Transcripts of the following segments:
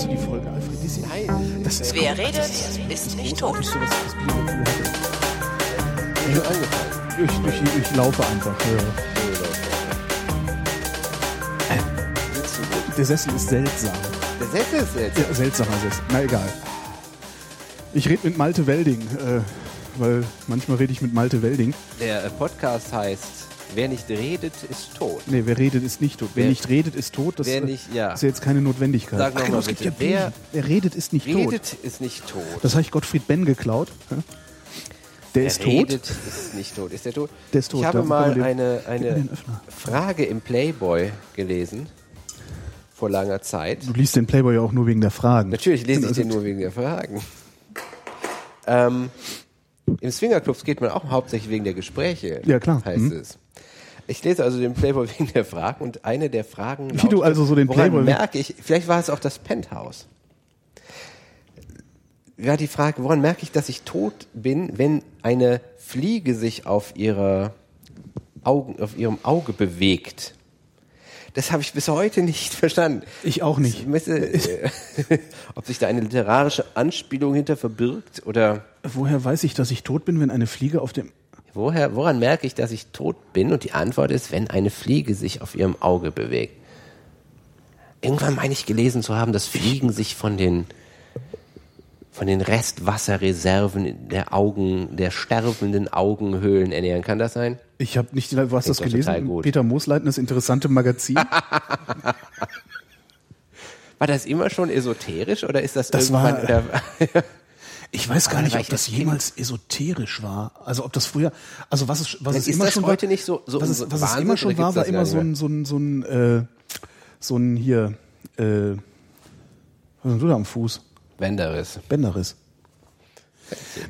Kennst du die Folge, Alfred? Die ist, Nein, das ist Wer redet, ist nicht tot. das Bier angefallen. Ich, ich, ich laufe einfach. Ja. Gut. Der Sessel ist seltsam. Der Sessel ist jetzt. Ja, seltsamer Sessel. Na egal. Ich rede mit Malte Welding, äh, weil manchmal rede ich mit Malte Welding. Der äh, Podcast heißt Wer nicht redet, ist tot. Nee, wer redet, ist nicht tot. Wer, Wer- nicht redet, ist tot. Das nicht- ja. ist ja jetzt keine Notwendigkeit. Sag noch genau, bitte, ja wer Wer redet, ist nicht tot. Redet ist nicht tot. Das habe ich Gottfried Benn geklaut. Der ist Wer tot. redet ist nicht tot. Ist der tot? Der ist tot, Ich habe mal den- eine, eine. Frage im Playboy gelesen. Vor langer Zeit. Du liest den Playboy ja auch nur wegen der Fragen. Natürlich lese ich Also- den nur wegen der Fragen. Ähm, Im Swingerclubs geht man auch hauptsächlich wegen der Gespräche. Ja, klar. Heißt Mhm. es. Ich lese also den Playboy wegen der Fragen und eine der Fragen. Wie du also so den Playboy- merke ich, vielleicht war es auch das Penthouse. Ja, die Frage, woran merke ich, dass ich tot bin, wenn eine Fliege sich auf ihrer Augen, auf ihrem Auge bewegt? Das habe ich bis heute nicht verstanden. Ich auch nicht. Ich müsste, äh, ob sich da eine literarische Anspielung hinter verbirgt oder Woher weiß ich, dass ich tot bin, wenn eine Fliege auf dem... woher, woran merke ich, dass ich tot bin? Und die Antwort ist, wenn eine Fliege sich auf ihrem Auge bewegt. Irgendwann meine ich gelesen zu haben, dass Fliegen sich von den von den Restwasserreserven der Augen, der sterbenden Augenhöhlen ernähren. Kann das sein? Ich habe nicht... Du hast das gelesen? Peter Moosleitner, das interessante Magazin. War das immer schon esoterisch oder ist das, Das irgendwann war- Ich weiß gar nicht, ob das als Kind- jemals esoterisch war. Also ob das früher, also was es, was es Ist immer das schon heute war, nicht so- so- was es, was es immer schon war, war immer so ein, so ein, so ein, äh, so ein hier, äh, was hast du da am Fuß? Wenderis? Bänderriss.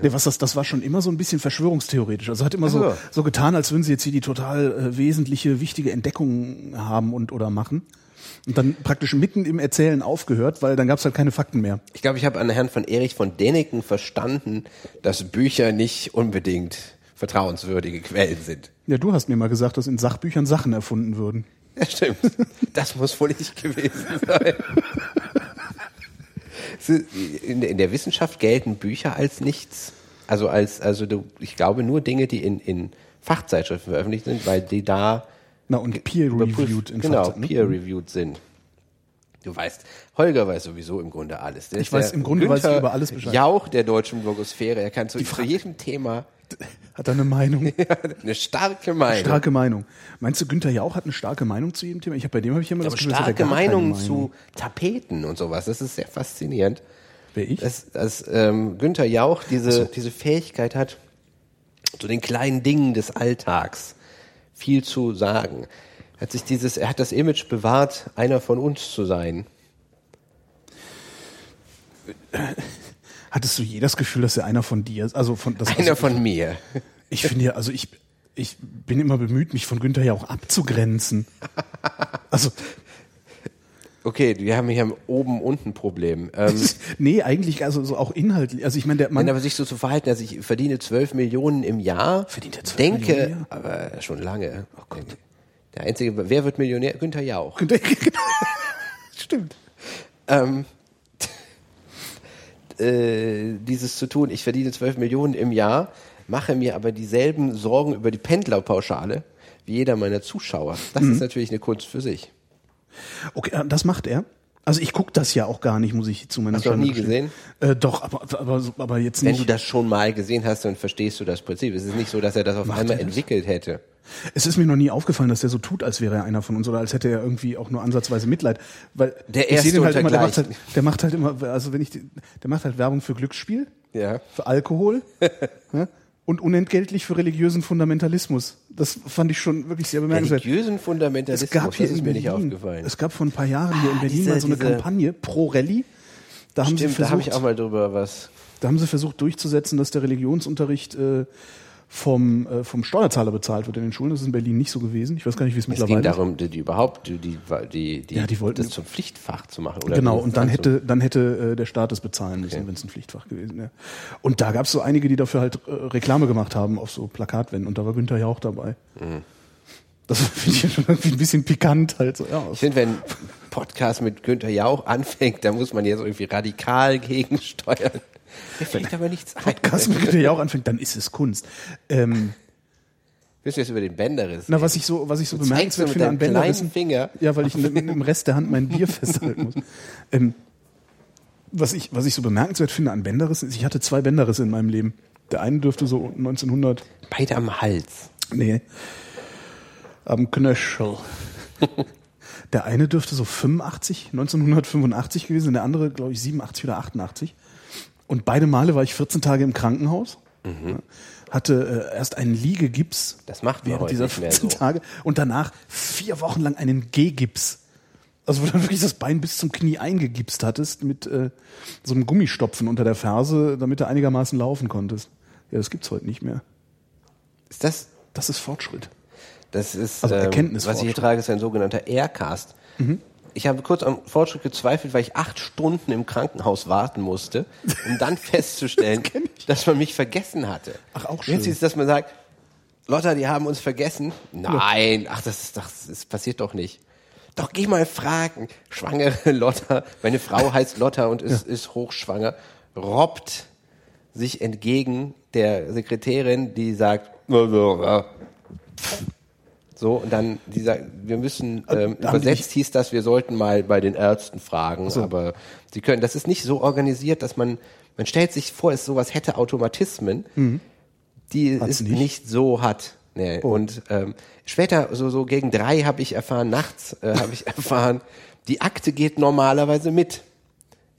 Nee, was das, das war schon immer so ein bisschen verschwörungstheoretisch. Also hat immer so, so. so getan, als würden sie jetzt hier die total äh, wesentliche, wichtige Entdeckung haben und oder machen. Und dann praktisch mitten im Erzählen aufgehört, weil dann gab es halt keine Fakten mehr. Ich glaube, ich habe anhand von Erich von Däniken verstanden, dass Bücher nicht unbedingt vertrauenswürdige Quellen sind. Ja, du hast mir mal gesagt, dass in Sachbüchern Sachen erfunden würden. Ja, stimmt. Das muss wohl nicht gewesen sein. In in der Wissenschaft gelten Bücher als nichts. Also als, also du, ich glaube nur Dinge, die in, in Fachzeitschriften veröffentlicht sind, weil die da Na und peer-reviewed genau, ne? peer-reviewed sind. Du weißt, Holger weiß sowieso im Grunde alles. Der Ich weiß, im Grunde weiß ich über alles Bescheid. Jauch der deutschen Blogosphäre. Er kann zu, zu jedem Thema Hat er eine Meinung? eine starke Meinung. Starke Meinung. Meinst du, Günther Jauch hat eine starke Meinung zu jedem Thema? Ich habe bei dem habe ich immer aber das Gefühl, starke Meinungen Meinung. zu Tapeten und sowas. Das ist sehr faszinierend. Wer ich? Dass, dass ähm, Günther Jauch diese, diese Fähigkeit hat, zu den kleinen Dingen des Alltags viel zu sagen. Er Hat sich dieses, er hat das Image bewahrt, einer von uns zu sein. Hattest du je das Gefühl, dass er einer von dir ist? Also von das, Einer also, von mir. Ich finde ja, also ich ich bin immer bemüht, mich von Günther Jauch abzugrenzen. Also Okay, wir haben hier ein oben-unten-Problem. Ähm, nee, eigentlich also so auch inhaltlich. Also ich meine, der Mann Wenn aber sich so zu verhalten, dass ich verdiene 12 Millionen im Jahr, Verdient er 12 denke, Millionen aber schon lange. Oh Gott. Der einzige, wer wird Millionär? Günther Jauch. Stimmt. Ähm, äh, dieses zu tun, ich verdiene 12 Millionen im Jahr, mache mir aber dieselben Sorgen über die Pendlerpauschale wie jeder meiner Zuschauer. Das Mhm. ist natürlich eine Kunst für sich. Okay, äh, das macht er. Also ich gucke das ja auch gar nicht, muss ich zu meiner Hast du noch nie gestehen. Äh, doch, aber, aber, aber jetzt Wenn nicht. du das schon mal gesehen hast, dann verstehst du das Prinzip. Es ist nicht so, dass er das auf einmal er das? entwickelt hätte. Es ist mir noch nie aufgefallen, dass der so tut, als wäre er einer von uns oder als hätte er irgendwie auch nur ansatzweise Mitleid. Weil Der ich Erste den halt immer, der macht halt, der macht halt immer, also wenn ich, die- der macht halt Werbung für Glücksspiel, Ja. für Alkohol ja, und unentgeltlich für religiösen Fundamentalismus. Das fand ich schon wirklich sehr bemerkenswert. Religiösen Fundamentalismus, Es gab das hier ist in mir Berlin, nicht aufgefallen. es gab vor ein paar Jahren hier in Ah, Berlin diese- mal so eine diese- Kampagne pro Rallye. Da haben sie Stimmt, da versucht, habe ich auch mal drüber was. da haben sie versucht durchzusetzen, dass der Religionsunterricht äh, vom, äh, vom Steuerzahler bezahlt wird in den Schulen. Das ist in Berlin nicht so gewesen. Ich weiß gar nicht, wie es Es mittlerweile ging ist. darum, die, die überhaupt, die, die, die, Ja, die wollten- das zum Pflichtfach zu machen. Oder Genau, und dann hätte, dann hätte äh, der Staat es bezahlen müssen, Okay. wenn es ein Pflichtfach gewesen wäre. Und da gab es so einige, die dafür halt äh, Reklame gemacht haben auf so Plakatwänden und da war Günther ja auch dabei. Mhm. Das finde ich ja schon irgendwie ein bisschen pikant halt so. Ja, Ich finde, wenn, Podcast mit Günther Jauch anfängt, da muss man jetzt irgendwie radikal gegensteuern. Mir fällt aber nichts ein. Podcast mit Günther Jauch anfängt, dann ist es Kunst. Ähm, Willst du jetzt über den Bänderriss na, was ich so, was ich so bemerkenswert finde an Bänderrissen. Finger. Ja, weil ich mit, mit dem Rest der Hand mein Bier festhalten muss. Ähm, was ich, was ich so bemerkenswert finde an Bänderrissen ist, ich hatte zwei Bänderrisse in meinem Leben. Der eine dürfte so 1900, Beide am Hals. nee, am Knöchel. Der eine dürfte so 85, 1985 gewesen, der andere, glaube ich, 87 oder 88. Und beide Male war ich 14 Tage im Krankenhaus. Ja, Hatte äh, erst einen Liegegips Das macht man während dieser nicht mehr 14 so. Tage und danach vier Wochen lang einen G-Gips. Also wo du dann wirklich das Bein bis zum Knie eingegipst hattest mit äh, so einem Gummistopfen unter der Ferse, damit du einigermaßen laufen konntest. Ja, das gibt's heute nicht mehr. Ist das Das ist Fortschritt. Das ist, Also ähm, was ich hier trage, ist ein sogenannter Aircast. Ich habe kurz am Fortschritt gezweifelt, weil ich acht Stunden im Krankenhaus warten musste, um dann festzustellen, dass man mich vergessen hatte. Ach, auch Jetzt schön. ist es, dass man sagt, Lotta, die haben uns vergessen. Nein, ach, das, das, das passiert doch nicht. Doch geh mal fragen. Schwangere Lotta, meine Frau heißt Lotta und ist, ist hochschwanger, robbt sich entgegen der Sekretärin, die sagt, so, und dann, die sagt, wir müssen, ähm, haben die übersetzt hieß das, wir sollten mal bei den Ärzten fragen, aber sie können, das ist nicht so organisiert, dass man, man stellt sich vor, es sowas hätte Automatismen, die Hat's es nicht? nicht. so hat. Nee. Und ähm, später, so, so gegen drei habe ich erfahren, nachts äh, habe ich erfahren, die Akte geht normalerweise mit.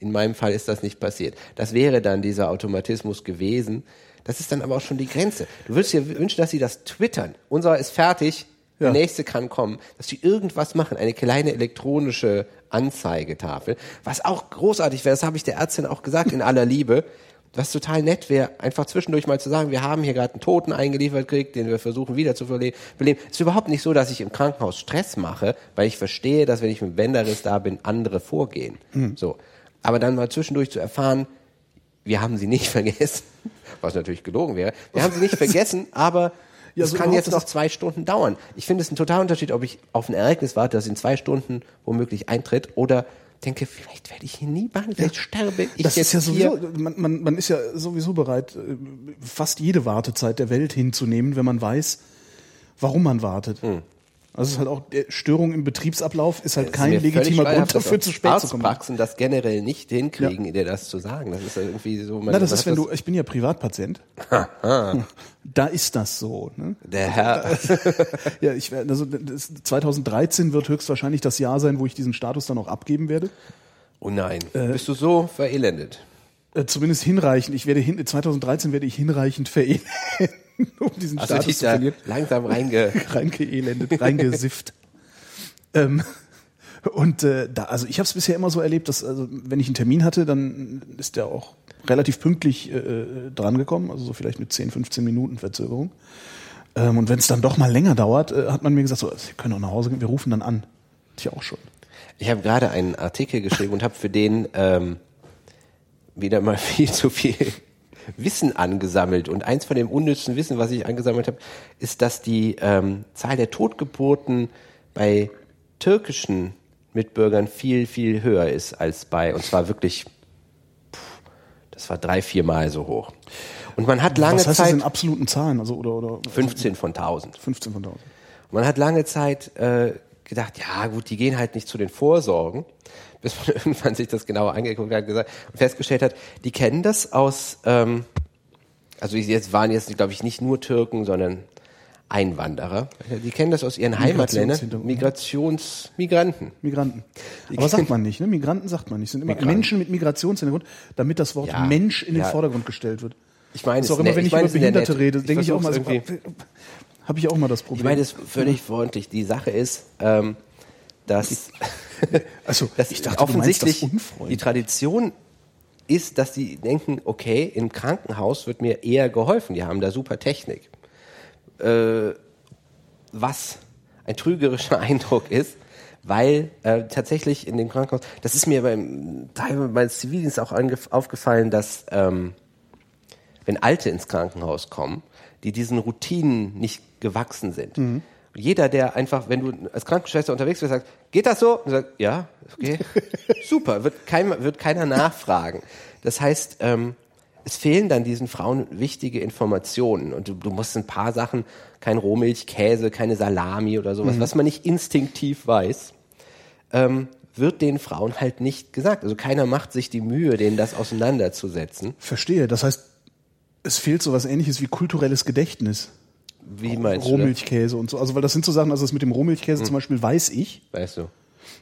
In meinem Fall ist das nicht passiert. Das wäre dann dieser Automatismus gewesen. Das ist dann aber auch schon die Grenze. Du würdest dir wünschen, dass sie das twittern. Unser ist fertig, Ja. der nächste kann kommen. Dass sie irgendwas machen, eine kleine elektronische Anzeigetafel. Was auch großartig wäre, das habe ich der Ärztin auch gesagt in aller Liebe. Was total nett wäre, einfach zwischendurch mal zu sagen, wir haben hier gerade einen Toten eingeliefert gekriegt, den wir versuchen wieder zu beleben. Es ist überhaupt nicht so, dass ich im Krankenhaus Stress mache, weil ich verstehe, dass wenn ich mit Bänderriss da bin, andere vorgehen. Hm. So. Aber dann mal zwischendurch zu erfahren, wir haben sie nicht vergessen, was natürlich gelogen wäre. Wir haben sie nicht vergessen, aber Ja, es so kann jetzt das noch zwei Stunden dauern. Ich finde es ein totaler Unterschied, ob ich auf ein Ereignis warte, das in zwei Stunden womöglich eintritt, oder denke, vielleicht werde ich hier nie behandelt, vielleicht sterbe ich Das jetzt ist ja hier. sowieso, man, man, man ist ja sowieso bereit, äh, fast jede Wartezeit der Welt hinzunehmen, wenn man weiß, warum man wartet. Also es ist halt auch Störung im Betriebsablauf ist halt ist kein legitimer Grund dafür, zu spät zu kommen. Arztpraxen das generell nicht hinkriegen, dir das zu sagen. Das ist ja irgendwie so. Na, das ist, wenn du, ich bin ja Privatpatient. da ist das so. Ne? der Herr. Ja, ich werde, also das, 2013 wird höchstwahrscheinlich das Jahr sein, wo ich diesen Status dann auch abgeben werde. Oh nein, bist du so verelendet? Äh, zumindest hinreichend. Ich werde hin, 2013 werde ich hinreichend verelenden, um diesen du Status zu verlieren. langsam reinge... reingeelendet, reingesifft. ähm, und äh, da, also ich habe es bisher immer so erlebt, dass also wenn ich einen Termin hatte, dann ist der auch relativ pünktlich äh, drangekommen, also so vielleicht mit 10, 15 Minuten Verzögerung. Ähm, und wenn es dann doch mal länger dauert, äh, hat man mir gesagt, so, Sie können auch nach Hause gehen, wir rufen dann an. Tja, auch schon. Ich habe gerade einen Artikel geschrieben und habe für den ähm, wieder mal viel zu viel Wissen angesammelt. Und eins von dem unnützen Wissen, was ich angesammelt habe, ist, dass die ähm, Zahl der Totgeburten bei türkischen Mitbürgern viel, viel höher ist als bei, und zwar wirklich, pff, das war drei, viermal so hoch. Und man hat lange Was heißt das Zeit, in absoluten Zahlen? Also oder oder 15 von 1000. 15 von 1000. Man hat lange Zeit äh, gedacht, ja gut, die gehen halt nicht zu den Vorsorgen, bis man irgendwann sich das genauer angeguckt hat gesagt, und festgestellt hat, die kennen das aus, ähm, also jetzt waren jetzt, glaube ich, nicht nur Türken, sondern Einwanderer. Die kennen das aus ihren Heimatländern, Migrationshintergrund. Migrationsmigranten. Migranten. Aber sagt man nicht, ne? Migranten sagt man nicht. Sind immer Migranten. Menschen mit Migrationshintergrund, damit das Wort Ja, Mensch in den ja. Vordergrund gestellt wird. Ich meine, Das ist es auch immer, ist wenn ich, meine, über es Behinderte rede, Ich denke ich auch mal so, habe ich auch mal das Ich Problem. meine, das ist völlig freundlich. Die Sache ist, ähm, dass, Also, dass ich dachte, du meinst offensichtlich die Tradition ist, dass die denken, okay, im Krankenhaus wird mir eher geholfen. Die haben da super Technik. Äh, was ein trügerischer Eindruck ist, weil äh, tatsächlich in dem Krankenhaus, das ist mir beim Teil meines Zivildienstes auch aufgefallen, dass ähm, wenn Alte ins Krankenhaus kommen, die diesen Routinen nicht gewachsen sind. Jeder, der einfach, wenn du als Krankenschwester unterwegs bist, sagt, geht das so? Und sagt, ja, okay, super, wird, kein, wird keiner nachfragen. Das heißt, ähm, es fehlen dann diesen Frauen wichtige Informationen und du, du musst ein paar Sachen, kein Rohmilch, Käse, keine Salami oder sowas, was man nicht instinktiv weiß, ähm, wird den Frauen halt nicht gesagt. Also keiner macht sich die Mühe, denen das auseinanderzusetzen. Verstehe. Das heißt, es fehlt so was ähnliches wie kulturelles Gedächtnis. Wie meinst du? das? Rohmilchkäse und so. Also weil das sind so Sachen, also das mit dem Rohmilchkäse zum Beispiel weiß ich, Weißt du?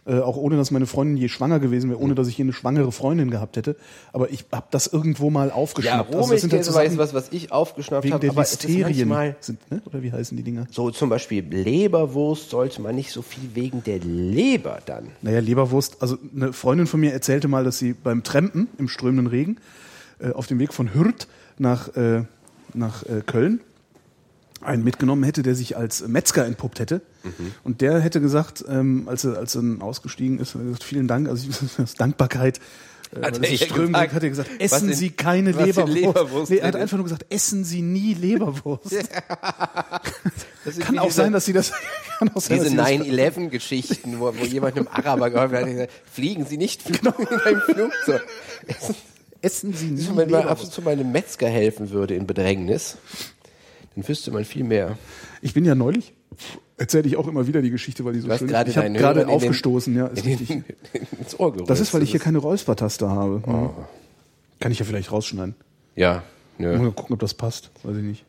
äh, auch ohne dass meine Freundin je schwanger gewesen wäre, ohne dass ich je eine schwangere Freundin gehabt hätte. Aber ich habe das irgendwo mal Ja, aufgeschnappt. Also sind halt Rohmilchkäse so war was, was ich aufgeschnappt wegen habe, der aber Listerien manchmal sind, ne? Oder wie heißen die Dinger? so zum Beispiel Leberwurst sollte man nicht so viel wegen der Leber dann. Naja, Leberwurst. Also eine Freundin von mir erzählte mal, dass sie beim Trampen im strömenden Regen äh, auf dem Weg von Hürth nach, äh, nach äh, Köln einen mitgenommen hätte, der sich als Metzger entpuppt hätte. Und der hätte gesagt, ähm, als er als er ausgestiegen ist, gesagt, vielen Dank, also ich- aus Dankbarkeit. Äh, Hat er gesagt, hat er gesagt, essen in- Sie keine in Leberwurst. Leberwurst nee, er hat einfach nur gesagt, essen Sie nie Leberwurst. Kann auch diese- sein, dass sie das, kann auch sein, Diese dass sie das 9-11-Geschichten, wo, wo jemand einem Araber geholfen hat, gesagt, fliegen Sie nicht Genau. beim Flugzeug. essen Sie nie Wenn man ab Leberwurst. und zu mal einem Metzger helfen würde in Bedrängnis, dann wüsste man viel mehr. Ich bin ja neulich, erzähle ich auch immer wieder die Geschichte, weil die so schön ist. Ich habe gerade den- aufgestoßen, ja, ist richtig. den, ins Ohr gerührt. Das ist, weil ich hier keine Räuspertaste habe. Oh. Kann ich ja vielleicht rausschneiden. Ja, nö. Mal gucken, ob das passt. Weiß ich nicht.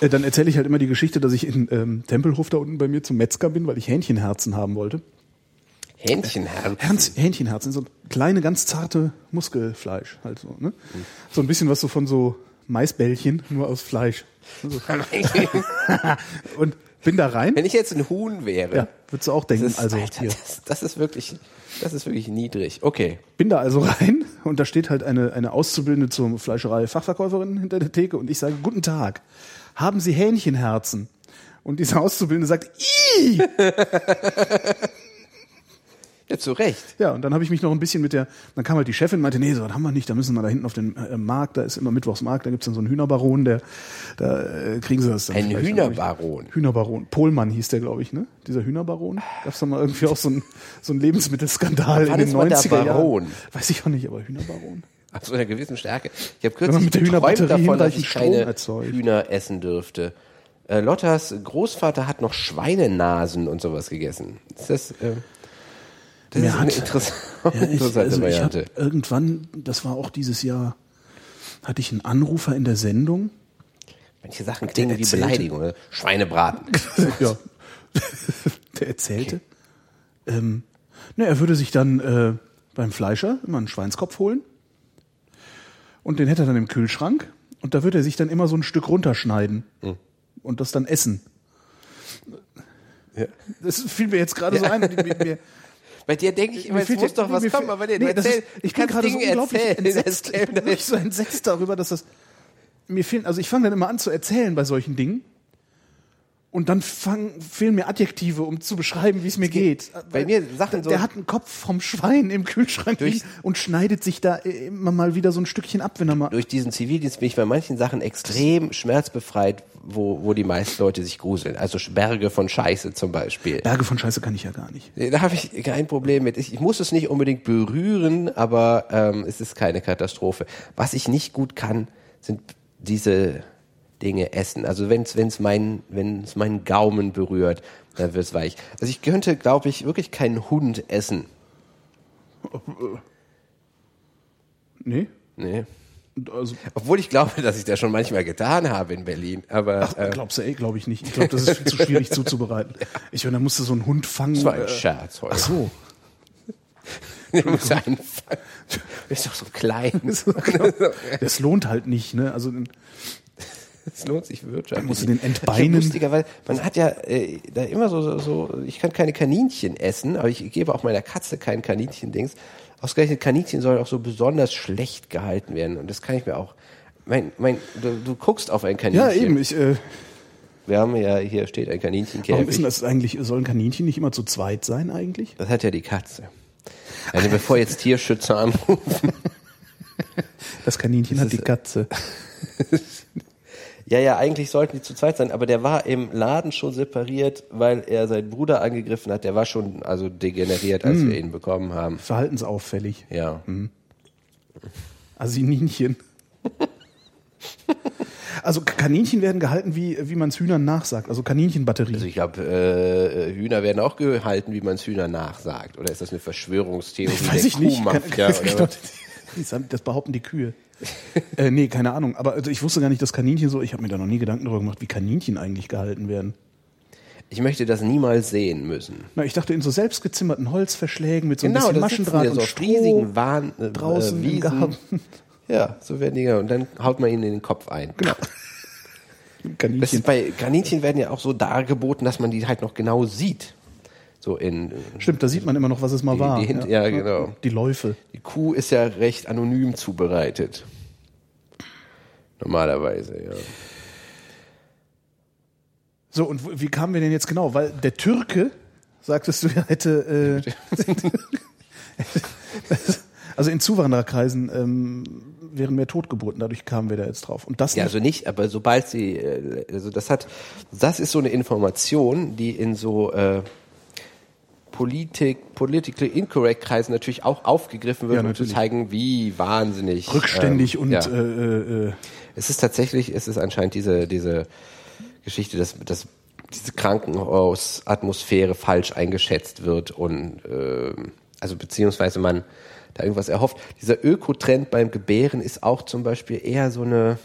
Äh, dann erzähle ich halt immer die Geschichte, dass ich in ähm, Tempelhof da unten bei mir zum Metzger bin, weil ich Hähnchenherzen haben wollte. Hähnchenherz. Herz, Hähnchenherzen, so kleine, ganz zarte Muskelfleisch. Halt so, ne? so ein bisschen was so von so Maisbällchen, nur aus Fleisch. Und bin da rein. Wenn ich jetzt ein Huhn wäre, Ja, würdest du auch denken, das, ist, also Alter, hier. das, das ist wirklich, das ist wirklich niedrig. Okay. Bin da also rein und da steht halt eine, eine Auszubildende zur Fleischerei Fachverkäuferin hinter der Theke und ich sage, guten Tag, haben Sie Hähnchenherzen? Und diese Auszubildende sagt, Ih! Ja, zu Recht. Ja, und dann habe ich mich noch ein bisschen mit der, dann kam halt die Chefin und meinte, nee, so was haben wir nicht, da müssen wir da hinten auf den äh, Markt, da ist immer Mittwochsmarkt, da gibt's dann so einen Hühnerbaron, der, da äh, kriegen sie das dann. Ein Hühnerbaron. Hühnerbaron. Pohlmann hieß der, glaube ich, ne? Dieser Hühnerbaron. Gab's da mal irgendwie auch so einen so einen Lebensmittelskandal in den ist man der 90er Baron? Jahren. Weiß ich auch nicht, aber Hühnerbaron. Ab so einer gewissen Stärke. Ich habe kürzlich mit der geträumt davon, dass ich keine erzeugt. Hühner essen dürfte. Äh, Lottas Großvater hat noch Schweinenasen und sowas gegessen. Ist das, äh, das Mir ist eine hat- interess Ja, ich, interessante also ich Variante. habe irgendwann, das war auch dieses Jahr, hatte ich einen Anrufer in der Sendung. Manche Sachen klingen wie Beleidigung. Oder? Schweinebraten. ja. Der erzählte, ähm, ne, er würde sich dann äh, beim Fleischer immer einen Schweinskopf holen und den hätte er dann im Kühlschrank und da würde er sich dann immer so ein Stück runterschneiden Hm. und das dann essen. Ja. Das fiel mir jetzt gerade so ein. Mir, mir, Bei dir denke ich immer, es muss doch was kommen, aber nee, nee, du das erzähl, ist, ich bin gerade so unglaublich erzählen. entsetzt. Ich bin so entsetzt darüber, dass das mir fehlen. Also ich fange dann immer an zu erzählen bei solchen Dingen. Und dann fang, fehlen mir Adjektive, um zu beschreiben, wie es mir geht. bei mir Sachen so- Der hat einen Kopf vom Schwein im Kühlschrank Durch- und schneidet sich da äh, immer mal wieder so ein Stückchen ab, wenn er mal. durch diesen Zivildienst bin ich bei manchen Sachen extrem schmerzbefreit, wo, wo die meisten Leute sich gruseln. Also Berge von Scheiße zum Beispiel. Berge von Scheiße kann ich ja gar nicht. Da habe ich kein Problem mit. Ich, ich muss es nicht unbedingt berühren, aber ähm, es ist keine Katastrophe. Was ich nicht gut kann, sind diese Dinge essen. Also wenn es mein, wenn's meinen Gaumen berührt, dann wird's weich. Also ich könnte, glaube ich, wirklich keinen Hund essen. Nee? Nee. Also, Obwohl ich glaube, dass ich das schon manchmal getan habe in Berlin. Aber äh, glaubst du, ey, glaube ich nicht. Ich glaube, das ist viel zu schwierig zuzubereiten. Ich meine, da musst du so einen Hund fangen. das war ein äh, Scherz heute. Ach so. Ich muss einen fangen. Ist doch so klein. Das lohnt halt nicht, ne? Also Es lohnt sich wirtschaftlich. musst du den Das entbeinen. lustiger, weil man hat ja äh, da immer so, so, so, ich kann keine Kaninchen essen, aber ich gebe auch meiner Katze kein Kaninchen-Dings. Ausgerechnet Kaninchen sollen auch so besonders schlecht gehalten werden und das kann ich mir auch. Mein, mein, du, du guckst auf ein Kaninchen. ja, eben. Ich, äh, Wir haben ja hier steht ein warum Kaninchenkäfig. ist denn das eigentlich? Sollen Kaninchen nicht immer zu zweit sein eigentlich? Das hat ja die Katze. Also bevor jetzt Tierschützer anrufen. Das Kaninchen hat die Katze. Ja, ja, eigentlich sollten die zu zweit sein, aber der war im Laden schon separiert, weil er seinen Bruder angegriffen hat. Der war schon also degeneriert, als wir ihn bekommen haben. Verhaltensauffällig. Ja. Asininchen. Also Kaninchen werden gehalten, wie, wie man es Hühnern nachsagt. Also Kaninchenbatterie. Also ich glaube, äh, Hühner werden auch gehalten, wie man es Hühner nachsagt. Oder ist das eine Verschwörungstheorie Weiß ich nicht. Kann, was? das behaupten die Kühe. äh, nee, keine Ahnung. Aber also ich wusste gar nicht, dass Kaninchen so. Ich habe mir da noch nie Gedanken darüber gemacht, wie Kaninchen eigentlich gehalten werden. Ich möchte das niemals sehen müssen. Na, ich dachte in so selbstgezimmerten Holzverschlägen mit so ein Genau, bisschen da sitzen Maschendraht und so Stroh riesigen Wahn, äh, draußen äh, Wiesen. Ja, so werden die, und dann haut man ihnen in den Kopf ein. Genau. Das Kaninchen. ist bei Kaninchen werden ja auch so dargeboten, dass man die halt noch genau sieht. So in Stimmt, da sieht man immer noch, was es mal Die- war. die Hint- ja, genau. Die Läufe. die Kuh ist ja recht anonym zubereitet. Normalerweise, ja. So, und wie kamen wir denn jetzt genau? Weil der Türke, sagtest du, ja, hätte. Äh, also in Zuwandererkreisen ähm, wären mehr Totgeburten, dadurch kamen wir da jetzt drauf. Und das Ja, nicht- also nicht, aber sobald sie, äh, also das hat, das ist so eine Information, die in so äh, Politik, political incorrect Kreisen natürlich auch aufgegriffen wird, Ja, um zu zeigen, wie wahnsinnig rückständig ähm, und ja. äh, äh, äh, Es ist tatsächlich, es ist anscheinend diese, diese Geschichte, dass, dass diese Krankenhausatmosphäre falsch eingeschätzt wird und ähm, also beziehungsweise man da irgendwas erhofft. Dieser Ökotrend beim Gebären ist auch zum Beispiel eher so eine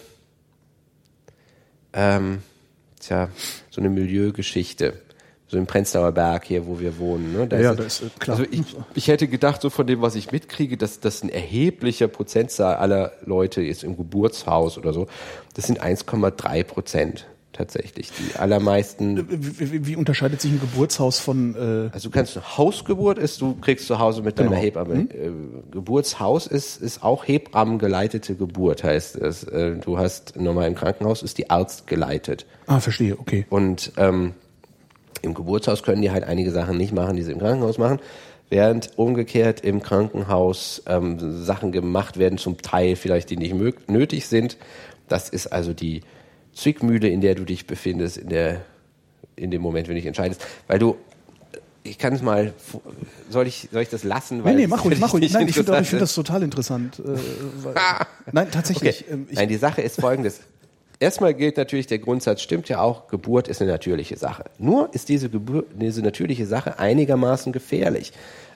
ähm, tja, so eine Milieugeschichte. So im Prenzlauer Berg hier, wo wir wohnen. Ne? Da Ja, ist, da ist, äh, klar. Also ich, ich hätte gedacht, so von dem, was ich mitkriege, dass das ein erheblicher Prozentzahl aller Leute ist im Geburtshaus oder so. Das sind 1,3 Prozent tatsächlich. Die allermeisten. wie, wie, wie unterscheidet sich ein Geburtshaus von äh, Also du kannst eine Hausgeburt ist, du kriegst zu Hause mit deiner Genau. Hebamme. Äh, Geburtshaus ist, ist auch Hebammengeleitete Geburt, heißt es. Äh, du hast normal im Krankenhaus ist die Arzt geleitet. Ah, verstehe, okay. Und ähm, im Geburtshaus können die halt einige Sachen nicht machen, die sie im Krankenhaus machen. Während umgekehrt im Krankenhaus ähm, Sachen gemacht werden, zum Teil vielleicht, die nicht mög- nötig sind. Das ist also die Zwickmühle, in der du dich befindest, in, der, in dem Moment, wenn du dich entscheidest. Weil du, ich kann es mal, soll ich, soll ich das lassen? Nee, Weil nee, es mach ruhig, mach ruhig. Nein, ich finde find das total interessant. Äh, weil, nein, tatsächlich. Okay. ähm, Nein, die Sache ist folgendes. Erstmal gilt natürlich der Grundsatz, stimmt ja auch, Geburt ist eine natürliche Sache. Nur ist diese, Geburt, diese natürliche Sache einigermaßen gefährlich.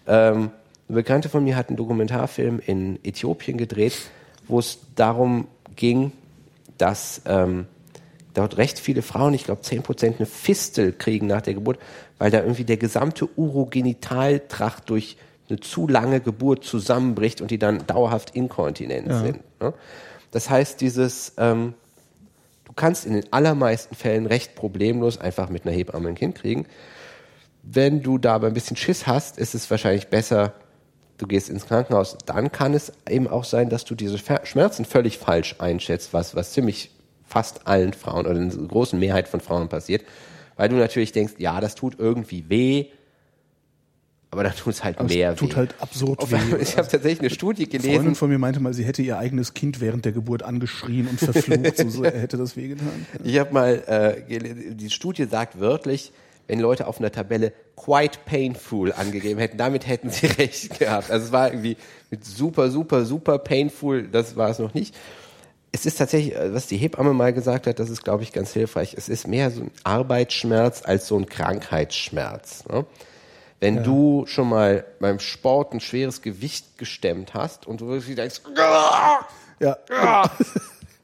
Ähm, eine Bekannte von mir hat einen Dokumentarfilm in Äthiopien gedreht, wo es darum ging, dass ähm, dort recht viele Frauen, ich glaube 10% eine Fistel kriegen nach der Geburt, weil da irgendwie der gesamte Urogenitaltrakt durch eine zu lange Geburt zusammenbricht und die dann dauerhaft inkontinent sind. Ne? Das heißt, dieses, ähm, du kannst in den allermeisten Fällen recht problemlos einfach mit einer Hebamme ein Kind kriegen. Wenn du da aber ein bisschen Schiss hast, ist es wahrscheinlich besser, du gehst ins Krankenhaus. Dann kann es eben auch sein, dass du diese Schmerzen völlig falsch einschätzt, was, was ziemlich fast allen Frauen oder einer großen Mehrheit von Frauen passiert. Weil du natürlich denkst, ja, das tut irgendwie weh, aber dann tut es halt aber mehr es tut weh. halt absurd weh. Ich habe tatsächlich eine Studie Eine Freundin gelesen. von mir meinte mal, sie hätte ihr eigenes Kind während der Geburt angeschrien und verflucht, so hätte das wehgetan. Ich habe mal, äh, die Studie sagt wörtlich, wenn Leute auf einer Tabelle quite painful angegeben hätten, damit hätten sie recht gehabt. Also es war irgendwie mit super, super, super painful, das war es noch nicht. Es ist tatsächlich, äh, was die Hebamme mal gesagt hat, das ist, glaube ich, ganz hilfreich. Es ist mehr so ein Arbeitsschmerz als so ein Krankheitsschmerz. Ne? Wenn du schon mal beim Sport ein schweres Gewicht gestemmt hast und du wirklich denkst, Ja,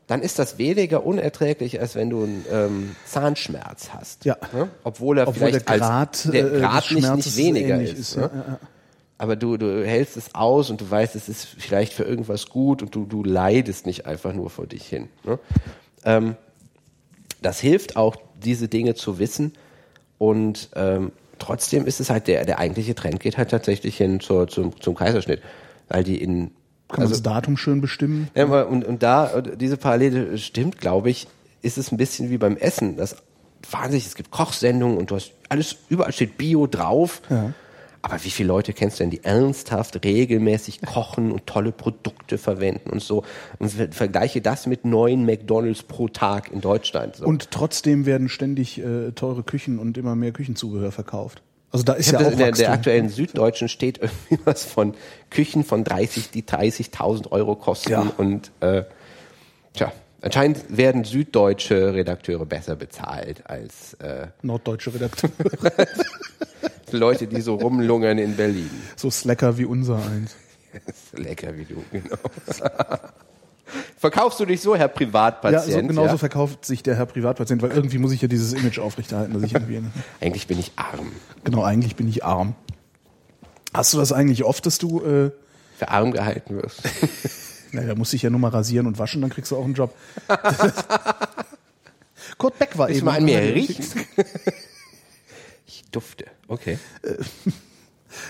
dann ist das weniger unerträglich, als wenn du einen ähm, Zahnschmerz hast. Ja. Ne? Obwohl er obwohl der vielleicht Grad, als der äh, Grad nicht, nicht weniger ist. ist, ne? ja, ja, ja. Aber du, du hältst es aus und du weißt, es ist vielleicht für irgendwas gut und du, du leidest nicht einfach nur vor dich hin. Ne? Ähm, das hilft auch, diese Dinge zu wissen und ähm, trotzdem ist es halt der, der eigentliche Trend geht halt tatsächlich hin zur, zum, zum Kaiserschnitt, weil die in Kann man das Datum schön bestimmen? ja, und, und da, diese Parallele stimmt, glaube ich, ist es ein bisschen wie beim Essen. Das wahnsinnig, es gibt Kochsendungen und du hast alles, überall steht Bio drauf. Ja. Aber wie viele Leute kennst du denn, die ernsthaft regelmäßig kochen und tolle Produkte verwenden und so? Und ver- vergleiche das mit neuen McDonalds pro Tag in Deutschland. So. Und trotzdem werden ständig äh, teure Küchen und immer mehr Küchenzubehör verkauft. Also da ist ich ja auch in der, der aktuellen Süddeutschen steht irgendwie was von Küchen von 30, die 30.000 Euro kosten Ja. und äh, tja, anscheinend werden süddeutsche Redakteure besser bezahlt als äh, Norddeutsche Redakteur. Leute, die so rumlungern in Berlin. so slacker wie unser eins. Lecker wie du, genau. Verkaufst du dich so, Herr Ja, Privatpatient? so, genauso verkauft sich der Herr Privatpatient, weil irgendwie muss ich ja dieses Image aufrechterhalten, dass ich irgendwie. Eigentlich bin ich arm. genau, eigentlich bin ich arm. Hast du das eigentlich oft, dass du, äh, Für arm gehalten wirst. naja, da musst du dich ja nur mal rasieren und waschen, dann kriegst du auch einen Job. Kurt Beck war Willst eben. mal an mir riechen? Ich dufte. Okay.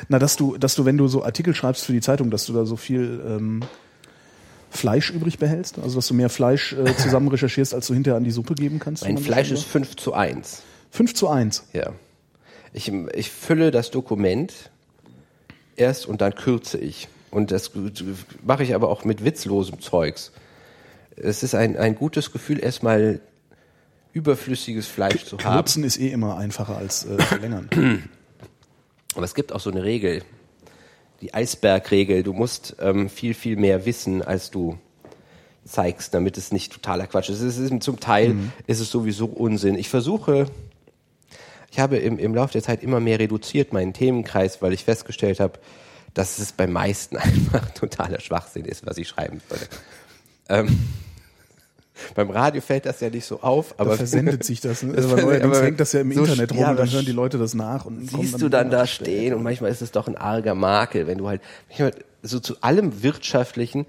Na, dass du, dass du, wenn du so Artikel schreibst für die Zeitung, dass du da so viel ähm, Fleisch übrig behältst? Also dass du mehr Fleisch äh, zusammen recherchierst, als du hinterher an die Suppe geben kannst? Mein Fleisch ist 5 zu 1. sagt? 5 zu 1. Ja. Ich, ich fülle das Dokument erst und dann kürze ich. Und das mache ich aber auch mit witzlosem Zeugs. Es ist ein, ein gutes Gefühl, erstmal überflüssiges Fleisch zu haben. Kürzen ist eh immer einfacher als äh, verlängern. Aber es gibt auch so eine Regel, die Eisbergregel. Du musst ähm, viel, viel mehr wissen, als du zeigst, damit es nicht totaler Quatsch ist. Es ist zum Teil ist es sowieso Unsinn. Ich versuche, ich habe im, im Laufe der Zeit immer mehr reduziert meinen Themenkreis, weil ich festgestellt habe, dass es beim meisten einfach totaler Schwachsinn ist, was ich schreiben würde. Ähm, beim Radio fällt das ja nicht so auf, aber Da versendet sich das. Ne? Also, neuerdings hängt das ja im so Internet rum ja, und dann hören die Leute das nach und siehst du dann da stehen und manchmal ist es doch ein arger Makel, wenn du halt, manchmal so zu allem Wirtschaftlichen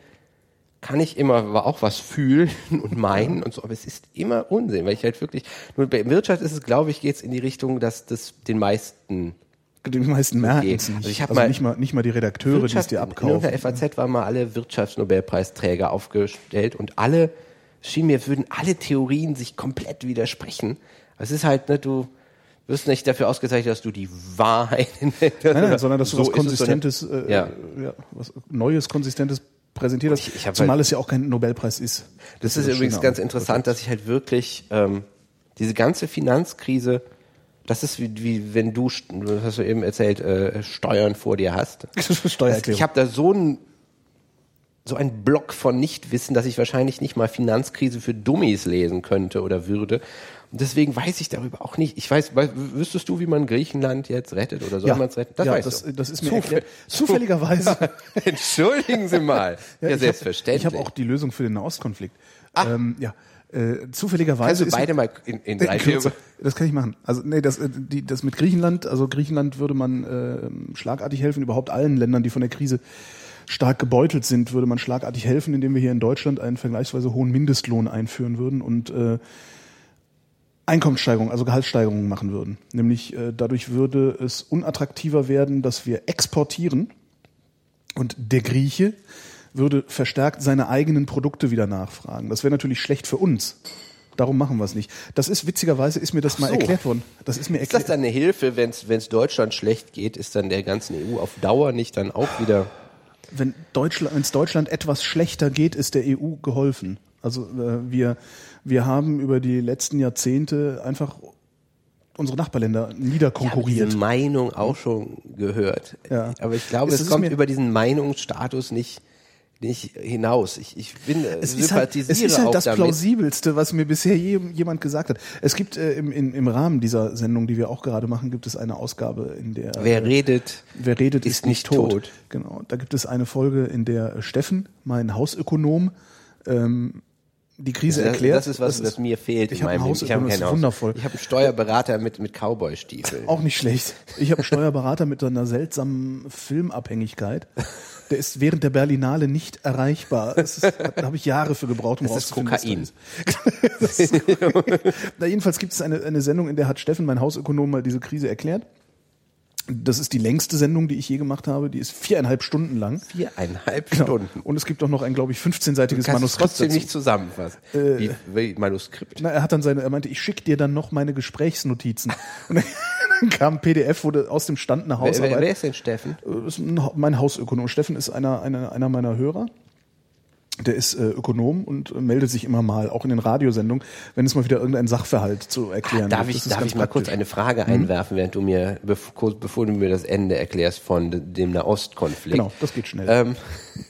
kann ich immer auch was fühlen und meinen und so, aber es ist immer Unsinn, weil ich halt wirklich, nur bei Wirtschaft ist es, glaube ich, geht's in die Richtung, dass das den meisten Die meisten merken Okay. es nicht. Also Also, ich hab mal- nicht, mal, nicht mal die Redakteure, die es Wirtschaft, dir in abkaufen. irgendeiner FAZ waren mal alle Wirtschaftsnobelpreisträger aufgestellt und alle, schien mir, würden alle Theorien sich komplett widersprechen. Es ist halt, ne, du wirst nicht dafür ausgezeichnet, dass du die Wahrheit in Nein, nein, sondern dass du So was ist es so eine- Konsistentes, äh, Ja. ja. was Neues, Konsistentes präsentiert hast. Ich- ich Zumal halt- es ja auch kein Nobelpreis ist. Das ist das übrigens ganz interessant, dass ich halt wirklich ähm, diese ganze Finanzkrise, das ist wie, wie wenn du, st- das hast du eben erzählt, äh, Steuern vor dir hast. Steuererklärung. Ich habe da so ein so ein Block von Nichtwissen, dass ich wahrscheinlich nicht mal Finanzkrise für Dummies lesen könnte oder würde. Und deswegen weiß ich darüber auch nicht. Ich weiß, wei- wüsstest du, wie man Griechenland jetzt rettet oder soll ja, man es retten? ja, weißt das, du. das ist mir erklärt. Zufälligerweise. Entschuldigen Sie mal. Ja, hab- selbstverständlich. Ich habe auch die Lösung für den Nahostkonflikt. Ähm, ja, äh, zufälligerweise Kannst du beide mal in, in drei, vier kürzer. Das kann ich machen. Also nee, das, äh, die, das mit Griechenland, also Griechenland würde man äh, schlagartig helfen, überhaupt allen Ländern, die von der Krise stark gebeutelt sind, würde man schlagartig helfen, indem wir hier in Deutschland einen vergleichsweise hohen Mindestlohn einführen würden und äh, Einkommenssteigerung, also Gehaltssteigerungen machen würden. Nämlich äh, dadurch würde es unattraktiver werden, dass wir exportieren und der Grieche würde verstärkt seine eigenen Produkte wieder nachfragen. Das wäre natürlich schlecht für uns. Darum machen wir es nicht. Das ist witzigerweise ist mir das mal so. erklärt worden. Das ist mir Ist das erklärt. dann eine Hilfe, wenn es Deutschland schlecht geht, ist dann der ganzen EU auf Dauer nicht dann auch wieder Wenn Deutschland, wenn es Deutschland etwas schlechter geht, ist der EU geholfen. Also äh, wir wir haben über die letzten Jahrzehnte einfach unsere Nachbarländer niederkonkurriert. diese Meinung auch schon gehört. Ja. Aber ich glaube, Es es, kommt über diesen Meinungsstatus nicht, nicht hinaus. Ich, ich bin, äh, Es ist halt, sympathisiere es ist halt auch das damit. plausibelste, was mir bisher je, jemand gesagt hat. Es gibt äh, im, in, im Rahmen dieser Sendung, die wir auch gerade machen, gibt es eine Ausgabe, in der Wer redet, Wer redet, ist, ist nicht tot. tot. Genau. Da gibt es eine Folge, in der Steffen, mein Hausökonom, ähm, die Krise das, erklärt. das ist was, was mir fehlt ich in hab ein meinem Haus-. Ich habe das kein Haus. wundervoll. Ich habe einen Steuerberater mit, mit Cowboy-Stiefeln. Auch nicht schlecht. Ich habe einen Steuerberater mit einer seltsamen Filmabhängigkeit. Der ist während der Berlinale nicht erreichbar. Das ist, da habe ich Jahre für gebraucht, um Das ist rauszufinden, ist. Das ist- Na, jedenfalls gibt es eine, eine Sendung, in der hat Steffen, mein Hausökonom, mal diese Krise erklärt. Das ist die längste Sendung, die ich je gemacht habe. Die ist viereinhalb Stunden lang. Viereinhalb Genau. Stunden. Und es gibt auch noch ein, glaube ich, 15-seitiges Du kannst es Manuskript trotzdem dazu. nicht zusammenfassen. wie, wie Manuskript. Na, er hat dann seine, er meinte, ich schicke dir dann noch meine Gesprächsnotizen. Kam ein PDF, wurde aus dem Stand eine Wer, Hausarbeit. wer, wer ist denn Steffen? Äh, ist ein mein Hausökonom. Steffen ist einer, einer, einer meiner Hörer. Der ist äh, Ökonom und äh, meldet sich immer mal, auch in den Radiosendungen, wenn es mal wieder irgendein Sachverhalt zu erklären Darf gibt. ich, ist darf ich mal kurz eine Frage einwerfen, während du mir, bev kurz bevor du mir das Ende erklärst von de- dem Nahostkonflikt? Genau, das geht schnell. Ähm,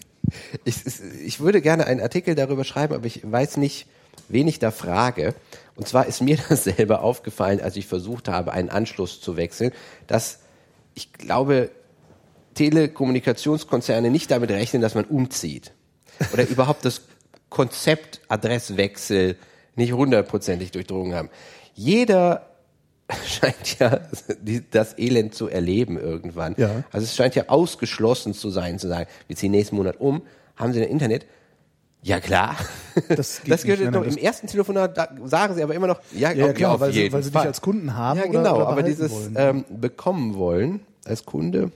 ich- ich würde gerne einen Artikel darüber schreiben, aber ich weiß nicht, wen ich da frage. Und zwar ist mir das selber aufgefallen, als ich versucht habe, einen Anschluss zu wechseln, dass ich glaube, Telekommunikationskonzerne nicht damit rechnen, dass man umzieht. Oder überhaupt das Konzept Adresswechsel nicht hundertprozentig durchdrungen haben. Jeder scheint ja das Elend zu erleben irgendwann. Ja. Also es scheint ja ausgeschlossen zu sein, zu sagen, wir ziehen nächsten Monat um, haben Sie ein Internet? Ja klar. Das geht das gehört doch nein, im ersten Telefonat, da sagen Sie aber immer noch, ja, Ja, ja, klar, auf weil sie- jeden weil sie dich als Kunden haben Ja, oder- genau, oder aber behalten dieses wollen. ähm, bekommen wollen als Kunde,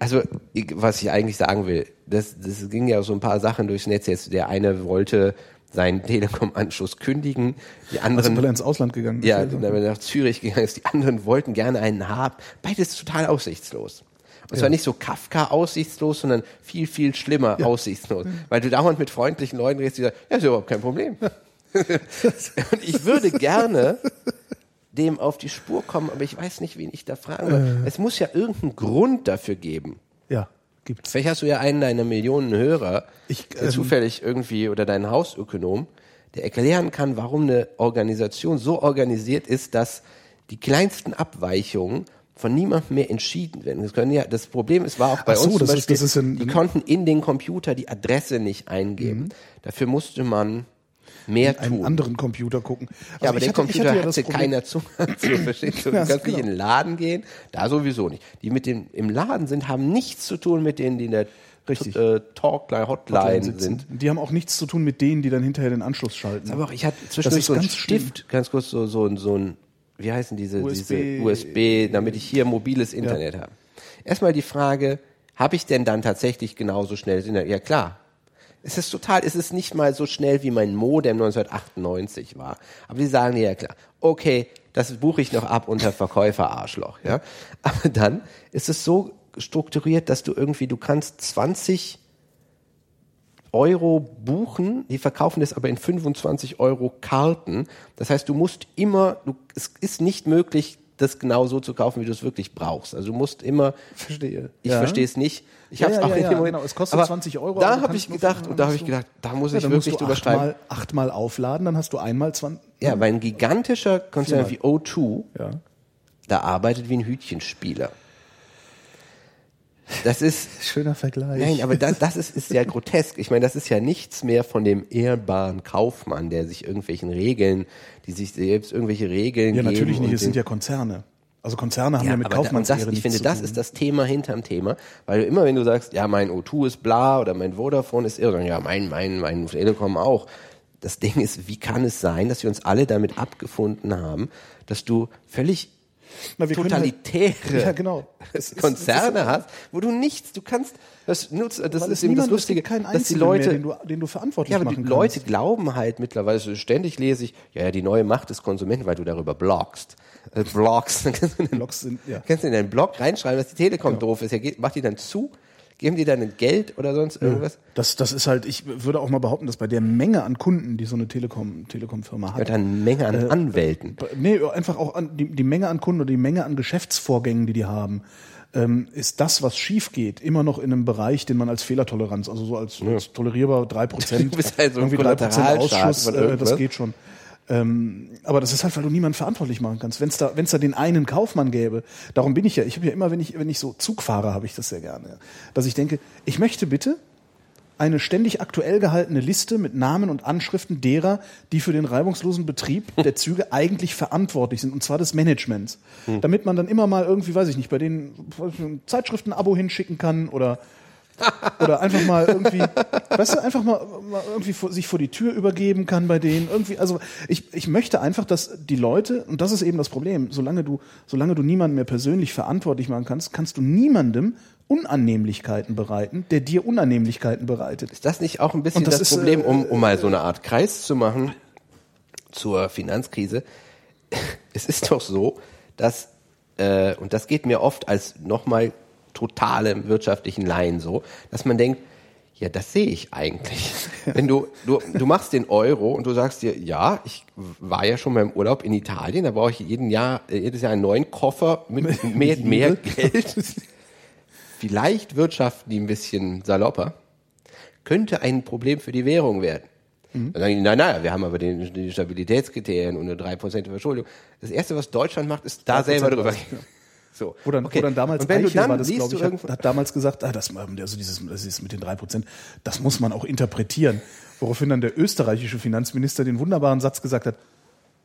also ich, was ich eigentlich sagen will, das, das ging ja so ein paar Sachen durchs Netz jetzt. Der eine wollte seinen Telekom-Anschluss kündigen, die also, anderen weil er ins Ausland gegangen ist. ja, Also, wenn er nach Zürich gegangen ist, die anderen wollten gerne einen haben. Beides total aussichtslos. Und zwar nicht so Kafka aussichtslos, sondern viel, viel schlimmer aussichtslos. Weil du dauernd mit freundlichen Leuten redest, die sagen, ja, ist überhaupt kein Problem. Und ich würde gerne dem auf die Spur kommen, aber ich weiß nicht, wen ich da fragen soll. Es muss ja irgendeinen Grund dafür geben. ja, gibt's. Vielleicht hast du ja einen deiner Millionen Hörer, Ich, der ähm, zufällig irgendwie oder deinen Hausökonom, der erklären kann, warum eine Organisation so organisiert ist, dass die kleinsten Abweichungen von niemandem mehr entschieden werden. Das, können ja, das Problem ist, war auch bei so, uns zum das ist- Beispiel, das ist ein- die konnten in den Computer die Adresse nicht eingeben. Mhm. Dafür musste man mehr einen tun. anderen Computer gucken. Also Ja, aber den hatte- Computer hatte ja hatte keiner Zugang zu, verstehst du? Du kannst nicht in den Laden gehen, da sowieso nicht. Die mit dem im Laden sind, haben nichts zu tun mit denen, die in der Richtig. äh, Talkline, Hotline, Hotline sind. Die haben auch nichts zu tun mit denen, die dann hinterher den Anschluss schalten. Aber auch, ich hatte zwischendurch ist so einen ganz schlimm. Stift, ganz kurz so, so, ein- so ein, wie heißen diese, USB. diese USB, damit ich hier mobiles Internet habe. Erstmal die Frage, habe ich denn dann tatsächlich genauso schnelles Internet? Ja klar. Es ist total, es ist nicht mal so schnell wie mein Modem 1998 war. Aber die sagen ja klar, okay, das buche ich noch ab unter Verkäufer Arschloch, ja. Aber dann ist es so strukturiert, dass du irgendwie, du kannst 20 Euro buchen, die verkaufen das aber in 25 Euro Karten. Das heißt, du musst immer, du, es ist nicht möglich, das genau so zu kaufen, wie du es wirklich brauchst. Also du musst immer, Verstehe. ich Ja. verstehe es nicht. Ich Ja, habe es ja, auch ja, in ja, dem Moment, genau. Es kostet aber 20 Euro, Da du habe ich gedacht, und da habe ich gedacht, da muss ich wirklich du drüber schreiben. achtmal, achtmal aufladen, dann hast du einmal 20. Ja, weil ein gigantischer Konzern wie O2, Ja. da arbeitet wie ein Hütchenspieler. Das ist, Schöner Vergleich. Nein, aber das, das ist, ist ja grotesk. Ich meine, das ist ja nichts mehr von dem ehrbaren Kaufmann, der sich irgendwelchen Regeln, die sich selbst irgendwelche Regeln ja, natürlich nicht, es sind ja Konzerne. Also Konzerne haben ja, ja, mit das, Kaufmannsehre ich finde, zu das tun. ist das Thema hinterm Thema, weil du immer, wenn du sagst, ja, mein O2 ist bla oder mein Vodafone ist irre, ja, mein, mein, mein Telekom auch. Das Ding ist, wie kann es sein, dass wir uns alle damit abgefunden haben, dass du völlig Na, können totalitäre Ja, genau. Es Konzerne es ist- hast, wo du nichts, du kannst, das nutzt, das ist es eben das Lustige, es dass die Leute, mehr, den du, den du verantwortlich ja, aber machen die kannst. Leute glauben halt mittlerweile, ständig lese ich, ja, ja, die neue Macht des Konsumenten, weil du darüber bloggst. Äh, bloggst, dann kannst du in den, Blogs sind- ja. kannst du in deinen Blog reinschreiben, dass die Telekom doof ist. Ja, geht, macht die dann zu? Geben die dann ein Geld oder sonst irgendwas? Das, das ist halt, ich würde auch mal behaupten, dass bei der Menge an Kunden, die so eine Telekom, Telekom-Firma hat, Ja, dann eine Menge an Äh, Anwälten. Nee, einfach auch an die, die Menge an Kunden oder die Menge an Geschäftsvorgängen, die die haben, ähm, ist das, was schief geht, immer noch in einem Bereich, den man als Fehlertoleranz, also so als, als tolerierbar drei Prozent, Du bist halt so irgendwie drei Prozent Kollateralschaden Ausschuss, von äh, das geht schon. Ähm, aber das ist halt, weil du niemanden verantwortlich machen kannst. Wenn es da, wenn's da den einen Kaufmann gäbe, darum bin ich ja, ich habe ja immer, wenn ich, wenn ich so Zug fahre, habe ich das sehr gerne, ja, dass ich denke, ich möchte bitte eine ständig aktuell gehaltene Liste mit Namen und Anschriften derer, die für den reibungslosen Betrieb der Züge eigentlich verantwortlich sind, und zwar des Managements. Damit man dann immer mal irgendwie, weiß ich nicht, bei denen ein Zeitschriften-Abo hinschicken kann oder oder einfach mal irgendwie, weißt du, einfach mal, mal irgendwie vor, sich vor die Tür übergeben kann bei denen. Irgendwie, also ich, ich möchte einfach, dass die Leute, und das ist eben das Problem, solange du, solange du niemanden mehr persönlich verantwortlich machen kannst, kannst du niemandem Unannehmlichkeiten bereiten, der dir Unannehmlichkeiten bereitet. Ist das nicht auch ein bisschen das das, ist, Problem, äh, um, um mal so eine Art Kreis zu machen zur Finanzkrise? es ist doch so, dass, äh, und das geht mir oft als nochmal totale wirtschaftlichen Laien so, dass man denkt, ja, das sehe ich eigentlich. Wenn du, du, du machst den Euro und du sagst dir, ja, ich war ja schon mal im Urlaub in Italien, da brauche ich jeden Jahr, jedes Jahr einen neuen Koffer mit mehr, mehr Geld. Vielleicht wirtschaften die ein bisschen salopper. Könnte ein Problem für die Währung werden. Dann sagen die, nein, nein, wir haben aber die, die Stabilitätskriterien und eine 3% Verschuldung. Das Erste, was Deutschland macht, ist da 3% selber drüber. ja. So. Wo dann, okay. wo dann damals und wenn du Eichel dann war das, glaube du ich, hat, hat damals gesagt, ah, das, also dieses, das ist mit den drei Prozent, das muss man auch interpretieren. Woraufhin dann der österreichische Finanzminister den wunderbaren Satz gesagt hat,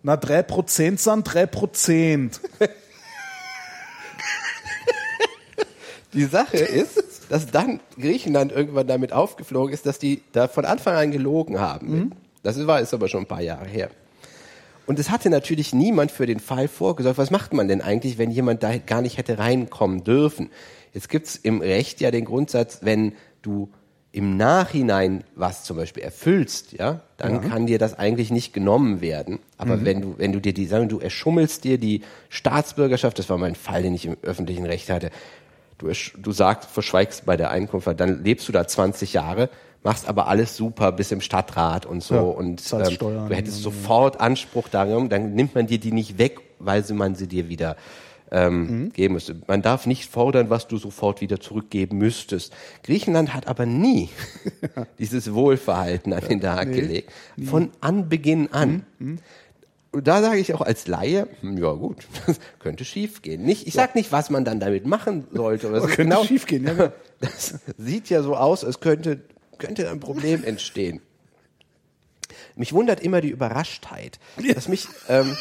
na, drei Prozent sind drei Prozent. Die Sache ist, dass dann Griechenland irgendwann damit aufgeflogen ist, dass die da von Anfang an gelogen haben. Das war ist aber schon ein paar Jahre her. Und es hatte natürlich niemand für den Fall vorgesorgt. Was macht man denn eigentlich, wenn jemand da gar nicht hätte reinkommen dürfen? Jetzt gibt's im Recht ja den Grundsatz, wenn du im Nachhinein was zum Beispiel erfüllst, ja, dann kann dir das eigentlich nicht genommen werden. Aber wenn du, wenn du dir die, sagen, du erschummelst dir die Staatsbürgerschaft, das war mein Fall, den ich im öffentlichen Recht hatte, du, du sagst, verschweigst bei der Einkunft, dann lebst du da 20 Jahre, machst aber alles super bis im Stadtrat und so Ja, und ähm, du hättest sofort Anspruch darum, dann nimmt man dir die nicht weg, weil man sie dir wieder ähm, Mhm. geben müsste. Man darf nicht fordern, was du sofort wieder zurückgeben müsstest. Griechenland hat aber nie dieses Wohlverhalten an den Tag gelegt. Von Anbeginn an. Mhm. Und da sage ich auch als Laie, hm, ja gut, das könnte schiefgehen. Nicht, ich sag nicht, was man dann damit machen sollte. Es ist Könnte schiefgehen, ja, genau. Das sieht ja so aus, als könnte, könnte ein Problem entstehen. Mich wundert immer die Überraschtheit, dass mich, ähm,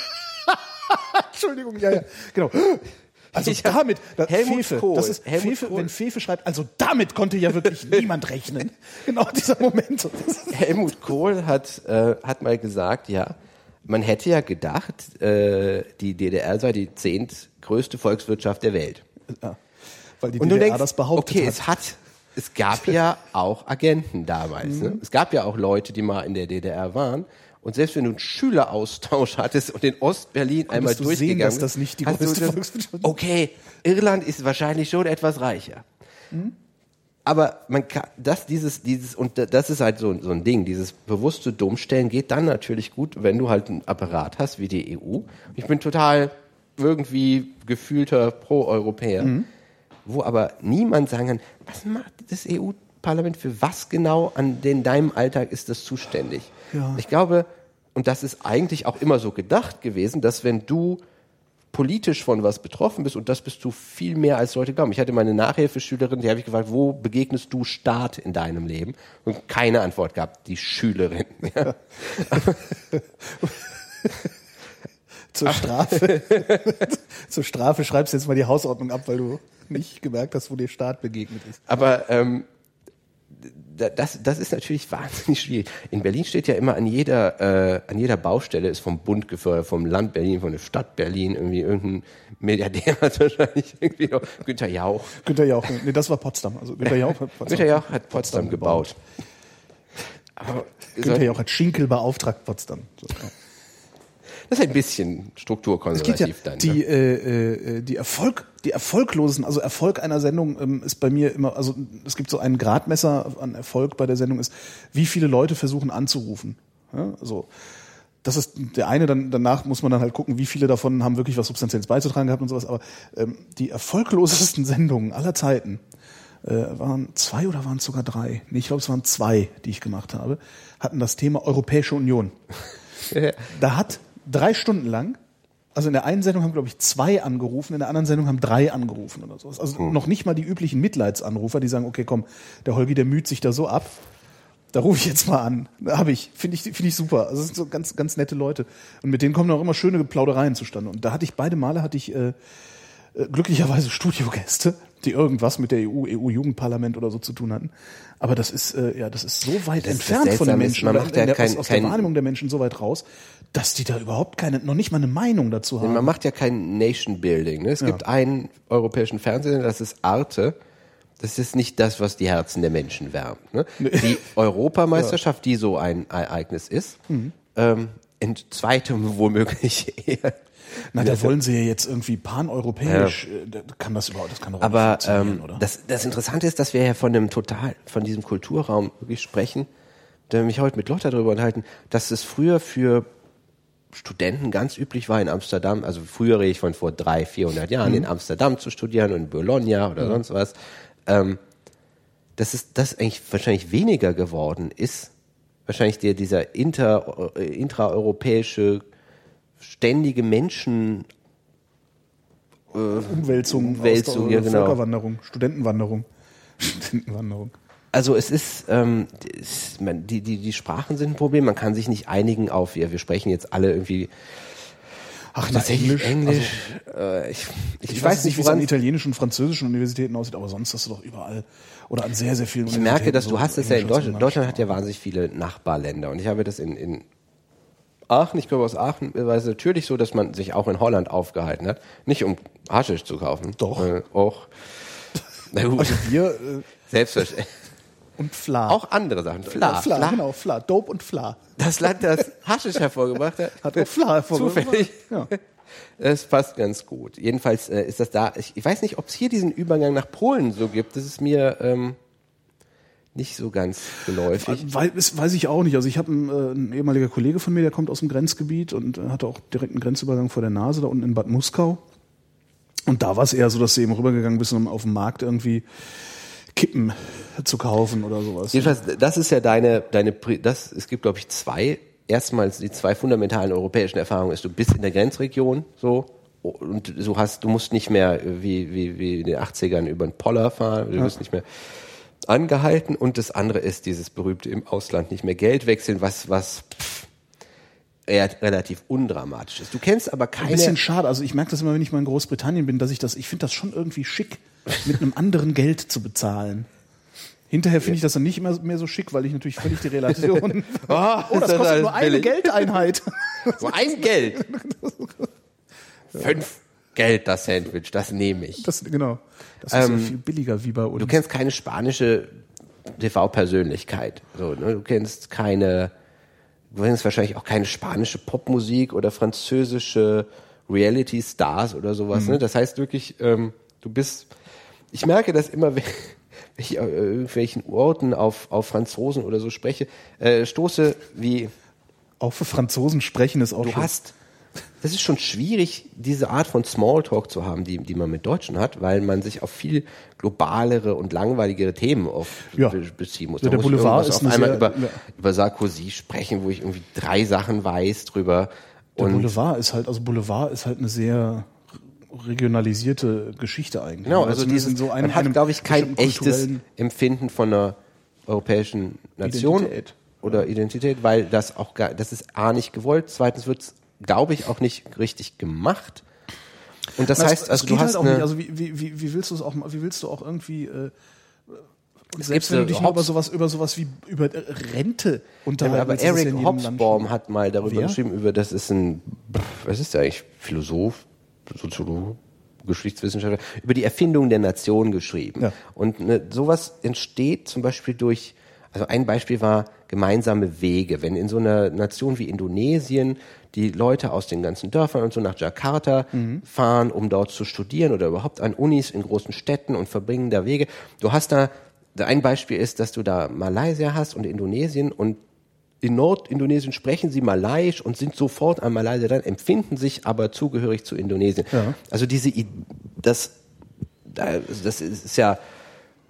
Entschuldigung, ja, ja, genau. Also Ich damit, das, Helmut Fefe, Kohl, das ist Helmut Fefe, Kohl. wenn Fefe schreibt, also damit konnte ja wirklich niemand rechnen. Genau dieser Moment. Helmut Kohl hat, äh, hat mal gesagt, ja, man hätte ja gedacht, äh, die DDR sei die zehntgrößte Volkswirtschaft der Welt. Ja, weil die Und du denkst, das behauptet okay, hat. es hat, es gab ja auch Agenten damals. Mhm. Ne? Es gab ja auch Leute, die mal in der DDR waren. Und selbst wenn du einen Schüleraustausch hattest und in Ostberlin einmal du sehen, durchgegangen dass das nicht die größte Volkswirtschaft? Okay, Irland ist wahrscheinlich schon etwas reicher. Aber man kann, das, dieses, dieses, und das ist halt so, so ein Ding, dieses bewusste Dummstellen geht dann natürlich gut, wenn du halt einen Apparat hast wie die EU. Ich bin total irgendwie gefühlter Pro-Europäer, wo aber niemand sagen kann, was macht das EU-Parlament für was genau an den, deinem Alltag ist das zuständig? Ja. Ich glaube, und das ist eigentlich auch immer so gedacht gewesen, dass wenn du politisch von was betroffen bist und das bist du viel mehr als Leute glauben. Ich hatte meine Nachhilfeschülerin, die habe ich gefragt, wo begegnest du Staat in deinem Leben? Und keine Antwort gab die Schülerin. Ja. Zur Strafe. Zur Strafe schreibst du jetzt mal die Hausordnung ab, weil du nicht gemerkt hast, wo dir Staat begegnet ist. Aber ähm, da- das, das ist natürlich wahnsinnig schwierig. In Berlin steht ja immer an jeder, äh, an jeder Baustelle ist vom Bund gefördert, vom Land Berlin, von der Stadt Berlin, irgendwie irgendein Milliardär hat wahrscheinlich irgendwie noch Günther Jauch. Günther Jauch, nee, das war Potsdam. Also Günther Jauch hat Potsdam, Günther Jauch hat Potsdam gebaut. Aber Günther Jauch hat Schinkel beauftragt Potsdam. So, ja. Das ist ein bisschen strukturkonservativ ja, dann. die, ne? äh, äh, die Erfolg, die erfolglosen, also Erfolg einer Sendung ähm, ist bei mir immer, also es gibt so einen Gradmesser an Erfolg bei der Sendung ist, wie viele Leute versuchen anzurufen. Ja, so. Das ist der eine, dann danach muss man dann halt gucken, wie viele davon haben wirklich was Substanzielles beizutragen gehabt und sowas. Aber ähm, die erfolglosesten Sendungen aller Zeiten äh, waren zwei oder waren es sogar drei? Nee, ich glaube, es waren zwei, die ich gemacht habe, hatten das Thema Europäische Union. Da hat drei Stunden lang, also in der einen Sendung haben, glaube ich, zwei angerufen, in der anderen Sendung haben drei angerufen oder sowas. Also noch nicht mal die üblichen Mitleidsanrufer, die sagen, okay, komm, der Holgi, der müht sich da so ab. Da rufe ich jetzt mal an. Da habe ich, finde ich, finde ich super. Also das sind so ganz, ganz nette Leute. Und mit denen kommen auch immer schöne Plaudereien zustande. Und da hatte ich beide Male hatte ich äh, äh, glücklicherweise Studiogäste, die irgendwas mit der EU, EU-Jugendparlament oder so zu tun hatten. Aber das ist äh, ja, das ist so weit Das- entfernt von den Seltsame ist, Menschen, man macht ja der, kein- aus, aus der kein- Wahrnehmung der Menschen so weit raus, dass die da überhaupt keine, noch nicht mal eine Meinung dazu haben. Man macht ja kein Nation Building. Ne? Es gibt einen europäischen Fernsehsender, das ist Arte. Das ist nicht das, was die Herzen der Menschen wärmt. Ne? Die Europameisterschaft, die so ein Ereignis ist, Mhm. ähm, in zweitem womöglich eher Na, da wollen sie ja jetzt irgendwie paneuropäisch, äh, da kann das überhaupt, das kann doch Aber nicht funktionieren, ähm, oder? das, das Interessante ist, dass wir ja von einem total, von diesem Kulturraum wirklich sprechen, da mich heute mit Lotta darüber unterhalten, dass es früher für Studenten ganz üblich war in Amsterdam, also früher rede ich von vor drei, 400 Jahren, Mhm. in Amsterdam zu studieren und in Bologna oder sonst was, ähm, dass es das eigentlich wahrscheinlich weniger geworden ist. Wahrscheinlich der, dieser inter, äh, intraeuropäische ständige Menschen Umwälzung, Umwälzung, aus ja, der, genau. Völkerwanderung, Studentenwanderung. Studentenwanderung. Also es ist, ähm, es, man, die, die, die Sprachen sind ein Problem. Man kann sich nicht einigen auf, ja, wir sprechen jetzt alle irgendwie Ach, tatsächlich Englisch. Englisch. äh, ich, ich, Ich, weiß nicht, wie es an italienischen und französischen Universitäten aussieht, aber sonst hast du doch überall oder an sehr, sehr vielen Ich merke, dass Universitäten du so hast es ja in Deutschland. Deutschland hat ja wahnsinnig viele Nachbarländer und ich habe das in, in Aachen, ich glaube aus Aachen, war es natürlich so, dass man sich auch in Holland aufgehalten hat. Nicht um Haschisch zu kaufen. Doch. Äh, auch. Na gut, Also Bier äh, selbstverständlich. Und Fla. Auch andere Sachen. Fla, Fla, Fla. genau, Fla. Dope und Fla. Das Land, das Haschisch hervorgebracht hat, Hat auch Fla hervorgebracht. Zufällig. Ja. Es passt ganz gut. Jedenfalls äh, ist das da. Ich, ich weiß nicht, ob es hier diesen Übergang nach Polen so gibt. Das ist mir ähm, nicht so ganz geläufig. Das weiß ich auch nicht. Also ich habe einen, äh, ein ehemaliger Kollege von mir, der kommt aus dem Grenzgebiet und äh, hatte auch direkt einen Grenzübergang vor der Nase, da unten in Bad Muskau. Und da war es eher so, dass sie eben rübergegangen bist, um auf dem Markt irgendwie Kippen zu kaufen oder sowas. Jedenfalls, das ist ja deine, deine, das, es gibt glaube ich zwei, erstmals die zwei fundamentalen europäischen Erfahrungen ist, du bist in der Grenzregion, so, und du hast, du musst nicht mehr wie, wie, wie in den 80ern über den Poller fahren, du bist nicht mehr angehalten und das andere ist dieses berühmte im Ausland nicht mehr Geld wechseln, was, was, pff, relativ undramatisch ist. Du kennst aber Ein keine, bisschen schade. Also ich merke das immer, wenn ich mal in Großbritannien bin, dass ich das, ich finde das schon irgendwie schick, mit einem anderen Geld zu bezahlen. Hinterher finde ich das dann nicht immer mehr so schick, weil ich natürlich völlig die Relation. Ah, oh, das das kostet nur eine billig. Geldeinheit. so ein Geld. Fünf Geld das Sandwich, das nehme ich. Das, genau. Das ist ja viel billiger wie bei uns. Du kennst keine spanische TV-Persönlichkeit. So, ne? Du kennst keine, du kennst wahrscheinlich auch keine spanische Popmusik oder französische Reality-Stars oder sowas. Ne? Das heißt wirklich, ähm, du bist, ich merke das immer, wenn ich an irgendwelchen Orten auf, auf Franzosen oder so spreche, äh, stoße wie, auch für Franzosen sprechen ist auch du schon. hast, das ist schon schwierig, diese Art von Smalltalk zu haben, die, die man mit Deutschen hat, weil man sich auf viel globalere und langweiligere Themen auf Ja. be beziehen muss. Ja, Da der muss Boulevard ist auf einmal sehr- über, ja. über Sarkozy sprechen, wo ich irgendwie drei Sachen weiß drüber. Der Und Boulevard ist halt, also Boulevard ist halt eine sehr regionalisierte Geschichte eigentlich. genau, also dieses, in so einem, man hat, glaube ich, kein echtes Empfinden von einer europäischen Nation Identität. oder Identität, weil das auch gar, das ist A nicht gewollt, zweitens wird es, glaube ich, auch nicht richtig gemacht. Und das Es- heißt, also du geht hast halt nicht. Also wie, wie, wie, willst du es auch, wie willst du auch irgendwie, äh, Es selbst wenn du dich über sowas, über sowas wie über äh, Rente Ja, unterhalten aber das ja Eric in jedem Land Hobsbawm hat mal darüber Wer? geschrieben, über das ist ein, was ist der eigentlich, Philosoph, Soziologe, Geschichtswissenschaftler, über die Erfindung der Nation geschrieben. Ja. Und ne, sowas entsteht zum Beispiel durch, also ein Beispiel war gemeinsame Wege. Wenn in so einer Nation wie Indonesien die Leute aus den ganzen Dörfern und so nach Jakarta Mhm. fahren, um dort zu studieren oder überhaupt an Unis in großen Städten und verbringen da Wege. Du hast da, ein Beispiel ist, dass du da Malaysia hast und Indonesien und in Nordindonesien sprechen sie Malaiisch und sind sofort an Malaysia dran, empfinden sich aber zugehörig zu Indonesien. Ja. Also diese, I- das, da- das ist ja,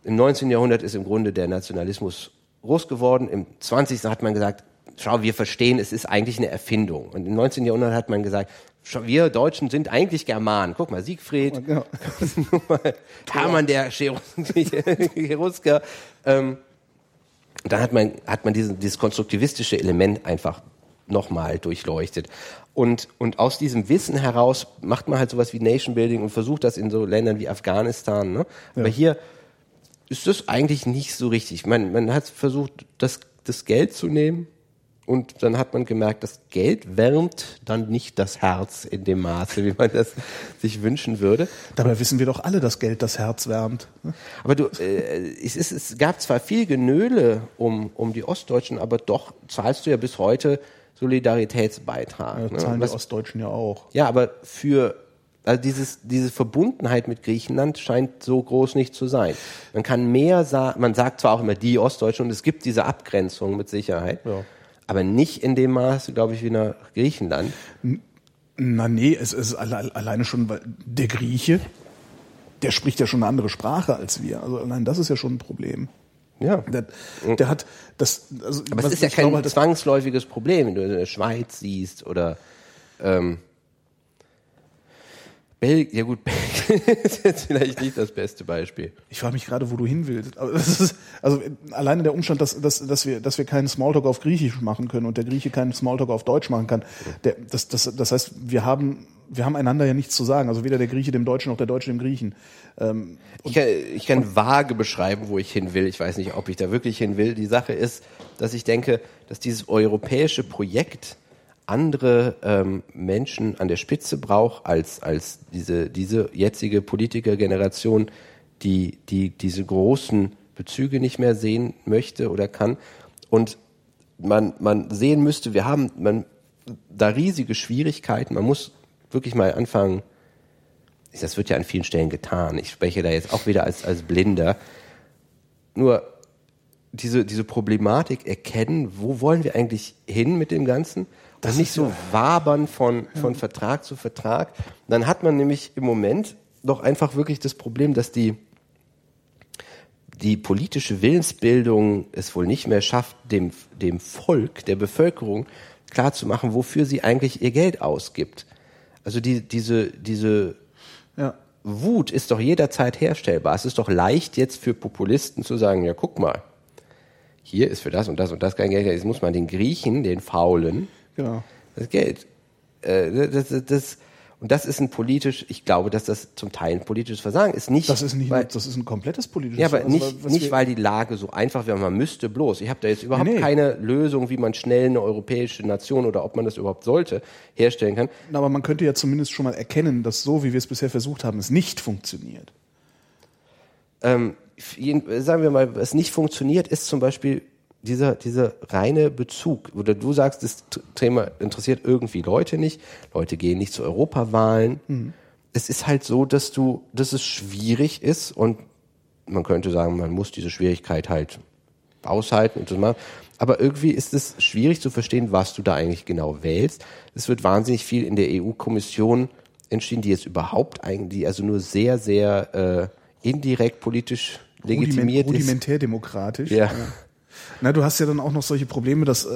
im 19. Jahrhundert ist im Grunde der Nationalismus groß geworden. Im 20. hat man gesagt, schau, wir verstehen, es ist eigentlich eine Erfindung. Und im 19. Jahrhundert hat man gesagt, schau, wir Deutschen sind eigentlich Germanen. Guck mal, Siegfried, Genau. Hermann der Cherusker. Ähm, dann hat man, hat man diesen, dieses konstruktivistische Element einfach nochmal durchleuchtet. Und, und aus diesem Wissen heraus macht man halt sowas wie Nation Building und versucht das in so Ländern wie Afghanistan. Ne? Aber hier ist das eigentlich nicht so richtig. Man, man hat versucht, das, das Geld zu nehmen und dann hat man gemerkt, das Geld wärmt dann nicht das Herz in dem Maße, wie man das sich wünschen würde. Dabei wissen wir doch alle, dass Geld das Herz wärmt. Aber du, äh, es, ist, es gab zwar viel Genöle um, um die Ostdeutschen, aber doch zahlst du ja bis heute Solidaritätsbeitrag. Ja, ne? zahlen Was- die Ostdeutschen ja auch. ja, aber für also dieses, diese Verbundenheit mit Griechenland scheint so groß nicht zu sein. Man kann mehr sagen, man sagt zwar auch immer die Ostdeutschen und es gibt diese Abgrenzung mit Sicherheit, Ja. aber nicht in dem Maße, glaube ich, wie nach Griechenland. Na nee, es ist alle, alleine schon, weil der Grieche, der spricht ja schon eine andere Sprache als wir. Also allein das ist ja schon ein Problem. Ja. Der, der hat das. Also, Aber es ist ja kein glaube halt, zwangsläufiges Problem, wenn du in der Schweiz siehst oder ähm, Belgien, ja gut, Belgien ist jetzt vielleicht nicht das beste Beispiel. Ich frage mich gerade, wo du hin willst. Ist, also alleine der Umstand, dass, dass, dass, wir, dass wir keinen Smalltalk auf Griechisch machen können und der Grieche keinen Smalltalk auf Deutsch machen kann, der, das, das, das heißt, wir haben, wir haben einander ja nichts zu sagen. Also weder der Grieche dem Deutschen noch der Deutsche dem Griechen. Ähm, Ich kann, ich kann vage beschreiben, wo ich hin will. Ich weiß nicht, ob ich da wirklich hin will. Die Sache ist, dass ich denke, dass dieses europäische Projekt andere ähm, Menschen an der Spitze braucht als, als diese, diese jetzige Politikergeneration, die, die diese großen Bezüge nicht mehr sehen möchte oder kann. Und man, man sehen müsste, wir haben man, da riesige Schwierigkeiten. Man muss wirklich mal anfangen, das wird ja an vielen Stellen getan. Ich spreche da jetzt auch wieder als, als Blinder. Nur diese, diese Problematik erkennen, wo wollen wir eigentlich hin mit dem Ganzen? Das nicht so wabern von, von Vertrag zu Vertrag. Dann hat man nämlich im Moment doch einfach wirklich das Problem, dass die, die politische Willensbildung es wohl nicht mehr schafft, dem, dem Volk, der Bevölkerung klarzumachen, wofür sie eigentlich ihr Geld ausgibt. Also die, diese, diese ja. Wut ist doch jederzeit herstellbar. Es ist doch leicht jetzt für Populisten zu sagen, ja guck mal, hier ist für das und das und das kein Geld. Jetzt muss man den Griechen, den Faulen, Genau. das Geld. Äh, das, das, das, und das ist ein politisch, ich glaube, dass das zum Teil ein politisches Versagen ist. Nicht, Das ist nicht, weil, das ist ein komplettes politisches. ja, aber also, nicht, was nicht weil die Lage so einfach wäre, man müsste bloß. Ich habe da jetzt überhaupt Nee, nee. keine Lösung, wie man schnell eine europäische Nation oder ob man das überhaupt sollte, herstellen kann. Aber man könnte ja zumindest schon mal erkennen, dass so, wie wir es bisher versucht haben, es nicht funktioniert. ähm, sagen wir mal, was nicht funktioniert, ist zum Beispiel dieser, dieser reine Bezug. Oder du sagst, das Thema interessiert irgendwie Leute nicht. Leute gehen nicht zu Europawahlen. Es ist halt so, dass du, dass es schwierig ist und man könnte sagen, man muss diese Schwierigkeit halt aushalten und so machen. Aber irgendwie ist es schwierig zu verstehen, was du da eigentlich genau wählst. Es wird wahnsinnig viel in der EU-Kommission entschieden, die jetzt überhaupt eigentlich, die also nur sehr, sehr äh, indirekt politisch legitimiert ist. rudimentär demokratisch. Ja. Na, du hast ja dann auch noch solche Probleme, dass äh,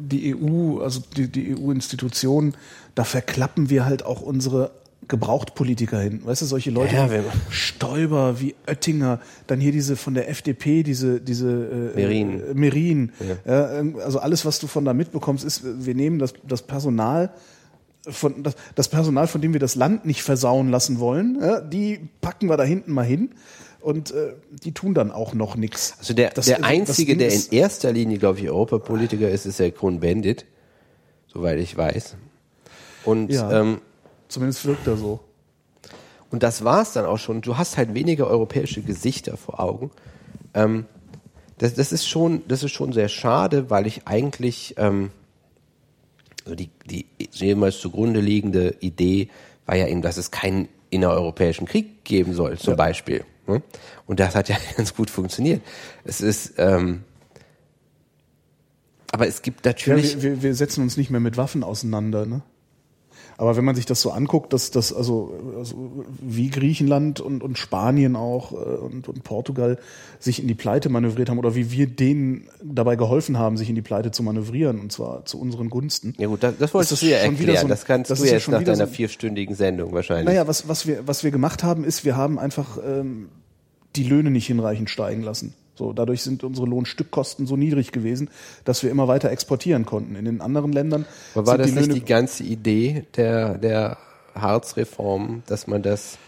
die EU, also die, die EU-Institutionen, da verklappen wir halt auch unsere Gebrauchtpolitiker hin. Weißt du, solche Leute Ja, wie Stoiber, wie Oettinger, dann hier diese von der FDP, diese, diese äh, Merin. Äh, Merin. Ja. ähm, also alles, was du von da mitbekommst, ist, wir nehmen das, das Personal von das, das Personal, von dem wir das Land nicht versauen lassen wollen, ja, die packen wir da hinten mal hin und äh, die tun dann auch noch nichts. Also der, Das- der das einzige, der in erster Linie, glaube ich, Europapolitiker ist, ist der Kron-Bendit, soweit ich weiß. Und, Ja. ähm, Zumindest wirkt er so. und das war's dann auch schon. Du hast halt weniger europäische Gesichter vor Augen. Ähm, das, das ist schon, das ist schon sehr schade, weil ich eigentlich ähm, also die, die jemals zugrunde liegende Idee war ja eben, dass es keinen innereuropäischen Krieg geben soll, zum Ja. Beispiel. Ne? Und das hat ja ganz gut funktioniert. Es ist, ähm, aber es gibt Ja, natürlich, wir, wir, wir setzen uns nicht mehr mit Waffen auseinander, ne? Aber wenn man sich das so anguckt, dass das also, also wie Griechenland und, und Spanien auch äh, und, und Portugal sich in die Pleite manövriert haben oder wie wir denen dabei geholfen haben, sich in die Pleite zu manövrieren und zwar zu unseren Gunsten. ja gut, das, das wolltest du ja schon wieder erklären. so ein- das kannst das du ja jetzt schon nach deiner so vierstündigen Sendung wahrscheinlich. Naja, was, was, wir, was wir gemacht haben, ist, wir haben einfach ähm, die Löhne nicht hinreichend steigen lassen. So, dadurch sind unsere Lohnstückkosten so niedrig gewesen, dass wir immer weiter exportieren konnten. In den anderen Ländern Aber war das die nicht Löhne die ganze Idee der, der Harzreform, dass man das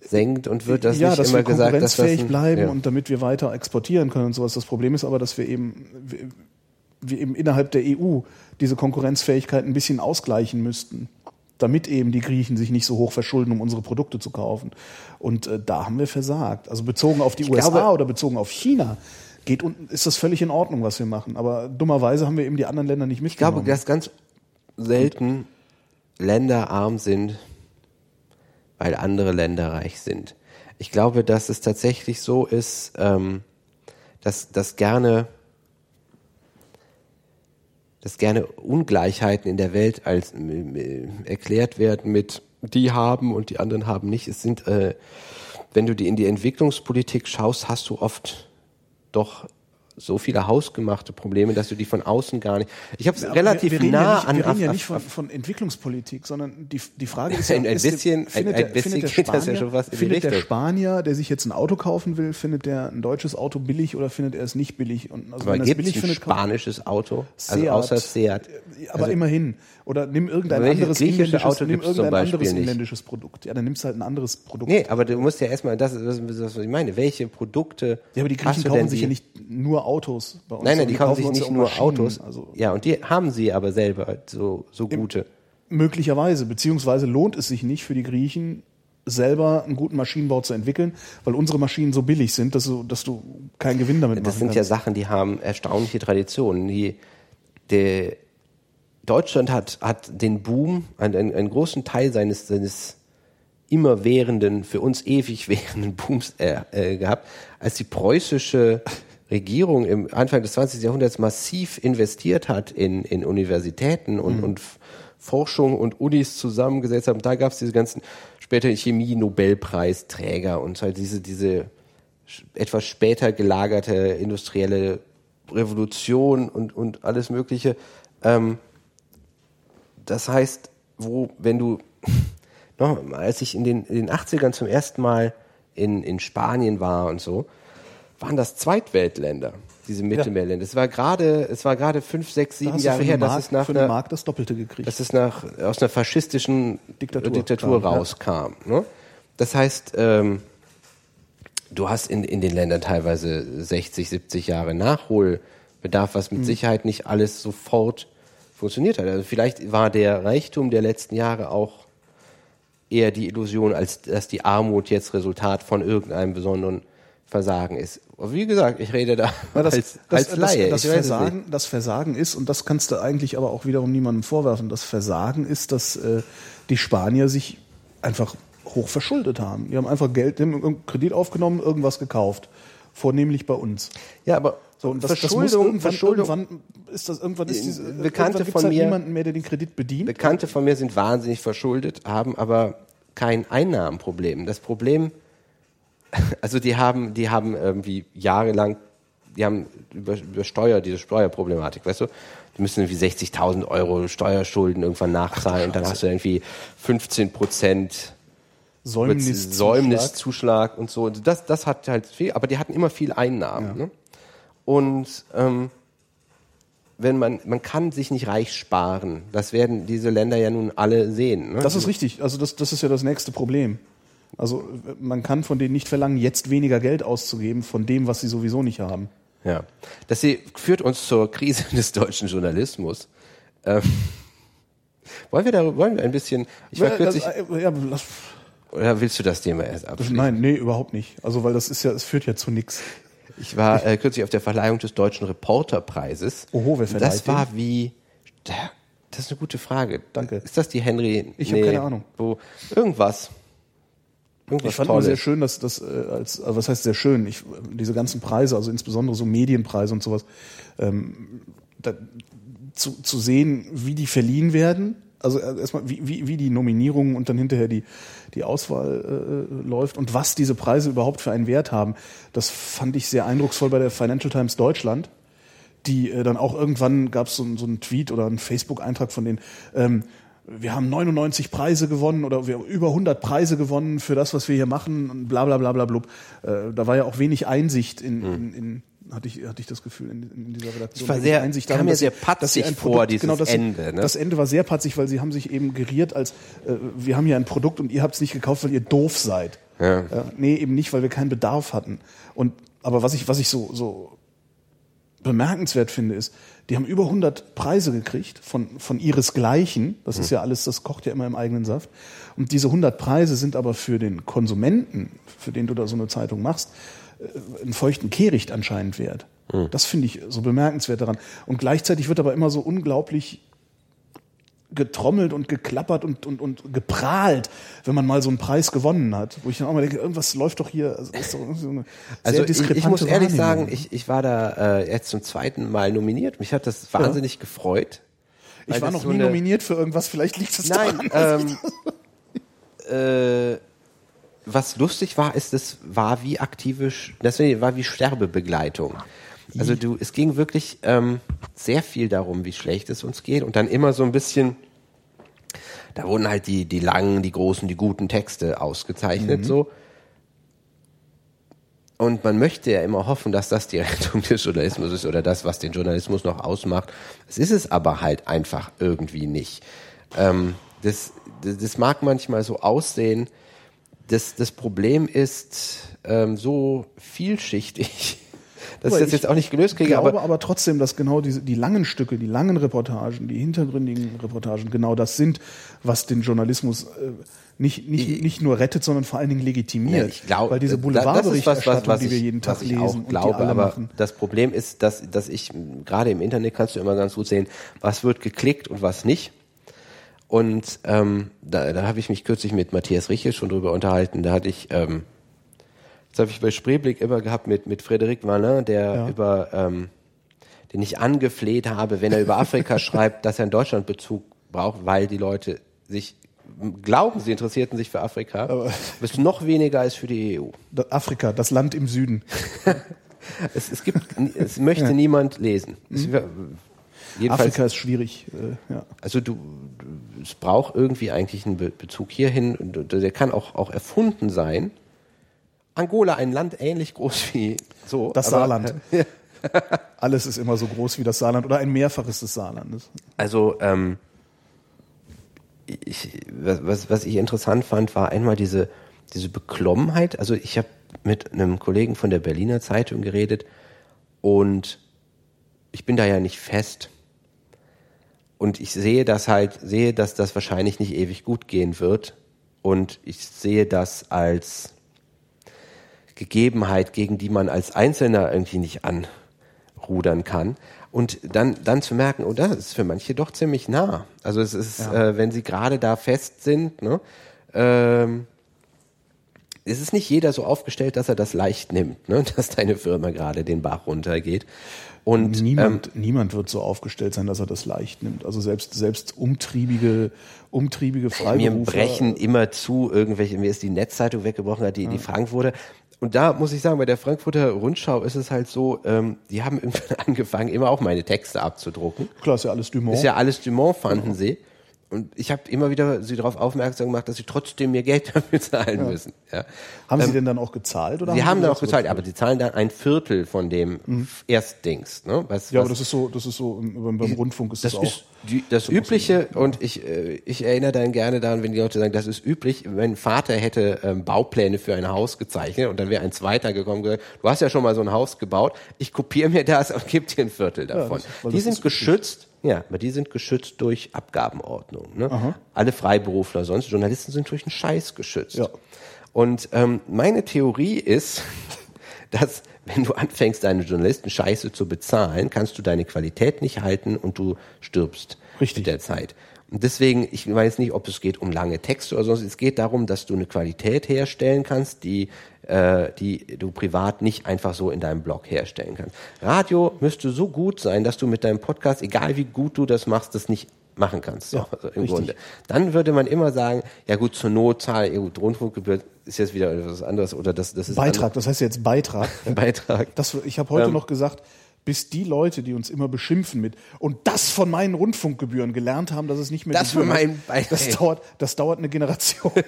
senkt und wird das ja, nicht dass immer wir gesagt, dass das konkurrenzfähig bleiben ja. und damit wir weiter exportieren können und sowas. Das Problem ist aber, dass wir eben, wir, wir eben innerhalb der EU diese Konkurrenzfähigkeit ein bisschen ausgleichen müssten, damit eben die Griechen sich nicht so hoch verschulden, um unsere Produkte zu kaufen. Und äh, da haben wir versagt. Also bezogen auf die USA glaube- oder bezogen auf China, geht und ist das völlig in Ordnung, was wir machen. Aber dummerweise haben wir eben die anderen Länder nicht Ich glaube, mitgenommen. dass ganz selten Länder arm sind, weil andere Länder reich sind. Ich glaube, dass es tatsächlich so ist, ähm, dass, dass gerne dass gerne Ungleichheiten in der Welt als äh, erklärt werden mit die haben und die anderen haben nicht. Es sind, äh, wenn du die in die Entwicklungspolitik schaust, hast du oft doch so viele hausgemachte Probleme, dass du die von außen gar nicht. Ich habe es relativ wir, wir nah ja nicht, an Wir reden ja nicht von, von Entwicklungspolitik, sondern die, die Frage ist ja, Ein- ein ist der- bisschen- ein- findet ein der, bisschen findet der das ja Spanier, schon was in findet der. Spanier, der sich jetzt ein Auto kaufen will, findet der ein deutsches Auto billig oder findet er es nicht billig? Und also Aber er gibt es ein findet, spanisches Auto? Also Seat. außer Seat. Aber Also- immerhin. Oder nimm irgendein welches anderes inländisches, Auto nimm irgendein anderes inländisches Produkt. Ja, dann nimmst du halt ein anderes Produkt. Nee, aber du musst ja erstmal, das, das ist das, was ich meine. Welche Produkte Ja, aber die Griechen kaufen sich die? ja nicht nur Autos bei uns. Nein, nein, sondern die kaufen sich nicht nur Maschinen. Autos. Also ja, und die haben sie aber selber so, so gute. möglicherweise, beziehungsweise lohnt es sich nicht für die Griechen, selber einen guten Maschinenbau zu entwickeln, weil unsere Maschinen so billig sind, dass du, dass du keinen Gewinn damit Das machen sind ja. Sachen, die haben erstaunliche Traditionen. Die, der, Deutschland hat, hat den Boom, einen, einen, großen Teil seines, seines immerwährenden, für uns ewig währenden Booms äh, äh, gehabt, als die preußische Regierung im Anfang des 20. Jahrhunderts massiv investiert hat in, in Universitäten und, und F- Forschung und Unis zusammengesetzt haben. Da gab es diese ganzen später Chemie-Nobelpreisträger und halt diese, diese etwas später gelagerte industrielle Revolution und, und alles Mögliche. Ähm, das heißt, wo, wenn du, noch, als ich in den, in den 80ern zum ersten Mal in, in Spanien war und so, waren das Zweitweltländer, diese Mittelmeerländer. Es war gerade, es war gerade fünf, sechs, sieben Jahre her, dass Mark, es nach für einer, Mark das Doppelte gekriegt. dass es nach, aus einer faschistischen Diktatur Diktatur, ja. rauskam. Ne? Das heißt, ähm, du hast in, in den Ländern teilweise 60, 70 Jahre Nachholbedarf, was mit Sicherheit nicht alles sofort funktioniert hat. Also vielleicht war der Reichtum der letzten Jahre auch eher die Illusion, als dass die Armut jetzt Resultat von irgendeinem besonderen Versagen ist. Wie gesagt, ich rede da Ja, das, als, das, als Laie. Das, das. Versagen, das Versagen ist, und das kannst du eigentlich aber auch wiederum niemandem vorwerfen, das Versagen ist, dass äh, die Spanier sich einfach hoch verschuldet haben. Die haben einfach Geld, Kredit aufgenommen, irgendwas gekauft. Vornehmlich bei uns. Ja, aber So, und das, das Verschuldung, irgendwann, Verschuldung, irgendwann ist das irgendwann ist diese, Bekannte von halt mir- niemanden mehr, der den Kredit bedient. Bekannte von mir sind wahnsinnig verschuldet, haben aber kein Einnahmenproblem. Das Problem, also die haben, die haben irgendwie jahrelang, die haben über, über Steuer, diese Steuerproblematik, weißt du, die müssen irgendwie 60.000 Euro Steuerschulden irgendwann nachzahlen und dann hast du irgendwie 15 Prozent Säumnis, Säumniszuschlag und so. Das, das hat halt viel, aber die hatten immer viel Einnahmen. Ne? Und ähm, wenn man, man kann sich nicht reich sparen. Das werden diese Länder ja nun alle sehen. Ne? Das ist richtig. Also das, das ist ja das nächste Problem. Also man kann von denen nicht verlangen, jetzt weniger Geld auszugeben von dem, was sie sowieso nicht haben. Ja. Das führt uns zur Krise des deutschen Journalismus. Ähm, wollen wir darüber, wollen wir ein bisschen, ich war Ja, kürzlich, äh, ja, oder willst du das Thema erst abschließen? nein, nee, überhaupt nicht. Also weil das ist ja, es führt ja zu nichts. Ich war äh, kürzlich auf der Verleihung des Deutschen Reporterpreises. Oho, wer verleiht Das war wie, das ist eine gute Frage. Danke. Ist das die Henry? Ich hab keine Ahnung. Wo, irgendwas. Irgendwas Ich fand Tolles. sehr schön, dass das äh, als, also was heißt sehr schön, ich, diese ganzen Preise, also insbesondere so Medienpreise und sowas, ähm, da, zu, zu sehen, wie die verliehen werden. Also äh, erstmal, wie, wie, wie die Nominierungen und dann hinterher die, die Auswahl äh, läuft und was diese Preise überhaupt für einen Wert haben. Das fand ich sehr eindrucksvoll bei der Financial Times Deutschland, die äh, dann auch irgendwann gab es so, so einen Tweet oder einen Facebook-Eintrag von denen, ähm, wir haben 99 Preise gewonnen oder wir haben über 100 Preise gewonnen für das, was wir hier machen und bla bla bla bla blub. Äh, da war ja auch wenig Einsicht in, in, in hatte ich, hatte ich das Gefühl in, in dieser Redaktion. Es war sehr- Einsicht kam darin, mir dass sie- sehr patzig dass sie ein vor, Produkt, dieses genau, das, Ende, ne? Das Ende war sehr patzig, weil sie haben sich eben geriert als, äh, wir haben hier ein Produkt und ihr habt es nicht gekauft, weil ihr doof seid. Ja. Ja, nee, eben nicht, weil wir keinen Bedarf hatten. Und, aber was ich, was ich so, so bemerkenswert finde, ist, die haben über 100 Preise gekriegt von, von ihresgleichen. Das ist ja alles, das kocht ja immer im eigenen Saft. Und diese 100 Preise sind aber für den Konsumenten, für den du da so eine Zeitung machst, äh, einen feuchten Kehricht anscheinend wert. Das finde ich so bemerkenswert daran. Und gleichzeitig wird aber immer so unglaublich getrommelt und geklappert und, und, und geprahlt, wenn man mal so einen Preis gewonnen hat. Wo ich dann auch mal denke, irgendwas läuft doch hier. Also, ist doch so eine Also ich, ich muss ehrlich sagen, ich, ich war da äh, jetzt zum zweiten Mal nominiert. Mich hat das wahnsinnig gefreut. ich war noch so nie eine- nominiert für irgendwas, vielleicht liegt es Nein, daran. ähm, äh, was lustig war, ist, es war wie aktive, das war wie Sterbebegleitung. Also du, es ging wirklich ähm, sehr viel darum, wie schlecht es uns geht und dann immer so ein bisschen, da wurden halt die, die langen, die großen, die guten Texte ausgezeichnet, so. Und man möchte ja immer hoffen, dass das die Rettung des Journalismus ist oder das, was den Journalismus noch ausmacht. Es ist es aber halt einfach irgendwie nicht. Ähm, das, das, das mag manchmal so aussehen. Das, das Problem ist ähm, so vielschichtig, dass Aber ich das ich jetzt auch nicht gelöst Ich kriege. glaube Aber aber, trotzdem, dass genau diese, die langen Stücke, die langen Reportagen, die hintergründigen Reportagen genau das sind, was den Journalismus äh, nicht, nicht, nicht nur rettet, sondern vor allen Dingen legitimiert. Ja, ich glaube, Weil diese was, Boulevardberichterstattung, die wir ich- jeden Tag ich lesen auch und glaube, die alle aber machen. das Problem ist, dass, dass ich gerade im Internet kannst du immer ganz gut sehen, was wird geklickt und was nicht. Und ähm, da, da habe ich mich kürzlich mit Matthias Riche schon drüber unterhalten. Da hatte ich, ähm, das habe ich bei Spreeblick immer gehabt mit mit Frédéric Valin, der Ja. über ähm, den ich angefleht habe, wenn er über Afrika schreibt, dass er einen Deutschlandbezug braucht, weil die Leute sich glauben, sie interessierten sich für Afrika, bis noch weniger als für die EU. Afrika, das Land im Süden. Es, es gibt, es möchte niemand lesen. Es, jedenfalls, Afrika ist schwierig. Äh, ja. also du, du, es braucht irgendwie eigentlich einen Be Bezug hierhin. Und der kann auch, auch erfunden sein. Angola, ein Land ähnlich groß wie so. Das aber- Saarland. Alles ist immer so groß wie das Saarland oder ein Mehrfaches des Saarlandes. Also, ähm, ich, was, was, was ich interessant fand, war einmal diese, diese Beklommenheit. Also ich habe mit einem Kollegen von der Berliner Zeitung geredet und ich bin da ja nicht fest. Und ich sehe das halt, sehe, dass das wahrscheinlich nicht ewig gut gehen wird. Und ich sehe das als Gegebenheit, gegen die man als Einzelner irgendwie nicht anrudern kann. Und dann, dann zu merken, oh, das ist für manche doch ziemlich nah. Also es ist, äh, wenn sie gerade da fest sind, ne, ähm, es ist nicht jeder so aufgestellt, dass er das leicht nimmt, ne, dass deine Firma gerade den Bach runtergeht. Und ähm, Niemand, niemand wird so aufgestellt sein, dass er das leicht nimmt. Also selbst, selbst umtriebige, umtriebige mir Freiberufer. brechen immer zu irgendwelche, mir ist die Netzzeitung weggebrochen, hat die, die Frankfurter. Und da muss ich sagen, bei der Frankfurter Rundschau ist es halt so, ähm, die haben irgendwann angefangen, immer auch meine Texte abzudrucken. Klar, ist ja alles Dumont. Ist ja alles Dumont, fanden sie. Und ich habe immer wieder sie darauf aufmerksam gemacht, dass sie trotzdem mir Geld dafür zahlen müssen. Ja. haben Ähm, Sie denn dann auch gezahlt? Oder Sie haben Sie dann das auch gezahlt, aber sie zahlen dann ein Viertel von dem Erstdings. Ne? Was, Ja, was, aber das ist so, das ist so, im- beim, beim Rundfunk ist das, das auch. ist die, das Übliche und ich, äh, ich erinnere dann gerne daran, wenn die Leute sagen, das ist üblich, mein Vater hätte ähm, Baupläne für ein Haus gezeichnet und dann wäre ein zweiter gekommen und gesagt, du hast ja schon mal so ein Haus gebaut, ich kopiere mir das und gebe dir ein Viertel davon. das- weil die das sind geschützt, ja, aber die sind geschützt durch Abgabenordnung. Ne? Alle Freiberufler sonst, Journalisten sind durch einen Scheiß geschützt. Ja. Und ähm, meine Theorie ist, dass wenn du anfängst, deine Journalisten scheiße zu bezahlen, kannst du deine Qualität nicht halten und du stirbst Richtig. mit der Zeit. Deswegen, ich weiß nicht, ob es geht um lange Texte oder sonst. Es geht darum, dass du eine Qualität herstellen kannst, die, äh, die du privat nicht einfach so in deinem Blog herstellen kannst. Radio müsste so gut sein, dass du mit deinem Podcast, egal wie gut du das machst, das nicht machen kannst. So, Ja, also im richtig. Grunde. Dann würde man immer sagen, ja gut, zur Notzahl, ja gut, Rundfunkgebühr ist jetzt wieder etwas anderes oder das, das ist Beitrag, das heißt jetzt Beitrag. Beitrag. Das, ich habe heute Ähm. noch gesagt, bis die Leute, die uns immer beschimpfen mit und das von meinen Rundfunkgebühren gelernt haben, dass es nicht mehr Das Gebühren von meinen Beiträgen. das dauert, das dauert eine Generation.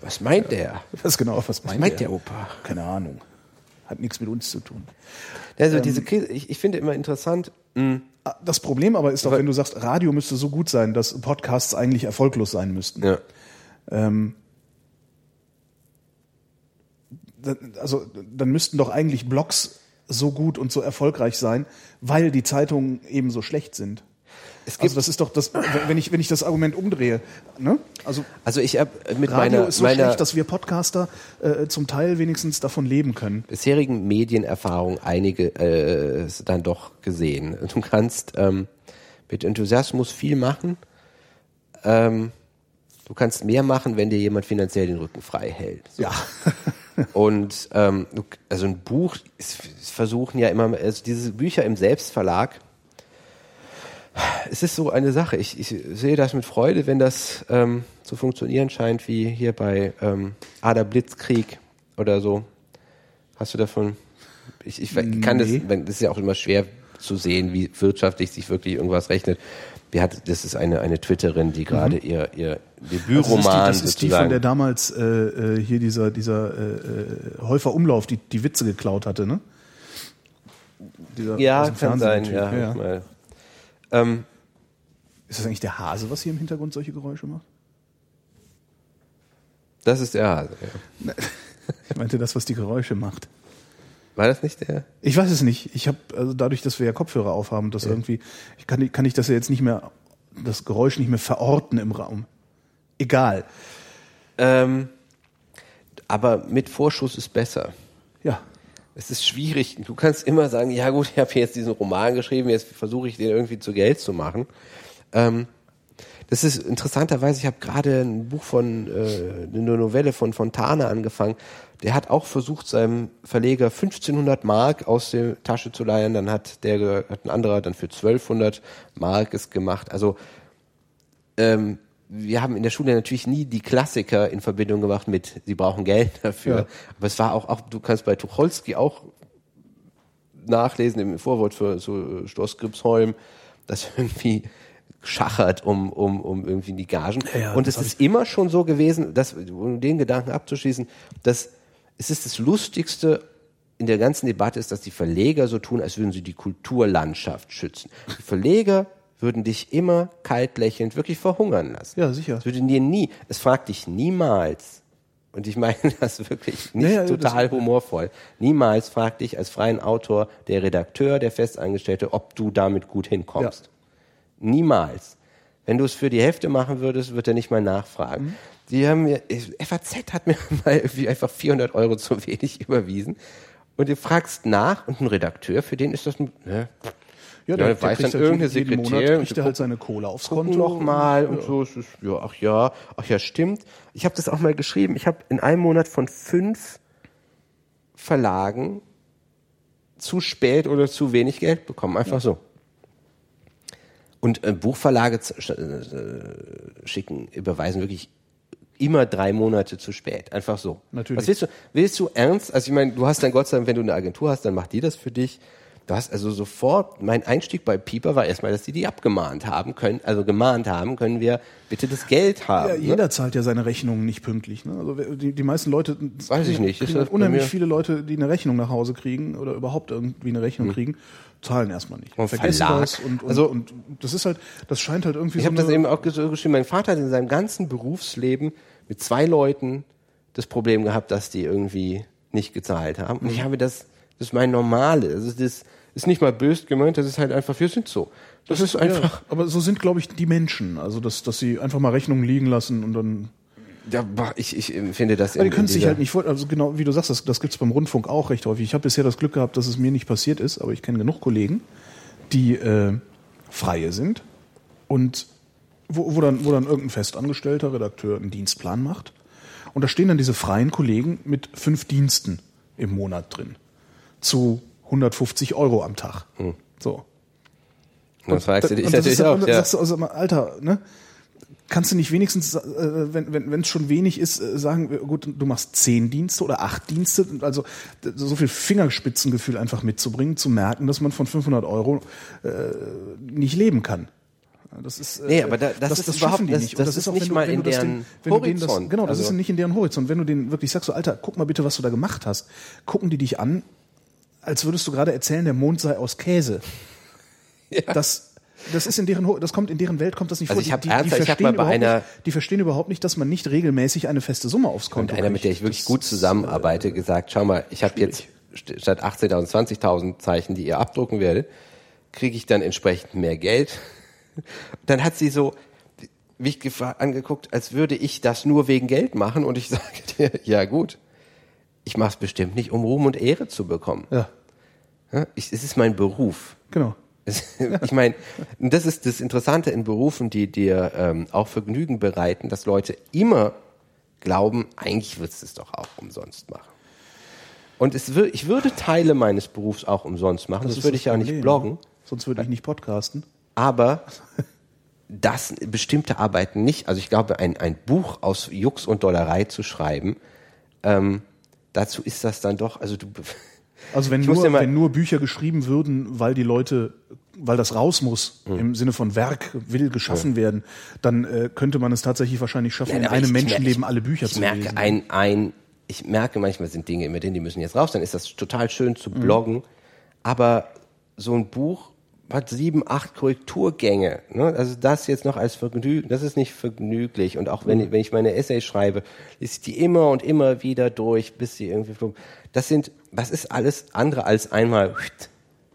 Was meint der? was genau, was meint, meint der Opa? Keine Ahnung. Hat nichts mit uns zu tun. Also diese Krise, ich, ich finde immer interessant, mh, Ah, Das Problem aber ist doch, wenn du sagst, Radio müsste so gut sein, dass Podcasts eigentlich erfolglos sein müssten. ja. Ähm, also dann müssten doch eigentlich Blogs so gut und so erfolgreich sein, weil die Zeitungen eben so schlecht sind. gibt- also das ist doch das, wenn ich, wenn ich das Argument umdrehe, ne? Also Also ich habe mit Radio meiner, ist so meiner schlecht, dass wir Podcaster äh, zum Teil wenigstens davon leben können. bisherigen Medienerfahrung einige äh, dann doch gesehen. Du kannst ähm, mit Enthusiasmus viel machen. Ähm, du kannst mehr machen, wenn dir jemand finanziell den Rücken frei hält. So. Ja. Und ähm, also ein Buch, es, es versuchen ja immer, also diese Bücher im Selbstverlag, es ist so eine Sache. Ich, ich sehe das mit Freude, wenn das ähm, zu funktionieren scheint, wie hier bei ähm, Ada Blitzkrieg oder so. Hast du davon? Ich, ich kann Nee. das, das ist ja auch immer schwer zu sehen, wie wirtschaftlich sich wirklich irgendwas rechnet. Wir hat, das ist eine, eine Twitterin, die gerade ihr, ihr Debütroman das ist die, das ist die von der damals äh, äh, hier dieser dieser äh, äh, Häufer Umlauf, die die Witze geklaut hatte, ne? Dieser ja, kann Fernsehen- sein, ja. ja, ja. Ähm, Ist das eigentlich der Hase, was hier im Hintergrund solche Geräusche macht? das ist der Hase. Ja. Ich meinte das, was die Geräusche macht. War das nicht der? Ich weiß es nicht. Ich habe also dadurch, dass wir ja Kopfhörer aufhaben, das irgendwie, ich kann, kann ich das ja jetzt nicht mehr, das Geräusch nicht mehr verorten im Raum. Egal. Ähm, aber mit Vorschuss ist besser. Ja. Es ist schwierig. Du kannst immer sagen, ja gut, ich habe jetzt diesen Roman geschrieben, jetzt versuche ich den irgendwie zu Geld zu machen. Ähm, das ist interessanterweise, ich habe gerade ein Buch von, äh, eine Novelle von Fontane angefangen. Der hat auch versucht, seinem Verleger 1500 Mark aus der Tasche zu leihen. Dann hat der, hat ein anderer dann für 1200 Mark es gemacht. Also ähm, wir haben in der Schule natürlich nie die Klassiker in Verbindung gemacht mit, sie brauchen Geld dafür. Ja. Aber es war auch, auch, du kannst bei Tucholsky auch nachlesen im Vorwort für so Stoss Gripsholm, das irgendwie schachert um, um, um irgendwie die Gagen. Ja, ja, Und es ist immer schon so gewesen, dass, um den Gedanken abzuschließen, dass es ist das Lustigste in der ganzen Debatte ist, dass die Verleger so tun, als würden sie die Kulturlandschaft schützen. Die Verleger würden dich immer kalt lächelnd wirklich verhungern lassen. Ja, sicher. Es würde dir nie, es fragt dich niemals, und ich meine das wirklich nicht Ja, ja, total humorvoll, niemals fragt dich als freien Autor der Redakteur, der Festangestellte, ob du damit gut hinkommst. Niemals. Wenn du es für die Hälfte machen würdest, wird er nicht mal nachfragen. Mhm. Die haben mir, FAZ hat mir mal irgendwie einfach 400 Euro zu wenig überwiesen. Und du fragst nach und ein Redakteur, für den ist das, ein- ne, Ja, der weiß dann irgendeine jeden Monat Sekretärin und kriegt er halt seine Kohle aufs Konto. noch mal und ja. so. Es ist, ja, ach ja, ach ja, stimmt. Ich habe das auch mal geschrieben. Ich habe in einem Monat von fünf Verlagen zu spät oder zu wenig Geld bekommen. Einfach so. Und äh, Buchverlage sch- äh, schicken, überweisen wirklich immer drei Monate zu spät. Einfach so. Natürlich. Was willst du? Willst du ernst? Also ich meine, du hast dann Gott sei Dank, wenn du eine Agentur hast, dann macht die das für dich. Du hast also sofort, mein Einstieg bei Pieper war erstmal, dass die die abgemahnt haben können, also gemahnt haben, können wir bitte das Geld haben. Ja, ne? jeder zahlt ja seine Rechnungen nicht pünktlich. Ne? Also die, die meisten Leute, Weiß ich nicht. Ist das unheimlich viele Leute, die eine Rechnung nach Hause kriegen oder überhaupt irgendwie eine Rechnung kriegen, zahlen erstmal nicht. Hm. Und Vergessen Verlag. das und, und, Also- und das ist halt, das scheint halt irgendwie Ich so habe das eben auch so geschrieben. Mein Vater hat in seinem ganzen Berufsleben mit zwei Leuten das Problem gehabt, dass die irgendwie nicht gezahlt haben. Und ich habe das, das ist mein Normale. Das ist, das ist nicht mal böse gemeint, das ist halt einfach, wir sind so. Das, ist einfach, Ja, aber so sind, glaube ich, die Menschen. Also, dass, dass sie einfach mal Rechnungen liegen lassen und dann. ja, ich, ich finde das Aber die können es sich halt nicht vor. Also, genau wie du sagst, das, das gibt's beim Rundfunk auch recht häufig. Ich habe bisher das Glück gehabt, dass es mir nicht passiert ist, aber ich kenne genug Kollegen, die äh, Freie sind und wo, wo, dann, wo dann irgendein festangestellter Redakteur einen Dienstplan macht. Und da stehen dann diese freien Kollegen mit fünf Diensten im Monat drin. Zu 150 Euro am Tag. So. Und dann fragst du dich Und natürlich ist, auch, und dann ja. sagst du also Alter, ne? Kannst du nicht wenigstens, äh, wenn wenn wenn, es schon wenig ist, äh, sagen, gut, du machst zehn Dienste oder acht Dienste, also so viel Fingerspitzengefühl einfach mitzubringen, zu merken, dass man von 500 Euro äh, nicht leben kann. Das ist, äh, Nee, aber da- das ist schaffen überhaupt- die das- nicht. Und das ist auch, nicht du- mal in das deren den- das, Horizont. Genau, das Also- ist nicht in deren Horizont. Wenn du denen wirklich sagst, so, Alter, guck mal bitte, was du da gemacht hast, gucken die dich an, als würdest du gerade erzählen, der Mond sei aus Käse. Das, das ist in deren, das kommt in deren Welt kommt das nicht Also vor. ich hab die, die, ernsthaft- ich hab verstehen mal bei überhaupt einer- nicht, die verstehen überhaupt nicht, dass man nicht regelmäßig eine feste Summe aufs Konto Und einer, mit der ich wirklich Das gut ist, zusammenarbeite, gesagt, schau mal, ich habe jetzt st- statt 18.000, 20.000 Zeichen, die ihr abdrucken werdet, kriege ich dann entsprechend mehr Geld. Dann hat sie so mich angeguckt, als würde ich das nur wegen Geld machen und ich sage dir, ja gut, ich mache es bestimmt nicht, um Ruhm und Ehre zu bekommen. Ja, Ja, ich, es ist mein Beruf. genau. Es- Ich meine, das ist das Interessante in Berufen, die dir ähm, auch Vergnügen bereiten, dass Leute immer glauben, eigentlich würdest du es doch auch umsonst machen. Und es ich würde Teile meines Berufs auch umsonst machen, das, ist würde ich ja nicht bloggen? Sonst würde ich nicht podcasten. Aber das bestimmte Arbeiten nicht. Also ich glaube, ein, ein Buch aus Jux und Dollerei zu schreiben, ähm, dazu ist das dann doch, also du Also wenn Ich nur, wenn nur Bücher geschrieben würden, weil die Leute, weil das raus muss, Hm. im Sinne von Werk will geschaffen werden, dann äh, könnte man es tatsächlich wahrscheinlich schaffen, Nein, in einem ich- ich Menschenleben merke- alle Bücher ich zu merke lesen. Ein, ein, ich merke manchmal sind Dinge immer drin, die müssen jetzt raus, dann ist das total schön zu Mhm. bloggen. Aber so ein Buch hat sieben, acht Korrekturgänge. Ne? Also das jetzt noch als Vergnügen, das ist nicht vergnüglich. Und auch Mhm. wenn, ich- wenn ich meine Essays schreibe, lese ich die immer und immer wieder durch, bis sie irgendwie flummen. Das sind, das ist alles andere als einmal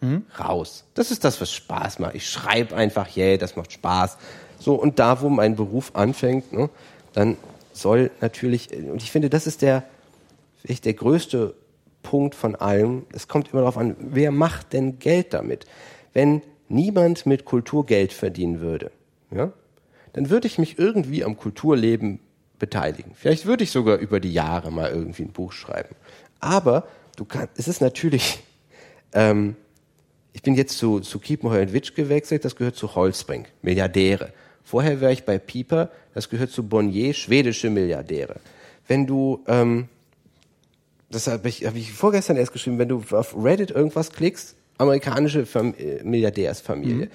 Mhm. raus. Das ist das, was Spaß macht. Ich schreibe einfach, yeah, das macht Spaß. So, und da, wo mein Beruf anfängt, ne, dann soll natürlich, und ich finde, das ist der, der größte Punkt von allem. Es kommt immer darauf an, wer macht denn Geld damit? Wenn niemand mit Kultur Geld verdienen würde, ja, dann würde ich mich irgendwie am Kulturleben beteiligen. Vielleicht würde ich sogar über die Jahre mal irgendwie ein Buch schreiben. Aber du kannst, es ist natürlich, ähm, ich bin jetzt zu, zu Kiepenheuer Witsch gewechselt, das gehört zu Holzbrink, Milliardäre. Vorher wäre ich bei Pieper, das gehört zu Bonnier, schwedische Milliardäre. Wenn du, ähm, das habe ich, hab ich vorgestern erst geschrieben, wenn du auf Reddit irgendwas klickst, amerikanische Fam äh, Milliardärsfamilie,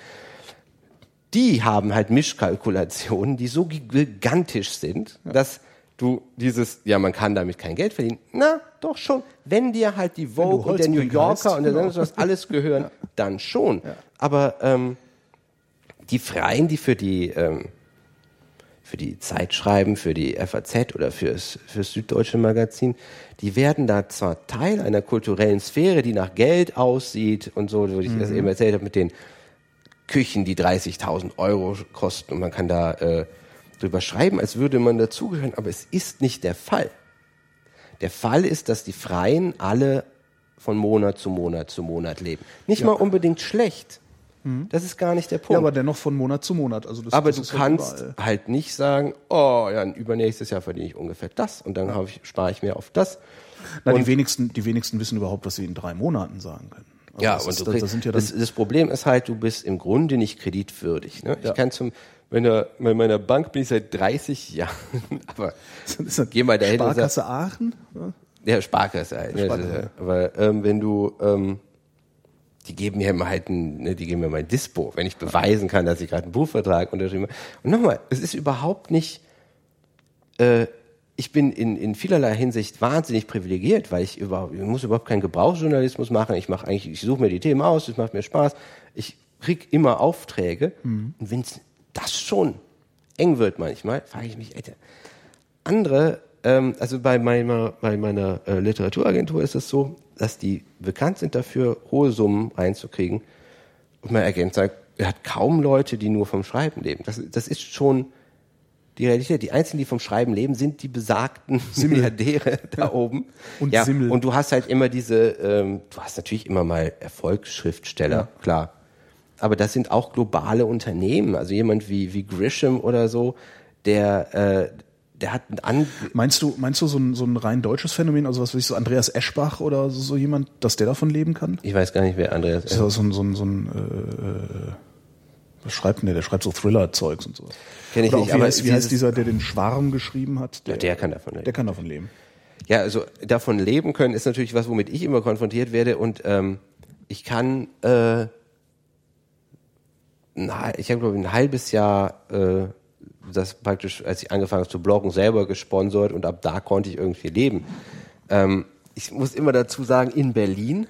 die haben halt Mischkalkulationen, die so gigantisch sind, dass du dieses, ja, man kann damit kein Geld verdienen. Na, doch schon. Wenn dir halt die Vogue und der New Yorker heißt, und der genau. sonst was alles gehören, dann schon. Aber ähm, die Freien, die für die ähm, für die Zeit schreiben, für die FAZ oder fürs, fürs Süddeutsche Magazin, die werden da zwar Teil einer kulturellen Sphäre, die nach Geld aussieht und so, wo ich das eben erzählt habe mit den Küchen, die 30.000 Euro kosten und man kann da äh, drüber schreiben, als würde man dazugehören, aber es ist nicht der Fall. Der Fall ist, dass die Freien alle von Monat zu Monat zu Monat leben. Nicht mal unbedingt schlecht. Das ist gar nicht der Punkt. Ja, aber dennoch von Monat zu Monat. Also das, Aber das du halt kannst überall. halt nicht sagen, oh ja, übernächstes Jahr verdiene ich ungefähr das und dann ich, spare ich mehr auf das. Na, die wenigsten, die wenigsten wissen überhaupt, was sie in drei Monaten sagen können. Also ja, das und ist, kriegst, das sind ja das, das Problem ist halt, du bist im Grunde nicht kreditwürdig. Ne? Ja. Ich kann zum, meiner, bei meiner Bank bin ich seit 30 Jahren, aber geh mal dahin und sag, Sparkasse Aachen. Ja. Sparkasse halt. Ne? Sparkasse. Ist ja- Aber ähm, wenn du, ähm, die geben mir mal halt ein, ne, die geben mir mal ein Dispo, wenn ich beweisen kann, dass ich gerade einen Buchvertrag unterschrieben habe. Und nochmal, es ist überhaupt nicht, äh, ich bin in, in vielerlei Hinsicht wahnsinnig privilegiert, weil ich überhaupt, ich muss überhaupt keinen Gebrauchsjournalismus machen. Ich mache eigentlich, ich suche mir die Themen aus, es macht mir Spaß. Ich krieg immer Aufträge. Und wenn das schon eng wird manchmal, frage ich mich, Alter, andere, ähm, also bei meiner, bei meiner äh, Literaturagentur ist es so, dass die bekannt sind dafür, hohe Summen reinzukriegen. Und mein Agent sagt, er hat kaum Leute, die nur vom Schreiben leben. Das, das ist schon die Realität. Die einzigen, die vom Schreiben leben, sind die besagten Milliardäre da oben. Und ja, Simmel. Und du hast halt immer diese, ähm, du hast natürlich immer mal Erfolgsschriftsteller, klar. Aber das sind auch globale Unternehmen. Also jemand wie, wie Grisham oder so, der, äh, der hat An Meinst du, meinst du so ein, so ein rein deutsches Phänomen, also was weiß ich, so Andreas Eschbach oder so, so jemand, dass der davon leben kann? ich weiß gar nicht, wer Andreas ist ja so ein, so ein, so ein äh, was schreibt denn der? Der schreibt so Thriller-Zeugs und sowas. Kenn ich Oder nicht, wie, aber heißt, wie heißt dieser, der den Schwarm geschrieben hat? Der, der kann davon leben. Der kann davon leben. Ja, also davon leben können ist natürlich was, womit ich immer konfrontiert werde und ähm, ich kann, äh, na, ich habe glaube ich ein halbes Jahr äh, das praktisch, als ich angefangen habe zu bloggen, selber gesponsert und ab da konnte ich irgendwie leben. Ähm, ich muss immer dazu sagen, in Berlin,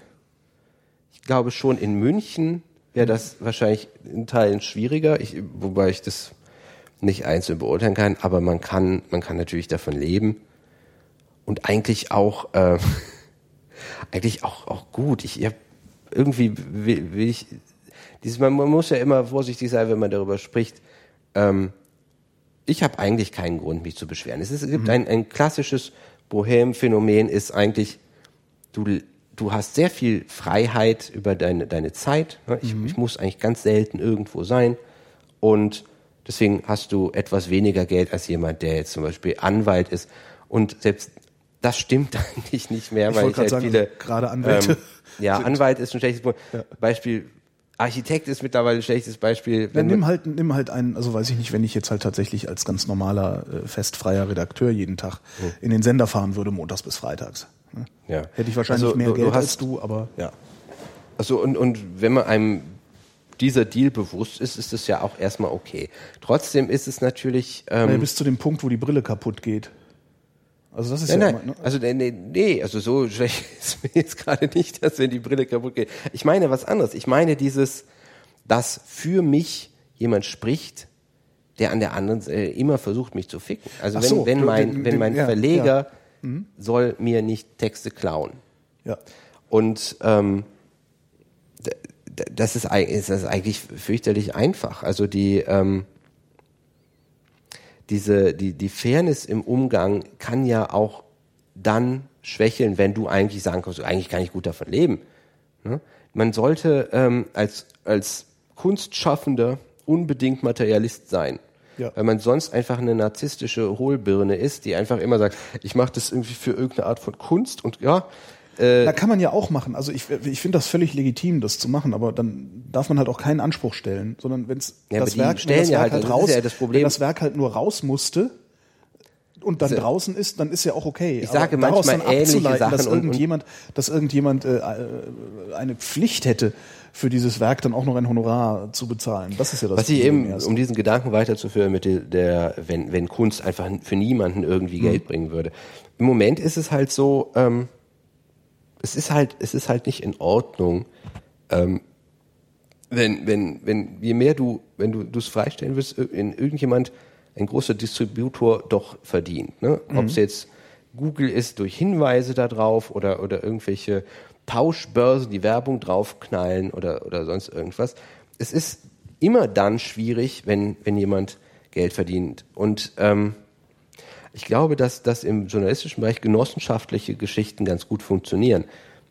ich glaube schon in München wäre das wahrscheinlich in Teilen schwieriger, ich, wobei ich das nicht einzeln beurteilen kann, aber man kann, man kann natürlich davon leben und eigentlich auch äh, eigentlich auch auch gut. Ich hab, irgendwie will, will ich dieses, man, man muss ja immer vorsichtig sein, wenn man darüber spricht. Ähm, ich habe eigentlich keinen Grund, mich zu beschweren. Es, ist, es gibt Mhm. ein, ein klassisches Bohem-Phänomen, ist eigentlich, du, du hast sehr viel Freiheit über deine, deine Zeit. ne? Ich, Mhm. ich muss eigentlich ganz selten irgendwo sein. Und deswegen hast du etwas weniger Geld als jemand, der jetzt zum Beispiel Anwalt ist. Und selbst das stimmt eigentlich nicht mehr, Ich weil ich gerade halt sagen, viele gerade Anwälte Ähm, ja, sind- Anwalt ist ein schlechtes Bo- Beispiel. Architekt ist mittlerweile ein schlechtes Beispiel. Wenn nimm halt, nimm halt einen, also weiß ich nicht, wenn ich jetzt halt tatsächlich als ganz normaler, äh, festfreier Redakteur jeden Tag in den Sender fahren würde, montags bis freitags. ne? ja. Hätte ich wahrscheinlich Also, mehr du, Geld du hast, als du, aber ja. Also und, und wenn man einem dieser Deal bewusst ist, ist es ja auch erstmal okay. Trotzdem ist es natürlich. Ähm, Naja, bis zu dem Punkt, wo die Brille kaputt geht. Also das ist Nein, ja nein, immer, ne? also nee, nee, also so schlecht ist mir jetzt gerade nicht, dass wenn die Brille kaputt geht. Ich meine was anderes. Ich meine dieses, dass für mich jemand spricht, der an der anderen Seite immer versucht, mich zu ficken. Also wenn, so, wenn du- mein, den- wenn den- mein ja, Verleger soll mir nicht Texte klauen. ja. Und ähm, das ist, ist das eigentlich fürchterlich einfach. Also die ähm, diese die die Fairness im Umgang kann ja auch dann schwächeln, wenn du eigentlich sagen kannst, eigentlich kann ich gut davon leben. Ne? Man sollte ähm, als als Kunstschaffender unbedingt Materialist sein. Ja. Weil man sonst einfach eine narzisstische Hohlbirne ist, die einfach immer sagt, ich mache das irgendwie für irgendeine Art von Kunst und ja, Da kann man ja auch machen. Also ich, ich finde das völlig legitim, das zu machen, aber dann darf man halt auch keinen Anspruch stellen, sondern wenn's Ja, das aber Werk, wenn das ja Werk halt- halt das ist raus, ja das Problem. wenn das Werk halt nur raus musste und dann Also, draußen ist, dann ist ja auch okay. ich Aber sage daraus manchmal dann ähnliche abzuleiten, dass Sachen und- und- irgendjemand, dass irgendjemand äh, äh, eine Pflicht hätte, für dieses Werk dann auch noch ein Honorar zu bezahlen. Das ist ja das Was ich eben, erst. um diesen Gedanken weiterzuführen, mit der, der wenn, wenn Kunst einfach für niemanden irgendwie Geld bringen würde. Im Moment ist es halt so, ähm, es ist halt, es ist halt nicht in Ordnung, ähm, wenn, wenn, wenn, je mehr du, wenn du es freistellen willst, in irgendjemand, ein großer Distributor doch verdient. Ne? Ob es jetzt Google ist durch Hinweise da drauf oder, oder irgendwelche Tauschbörsen, die Werbung draufknallen oder, oder sonst irgendwas. Es ist immer dann schwierig, wenn, wenn jemand Geld verdient. Und ähm, ich glaube, dass, dass im journalistischen Bereich genossenschaftliche Geschichten ganz gut funktionieren.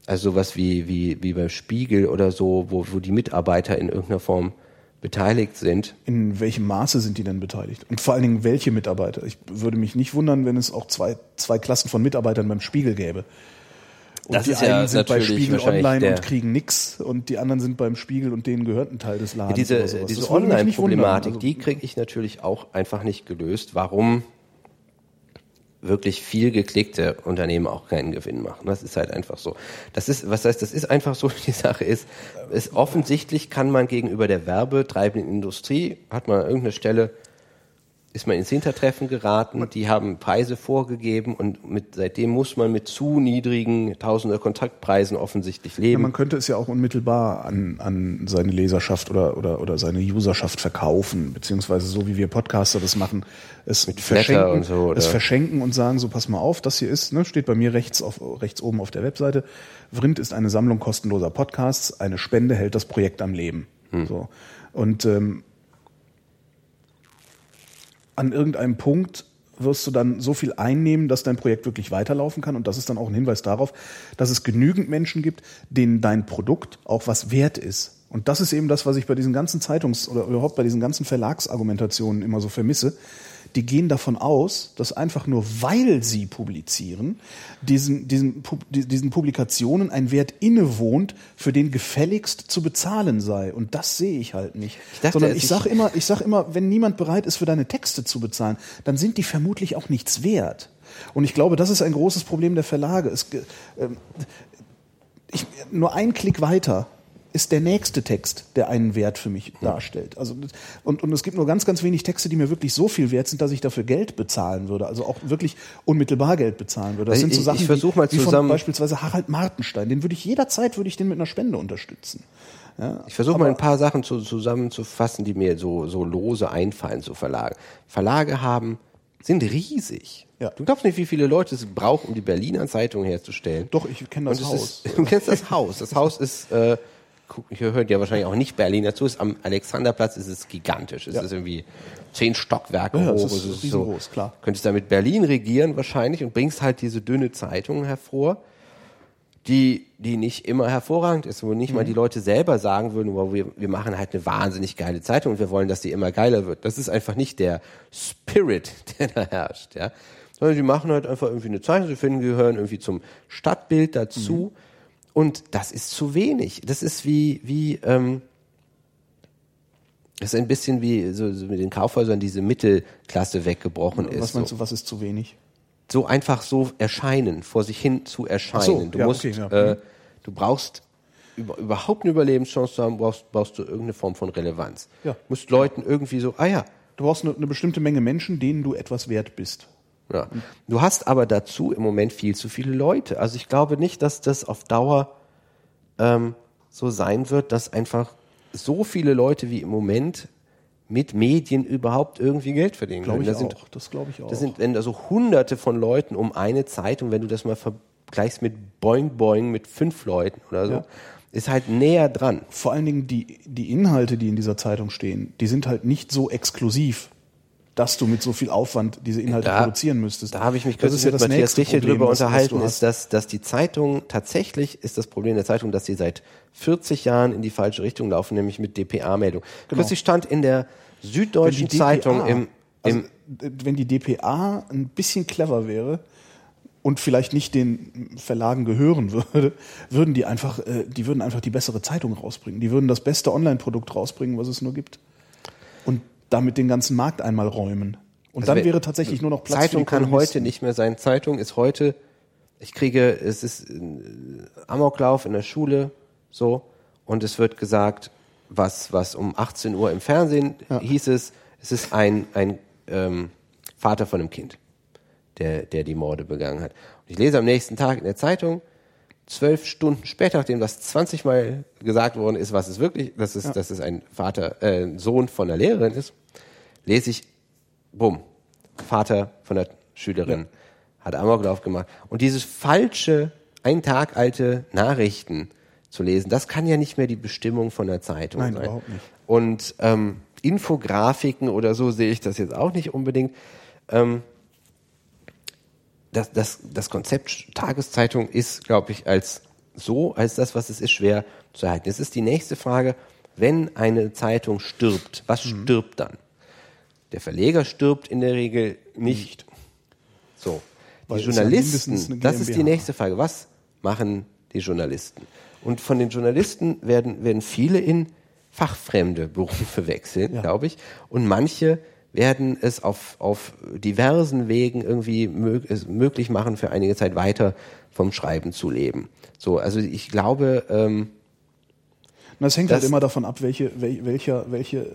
Also sowas wie, wie, wie beim Spiegel oder so, wo, wo die Mitarbeiter in irgendeiner Form beteiligt sind. In welchem Maße sind die denn beteiligt? Und vor allen Dingen welche Mitarbeiter? Ich würde mich nicht wundern, wenn es auch zwei, zwei Klassen von Mitarbeitern beim Spiegel gäbe. Und Das die ist ja einen sind bei Spiegel Online der- und kriegen nix und die anderen sind beim Spiegel und denen gehört ein Teil des Ladens. diese diese. Online-Problematik, Also, die kriege ich natürlich auch einfach nicht gelöst. Warum wirklich viel geklickte Unternehmen auch keinen Gewinn machen. Das ist halt einfach so. Das ist, was heißt, das ist einfach so, die Sache ist, ist offensichtlich kann man gegenüber der werbetreibenden Industrie, hat man an irgendeiner Stelle, ist man ins Hintertreffen geraten, die haben Preise vorgegeben und mit, seitdem muss man mit zu niedrigen Tausender Kontaktpreisen offensichtlich ja, leben. man könnte es ja auch unmittelbar an, an seine Leserschaft oder, oder, oder seine Userschaft verkaufen, beziehungsweise so wie wir Podcaster das machen, es Flatter verschenken, und so, es verschenken und sagen, so pass mal auf, das hier ist, ne, steht bei mir rechts, auf, rechts oben auf der Webseite. Vrind ist eine Sammlung kostenloser Podcasts, eine Spende hält das Projekt am Leben. Hm. So. Und ähm, an irgendeinem Punkt wirst du dann so viel einnehmen, dass dein Projekt wirklich weiterlaufen kann. Und das ist dann auch ein Hinweis darauf, dass es genügend Menschen gibt, denen dein Produkt auch was wert ist. Und das ist eben das, was ich bei diesen ganzen Zeitungs- oder überhaupt bei diesen ganzen Verlagsargumentationen immer so vermisse. Die gehen davon aus, dass einfach nur weil sie publizieren, diesen, diesen, diesen Publikationen ein Wert innewohnt, für den gefälligst zu bezahlen sei. Und das sehe ich halt nicht. dachte, Sondern ich ich- sage immer, ich sage immer, wenn niemand bereit ist, für deine Texte zu bezahlen, dann sind die vermutlich auch nichts wert. Und ich glaube, das ist ein großes Problem der Verlage. Es, ähm, ich, nur ein Klick weiter ist der nächste Text, der einen Wert für mich darstellt. Also und, und es gibt nur ganz, ganz wenig Texte, die mir wirklich so viel wert sind, dass ich dafür Geld bezahlen würde. Also auch wirklich unmittelbar Geld bezahlen würde. Das Ich- sind so ich- Sachen ich versuch wie, mal wie von beispielsweise Harald Martenstein. Den würde ich jederzeit würde ich den mit einer Spende unterstützen. Ja, Ich versuche mal ein paar Sachen zu, zusammenzufassen, die mir so, so lose einfallen zu Verlage. Verlage haben, sind riesig. Ja. Du glaubst nicht, wie viele Leute es braucht, um die Berliner Zeitung herzustellen. Doch, ich kenne das Haus. Ist, du kennst das Haus. Das Haus ist, äh, hier hört ja wahrscheinlich auch nicht Berlin dazu, ist am Alexanderplatz ist es gigantisch. Es Ja. ist irgendwie zehn Stockwerke Ja, hoch. es ist riesengroß, klar. Könntest damit Berlin regieren wahrscheinlich und bringst halt diese dünne Zeitung hervor, die, die nicht immer hervorragend ist, wo nicht mal Mhm. die Leute selber sagen würden, wow, wir, wir machen halt eine wahnsinnig geile Zeitung und wir wollen, dass die immer geiler wird. Das ist einfach nicht der Spirit, der da herrscht, ja. Sondern die machen halt einfach irgendwie eine Zeitung, sie finden, gehören irgendwie zum Stadtbild dazu. Mhm. Und das ist zu wenig. Das ist wie, wie, ähm, das ist ein bisschen wie so, so mit den Kaufhäusern diese Mittelklasse weggebrochen ist. Was meinst so du, was ist zu wenig? so einfach so erscheinen, vor sich hin zu erscheinen. So, du ja, musst, okay, ja. äh, du brauchst über, überhaupt eine Überlebenschance zu haben, brauchst, brauchst du irgendeine Form von Relevanz. Ja. Du musst Leuten irgendwie so, ah ja, Du brauchst eine, eine bestimmte Menge Menschen, denen du etwas wert bist. Ja. Du hast aber dazu im Moment viel zu viele Leute. Also ich glaube nicht, dass das auf Dauer ähm, so sein wird, dass einfach so viele Leute wie im Moment mit Medien überhaupt irgendwie Geld verdienen Glaube können. ich Da sind auch. Das glaube ich auch. Das sind, wenn da so hunderte von Leuten um eine Zeitung, wenn du das mal vergleichst mit Boing Boing mit fünf Leuten oder so, Ja. ist halt näher dran. Vor allen Dingen die, die Inhalte, die in dieser Zeitung stehen, die sind halt nicht so exklusiv, dass du mit so viel Aufwand diese Inhalte Da- produzieren müsstest. Da habe ich mich kürzlich ja mit Matthias Problem, drüber unterhalten, ist, dass, dass die Zeitung, tatsächlich ist das Problem der Zeitung, dass sie seit 40 Jahren in die falsche Richtung laufen, nämlich mit DPA-Meldung. Genau. Kürzlich stand in der Süddeutschen Zeitung im, also, im äh, wenn die DPA ein bisschen clever wäre und vielleicht nicht den Verlagen gehören würde, würden die einfach, äh, die würden einfach die bessere Zeitung rausbringen. Die würden das beste Online-Produkt rausbringen, was es nur gibt. Und damit den ganzen Markt einmal räumen. Und Also dann wäre tatsächlich nur noch Platz Zeitung für die kann heute nicht mehr sein. Zeitung ist heute, ich kriege, es ist äh, Amoklauf in der Schule, so, und es wird gesagt, was, was um 18 Uhr im Fernsehen Ja. hieß es, es ist ein, ein ähm, Vater von einem Kind, der, der die Morde begangen hat. Und ich lese am nächsten Tag in der Zeitung, zwölf Stunden später, nachdem das 20 Mal gesagt worden ist, was es wirklich, dass es, dass es ein Vater, äh, Sohn von der Lehrerin ist, lese ich, bumm, Vater von der Schülerin hat Amoklauf gemacht. Und dieses falsche, ein Tag alte Nachrichten zu lesen, das kann ja nicht mehr die Bestimmung von der Zeitung Nein, sein. überhaupt nicht. Und ähm, Infografiken oder so sehe ich das jetzt auch nicht unbedingt. Ähm, das, das, das Konzept Tageszeitung ist, glaube ich, als so, als das, was es ist, schwer zu erhalten. Es ist die nächste Frage, wenn eine Zeitung stirbt, was Mhm. stirbt dann? Der Verleger stirbt in der Regel nicht. So. Weil Die ja Journalisten, das ist die nächste Frage. Was machen die Journalisten? Und von den Journalisten werden, werden viele in fachfremde Berufe wechseln, Ja. glaube ich. Und manche werden es auf, auf diversen Wegen irgendwie mög möglich machen, für einige Zeit weiter vom Schreiben zu leben. So, also ich glaube, ähm, Na, es hängt Das- halt immer davon ab, welche, wel- welcher, welche,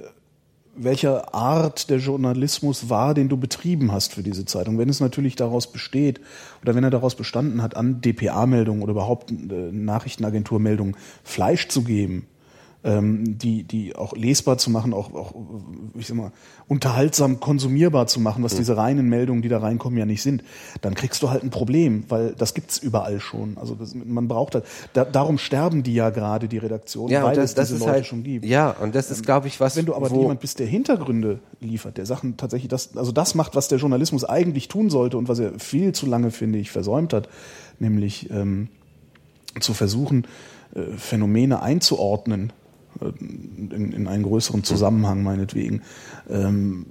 welcher Art der Journalismus war, den du betrieben hast für diese Zeitung. Wenn es natürlich daraus besteht oder wenn er daraus bestanden hat, an DPA-Meldungen oder überhaupt äh, Nachrichtenagenturmeldungen Fleisch zu geben, ähm, die, die auch lesbar zu machen, auch, auch ich sag mal, unterhaltsam konsumierbar zu machen, was diese reinen Meldungen, die da reinkommen, ja nicht sind, dann kriegst du halt ein Problem, weil das gibt's überall schon. Also das, man braucht halt, da, darum sterben die ja gerade, die Redaktionen, ja, weil das, es das diese Leute halt, schon gibt. ja, und das ist, glaube ich, was, Wenn du aber jemand bist, der Hintergründe liefert, der Sachen tatsächlich das, also das macht, was der Journalismus eigentlich tun sollte und was er viel zu lange, finde ich, versäumt hat, nämlich ähm, zu versuchen, äh, Phänomene einzuordnen in, in einen größeren Zusammenhang meinetwegen. Ähm,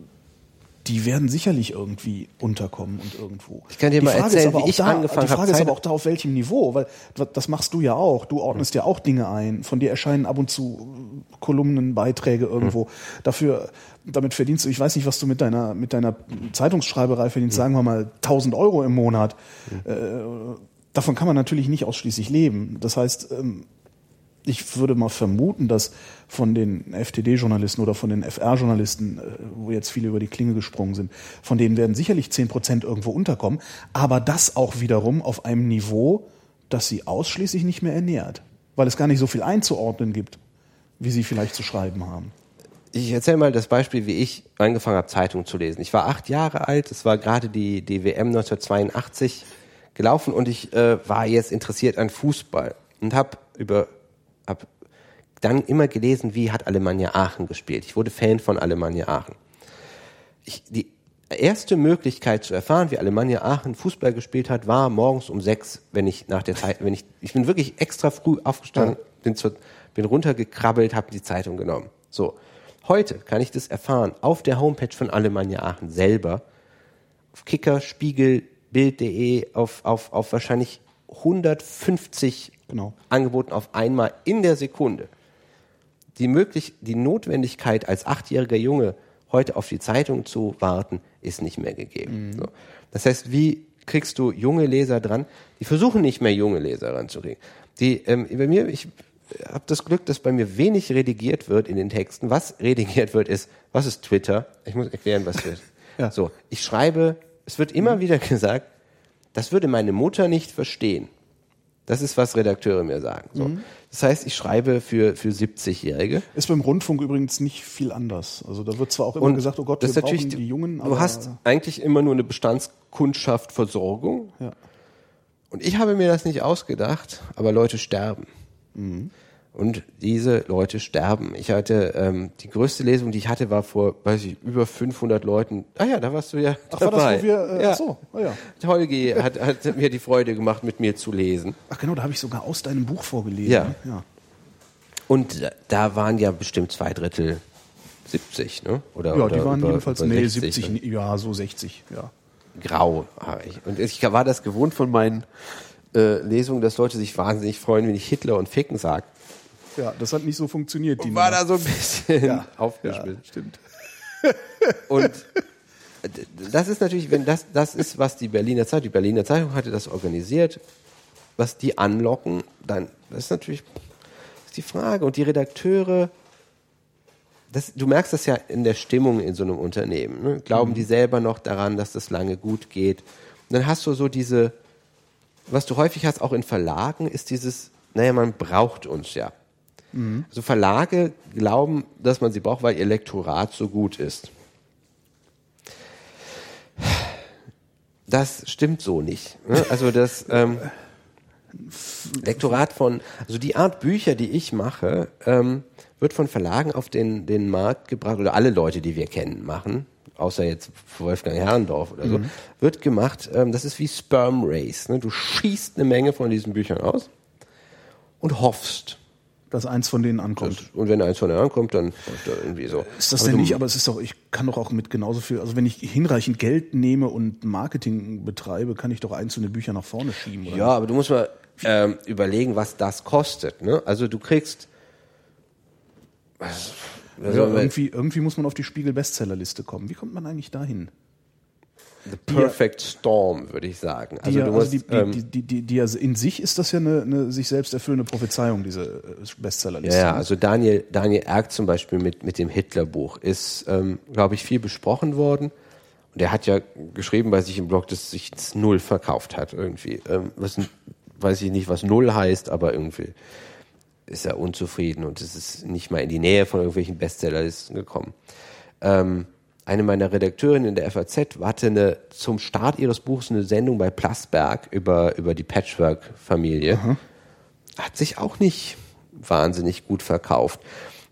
die werden sicherlich irgendwie unterkommen und irgendwo. Ich kann dir die mal Frage ist erzählen, aber wie auch ich da, angefangen Die habe, Frage ist Zeit- aber auch da, auf welchem Niveau, weil das machst du ja auch. Du ordnest ja auch Dinge ein. Von dir erscheinen ab und zu äh, Kolumnen, Beiträge irgendwo. Dafür, damit verdienst du, ich weiß nicht, was du mit deiner, mit deiner Zeitungsschreiberei verdienst, sagen wir mal 1000 Euro im Monat. Äh, davon kann man natürlich nicht ausschließlich leben. Das heißt, ähm, ich würde mal vermuten, dass von den FTD-Journalisten oder von den FR-Journalisten, äh, wo jetzt viele über die Klinge gesprungen sind, von denen werden sicherlich 10 Prozent irgendwo unterkommen, aber das auch wiederum auf einem Niveau, das sie ausschließlich nicht mehr ernährt, weil es gar nicht so viel einzuordnen gibt, wie sie vielleicht zu schreiben haben. Ich erzähle mal das Beispiel, wie ich angefangen habe, Zeitungen zu lesen. Ich war acht Jahre alt, es war gerade die, die WM 1982 gelaufen und ich äh, war jetzt interessiert an Fußball und habe über hab dann immer gelesen, wie hat Alemannia Aachen gespielt. Ich wurde Fan von Alemannia Aachen. Ich, die erste Möglichkeit zu erfahren, wie Alemannia Aachen Fußball gespielt hat, war morgens um sechs, wenn ich nach der Zeit, wenn ich, ich bin wirklich extra früh aufgestanden, bin, zur, bin runtergekrabbelt, habe die Zeitung genommen. So. Heute kann ich das erfahren auf der Homepage von Alemannia Aachen selber, auf Kicker, Spiegel, Bild.de, auf, auf, auf wahrscheinlich 150 Genau. Angeboten auf einmal in der Sekunde. Die, möglich, die Notwendigkeit als achtjähriger Junge heute auf die Zeitung zu warten, ist nicht mehr gegeben. So. Das heißt, wie kriegst du junge Leser dran? Die versuchen nicht mehr junge Leser ranzukriegen. Die, ähm, bei mir, ich habe das Glück, dass bei mir wenig redigiert wird in den Texten. Was redigiert wird, ist, was ist Twitter? Ich muss erklären, was Twitter ist. Ja. So, ich schreibe, es wird immer wieder gesagt, das würde meine Mutter nicht verstehen. Das ist, was Redakteure mir sagen. So. Das heißt, ich schreibe für, für 70-Jährige. Ist beim Rundfunk übrigens nicht viel anders. Also da wird zwar auch immer gesagt, oh Gott, das wir brauchen die Jungen, du hast eigentlich immer nur eine Bestandskundschaft Versorgung. ja. Und ich habe mir das nicht ausgedacht, aber Leute sterben. Mhm. Und diese Leute sterben. Ich hatte, ähm, die größte Lesung, die ich hatte, war vor, weiß ich, über 500 Leuten. Ah ja, da warst du ja Ach, war dabei. das, wo wir, äh, ja. ach so, ah, ja. Holgi hat, hat mir die Freude gemacht, mit mir zu lesen. Ach genau, da habe ich sogar aus deinem Buch vorgelesen. Ja. ja. Und da- waren ja bestimmt zwei Drittel 70, ne? Oder, Ja, oder die waren über, jedenfalls, über nee, 60, 70, ne? ja, so 60, ja. grau. habe ich. Und ich war das gewohnt von meinen äh, Lesungen, dass Leute sich wahnsinnig freuen, wenn ich Hitler und Ficken sage. Ja, das hat nicht so funktioniert. Die War Nummer. da so ein bisschen ja. aufgeschmissen. Ja, stimmt. Und d- das ist natürlich, wenn das, das ist, was die Berliner Zeitung, die Berliner Zeitung hatte das organisiert, was die anlocken, dann, das ist natürlich das ist die Frage. Und die Redakteure, das, du merkst das ja in der Stimmung in so einem Unternehmen. Ne? Glauben die selber noch daran, dass das lange gut geht? Und dann hast du so diese, was du häufig hast, auch in Verlagen, ist dieses, naja, man braucht uns ja. Also Verlage glauben, dass man sie braucht, weil ihr Lektorat so gut ist. Das stimmt so nicht. ne? Also das ähm, Lektorat von, also die Art Bücher, die ich mache, ähm, wird von Verlagen auf den, den Markt gebracht, oder alle Leute, die wir kennen, machen, außer jetzt Wolfgang Herrendorf oder so, wird gemacht, ähm, das ist wie Sperm Race. Ne? Du schießt eine Menge von diesen Büchern aus und hoffst. Dass eins von denen ankommt. Und wenn eins von denen ankommt, dann da irgendwie so. Ist das Aber denn du- nicht, aber es ist doch, ich kann doch auch mit genauso viel, also wenn ich hinreichend Geld nehme und Marketing betreibe, kann ich doch einzelne Bücher nach vorne schieben, oder? Ja, aber du musst mal ähm, überlegen, was das kostet. Ne? Also du kriegst. Was, was Ja, irgendwie, irgendwie muss man auf die Spiegel-Bestsellerliste kommen. Wie kommt man eigentlich dahin? The Perfect Storm, würde ich sagen. Die, Also ja, du also musst, die, die, ähm, die, die, die, die, also in sich ist das ja eine, eine sich selbst erfüllende Prophezeiung, diese äh, Bestsellerliste. ja, ja, also Daniel, Daniel Erck zum Beispiel mit, mit dem Hitler-Buch ist, ähm, glaube ich, viel besprochen worden. Und er hat ja geschrieben bei sich im Blog, dass sich das Null verkauft hat irgendwie. Ähm, was, weiß ich nicht, was Null heißt, aber irgendwie ist er unzufrieden und es ist nicht mal in die Nähe von irgendwelchen Bestsellerlisten gekommen. Ähm, eine meiner Redakteurinnen in der FAZ hatte eine, zum Start ihres Buchs eine Sendung bei Plasberg über, über die Patchwork-Familie. Hat sich auch nicht wahnsinnig gut verkauft.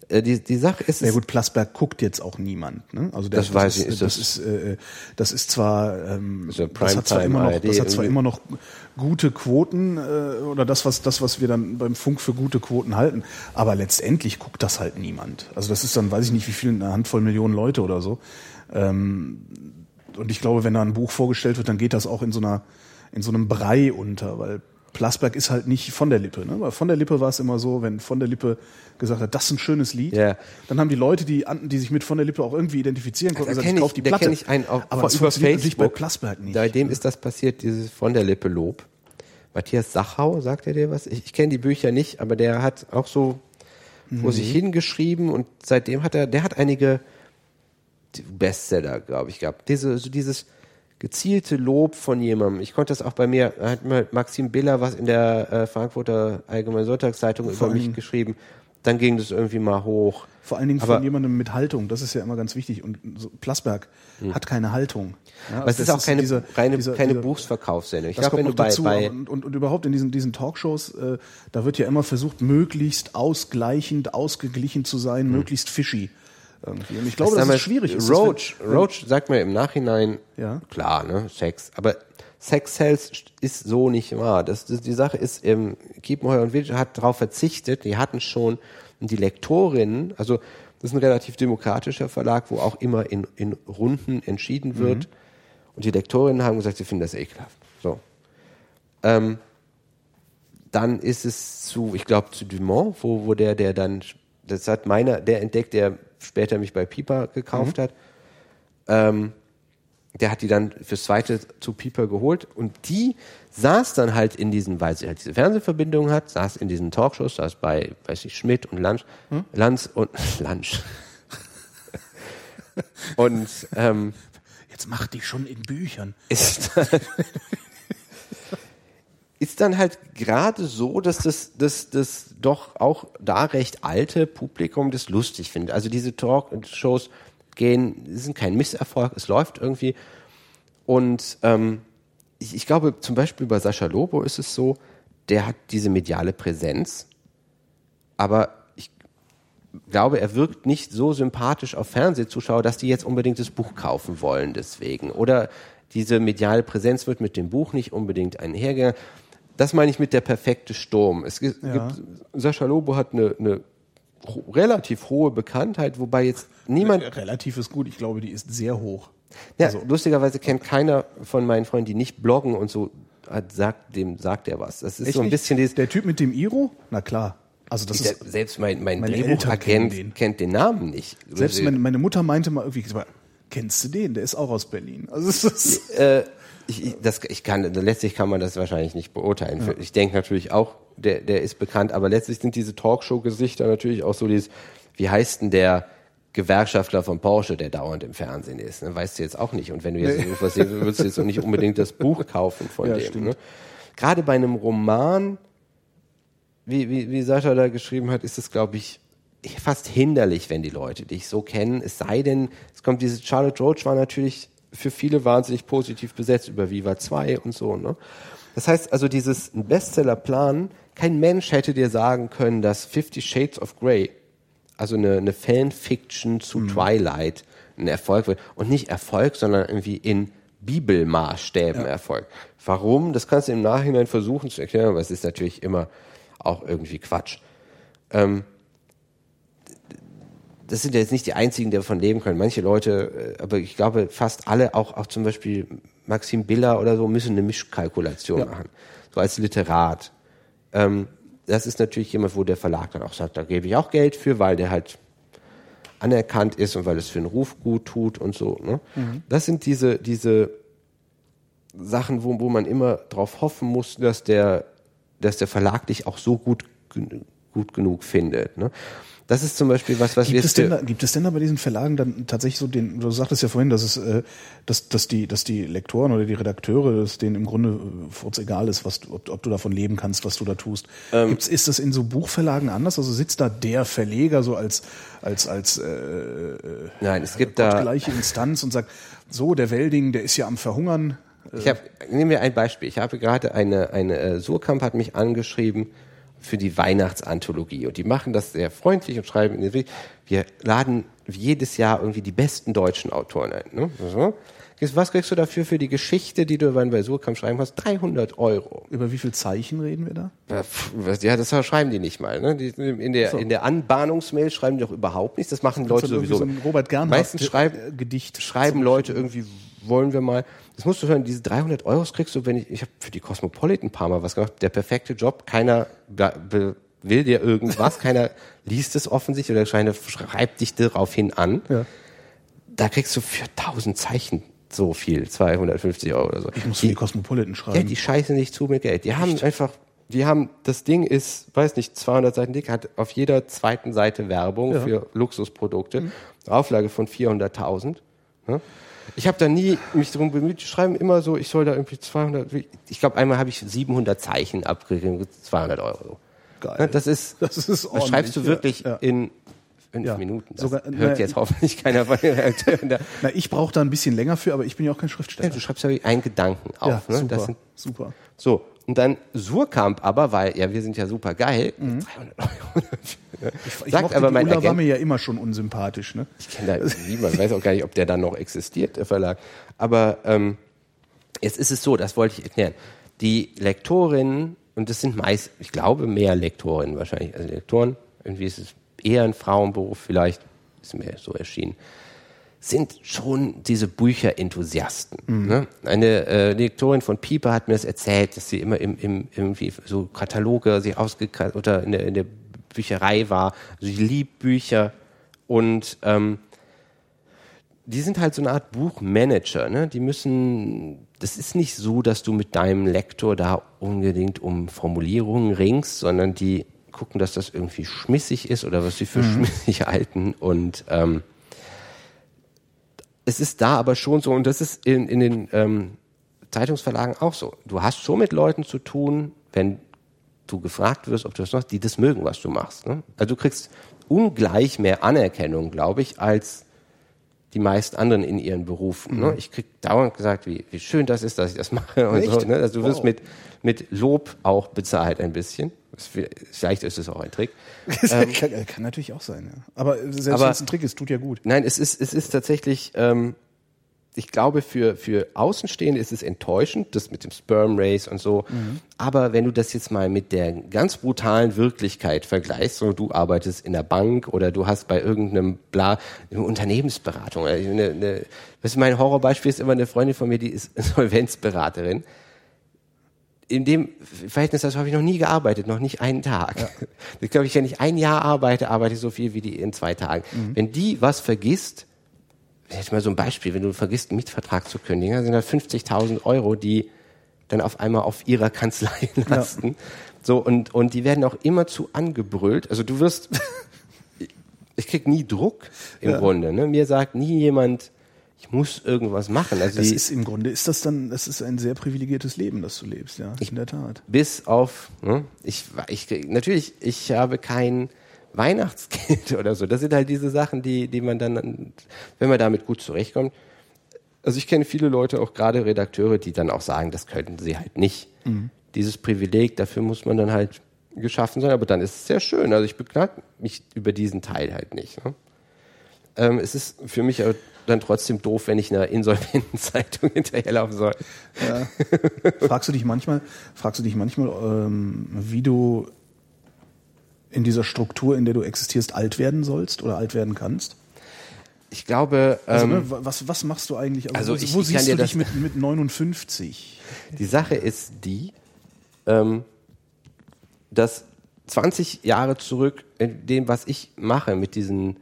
Äh, die, die Sache ist, Ja gut, Plasberg guckt jetzt auch niemand. Ne? Also der, Das weiß ist, ich, ist das, das- ist, äh, das ist zwar, ähm, Ist das hat zwar immer noch, das hat zwar immer noch gute Quoten äh, oder das was das was wir dann beim Funk für gute Quoten halten, aber letztendlich guckt das halt niemand. Also das ist dann, weiß ich nicht, wie viel eine Handvoll Millionen Leute oder so. Ähm, und ich glaube, wenn da ein Buch vorgestellt wird, dann geht das auch in so einer in so einem Brei unter, weil Plasberg ist halt nicht von der Lippe. Ne? Weil von der Lippe war es immer so, wenn von der Lippe gesagt hat, das ist ein schönes Lied, Ja. dann haben die Leute, die, die sich mit von der Lippe auch irgendwie identifizieren konnten, da gesagt, ich ich, die Platte. ich einen auf, Aber das funktioniert natürlich bei Plasberg nicht. Bei dem ist das passiert, dieses von der Lippe Lob. Matthias Sachau, sagt er dir was? Ich, ich kenne die Bücher nicht, aber der hat auch so vor sich hingeschrieben und seitdem hat er, der hat einige Bestseller, glaube ich, gehabt. Diese, so dieses gezielte Lob von jemandem. Ich konnte das auch bei mir, hat mal Maxim Biller was in der äh, Frankfurter Allgemeinen Sonntagszeitung über mich geschrieben. dann ging das irgendwie mal hoch. Vor allen Dingen Aber- von jemandem mit Haltung, das ist ja immer ganz wichtig. Und so Plasberg hat keine Haltung. Ja, Aber es also ist das auch keine, dieser- reine, dieser- keine dieser- Buchsverkaufssendung. Ich Das glaube, kommt wenn noch du bei, dazu. bei und, und, und überhaupt in diesen, diesen Talkshows, äh, da wird ja immer versucht, möglichst ausgleichend, ausgeglichen zu sein, möglichst fishy. Irgendwie. Und ich glaube, dass es damals schwierig ist. Roach, wir- Roach sagt mir im Nachhinein, Ja. klar, ne, Sex, aber Sex Sales ist so nicht wahr. Das, das, die Sache ist, ähm, Kiepenheuer und Wiltsch hat darauf verzichtet, die hatten schon die Lektorinnen, also das ist ein relativ demokratischer Verlag, wo auch immer in, in Runden entschieden wird. Und die Lektorinnen haben gesagt, sie finden das ekelhaft. So. Ähm, dann ist es zu, ich glaube, zu Dumont, wo, wo der, der dann, das hat meiner, der entdeckt, der später mich bei Piper gekauft hat. Ähm, der hat die dann fürs zweite zu Piper geholt und die saß dann halt in diesen, weil sie halt diese Fernsehverbindung hat, saß in diesen Talkshows, saß bei, weiß ich, Schmidt und Lanz, Lanz und Lanz. und ähm, Jetzt macht die schon in Büchern. ist, ist dann halt gerade so, dass das, das, das doch auch da recht alte Publikum das lustig findet. Also diese Talkshows gehen, sind kein Misserfolg, es läuft irgendwie. Und ähm, ich, ich glaube, zum Beispiel bei Sascha Lobo ist es so, der hat diese mediale Präsenz, aber ich glaube, er wirkt nicht so sympathisch auf Fernsehzuschauer, dass die jetzt unbedingt das Buch kaufen wollen deswegen. Oder diese mediale Präsenz wird mit dem Buch nicht unbedingt einhergehen. Das meine ich mit der perfekte Sturm. Es gibt, Ja. Sascha Lobo hat eine, eine relativ hohe Bekanntheit, wobei jetzt niemand Relativ ist gut, ich glaube, die ist sehr hoch. ja, Also- lustigerweise kennt keiner von meinen Freunden, die nicht bloggen und so, hat, sagt, dem sagt er was. Das ist Echt so ein nicht? bisschen dieses, Der Typ mit dem Iro? Na klar. Also das der, ist, selbst mein, mein Drehbuchagent den. kennt den Namen nicht. selbst meine, meine Mutter meinte mal irgendwie, kennst du den? Der ist auch aus Berlin. Also ist, äh, ich, das, ich kann, letztlich kann man das wahrscheinlich nicht beurteilen. Ich denke natürlich auch, der, der ist bekannt, aber letztlich sind diese Talkshow-Gesichter natürlich auch so dieses, wie heißt denn der Gewerkschaftler von Porsche, der dauernd im Fernsehen ist? Ne? Weißt du jetzt auch nicht. Und wenn du jetzt irgendwas sehen willst, würdest du jetzt auch nicht unbedingt das Buch kaufen von Ja, dem. Ne? Gerade bei einem Roman, wie, wie, wie Sascha da geschrieben hat, ist es, glaube ich, fast hinderlich, wenn die Leute dich so kennen. Es sei denn, es kommt diese Charlotte Roach war natürlich für viele wahnsinnig positiv besetzt über Viva 2 und so. Ne? Das heißt also, dieses Bestsellerplan, kein Mensch hätte dir sagen können, dass Fifty Shades of Grey, also eine, eine Fanfiction zu Twilight, ein Erfolg wird. Und nicht Erfolg, sondern irgendwie in Bibelmaßstäben Erfolg. Warum? Das kannst du im Nachhinein versuchen zu erklären, aber es ist natürlich immer auch irgendwie Quatsch. Ähm, das sind ja jetzt nicht die einzigen, die davon leben können. Manche Leute, äh, aber ich glaube fast alle, auch, auch zum Beispiel Maxim Biller oder so, müssen eine Mischkalkulation machen. So als Literat. Ähm, das ist natürlich jemand, wo der Verlag dann auch sagt, da gebe ich auch Geld für, weil der halt anerkannt ist und weil es für den Ruf gut tut und so. Ne? Das sind diese, diese Sachen, wo, wo man immer drauf hoffen muss, dass der, dass der Verlag dich auch so gut, gut genug findet. Ne? Das ist zum Beispiel was, was wir Gibt es, denn da, gibt es denn da bei diesen Verlagen dann tatsächlich so den, du sagtest ja vorhin, dass es, äh, dass, dass die, dass die Lektoren oder die Redakteure, dass denen im Grunde äh, furz egal ist, was du, ob, ob du davon leben kannst, was du da tust. Ähm. Gibt's, ist das in so Buchverlagen anders? Also sitzt da der Verleger so als, als, als äh, Nein, es gibt da. gleiche Instanz und sagt, so, der Welding, der ist ja am Verhungern. Ich habe, nehmen wir ein Beispiel. Ich habe gerade eine, eine äh, Surkamp hat mich angeschrieben für die Weihnachtsanthologie und die machen das sehr freundlich und schreiben wir laden jedes Jahr irgendwie die besten deutschen Autoren ein. Ne? So. Was kriegst du dafür für die Geschichte, die du bei Surkamp schreiben hast? 300 Euro. Über wie viel Zeichen reden wir da? Ja, das schreiben die nicht mal. Ne? Die, in, der, in der Anbahnungsmail schreiben die doch überhaupt nichts. Das machen Leute sowieso. so ein Robert Gernhardt, Meistens schreiben, äh, Gedicht schreiben Leute irgendwie, wollen wir mal. Das musst du hören, diese 300 Euro kriegst du, wenn ich, ich habe für die Cosmopolitan ein paar Mal was gemacht. Der perfekte Job, keiner be, will dir irgendwas, keiner liest es offensichtlich oder schreibt dich daraufhin an. Ja. Da kriegst du für 1000 Zeichen so viel, 250 Euro oder so. Ich muss für die Cosmopolitan Ja, schreiben. die scheißen nicht zu mit Geld. Die haben einfach, die haben, das Ding ist, weiß nicht, 200 Seiten dick, hat auf jeder zweiten Seite Werbung Ja. Mhm. für Luxusprodukte, Auflage von 400.000. Ne? Ich habe da nie mich darum bemüht, die schreiben immer so, ich soll da irgendwie 200, ich glaube einmal habe ich 700 Zeichen abgegeben, 200 Euro. Geil. Ne, Das ist, Das ist das ordentlich, schreibst du ja, wirklich ja. in fünf Ja. Minuten. Das Sogar- hört na, jetzt hoffentlich keiner von den Redakteuren da. Na, ich brauche da ein bisschen länger für, aber ich bin ja auch kein Schriftsteller. Du schreibst ja einen Gedanken auf. ja, ne? super, sind, super. so, und dann Surkamp aber, weil, ja, wir sind ja super geil, 300 Euro. Ich, ich Sagt aber mein Ulla war mir ja immer schon unsympathisch. Ne? ich kenne da niemand, weiß auch gar nicht, ob der dann noch existiert, der Verlag. Aber ähm, jetzt ist es so, das wollte ich erklären. Die Lektorinnen, und das sind meist, ich glaube, mehr Lektorinnen wahrscheinlich, also Lektoren, irgendwie ist es eher ein Frauenberuf, vielleicht ist mir so erschienen, sind schon diese Bücherenthusiasten. Ne? Eine äh, Lektorin von Pieper hat mir das erzählt, dass sie immer im, im irgendwie so Kataloge sie ausgekratzt oder in der, in der Bücherei war. Also sie liebt Bücher und ähm, die sind halt so eine Art Buchmanager. Ne? Die müssen, das ist nicht so, dass du mit deinem Lektor da unbedingt um Formulierungen ringst, sondern die gucken, dass das irgendwie schmissig ist oder was sie für schmissig halten und ähm, es ist da aber schon so, und das ist in, in den ähm, Zeitungsverlagen auch so. Du hast schon mit Leuten zu tun, wenn du gefragt wirst, ob du das machst, die das mögen, was du machst. Ne? Also du kriegst ungleich mehr Anerkennung, glaube ich, als die meisten anderen in ihren Berufen. Ne? Ich krieg dauernd gesagt, wie, wie schön das ist, dass ich das mache und so. Ne? Also du wirst Wow. mit, mit Lob auch bezahlt ein bisschen. Vielleicht ist es auch ein Trick. kann, kann natürlich auch sein. Ja. Aber selbst Ähm, wenn es ein Trick ist, tut ja gut. Nein, es ist, es ist tatsächlich, ähm, ich glaube, für, für Außenstehende ist es enttäuschend, das mit dem Sperm Race und so. Aber wenn du das jetzt mal mit der ganz brutalen Wirklichkeit vergleichst, so du arbeitest in der Bank oder du hast bei irgendeinem Bla, eine Unternehmensberatung. oder Eine, eine, mein Horrorbeispiel ist immer eine Freundin von mir, die ist Insolvenzberaterin. In dem Verhältnis das habe ich noch nie gearbeitet, noch nicht einen Tag. Ich glaube, ich, wenn ich ein Jahr arbeite, arbeite ich so viel wie die in zwei Tagen. Wenn die was vergisst, jetzt mal so ein Beispiel, wenn du vergisst, einen Mietvertrag zu kündigen, dann sind das 50.000 Euro, die dann auf einmal auf ihrer Kanzlei lasten. So, und, und die werden auch immer zu angebrüllt. Also du wirst, ich krieg nie Druck im Ja. Grunde. Ne? Mir sagt nie jemand, ich muss irgendwas machen. Also Das ist im Grunde, ist das dann, das ist ein sehr privilegiertes Leben, das du lebst, ja, in der Tat. bis auf, ne, ich, ich natürlich, ich habe kein Weihnachtsgeld oder so. Das sind halt diese Sachen, die, die man dann, wenn man damit gut zurechtkommt. Also ich kenne viele Leute, auch gerade Redakteure, die dann auch sagen, das könnten sie halt nicht. Dieses Privileg, dafür muss man dann halt geschaffen sein, aber dann ist es sehr schön. Also ich beklag mich über diesen Teil halt nicht. Ne? Ähm, es ist für mich aber dann trotzdem doof, wenn ich einer insolventen Zeitung hinterherlaufen soll. Fragst du dich manchmal, fragst du dich manchmal, ähm, wie du in dieser Struktur, in der du existierst, alt werden sollst oder alt werden kannst? Ich glaube, Also, ähm, ne, wa- was, was machst du eigentlich? also wo, ich- wo ich siehst du dich mit, mit 59? Die Sache ist die, ähm, dass 20 Jahre zurück in dem, was ich mache mit diesen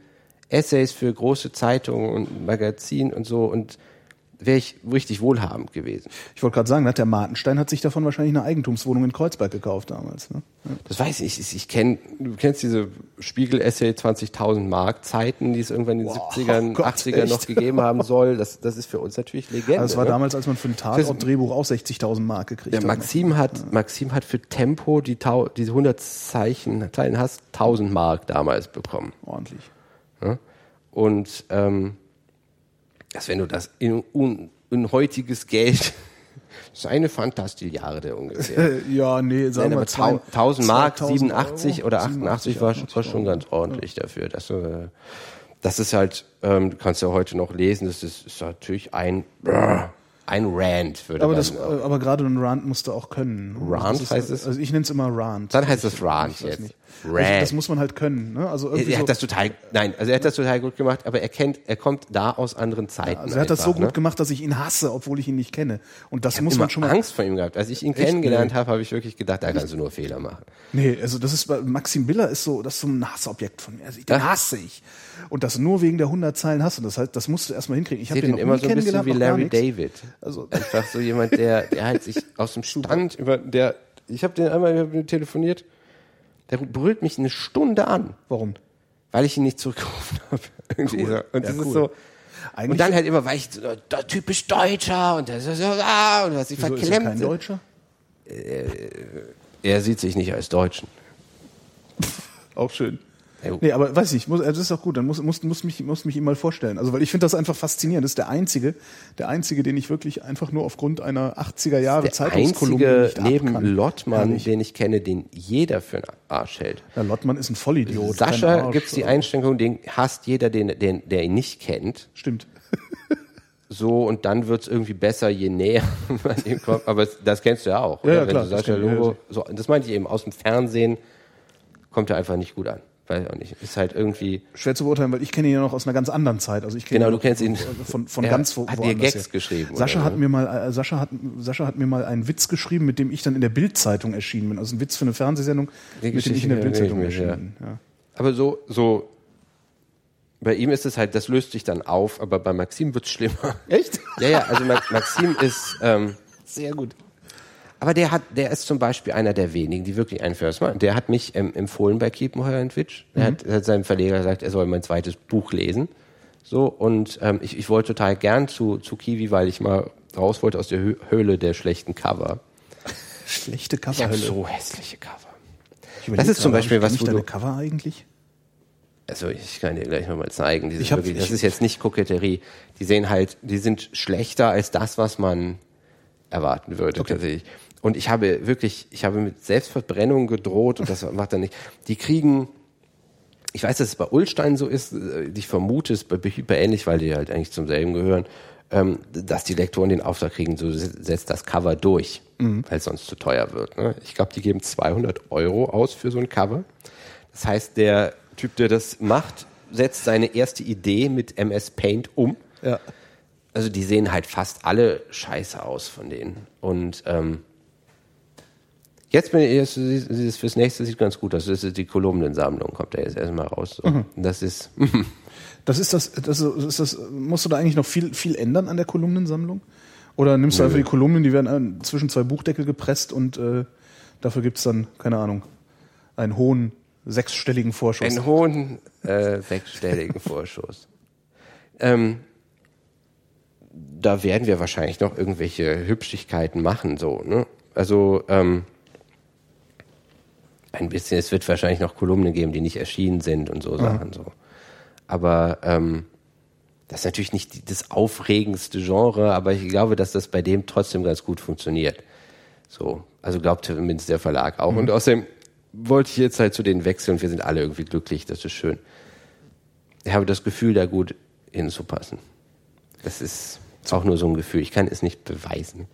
Essays für große Zeitungen und Magazinen und so und wäre ich richtig wohlhabend gewesen. Ich wollte gerade sagen, der Martenstein hat sich davon wahrscheinlich eine Eigentumswohnung in Kreuzberg gekauft damals. Ne? Ja. Das weiß ich. Ich, ich kenne, du kennst diese Spiegel-Essay 20.000 Mark Zeiten, die es irgendwann in den Wow, 70ern, oh Gott, 80ern noch echt? gegeben haben soll. Das, das ist für uns natürlich Legende. Also es war ne? damals, als man für ein Tatort-Drehbuch auch 60.000 Mark gekriegt Der hat. Maxim hat, Maxim hat für Tempo die diese 100 Zeichen, kleinen Hass, 1000 Mark damals bekommen. Ordentlich. Ja? Und ähm, dass wenn du das in, un, in heutiges Geld, das ist eine Fantastilliarde ungefähr. Äh, ja, nee, sagen wir tau- 1000 Mark, 87 Euro, oder 88 war, war schon ganz ordentlich dafür. Das, äh, das ist halt, ähm, du kannst ja heute noch lesen, das ist, ist natürlich ein, ein Rant, würde Aber, das, äh, aber gerade ein Rant musst du auch können. ne? Rant Also heißt es? Also ich nenne es immer Rant. Dann heißt es Rant jetzt. nicht. Also das muss man halt können. Ne? Also irgendwie Er so, hat das total, nein, also er hat das total gut gemacht, aber er kennt, er kommt da aus anderen Zeiten. also er hat das so einfach, gut ne? gemacht, dass ich ihn hasse, obwohl ich ihn nicht kenne. Und das Ich muss man schon mal. Angst vor ihm gehabt. Als ich ihn kennengelernt habe, habe ich wirklich gedacht, da kannst du nur Fehler machen. Nee, also das ist Maxim Biller ist so, das ist so ein Hassobjekt von mir. Also den Ja. hasse ich. Und das nur wegen der 100 Zeilen hasse. Das heißt, das musst du erstmal hinkriegen. Ich habe den den immer so ein bisschen wie Larry. David. Also Einfach so jemand, der, der halt sich aus dem Stand über, der, ich habe den einmal telefoniert, der brüllt mich eine Stunde an, warum? weil ich ihn nicht zurückgerufen habe. Irgendwie so. Und das Ja, ist cool. so, Eigentlich und dann halt immer, weil ich so, da, typisch Deutscher und der so, so ah, und was ich wieso ist er verklemmt. kein Deutscher? Er sieht sich nicht als Deutschen. Auch schön. Ja. Nee, aber weiß ich, muss, also das ist auch gut, dann muss, muss, muss, mich, muss mich ihm mal vorstellen. Also, weil ich finde das einfach faszinierend. Das ist der einzige, der einzige, den ich wirklich einfach nur aufgrund einer 80er Jahre Zeitungskolumne nicht neben. Lottmann, Herrlich. den ich kenne, den jeder für einen Arsch hält. Ja, Lottmann ist ein Vollidiot. Sascha Arsch. gibt's die Einschränkung, den hasst jeder, den, den, der ihn nicht kennt. Stimmt. So, und dann wird's irgendwie besser, je näher man ihm kommt. Aber das, das kennst du ja auch. Ja, ja, klar, das Sascha ja, Lobo, so, das meinte ich eben, aus dem Fernsehen kommt er einfach nicht gut an. Weiß auch nicht. Ist halt irgendwie, Schwer zu beurteilen, weil ich kenne ihn ja noch aus einer ganz anderen Zeit. Also ich kenne Genau, du kennst ihn. von, von Er ganz wo, hat dir Gags her. geschrieben, Sascha hat mir mal, äh, Sascha hat, Sascha hat mir mal einen Witz geschrieben, mit dem ich dann in der Bildzeitung erschienen bin. Also ein Witz für eine Fernsehsendung, Die mit dem ich in der Bildzeitung erschienen bin. Ja. aber so, so, bei ihm ist es halt, das löst sich dann auf, aber bei Maxim wird's schlimmer. Echt? Ja, ja, also Ma- Maxim ist, ähm, Sehr gut. Aber der hat, der ist zum Beispiel einer der wenigen, die wirklich einen First machen. Der hat mich ähm, empfohlen bei Kiepenheuer und Twitch. Er hat, hat seinem Verleger gesagt, er soll mein zweites Buch lesen. So, und ähm, ich, ich wollte total gern zu, zu Kiwi, weil ich mal raus wollte aus der Hö Höhle der schlechten Cover. Schlechte Ich habe Coverhölle. so hässliche Cover. Ich überleg das ist zum Beispiel ich was, wo deine du- Cover eigentlich? Also ich kann dir gleich nochmal zeigen. Die sind Ich hab- wirklich, das ich- ist jetzt nicht Koketterie. Die sehen halt, die sind schlechter als das, was man erwarten würde tatsächlich. Und ich habe wirklich, ich habe mit Selbstverbrennung gedroht und das macht er nicht. Die kriegen, ich weiß, dass es bei Ulstein so ist, äh, ich vermute es bei Hyper ähnlich, weil die halt eigentlich zum selben gehören, ähm, dass die Lektoren den Auftrag kriegen, so setzt das Cover durch, weil es sonst zu teuer wird. Ne? Ich glaube, die geben 200 Euro aus für so ein Cover. Das heißt, der Typ, der das macht, setzt seine erste Idee mit MS Paint um. Ja. Also die sehen halt fast alle scheiße aus von denen. Und ähm, jetzt bin ich, jetzt, dieses fürs nächste sieht ganz gut aus. Das ist die Kolumnensammlung, kommt da jetzt erstmal raus. So. Das ist, Das ist das, das ist das, musst du da eigentlich noch viel, viel ändern an der Kolumnensammlung? Oder nimmst du einfach die Kolumnen, die werden äh, zwischen zwei Buchdeckel gepresst und äh, dafür gibt's dann, keine Ahnung, einen hohen sechsstelligen Vorschuss. einen hohen äh, sechsstelligen Vorschuss. Ähm, da werden wir wahrscheinlich noch irgendwelche Hübschigkeiten machen, so, ne? Also, ähm, ein bisschen, es wird wahrscheinlich noch Kolumnen geben, die nicht erschienen sind und so Sachen, so. Aber, ähm, das ist natürlich nicht das aufregendste Genre, aber ich glaube, dass das bei dem trotzdem ganz gut funktioniert. So, also glaubt zumindest der Verlag auch. Und außerdem wollte ich jetzt halt zu denen wechseln und wir sind alle irgendwie glücklich, das ist schön. Ich habe das Gefühl, da gut hinzupassen. Das ist auch nur so ein Gefühl. Ich kann es nicht beweisen.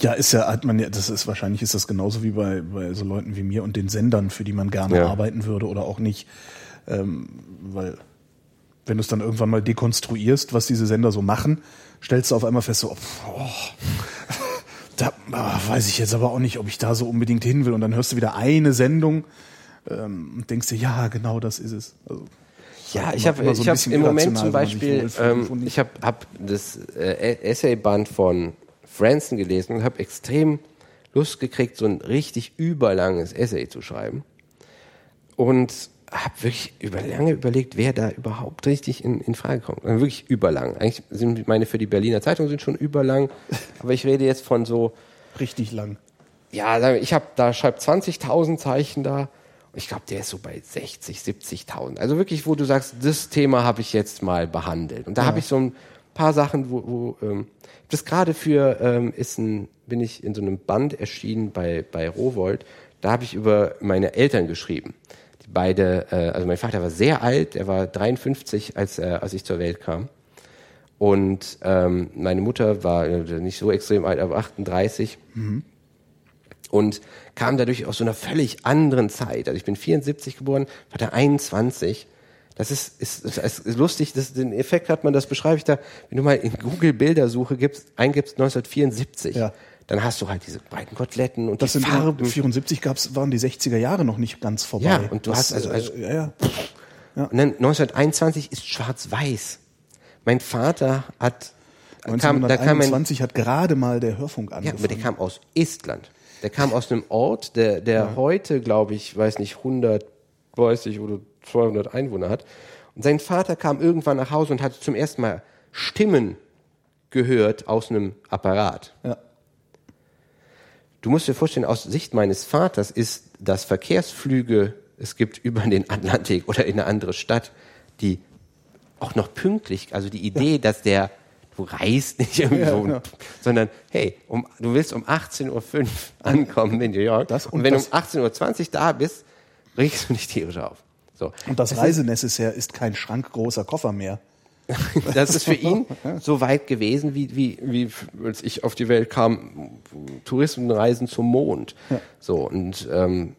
Ja, ist ja, hat man ja, das ist wahrscheinlich ist das genauso wie bei, bei so Leuten wie mir und den Sendern, für die man gerne Ja. arbeiten würde oder auch nicht. Ähm, weil wenn du es dann irgendwann mal dekonstruierst, was diese Sender so machen, stellst du auf einmal fest, so, oh, da ah, weiß ich jetzt aber auch nicht, ob ich da so unbedingt hin will. Und dann hörst du wieder eine Sendung ähm, und denkst dir, ja, genau das ist es. Also, Ja, immer- ich habe so ich hab im Moment zum Beispiel, ähm, ich habe hab das äh, Essayband von Franson gelesen und habe extrem Lust gekriegt, so ein richtig überlanges Essay zu schreiben. Und habe wirklich über lange überlegt, wer da überhaupt richtig in, in Frage kommt. Also wirklich überlang. Eigentlich sind meine für die Berliner Zeitung sind schon überlang, aber ich rede jetzt von so richtig lang. ja, ich habe da schreibt 20.000 Zeichen da. Ich glaube, der ist so bei 60, 70.000. Also wirklich, wo du sagst, das Thema habe ich jetzt mal behandelt. Und da habe ich so ein paar Sachen, wo, wo ähm, das gerade für ähm, ist ein, bin ich in so einem Band erschienen bei bei Rowold. Da habe ich über meine Eltern geschrieben. Die beide, äh, also mein Vater war sehr alt, er war 53, als er, als ich zur Welt kam. Und ähm, meine Mutter war äh, nicht so extrem alt, aber 38 und kam dadurch aus so einer völlig anderen Zeit. Also ich bin 74 geboren, da 21. Das ist, ist, ist, ist lustig, das, den Effekt hat man, das beschreibe ich da, wenn du mal in Google Bildersuche gibst, eingibst 1974, Ja. dann hast du halt diese breiten Koteletten und Das die sind Farben. 74 gab's, waren die 60er Jahre noch nicht ganz vorbei. Ja, und du das, hast also- also- äh, ja, ja. Und dann 1921 ist schwarz-weiß. Mein Vater hat, kam, da kam ein, 1921 hat gerade mal der Hörfunk Ja, angefangen. aber der kam aus Estland. Der kam aus einem Ort, der, der heute, glaube ich, weiß nicht, 130 oder 200 Einwohner hat. Und sein Vater kam irgendwann nach Hause und hat zum ersten Mal Stimmen gehört aus einem Apparat. ja. Du musst dir vorstellen, aus Sicht meines Vaters ist das Verkehrsflüge es gibt über den Atlantik oder in eine andere Stadt, die auch noch pünktlich, also die Idee, dass der, du reist nicht irgendwie Ja, so, genau. sondern hey, um, du willst um 18.05 Uhr ankommen in New York Das und und, wenn das- du um 18.20 Uhr da bist, regst du nicht tierisch auf. So. Und das Reisenecessaire ist kein schrankgroßer Koffer mehr. Das ist für ihn so weit gewesen, wie, wie, wie als ich auf die Welt kam, Touristenreisen zum Mond. So, und ähm,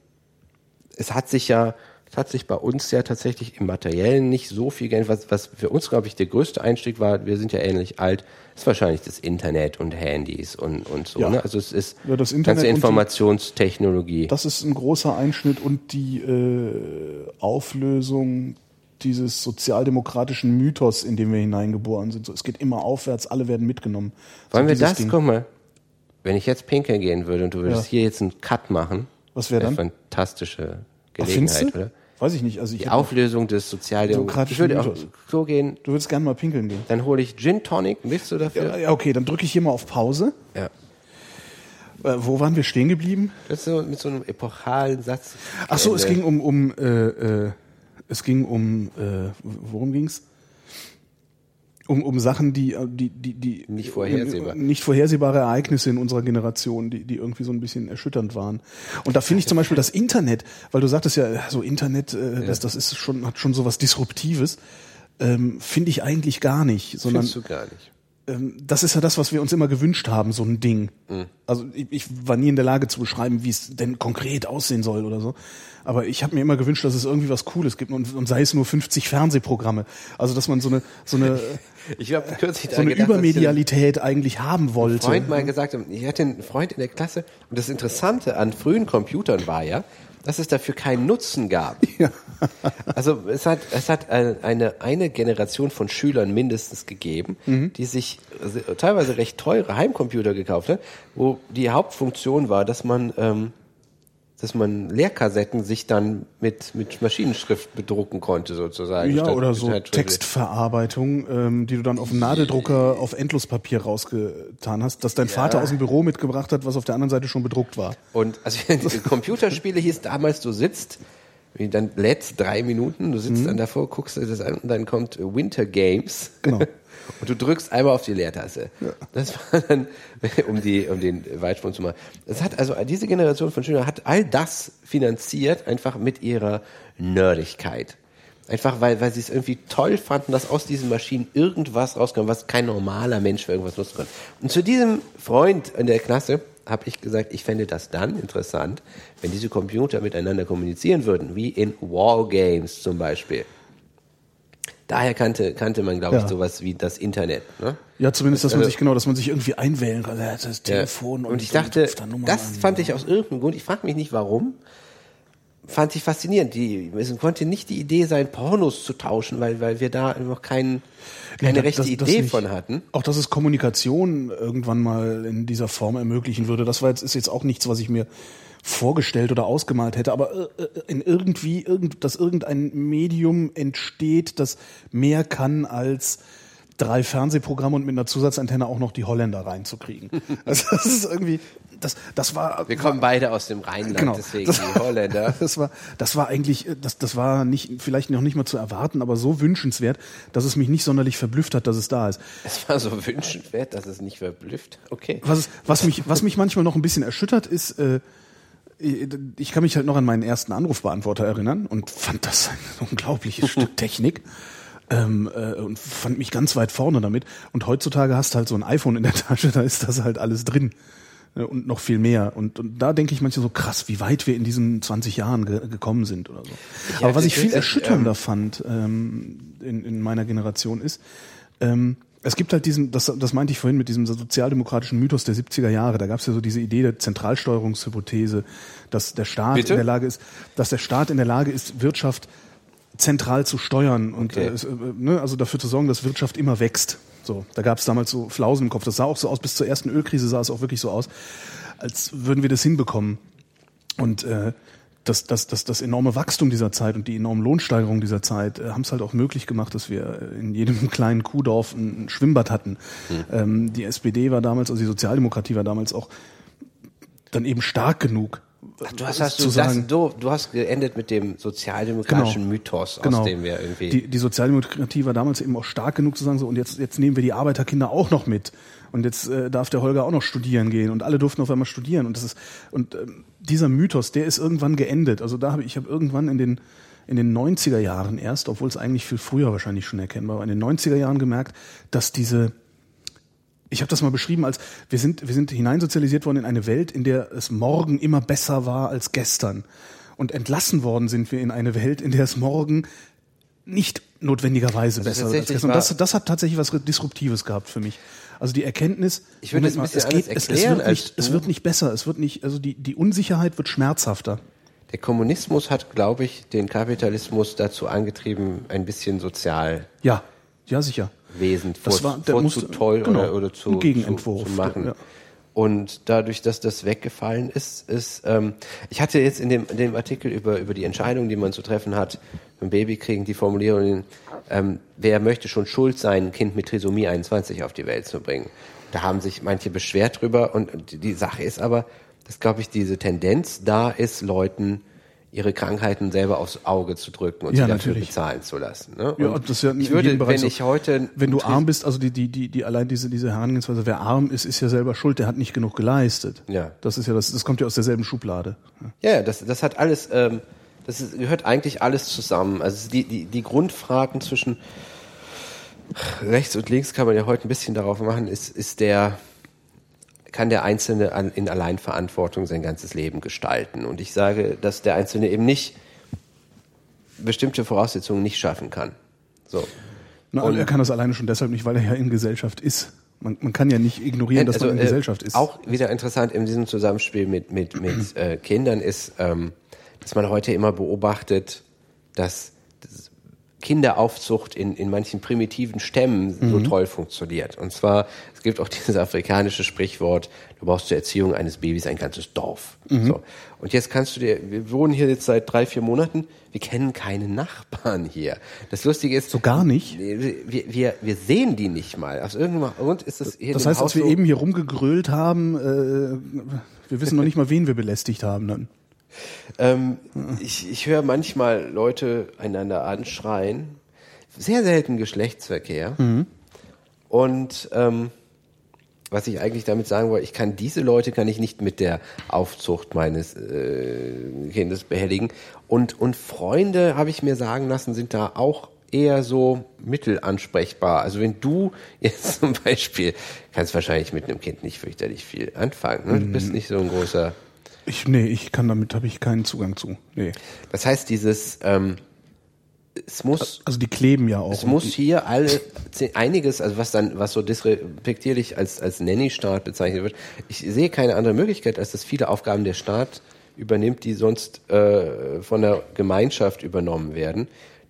es hat sich ja, es hat sich bei uns ja tatsächlich im Materiellen nicht so viel geändert. Was, was für uns, glaube ich, der größte Einstieg war, wir sind ja ähnlich alt, ist wahrscheinlich das Internet und Handys und, und so. Ja. Ne? Also es ist Ja, das Internet ganze und die- Informationstechnologie. Das ist ein großer Einschnitt und die äh, Auflösung dieses sozialdemokratischen Mythos, in den wir hineingeboren sind. So, es geht immer aufwärts, alle werden mitgenommen. Wollen so wir das, Ding. guck mal, wenn ich jetzt pinkeln gehen würde und du würdest Ja. hier jetzt einen Cut machen, Was wäre dann? fantastische Ach, findest Gelegenheit, oder? Weiß ich nicht. Also ich Die Auflösung des Sozialdemokratischen. Ich würde auch so gehen, Du würdest gerne mal pinkeln gehen. dann hole ich Gin Tonic. Willst du dafür? Ja, ja, okay, dann drücke ich hier mal auf Pause. Ja. Äh, wo waren wir stehen geblieben? Das ist so mit so einem epochalen Satz. Ach so, es Ende. ging um, um äh, äh, es ging um, äh, worum ging's? Um, um Sachen, die, äh, die, die, die Nicht vorhersehbar. nicht vorhersehbare Ereignisse in unserer Generation, die, die irgendwie so ein bisschen erschütternd waren. Und da finde ich zum Beispiel das Internet, weil du sagtest ja, so Internet, äh, das, das ist schon, hat schon so was Disruptives, ähm, finde ich eigentlich gar nicht, sondern Findest du gar nicht. Ähm, das ist ja das, was wir uns immer gewünscht haben, so ein Ding. Also ich, ich war nie in der Lage zu beschreiben, wie es denn konkret aussehen soll oder so. Aber ich habe mir immer gewünscht, dass es irgendwie was Cooles gibt und, und sei es nur 50 Fernsehprogramme. Also dass man so eine so eine Ich habe kürzlich so eine gedacht, Übermedialität eigentlich haben ein wollte. Freund mal gesagt ich hatte einen Freund in der Klasse und das Interessante an frühen Computern war ja, dass es dafür keinen Nutzen gab. Also es hat, es hat eine, eine, Generation von Schülern mindestens gegeben, Mhm. die sich se- teilweise recht teure Heimcomputer gekauft hat, wo die Hauptfunktion war, dass man, ähm, dass man Lehrkassetten sich dann mit, mit Maschinenschrift bedrucken konnte sozusagen. ja, statt- oder so Textverarbeitung, ähm, die du dann auf dem Nadeldrucker auf Endlospapier rausgetan hast, dass dein Vater aus dem Büro mitgebracht hat, was auf der anderen Seite schon bedruckt war. Und also Computerspiele hieß damals, du sitzt, dann lädst drei Minuten, du sitzt dann davor, guckst dir das an und dann kommt Winter Games. Genau. Und du drückst einmal auf die Leertaste. Das war dann, um die, um den Weitsprung zu machen. Das hat also, diese Generation von Schülern hat all das finanziert, einfach mit ihrer Nerdigkeit. Einfach weil, weil sie es irgendwie toll fanden, dass aus diesen Maschinen irgendwas rauskam, was kein normaler Mensch für irgendwas nutzen kann. Und zu diesem Freund in der Klasse habe ich gesagt, ich fände das dann interessant, wenn diese Computer miteinander kommunizieren würden, wie in Wargames zum Beispiel. Daher kannte, kannte man, glaube Ja. ich, sowas wie das Internet. Ne? Ja, zumindest, dass man Also- sich genau, dass man sich irgendwie einwählen kann. Ja, Das Ja. Telefon und, und ich dachte, Nummern das an. fand ich aus irgendeinem Grund, ich frage mich nicht warum, fand ich faszinierend. Die, es konnte nicht die Idee sein, Pornos zu tauschen, weil, weil wir da noch kein, keine Ja, rechte das- das Idee nicht. von hatten. Auch dass es Kommunikation irgendwann mal in dieser Form ermöglichen würde, das war jetzt, ist jetzt auch nichts, was ich mir vorgestellt oder ausgemalt hätte, aber äh, äh, in irgendwie, irgend, dass irgendein Medium entsteht, das mehr kann als drei Fernsehprogramme und mit einer Zusatzantenne auch noch die Holländer reinzukriegen. Also das ist irgendwie, das, das war. Wir kommen beide aus dem Rheinland, Genau. deswegen Das- die Holländer. Das war, das war eigentlich, äh, das, das war nicht, vielleicht noch nicht mal zu erwarten, aber so wünschenswert, dass es mich nicht sonderlich verblüfft hat, dass es da ist. Es war so wünschenswert, dass es nicht verblüfft. Okay. Was, was, mich, was mich manchmal noch ein bisschen erschüttert, ist, äh, ich kann mich halt noch an meinen ersten Anrufbeantworter erinnern und fand das ein unglaubliches Stück Technik. Ähm, äh, und fand mich ganz weit vorne damit. Und heutzutage hast du halt so ein iPhone in der Tasche, da ist das halt alles drin. Äh, Und noch viel mehr. Und, und da denke ich manchmal so krass, wie weit wir in diesen 20 Jahren ge gekommen sind oder so. Aber hatte was ich viel kürzlich, erschütternder ähm, fand ähm, in, in meiner Generation ist, ähm, es gibt halt diesen, das, das meinte ich vorhin mit diesem sozialdemokratischen Mythos der 70er Jahre, da gab es ja so diese Idee der Zentralsteuerungshypothese, dass der Staat Bitte? in der Lage ist, dass der Staat in der Lage ist, Wirtschaft zentral zu steuern und Okay. äh, äh, ne, also dafür zu sorgen, dass Wirtschaft immer wächst. So, da gab es damals so Flausen im Kopf. Das sah auch so aus, bis zur ersten Ölkrise sah es auch wirklich so aus, als würden wir das hinbekommen. Und äh, das, das, das, das enorme Wachstum dieser Zeit und die enorme Lohnsteigerung dieser Zeit äh, haben es halt auch möglich gemacht, dass wir äh, in jedem kleinen Kuhdorf ein, ein Schwimmbad hatten. Ähm, die SPD war damals, also die Sozialdemokratie war damals auch dann eben stark genug, Du hast, hast du, zu sagen. das, du, du hast geendet mit dem sozialdemokratischen Genau. Mythos, aus Genau. dem wir irgendwie. Die, die Sozialdemokratie war damals eben auch stark genug zu sagen, so, und jetzt, jetzt nehmen wir die Arbeiterkinder auch noch mit. Und jetzt äh, darf der Holger auch noch studieren gehen. Und alle durften auf einmal studieren. Und das ist, und ähm, dieser Mythos, der ist irgendwann geendet. Also da habe ich, ich habe irgendwann in den, in den 90er Jahren erst, obwohl es eigentlich viel früher wahrscheinlich schon erkennbar war, in den 90er Jahren gemerkt, dass diese, ich habe das mal beschrieben als, wir sind, wir sind hineinsozialisiert worden in eine Welt, in der es morgen immer besser war als gestern. Und entlassen worden sind wir in eine Welt, in der es morgen nicht notwendigerweise besser wird als gestern. Und das, das hat tatsächlich was Disruptives gehabt für mich. Also die Erkenntnis, Ich würde es bisschen es, geht, es, es, wird nicht, es wird nicht besser, es wird nicht, also die, die Unsicherheit wird schmerzhafter. Der Kommunismus hat, glaube ich, den Kapitalismus dazu angetrieben, ein bisschen Sozialwesen Ja, ja sicher. vor, Das war- der vor musste- zu toll genau, oder, oder zu, Gegenentwurf, zu, zu machen. ja. Und dadurch, dass das weggefallen ist, ist ähm, ich hatte jetzt in dem, in dem Artikel über, über die Entscheidungen, die man zu treffen hat, beim Babykriegen, die Formulierung, ähm, wer möchte schon schuld sein, ein Kind mit Trisomie 21 auf die Welt zu bringen. Da haben sich manche beschwert drüber und die- die Sache ist aber, dass, glaube ich, diese Tendenz da ist, Leuten ihre Krankheiten selber aufs Auge zu drücken und Ja, sie dafür natürlich. bezahlen zu lassen. Ne? Ja, Und das ist ja ich würde, wenn so. ich heute Wenn du ein arm bist, also die, die, die, die allein diese, diese Herangehensweise, wer arm ist, ist ja selber schuld, der hat nicht genug geleistet. Ja. Das ist ja das, das kommt ja aus derselben Schublade. Ja, ja, das, das hat alles, ähm, das ist, gehört eigentlich alles zusammen. Also die, die, die Grundfragen zwischen rechts und links kann man ja heute ein bisschen darauf machen, ist, ist der, kann der Einzelne an, in Alleinverantwortung sein ganzes Leben gestalten? Und ich sage, dass der Einzelne eben nicht bestimmte Voraussetzungen nicht schaffen kann. So. Na, Und- er kann das alleine schon deshalb nicht, weil er ja in Gesellschaft ist. Man, man kann ja nicht ignorieren, dass man in äh, Gesellschaft ist. Auch wieder interessant in diesem Zusammenspiel mit, mit, mit äh, Kindern ist, ähm, dass man heute immer beobachtet, dass, Kinderaufzucht in, in manchen primitiven Stämmen so Mhm. toll funktioniert. Und zwar, es gibt auch dieses afrikanische Sprichwort, du brauchst zur Erziehung eines Babys ein ganzes Dorf. Mhm. So. Und jetzt kannst du dir, wir wohnen hier jetzt seit drei, vier Monaten, wir kennen keine Nachbarn hier. Das Lustige ist, So gar nicht? wir, wir, wir sehen die nicht mal. Aus irgendeinem Grund ist das hier Das heißt, als Haus wir so- eben hier rumgegrölt haben, äh, wir wissen noch nicht mal, wen wir belästigt haben dann. Ähm, ich, ich höre manchmal Leute einander anschreien. Sehr selten Geschlechtsverkehr. Und ähm, was ich eigentlich damit sagen wollte, ich kann diese Leute kann ich nicht mit der Aufzucht meines äh, Kindes behelligen. Und, und Freunde, habe ich mir sagen lassen, sind da auch eher so mittelansprechbar. Also wenn du jetzt zum Beispiel, kannst wahrscheinlich mit einem Kind nicht fürchterlich viel anfangen. Ne? Du bist nicht so ein großer Ich, nee, ich kann damit, habe ich keinen Zugang zu. Nee. Das heißt, dieses, ähm, es muss, Also die kleben ja auch. es muss hier alle, einiges, also was dann, was so disrespektierlich als, als Nanny-Staat bezeichnet wird. Ich sehe keine andere Möglichkeit, als dass viele Aufgaben der Staat übernimmt, die sonst äh, von der Gemeinschaft übernommen werden,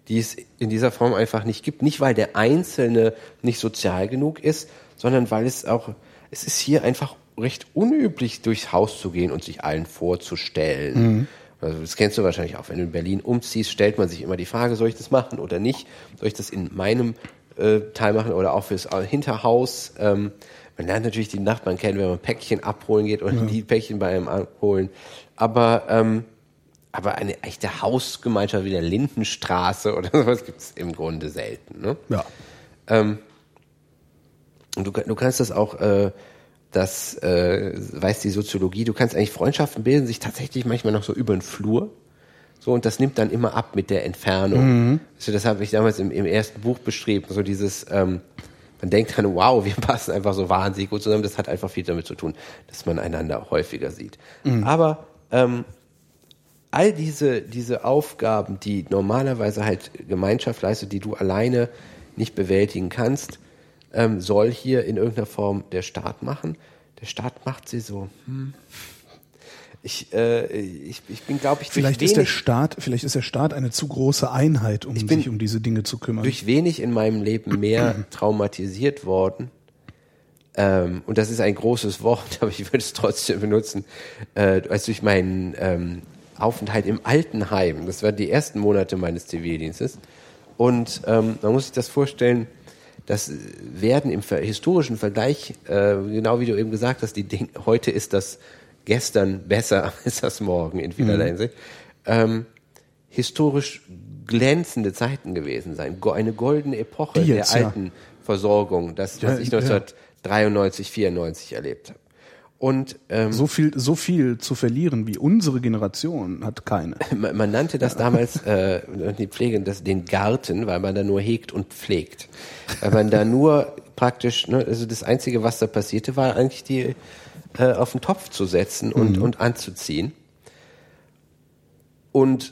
die es in dieser Form einfach nicht gibt. Nicht, weil der Einzelne nicht sozial genug ist, sondern weil es auch, es ist hier einfach recht unüblich, durchs Haus zu gehen und sich allen vorzustellen. Also das kennst du wahrscheinlich auch, wenn du in Berlin umziehst, stellt man sich immer die Frage, soll ich das machen oder nicht? Soll ich das in meinem äh, Teil machen oder auch fürs Hinterhaus? Ähm, man lernt natürlich die Nachbarn kennen, wenn man Päckchen abholen geht oder die Päckchen bei einem abholen. Aber ähm, aber eine echte Hausgemeinschaft wie der Lindenstraße oder sowas gibt es im Grunde selten. Ne? Ja. Und du, du kannst das auch, äh, das äh, weiß die Soziologie, du kannst eigentlich Freundschaften bilden sich tatsächlich manchmal noch so über den Flur. So, und das nimmt dann immer ab mit der Entfernung. Also das habe ich damals im, im ersten Buch beschrieben, so dieses, ähm, man denkt dann, wow, wir passen einfach so wahnsinnig gut zusammen. Das hat einfach viel damit zu tun, dass man einander häufiger sieht. Aber ähm, all diese, diese Aufgaben, die normalerweise halt Gemeinschaft leistet, die du alleine nicht bewältigen kannst, ähm, soll hier in irgendeiner Form der Staat machen. Der Staat macht sie so. Hm. Ich, äh, ich, ich bin, glaube ich, Vielleicht ist der Staat, vielleicht ist der Staat eine zu große Einheit, um sich um diese Dinge zu kümmern. durch wenig in meinem Leben mehr traumatisiert worden. Ähm, und das ist ein großes Wort, aber ich würde es trotzdem benutzen, äh, als durch meinen ähm, Aufenthalt im Altenheim. Das waren die ersten Monate meines Zivildienstes. Und ähm, man muss sich das vorstellen, das werden im historischen Vergleich, äh, genau wie du eben gesagt hast, die Ding, heute ist das gestern besser als das morgen in vielerlei Hinsicht, ähm, historisch glänzende Zeiten gewesen sein. Eine goldene Epoche jetzt, der ja. alten Versorgung, das, was Ja, ich ja. 1993, 94 erlebt habe. Und ähm, So viel, so viel zu verlieren wie unsere Generation hat keine. man, man nannte das damals, äh, die Pflege, das, den Garten, weil man da nur hegt und pflegt. Weil man da nur praktisch, ne, also das Einzige, was da passierte, war eigentlich die äh, auf den Topf zu setzen und, und anzuziehen. Und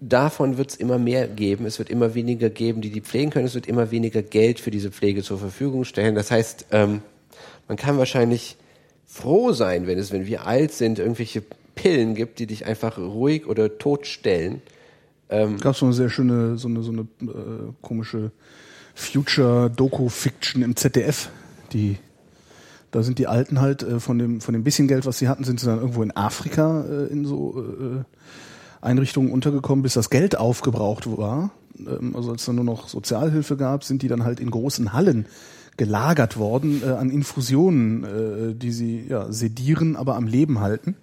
davon wird es immer mehr geben. Es wird immer weniger geben, die die pflegen können. Es wird immer weniger Geld für diese Pflege zur Verfügung stellen. Das heißt, ähm, man kann wahrscheinlich froh sein, wenn es, wenn wir alt sind, irgendwelche Pillen gibt, die dich einfach ruhig oder tot stellen. Gab so eine sehr schöne, so eine, so eine äh, komische Future-Doku-Fiction im ZDF, die da sind die Alten halt äh, von dem von dem bisschen Geld, was sie hatten, sind sie dann irgendwo in Afrika äh, in so äh, Einrichtungen untergekommen, bis das Geld aufgebraucht war. Ähm, also als es dann nur noch Sozialhilfe gab, sind die dann halt in großen Hallen gelagert worden äh, an Infusionen, äh, die sie ja sedieren, aber am Leben halten.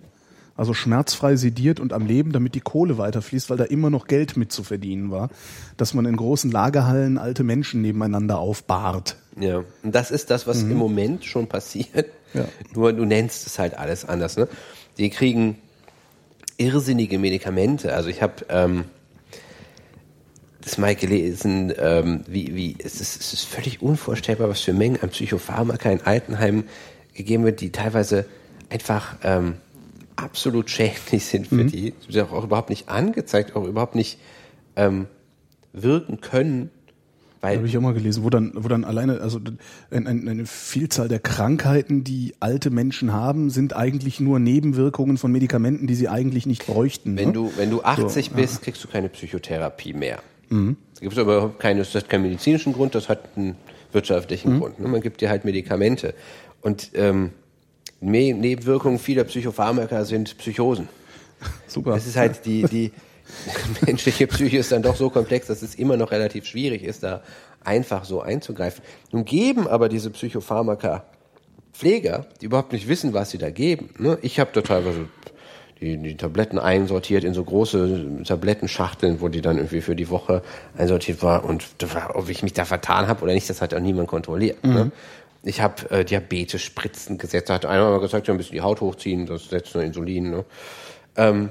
Also schmerzfrei sediert und am Leben, damit die Kohle weiterfließt, weil da immer noch Geld mit zu verdienen war, dass man in großen Lagerhallen alte Menschen nebeneinander aufbahrt. Ja, und das ist das, was im Moment schon passiert. Ja. Nur du nennst es halt alles anders. Ne? Die kriegen irrsinnige Medikamente. Also ich habe ähm, das mal gelesen, ähm, wie, wie es, ist, es ist völlig unvorstellbar, was für Mengen an Psychopharmaka in Altenheimen gegeben wird, die teilweise einfach ähm, absolut schädlich sind für die, die auch überhaupt nicht angezeigt, auch überhaupt nicht ähm, wirken können. Weil Habe ich auch mal gelesen, wo dann, wo dann alleine, also ein, ein, eine Vielzahl der Krankheiten, die alte Menschen haben, sind eigentlich nur Nebenwirkungen von Medikamenten, die sie eigentlich nicht bräuchten. Wenn ne? du, wenn du 80 bist, kriegst du keine Psychotherapie mehr. Es gibt aber überhaupt keine, das hat keinen medizinischen Grund, das hat einen wirtschaftlichen Grund. Ne? Man gibt dir halt Medikamente. Und ähm, Nebenwirkungen vieler Psychopharmaka sind Psychosen. Super. Es ist halt die, die menschliche Psyche ist dann doch so komplex, dass es immer noch relativ schwierig ist, da einfach so einzugreifen. Nun geben aber diese Psychopharmaka Pfleger, die überhaupt nicht wissen, was sie da geben. Ne? Ich habe da teilweise die, die Tabletten einsortiert in so große Tablettenschachteln, wo die dann irgendwie für die Woche einsortiert war. Und ob ich mich da vertan habe oder nicht, das hat auch niemand kontrolliert. Ne? Ich habe äh, Diabetes-Spritzen gesetzt. Da hat einer mal gesagt, ja, ein bisschen die Haut hochziehen, das setzt nur Insulin. Ne? Ähm,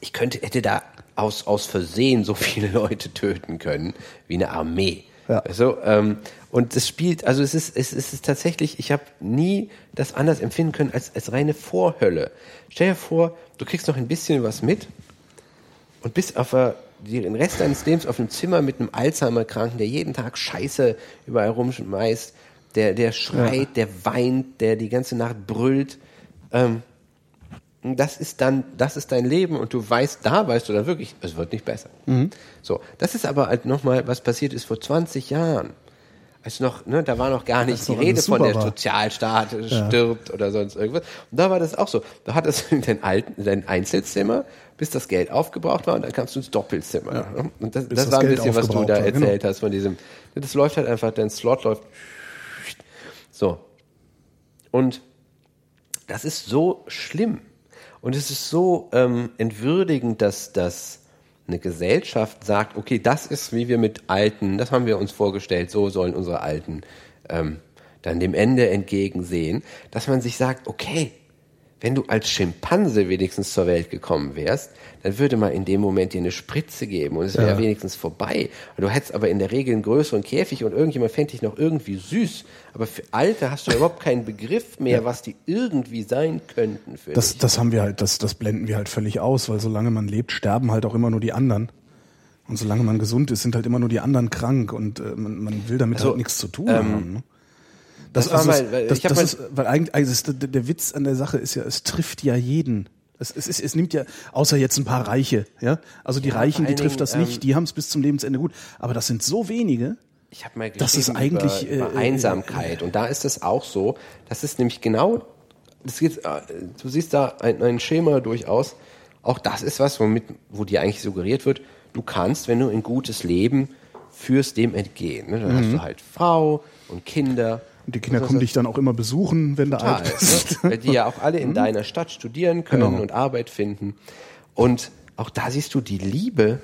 ich könnte, hätte da aus, aus Versehen so viele Leute töten können, wie eine Armee. Ja. Also, ähm, und es spielt, also es ist, es ist, tatsächlich, ich habe nie das anders empfinden können als, als reine Vorhölle. Stell dir vor, du kriegst noch ein bisschen was mit und bist auf der, den Rest deines Lebens auf einem Zimmer mit einem Alzheimer-Kranken, der jeden Tag Scheiße überall rumschmeißt, der, der schreit, der weint, der die ganze Nacht brüllt. Ähm, das ist dann, das ist dein Leben und du weißt, da weißt du dann wirklich, es wird nicht besser. So, das ist aber halt nochmal, was passiert ist vor 20 Jahren. Als noch, ne, da war noch gar nicht die Rede von der war. Sozialstaat stirbt oder sonst irgendwas. Und da war das auch so. Da hattest du dein, alten, dein Einzelzimmer, bis das Geld aufgebraucht war und dann kamst du ins Doppelzimmer. ne? Und das, das, das war ein Geld bisschen, was du da war, genau. erzählt hast von diesem. Das läuft halt einfach, dein Slot läuft. So. Und das ist so schlimm. Und es ist so ähm, entwürdigend, dass, dass eine Gesellschaft sagt, okay, das ist, wie wir mit Alten, das haben wir uns vorgestellt, so sollen unsere Alten ähm, dann dem Ende entgegensehen, dass man sich sagt, okay, wenn du als Schimpanse wenigstens zur Welt gekommen wärst, dann würde man in dem Moment dir eine Spritze geben und es wäre Ja. wenigstens vorbei. Du hättest aber in der Regel einen größeren Käfig und irgendjemand fände dich noch irgendwie süß. Aber für Alte hast du überhaupt keinen Begriff mehr, was die irgendwie sein könnten für Das, dich. das haben wir halt, das, das blenden wir halt völlig aus, weil solange man lebt, sterben halt auch immer nur die anderen. Und solange man gesund ist, sind halt immer nur die anderen krank und äh, man, man will damit Also, halt nichts zu tun ähm, haben. Ne? Das, das war also weil das, das ist, weil eigentlich, also es, der, der Witz an der Sache ist ja, es trifft ja jeden. Es, es, ist, es nimmt ja, außer jetzt ein paar Reiche, ja. Also die Ja, Reichen, die trifft Dingen, das nicht, ähm, die haben es bis zum Lebensende gut. Aber das sind so wenige. Ich habe mal Das ist eigentlich, über, über äh, Einsamkeit und da ist es auch so, das ist nämlich genau, das geht, äh, du siehst da ein, ein Schema durchaus. Auch das ist was, womit, wo dir eigentlich suggeriert wird, du kannst, wenn du ein gutes Leben führst, dem entgehen. Ne? Dann Mhm. hast du halt Frau und Kinder Und die Kinder kommen dich dann auch immer besuchen, wenn du Total, alt bist. ne? Weil die ja auch alle in deiner Stadt studieren können Genau. und Arbeit finden. Und auch da siehst du, die Liebe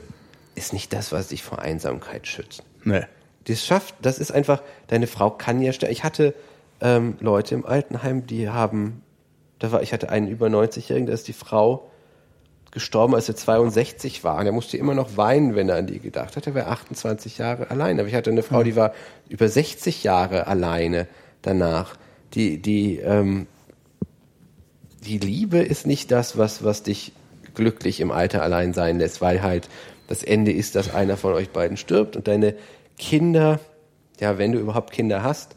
ist nicht das, was dich vor Einsamkeit schützt. Nee. Das schafft, das ist einfach, deine Frau kann ja sterben. Ich hatte ähm, Leute im Altenheim, die haben, da war, ich hatte einen über 90-Jährigen, da ist die Frau gestorben, als er 62 war. Und er musste immer noch weinen, wenn er an die gedacht hat. Er war 28 Jahre allein. Aber ich hatte eine Frau, die war über 60 Jahre alleine danach. Die, die, ähm, die Liebe ist nicht das, was, was dich glücklich im Alter allein sein lässt, weil halt das Ende ist, dass einer von euch beiden stirbt und deine Kinder, ja, wenn du überhaupt Kinder hast,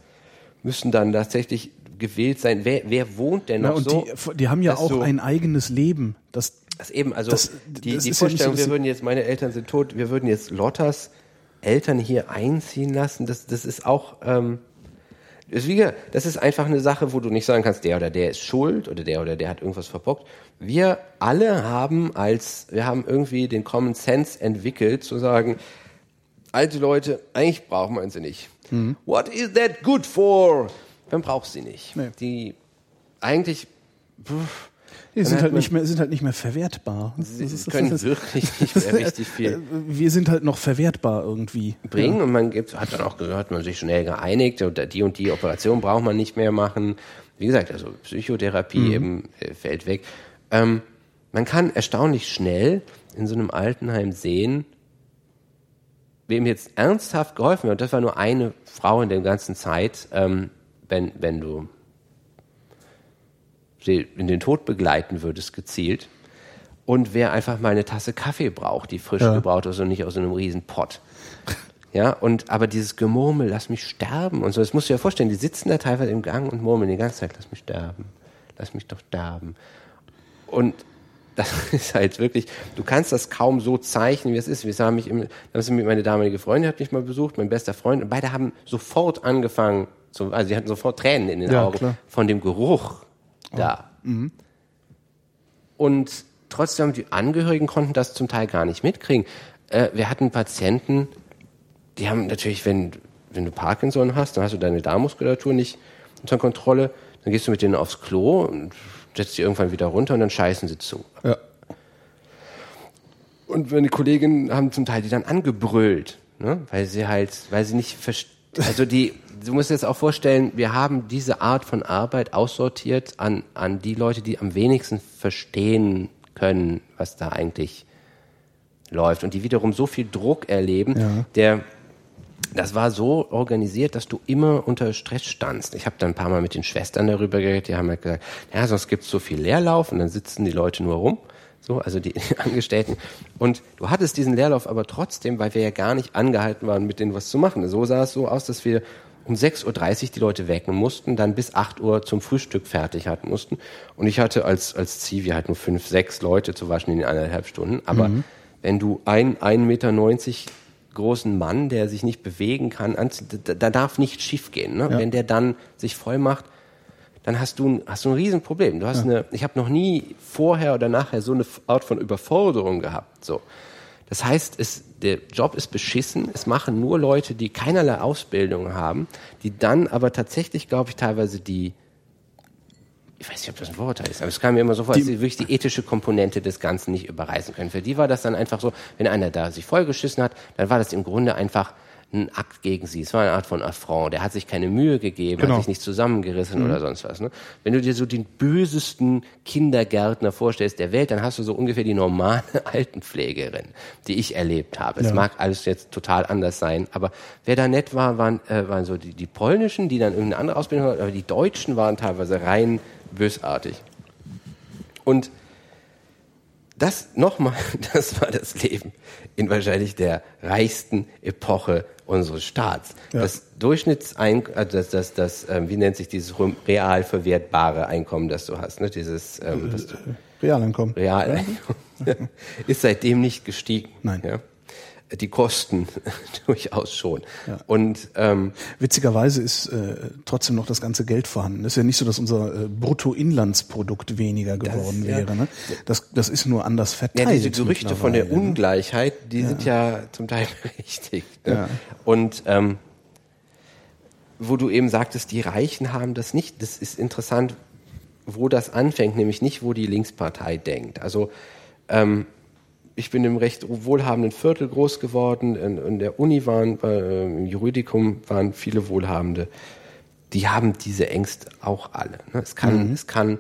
müssen dann tatsächlich gewählt sein. Wer, wer wohnt denn Na, noch und so? die, die haben ja auch du- ein eigenes Leben. Das, das eben, also Das- die, das die ist ja so, Vorstellung, wir würden jetzt, meine Eltern sind tot, wir würden jetzt Lottas Eltern hier einziehen lassen, das, das ist auch, ähm, das, ist das einfach eine Sache, wo du nicht sagen kannst, der oder der ist schuld oder der oder der hat irgendwas verbockt. Wir alle haben als, wir haben irgendwie den Common Sense entwickelt, zu sagen, alte Leute, eigentlich braucht man sie nicht. What is that good for? Man braucht sie nicht. Nee. Die eigentlich, pff, die sind halt nicht mehr, sind halt nicht mehr verwertbar. Das sie ist- das können ist- wirklich nicht mehr richtig viel Wir sind halt noch verwertbar irgendwie. bringen und man gibt, hat dann auch gehört, man sich schnell geeinigt oder die und die Operation braucht man nicht mehr machen. Wie gesagt, also Psychotherapie eben äh, fällt weg. Ähm, man kann erstaunlich schnell in so einem Altenheim sehen, wem jetzt ernsthaft geholfen wird. Das war nur eine Frau in der ganzen Zeit, ähm, wenn, wenn du in den Tod begleiten würdest, gezielt. Und wer einfach mal eine Tasse Kaffee braucht, die frisch Ja. gebraut ist und nicht aus einem riesen Pott. Ja, und aber dieses Gemurmel, lass mich sterben und so, das musst du dir vorstellen, die sitzen da teilweise im Gang und murmeln die ganze Zeit, lass mich sterben, lass mich doch sterben. Und das ist halt wirklich, du kannst das kaum so zeichnen, wie es ist. Wir haben mich im, haben meine damalige Freundin hat mich mal besucht, mein bester Freund, und beide haben sofort angefangen, zu, also die hatten sofort Tränen in den Ja, Augen klar. von dem Geruch da. Und trotzdem, die Angehörigen konnten das zum Teil gar nicht mitkriegen. Äh, wir hatten Patienten, die haben natürlich, wenn, wenn du Parkinson hast, dann hast du deine Darmmuskulatur nicht unter Kontrolle, dann gehst du mit denen aufs Klo und setzt sie irgendwann wieder runter und dann scheißen sie zu. Ja. Und meine Kolleginnen haben zum Teil die dann angebrüllt, ne? weil sie halt, weil sie nicht verstehen. Also die, du musst dir jetzt auch vorstellen, wir haben diese Art von Arbeit aussortiert an, an die Leute, die am wenigsten verstehen können, was da eigentlich läuft und die wiederum so viel Druck erleben, Ja. der das war so organisiert, dass du immer unter Stress standst. Ich habe dann ein paar Mal mit den Schwestern darüber geredet, die haben halt gesagt, ja, sonst gibt's so viel Leerlauf und dann sitzen die Leute nur rum, so, also die Angestellten. Und du hattest diesen Leerlauf aber trotzdem, weil wir ja gar nicht angehalten waren, mit denen was zu machen. So sah es so aus, dass wir um 6.30 Uhr die Leute wecken mussten, dann bis 8 Uhr zum Frühstück fertig hatten mussten. Und ich hatte als, als Ziel, wir hatten nur fünf, sechs Leute zu waschen in eineinhalb Stunden. Aber wenn du ein 1,90 Meter großen Mann, der sich nicht bewegen kann, da, da darf nicht schief gehen. Ne? Wenn der dann sich voll macht, dann hast du ein, hast du ein Riesenproblem. Du hast eine, ich habe noch nie vorher oder nachher so eine Art von Überforderung gehabt. So. Das heißt, es, der Job ist beschissen. Es machen nur Leute, die keinerlei Ausbildung haben, die dann aber tatsächlich, glaube ich, teilweise die, ich weiß nicht, ob das ein Vorurteil ist, aber es kam mir immer so vor, dass sie wirklich die ethische Komponente des Ganzen nicht überreißen können. Für die war das dann einfach so, wenn einer da sich vollgeschissen hat, dann war das im Grunde einfach ein Akt gegen sie. Es war eine Art von Affront. Der hat sich keine Mühe gegeben, Genau. hat sich nicht zusammengerissen oder sonst was. Ne? Wenn du dir so den bösesten Kindergärtner vorstellst der Welt, dann hast du so ungefähr die normale Altenpflegerin, die ich erlebt habe. Es Ja. mag alles jetzt total anders sein, aber wer da nett war, waren, äh, waren so die, die polnischen, die dann irgendeine andere Ausbildung hatten, aber die Deutschen waren teilweise rein bösartig. Und das nochmal, das war das Leben in wahrscheinlich der reichsten Epoche unseres Staats. Ja. Das Durchschnittsein, also das, das, das, ähm, wie nennt sich dieses real verwertbare Einkommen, das du hast, ne? Dieses ähm, was du, Realeinkommen. Realeinkommen ist seitdem nicht gestiegen. Nein. Ja? Die Kosten durchaus schon. Ja. Und ähm, Witzigerweise ist äh, trotzdem noch das ganze Geld vorhanden. Es ist ja nicht so, dass unser äh, Bruttoinlandsprodukt weniger geworden ja. wäre. Ne? Das, das ist nur anders Ja, verteilt. diese Gerüchte von der ne? Ungleichheit, die sind ja zum Teil berechtigt. Ne? Ja. Und ähm, wo du eben sagtest, die Reichen haben das nicht. Das ist interessant, wo das anfängt, nämlich nicht, wo die Linkspartei denkt. Also ähm, ich bin im recht wohlhabenden Viertel groß geworden. In, in der Uni waren, äh, im Juridikum waren viele Wohlhabende. Die haben diese Ängste auch alle. Ne? Es kann, Mhm. es kann,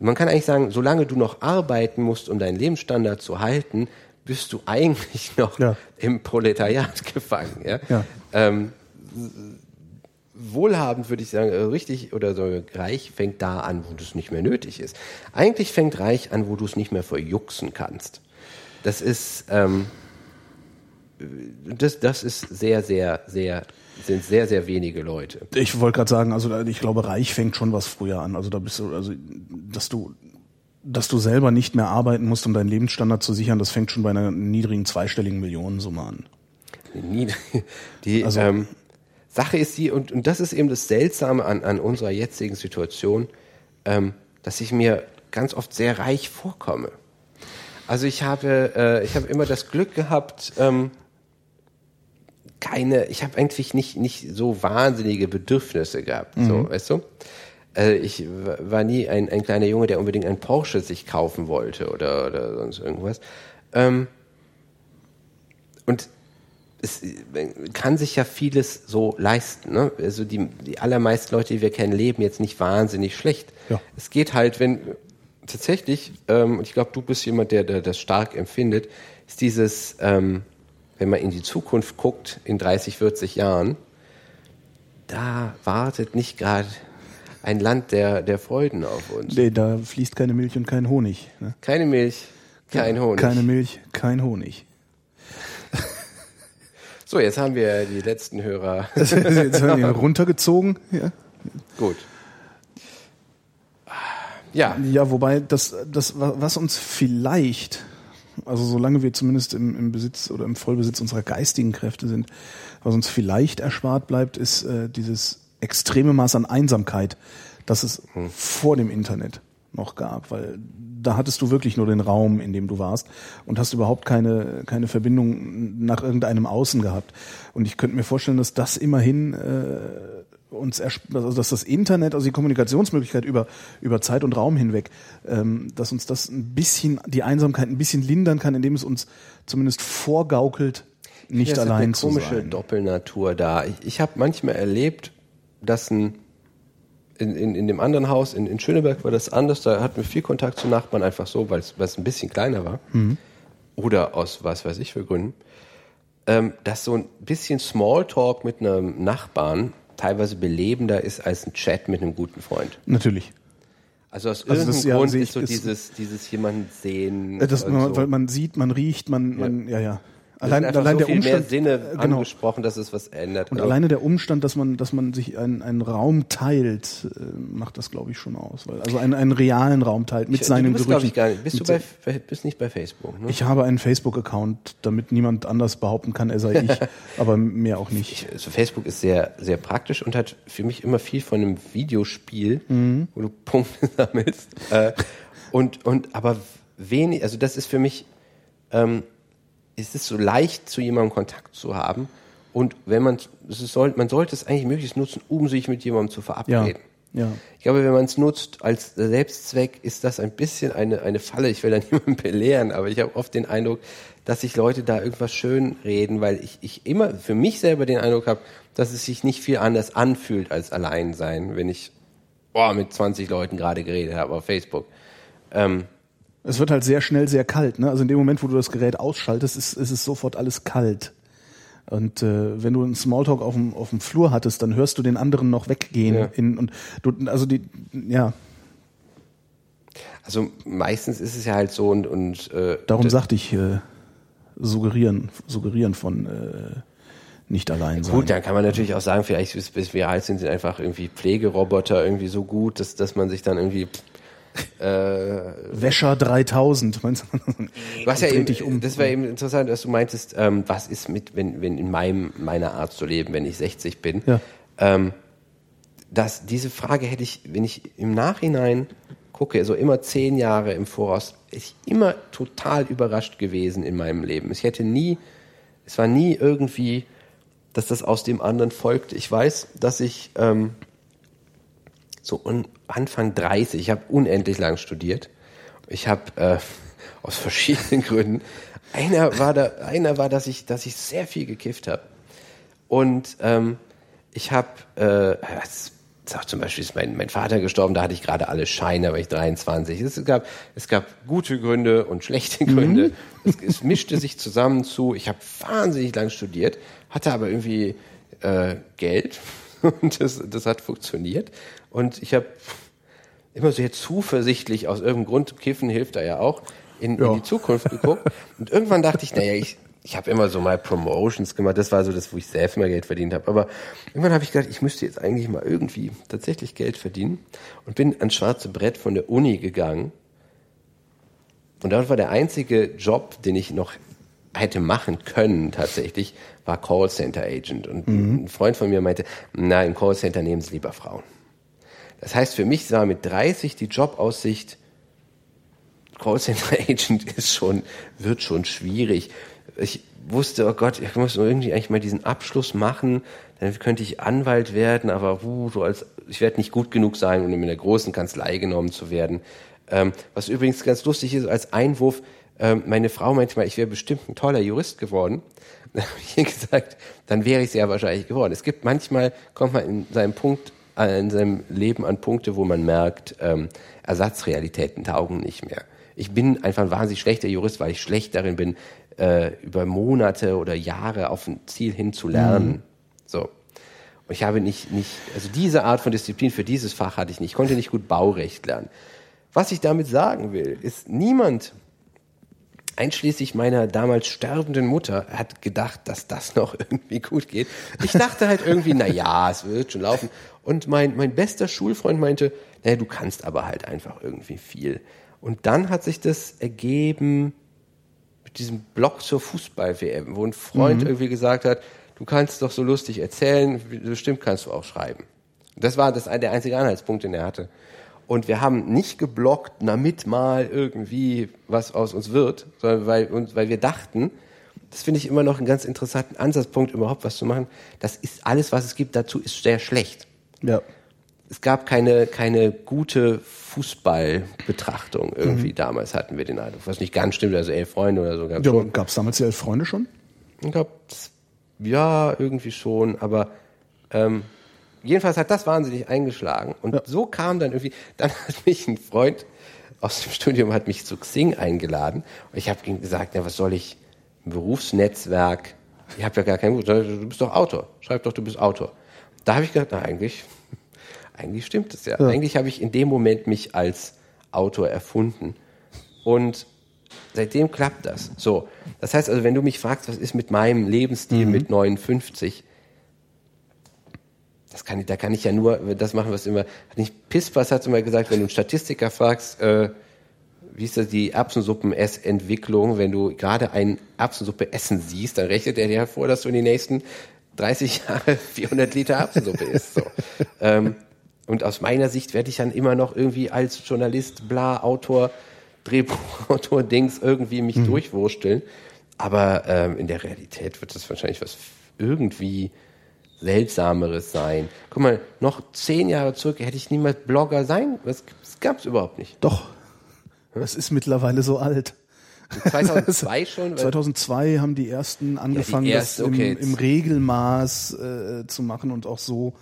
man kann eigentlich sagen, solange du noch arbeiten musst, um deinen Lebensstandard zu halten, bist du eigentlich noch Ja. im Proletariat gefangen. Ja? Ja. Ähm, wohlhabend würde ich sagen, äh, richtig oder so reich fängt da an, wo es nicht mehr nötig ist. Eigentlich fängt reich an, wo du es nicht mehr verjuxen kannst. Das ist, ähm, das, das ist sehr, sehr, sehr, sind sehr, sehr wenige Leute. Ich wollte gerade sagen, also ich glaube, reich fängt schon was früher an. Also da bist du, also dass du, dass du selber nicht mehr arbeiten musst, um deinen Lebensstandard zu sichern, das fängt schon bei einer niedrigen zweistelligen Millionensumme an. Die Also- ähm, Sache ist die, und, und das ist eben das Seltsame an, an unserer jetzigen Situation, ähm, dass ich mir ganz oft sehr reich vorkomme. Also ich habe, äh, ich habe immer das Glück gehabt, ähm, keine, ich habe eigentlich nicht, nicht so wahnsinnige Bedürfnisse gehabt, so, weißt du? Äh, ich war nie ein, ein kleiner Junge, der unbedingt ein Porsche sich kaufen wollte oder, oder sonst irgendwas. Ähm, und es kann sich ja vieles so leisten. Ne? Also die, die allermeisten Leute, die wir kennen, leben jetzt nicht wahnsinnig schlecht. Ja. Es geht halt, wenn tatsächlich, ähm, und ich glaube, du bist jemand, der, der das stark empfindet, ist dieses, ähm, wenn man in die Zukunft guckt, in 30, 40 Jahren, da wartet nicht gerade ein Land der, der Freuden auf uns. Nee, da fließt keine Milch und kein Honig. Ne? Keine Milch, kein Honig. Keine Milch, kein Honig. So, jetzt haben wir die letzten Hörer. Jetzt werden die runtergezogen. Ja. Gut. Ja, Ja, wobei das, das, wa- was uns vielleicht, also solange wir zumindest im, im Besitz oder im Vollbesitz unserer geistigen Kräfte sind, was uns vielleicht erspart bleibt, ist äh, dieses extreme Maß an Einsamkeit, das es vor dem Internet noch gab, weil da hattest du wirklich nur den Raum, in dem du warst und hast überhaupt keine, keine Verbindung nach irgendeinem Außen gehabt. Und ich könnte mir vorstellen, dass das immerhin äh, uns also dass das Internet, also die Kommunikationsmöglichkeit über über Zeit und Raum hinweg, ähm, dass uns das ein bisschen die Einsamkeit ein bisschen lindern kann, indem es uns zumindest vorgaukelt, nicht ist allein eine zu komische sein. Doppelnatur da. Ich, ich habe manchmal erlebt, dass ein in, in, in dem anderen Haus in, in Schöneberg war das anders. Da hatten wir viel Kontakt zu Nachbarn einfach so, weil es weil es ein bisschen kleiner war. Mhm. Oder aus was weiß ich für Gründen. Ähm, dass so ein bisschen Smalltalk mit einem Nachbarn teilweise belebender ist als ein Chat mit einem guten Freund. Natürlich. Also aus Also das, irgendeinem ja, Grund sehe ist ich, so ist- dieses, dieses jemanden sehen. Äh, Das, man, so. Weil man sieht, man riecht, man, man ja, ja. Allein, allein so der viel mehr Umstand, Sinne genau. angesprochen, dass es was ändert. Und Also- alleine der Umstand, dass man, dass man sich einen, einen Raum teilt, äh, macht das, glaube ich, schon aus. Also einen, einen realen Raum teilt mit Ich- seinen du bist, glaube Gerüchen. ich, gar nicht. Bist du bei, bist nicht bei Facebook, ne? Ich habe einen Facebook-Account, damit niemand anders behaupten kann, er sei ich, aber mehr auch nicht. also Facebook ist sehr, sehr praktisch und hat für mich immer viel von einem Videospiel, Mhm. wo du Punkte sammelst. Äh, und, und, aber wenig, also das ist für mich, ähm, es ist so leicht, zu jemandem Kontakt zu haben. Und wenn man, es soll, man sollte es eigentlich möglichst nutzen, um sich mit jemandem zu Ja, verabreden. ja. Ich glaube, wenn man es nutzt als Selbstzweck, ist das ein bisschen eine, eine Falle. Ich will da niemanden belehren, aber ich habe oft den Eindruck, dass sich Leute da irgendwas schön reden, weil ich, ich immer für mich selber den Eindruck habe, dass es sich nicht viel anders anfühlt als allein sein, wenn ich boah, mit 20 Leuten gerade geredet habe auf Facebook. Ähm, Es wird halt sehr schnell sehr kalt. Ne? Also in dem Moment, wo du das Gerät ausschaltest, ist, ist es sofort alles kalt. Und äh, wenn du einen Smalltalk auf dem, auf dem Flur hattest, dann hörst du den anderen noch weggehen. Ja. In, und du, also die, ja, also meistens ist es ja halt so und, und äh, darum sagte ich, äh, suggerieren, suggerieren von äh, nicht allein sein. Gut, dann kann man natürlich auch sagen, vielleicht bis, bis wir alt sind, sind einfach irgendwie Pflegeroboter irgendwie so gut, dass, dass man sich dann irgendwie Wäscher 3000. Meinst du? Hast ja eben, dich um. das war eben interessant, dass du meintest, ähm, was ist mit, wenn, wenn in meinem, meiner Art zu leben, wenn ich 60 bin. Ja. Ähm, dass diese Frage hätte ich, wenn ich im Nachhinein gucke, also immer zehn Jahre im Voraus, ist ich immer total überrascht gewesen in meinem Leben. Ich hätte nie, es war nie irgendwie, dass das aus dem anderen folgt. Ich weiß, dass ich ähm, so Anfang 30, ich habe unendlich lang studiert. Ich habe äh, aus verschiedenen Gründen. Einer war da, einer war, dass ich, dass ich sehr viel gekifft habe. Und ähm, ich habe, äh, zum Beispiel ist mein, mein Vater gestorben, da hatte ich gerade alle Scheine, war ich 23. Es gab, es gab gute Gründe und schlechte Gründe. Es, es mischte sich zusammen zu. Ich habe wahnsinnig lang studiert, hatte aber irgendwie äh, Geld und das, das hat funktioniert. Und ich habe immer sehr zuversichtlich aus irgendeinem Grund, Kiffen hilft da ja auch, in, Ja. in die Zukunft geguckt. Und irgendwann dachte ich, naja, ich, ich habe immer so mal Promotions gemacht, das war so das, wo ich selbst mal Geld verdient habe. Aber irgendwann habe ich gedacht, ich müsste jetzt eigentlich mal irgendwie tatsächlich Geld verdienen und bin ans schwarze Brett von der Uni gegangen. Und dort war der einzige Job, den ich noch hätte machen können tatsächlich, war Callcenter Agent. Und ein Freund von mir meinte, na, im Callcenter nehmen Sie lieber Frauen. Das heißt, für mich war mit 30 die Jobaussicht, Callcenter Agent ist schon, wird schon schwierig. Ich wusste, oh Gott, ich muss irgendwie eigentlich mal diesen Abschluss machen, dann könnte ich Anwalt werden, aber uh, so als, ich werde nicht gut genug sein, um in der großen Kanzlei genommen zu werden. Ähm, was übrigens ganz lustig ist, als Einwurf, ähm, meine Frau meinte mal, ich wäre bestimmt ein toller Jurist geworden. Dann habe ich ihr gesagt, dann wäre ich sehr wahrscheinlich geworden. Es gibt manchmal, kommt man in seinem Punkt, in seinem Leben an Punkte, wo man merkt, ähm, Ersatzrealitäten taugen nicht mehr. Ich bin einfach ein wahnsinnig schlechter Jurist, weil ich schlecht darin bin, äh, über Monate oder Jahre auf ein Ziel hin zu lernen. So. Und ich habe nicht, nicht, also diese Art von Disziplin für dieses Fach hatte ich nicht. Ich konnte nicht gut Baurecht lernen. Was ich damit sagen will, ist, niemand, einschließlich meiner damals sterbenden Mutter, hat gedacht, dass das noch irgendwie gut geht. Ich dachte halt irgendwie, na ja, es wird schon laufen. Und mein, mein bester Schulfreund meinte, naja, du kannst aber halt einfach irgendwie viel. Und dann hat sich das ergeben mit diesem Blog zur Fußball-WM, wo ein Freund irgendwie gesagt hat, du kannst doch so lustig erzählen, bestimmt kannst du auch schreiben. Das war das, der einzige Anhaltspunkt, den er hatte. Und wir haben nicht geblockt, damit mal irgendwie was aus uns wird, sondern weil, und, weil wir dachten, das finde ich immer noch einen ganz interessanten Ansatzpunkt, überhaupt was zu machen. Das ist alles, was es gibt dazu, ist sehr schlecht. Ja. Es gab keine, keine gute Fußballbetrachtung irgendwie damals, hatten wir den Eindruck. Was nicht ganz stimmt, also elf Freunde oder so. gab's ja. Gab es damals die elf Freunde schon? Ich glaube, ja, irgendwie schon, aber ähm, jedenfalls hat das wahnsinnig eingeschlagen. Und so kam dann irgendwie, dann hat mich ein Freund aus dem Studium hat mich zu Xing eingeladen und ich habe ihm gesagt, ja, was soll ich, ein Berufsnetzwerk, ich habe ja gar kein Beruf, du bist doch Autor, schreib doch, du bist Autor. Da habe ich gedacht, na eigentlich, eigentlich stimmt es ja. Eigentlich habe ich in dem Moment mich als Autor erfunden. Und seitdem klappt das. So. Das heißt also, wenn du mich fragst, was ist mit meinem Lebensstil mit 59, das kann, ich- da kann ich ja nur das machen, was immer, hat nicht Pispers hat immer gesagt, wenn du einen Statistiker fragst, äh, wie ist das die Erbsensuppen-Essentwicklung, wenn du gerade ein Erbsensuppe essen siehst, dann rechnet er dir vor, dass du in den nächsten 30 Jahre 400 Liter Erbsensuppe isst. So. ähm, und aus meiner Sicht werde ich dann immer noch irgendwie als Journalist, bla, Autor, Drehbuchautor, Dings irgendwie mich durchwursteln. Aber ähm, in der Realität wird das wahrscheinlich was irgendwie Seltsameres sein. Guck mal, noch zehn Jahre zurück hätte ich niemals Blogger sein. Das, das gab es überhaupt nicht. Doch. Das ist mittlerweile so alt. 2002 schon? weil- 2002 haben die ersten angefangen, erste, das im, okay, im Regelmaß äh, zu machen und auch so,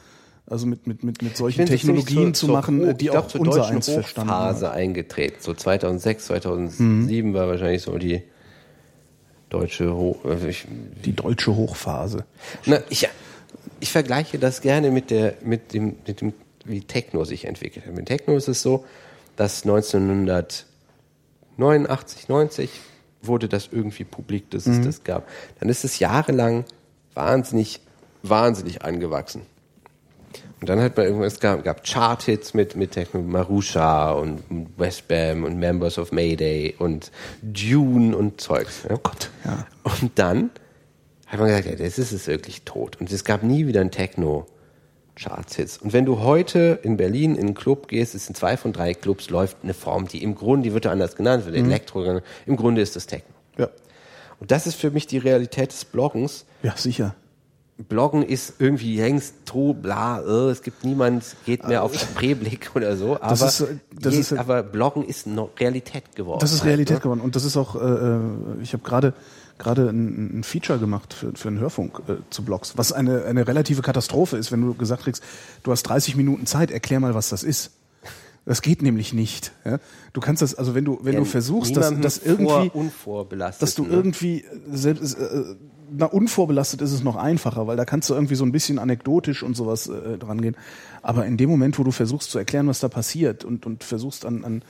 also mit, mit, mit, mit solchen Technologien zur- zu machen, zur äh, die auch zur unser eins verstanden haben. eingetreten. So 2006, 2007 war wahrscheinlich so die deutsche Hoch... also Ich, Die deutsche Hochphase. na, ich, ich vergleiche das gerne mit, der, mit, dem, mit dem, wie Techno sich entwickelt hat. Mit Techno ist es so, dass 1989, 90 wurde das irgendwie publik, dass es das gab. Dann ist es jahrelang wahnsinnig, wahnsinnig angewachsen. Und dann hat man irgendwann, es gab, gab Chart-Hits mit, mit Techno, Marusha und Westbam und Members of Mayday und Dune und Zeugs. Ja. Oh Gott, ja. Und dann hat man gesagt, ja, das ist es wirklich tot. Und es gab nie wieder ein Techno. Charts-Hits. Und wenn du heute in Berlin in einen Club gehst, es sind zwei von drei Clubs, läuft eine Form, die im Grunde, die wird ja anders genannt, wird Elektro, im Grunde ist das Techno. Ja. Und das ist für mich die Realität des Bloggens. Ja, sicher. Bloggen ist irgendwie längst tot, bla, äh, es gibt niemand, geht mehr auf Spreeblick oder so, aber, Das ist, äh, das je- ist, äh, aber Bloggen ist Realität geworden. Das ist halt, Realität ne? geworden. Und das ist auch, äh, äh, ich habe gerade gerade ein, ein Feature gemacht für, für einen Hörfunk äh, zu Blogs, was eine, eine relative Katastrophe ist, wenn du gesagt kriegst, du hast 30 Minuten Zeit, erklär mal, was das ist. Das geht nämlich nicht. Ja? Du kannst das, also wenn du, wenn Ja, du versuchst, dass, dass irgendwie, dass du ne? irgendwie selbst äh, na unvorbelastet ist es noch einfacher, weil da kannst du irgendwie so ein bisschen anekdotisch und sowas äh, dran gehen. Aber in dem Moment, wo du versuchst zu erklären, was da passiert und und versuchst an, an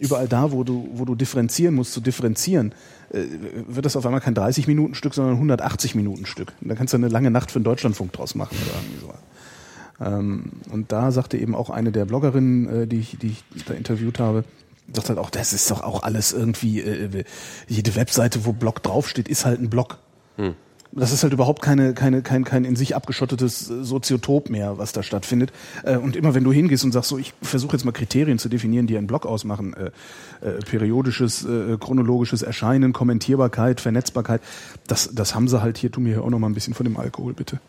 überall da, wo du wo du differenzieren musst, zu differenzieren, äh, wird das auf einmal kein 30 Minuten Stück, sondern 180 Minuten Stück. Und da kannst du eine lange Nacht für den Deutschlandfunk draus machen oder irgendwie so. Ähm, und da sagte eben auch eine der Bloggerinnen, äh, die, ich, die ich da interviewt habe, sagt halt auch, das ist doch auch alles irgendwie, äh, jede Webseite, wo Blog draufsteht, ist halt ein Blog. Das ist halt überhaupt keine, keine, kein, kein in sich abgeschottetes äh, Soziotop mehr, was da stattfindet. Äh, Und immer wenn du hingehst und sagst, so, ich versuche jetzt mal Kriterien zu definieren, die einen Blog ausmachen, äh, äh, periodisches, äh, chronologisches Erscheinen, Kommentierbarkeit, Vernetzbarkeit, das, das haben sie halt hier, tu mir hier auch noch mal ein bisschen von dem Alkohol, bitte.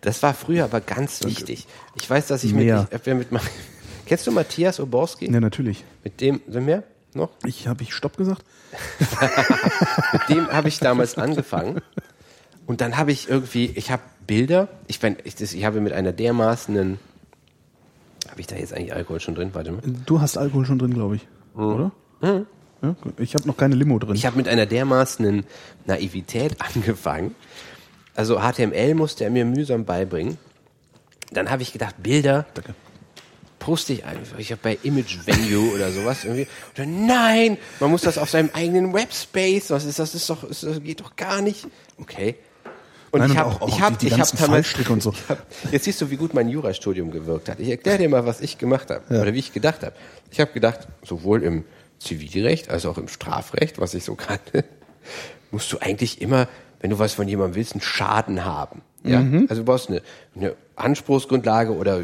Das war früher aber ganz wichtig. Ich weiß, dass ich mit, Mehr. ich, hab ja mit Kennst du Matthias Oborski? Ja, natürlich. Mit dem, sind wir noch? Ich habe ich Stopp gesagt. Mit dem habe ich damals angefangen. Und dann habe ich irgendwie, ich habe Bilder, ich, mein, ich, das, ich habe mit einer dermaßenen, habe ich da jetzt eigentlich Alkohol schon drin? Warte mal. Du hast Alkohol schon drin, glaube ich, oder? Ja, gut. ich habe noch keine Limo drin. Ich habe mit einer dermaßenen Naivität angefangen. Also HTML musste er mir mühsam beibringen. Dann habe ich gedacht, Bilder Danke. poste ich einfach. Ich habe bei Image Venue oder sowas irgendwie. Dann, nein, man muss das auf seinem eigenen Webspace. Was ist das? Ist doch, ist, das geht doch gar nicht. Okay. Und Nein, ich habe, ich habe, ich habe ganzen damals, Fallstricke und so. hab, jetzt siehst du, wie gut mein Jurastudium gewirkt hat. Ich erkläre dir mal, was ich gemacht habe oder wie ich gedacht habe. Ich habe gedacht, sowohl im Zivilrecht als auch im Strafrecht, was ich so kannte, musst du eigentlich immer, wenn du was von jemandem willst, einen Schaden haben. Ja, Mhm. also du brauchst eine, eine Anspruchsgrundlage oder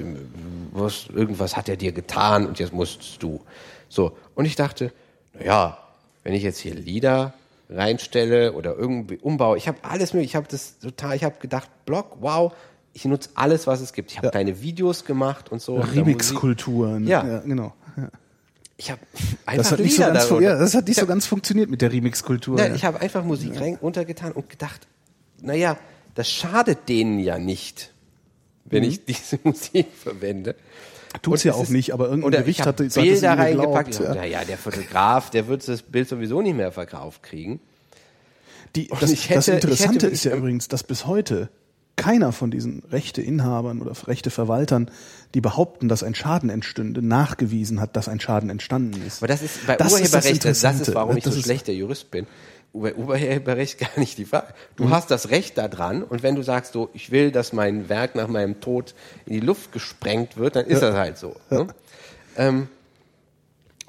brauchst, irgendwas hat er dir getan und jetzt musst du. So. Und ich dachte, na ja, wenn ich jetzt hier Lieder reinstelle oder irgendwie umbaue, ich habe alles möglich, ich habe das total, ich habe gedacht, Blog, wow, ich nutze alles, was es gibt. Ich habe kleine Videos gemacht und so. Remix-Kulturen. Ja. genau. Ja. Ich habe Das einfach hat nicht, so ganz, ja, das hat nicht Ich so ganz funktioniert mit der Remix-Kultur. Ja. ich habe einfach Musik rein, runtergetan und gedacht, naja, das schadet denen ja nicht, wenn ich diese Musik verwende. Tut's Und ja auch nicht, aber irgendein ich hatte- hat es Bilder reingepackt. ja. Naja, der Fotograf, der wird das Bild sowieso nicht mehr verkauft kriegen. Die, das, ich hätte- das Interessante ich hätte- ist ja übrigens, dass bis heute keiner von diesen Rechteinhabern oder Rechteverwaltern, die behaupten, dass ein Schaden entstünde, nachgewiesen hat, dass ein Schaden entstanden ist. Aber das ist bei Das ist das Urheberrecht, das, ist, warum ich Das so schlechter Jurist bin. Bei Urheberrecht gar nicht die Frage. Du Mhm. hast das Recht daran und wenn du sagst, so, ich will, dass mein Werk nach meinem Tod in die Luft gesprengt wird, dann ist das halt so. Ne? Ähm,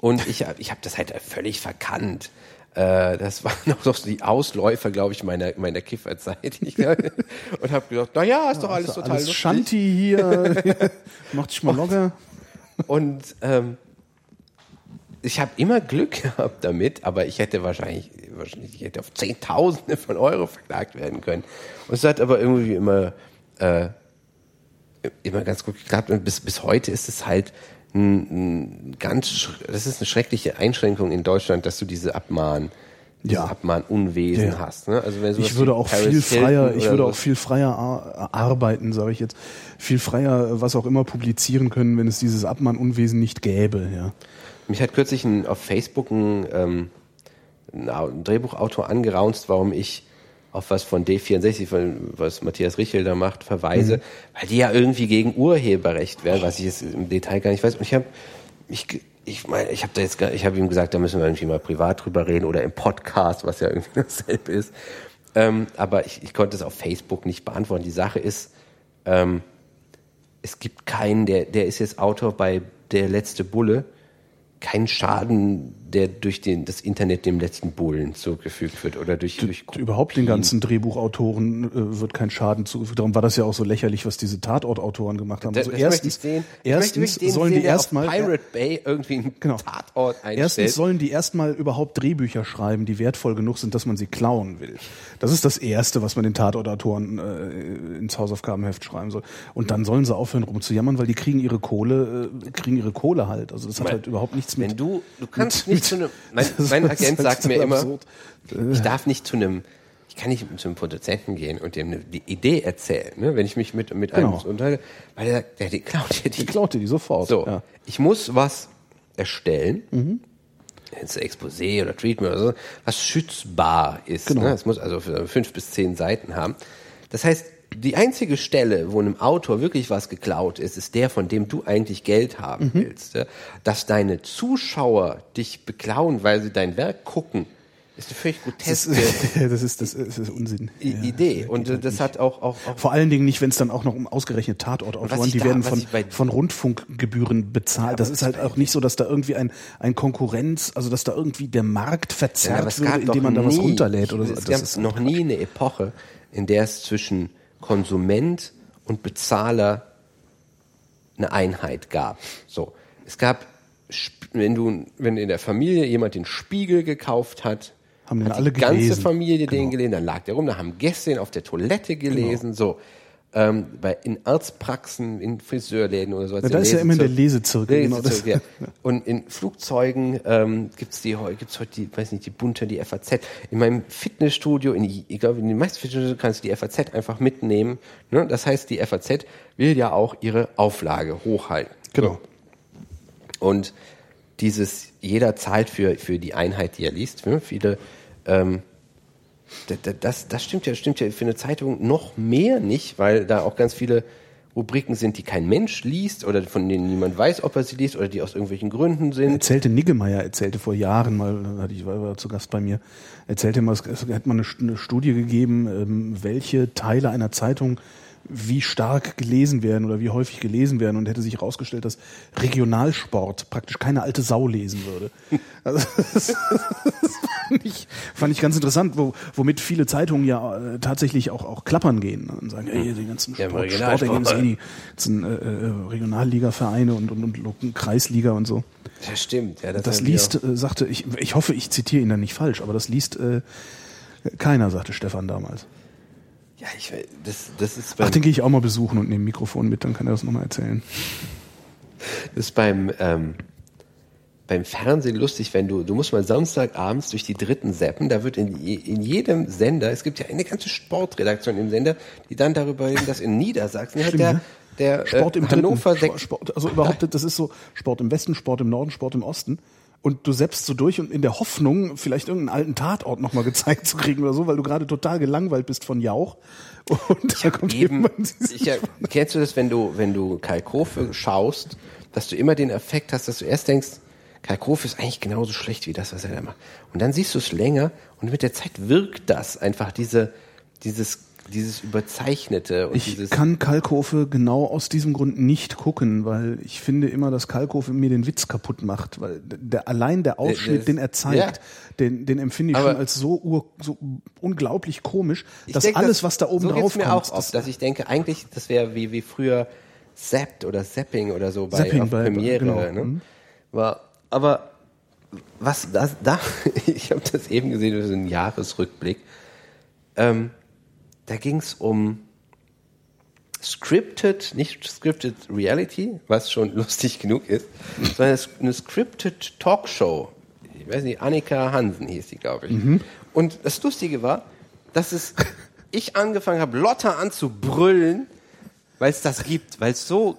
und ich, hab- ich habe das halt völlig verkannt. Äh, das waren noch so die Ausläufer, glaube ich, meiner, meiner Kifferzeit. Und habe gedacht, na ja, ist doch alles Also total alles lustig. Shanti hier, macht dich mal locker. Und ähm, ich habe immer Glück gehabt damit, aber ich hätte wahrscheinlich, wahrscheinlich ich hätte auf Zehntausende von Euro verklagt werden können. Und es hat aber irgendwie immer, äh, immer ganz gut geklappt. Und bis, bis heute ist es halt ein, ein ganz, das ist eine schreckliche Einschränkung in Deutschland, dass du diese Abmahn, Ja. Abmahnunwesen Ja. hast. Ne? Also wenn Ich würde auch Paris viel freier, ich würde auch viel freier ar- arbeiten, sage ich jetzt, viel freier, was auch immer publizieren können, wenn es dieses Abmahnunwesen nicht gäbe. Ja. Mich hat kürzlich ein, auf Facebook ein, ähm, ein, Au- ein Drehbuchautor angeraunzt, warum ich auf was von D64, von was Matthias Richel da macht, verweise, weil die ja irgendwie gegen Urheberrecht wären, was ich jetzt im Detail gar nicht weiß. Und ich habe ich, ich meine, ich habe da jetzt, ich habe ihm gesagt, da müssen wir irgendwie mal privat drüber reden oder im Podcast, was ja irgendwie dasselbe ist. Ähm, aber ich, ich konnte es auf Facebook nicht beantworten. Die Sache ist, ähm, es gibt keinen, der, der ist jetzt Autor bei Der letzte Bulle, keinen Schaden der durch den, das Internet dem letzten Bullen zugefügt wird oder durch, durch Überhaupt den ganzen Drehbuchautoren äh, wird kein Schaden zugefügt. Darum war das ja auch so lächerlich, was diese Tatortautoren gemacht haben. Also erstens, erstens sollen sehen, die erstmal Pirate Bay irgendwie einen Genau. Tatort einstellt. Erstens sollen die erstmal überhaupt Drehbücher schreiben, die wertvoll genug sind, dass man sie klauen will. Das ist das Erste, was man den Tatortautoren äh, ins Hausaufgabenheft schreiben soll. Und dann sollen sie aufhören rumzujammern, weil die kriegen ihre Kohle, äh, kriegen ihre Kohle halt. Also das hat halt überhaupt nichts mit. Wenn du, du kannst mit- nicht zu einem, mein, mein Agent sagt mir immer, absurd. ich darf nicht zu einem, ich kann nicht zu einem Produzenten gehen und dem eine, die Idee erzählen, ne, wenn ich mich mit, mit einem Genau. unterhalte, weil der, der, die klaut ja die. Die klaut dir die sofort. So, Ja. ich muss was erstellen, Mhm. jetzt Exposé oder Treatment oder so, was schützbar ist. Genau. Ne? Es muss also fünf bis zehn Seiten haben. Das heißt, die einzige Stelle, wo einem Autor wirklich was geklaut ist, ist der, von dem du eigentlich Geld haben Mhm. willst. Ja? Dass deine Zuschauer dich beklauen, weil sie dein Werk gucken, ist eine völlig groteske das ist, das ist, das ist Unsinn. Ja, Idee. das Und äh, halt das nicht. hat auch, auch, auch Vor allen Dingen nicht, wenn es dann auch noch um ausgerechnet Tatortautoren, die da- werden von, von Rundfunkgebühren bezahlt. das ist halt auch nicht so, dass da irgendwie ein, ein Konkurrenz, also dass da irgendwie der Markt Ja, verzerrt gab doch indem man da was runterlädt oder so. Es Das gab ist noch nie eine Epoche, in der es zwischen Konsument und Bezahler eine Einheit gab. So, es gab, wenn du, wenn in der Familie jemand den Spiegel gekauft hat, Haben den hat die ganze gelesen. Familie den Genau. gelesen, dann lag der rum, da haben Gäste ihn auf der Toilette gelesen, so. Ähm, bei, in Arztpraxen, in Friseurläden oder so. Ja, da ist ja immer der Lesezirkel- Lesezirkel, genau, ja. Und in Flugzeugen ähm, gibt's die gibt's heute die, weiß nicht, die bunte, die FAZ. In meinem Fitnessstudio, in, ich glaube, in den meisten Fitnessstudios kannst du die FAZ einfach mitnehmen. Ne? Das heißt, die FAZ will ja auch ihre Auflage hochhalten. Genau. Und dieses, jeder zahlt für, für die Einheit, die er liest. Ne? Viele, ähm, da- da- das, das stimmt ja, stimmt ja für eine Zeitung noch mehr nicht, weil da auch ganz viele Rubriken sind, die kein Mensch liest oder von denen niemand weiß, ob er sie liest oder die aus irgendwelchen Gründen sind. erzählte Niggemeier, erzählte vor Jahren mal, ich war, war zu Gast bei mir, erzählte mal, es, hat mal eine Studie gegeben, ähm, welche Teile einer Zeitung wie stark gelesen werden oder wie häufig gelesen werden und hätte sich herausgestellt, dass Regionalsport praktisch keine alte Sau lesen würde. Also, das, das fand, ich, fand ich ganz interessant, wo, womit viele Zeitungen ja äh, tatsächlich auch, auch klappern gehen und sagen, ey, die ganzen Ja, Sport, Regionalsport. Sport, die ganzen äh, äh, Regionalliga-Vereine und, und, und, und Kreisliga und so. Das stimmt, ja. Das haben liest, äh, sagte, ich, ich hoffe, ich zitiere ihn da nicht falsch, aber das liest äh, keiner, sagte Stefan damals. Ja, ich, das, das ist Ach, den gehe ich auch mal besuchen und nehme Mikrofon mit, dann kann er das nochmal erzählen. das ist beim, ähm, beim Fernsehen lustig, wenn du, du musst mal Samstagabends durch die dritten Seppen, da wird in, in jedem Sender, es gibt ja eine ganze Sportredaktion im Sender, die dann darüber reden, dass in Niedersachsen Stimmt, der, ne? der Sport äh, im Hannover Dritten. Sport, also überhaupt, das ist so Sport im Westen, Sport im Norden, Sport im Osten. Und du seppst so durch und in der Hoffnung, vielleicht irgendeinen alten Tatort nochmal gezeigt zu kriegen oder so, weil du gerade total gelangweilt bist von Jauch. Und da kommt eben, dieses- ich, kennst du das, wenn du, wenn du Kalkofe schaust, dass du immer den Effekt hast, dass du erst denkst, Kalkofe ist eigentlich genauso schlecht wie das, was er da macht. Und dann siehst du es länger und mit der Zeit wirkt das einfach, diese, dieses, dieses Überzeichnete und Ich dieses. kann Kalkofe genau aus diesem Grund nicht gucken, weil ich finde immer, dass Kalkofe mir den Witz kaputt macht, weil der, allein der Ausschnitt, das- den er zeigt, ja. den, den empfinde ich Aber- schon als so, ur, so unglaublich komisch, dass denk, alles, was da oben so drauf mir kommt, auch oft, dass ich denke, eigentlich, das wäre wie, wie früher Zapped oder Zapping oder so bei Zapping bei- Premiere. genau, Ne? mhm. War, aber was das da, ich habe das eben gesehen, das ist ein Jahresrückblick. Ähm, da ging es um scripted, nicht scripted Reality, was schon lustig genug ist, sondern eine scripted Talkshow. Ich weiß nicht, Annika Hansen hieß die, glaube ich. Und das Lustige war, dass es ich angefangen habe, Lotta anzubrüllen, weil es das gibt, weil es so,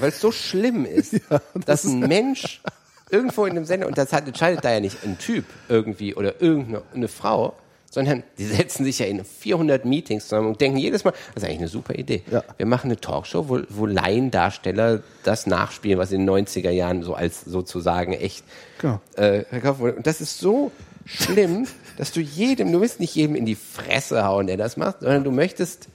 weil es so schlimm ist, dass ein Mensch irgendwo in einem Sender, und das hat, entscheidet da ja nicht ein Typ irgendwie oder irgendeine eine Frau, sondern die setzen sich ja in 400 Meetings zusammen und denken jedes Mal, das ist eigentlich eine super Idee. Ja. Wir machen eine Talkshow, wo, wo Laiendarsteller das nachspielen, was in den 90er Jahren so als sozusagen echt Genau. äh, verkauft wurde. Und das ist so schlimm, dass du jedem, du willst nicht jedem in die Fresse hauen, der das macht, sondern du möchtest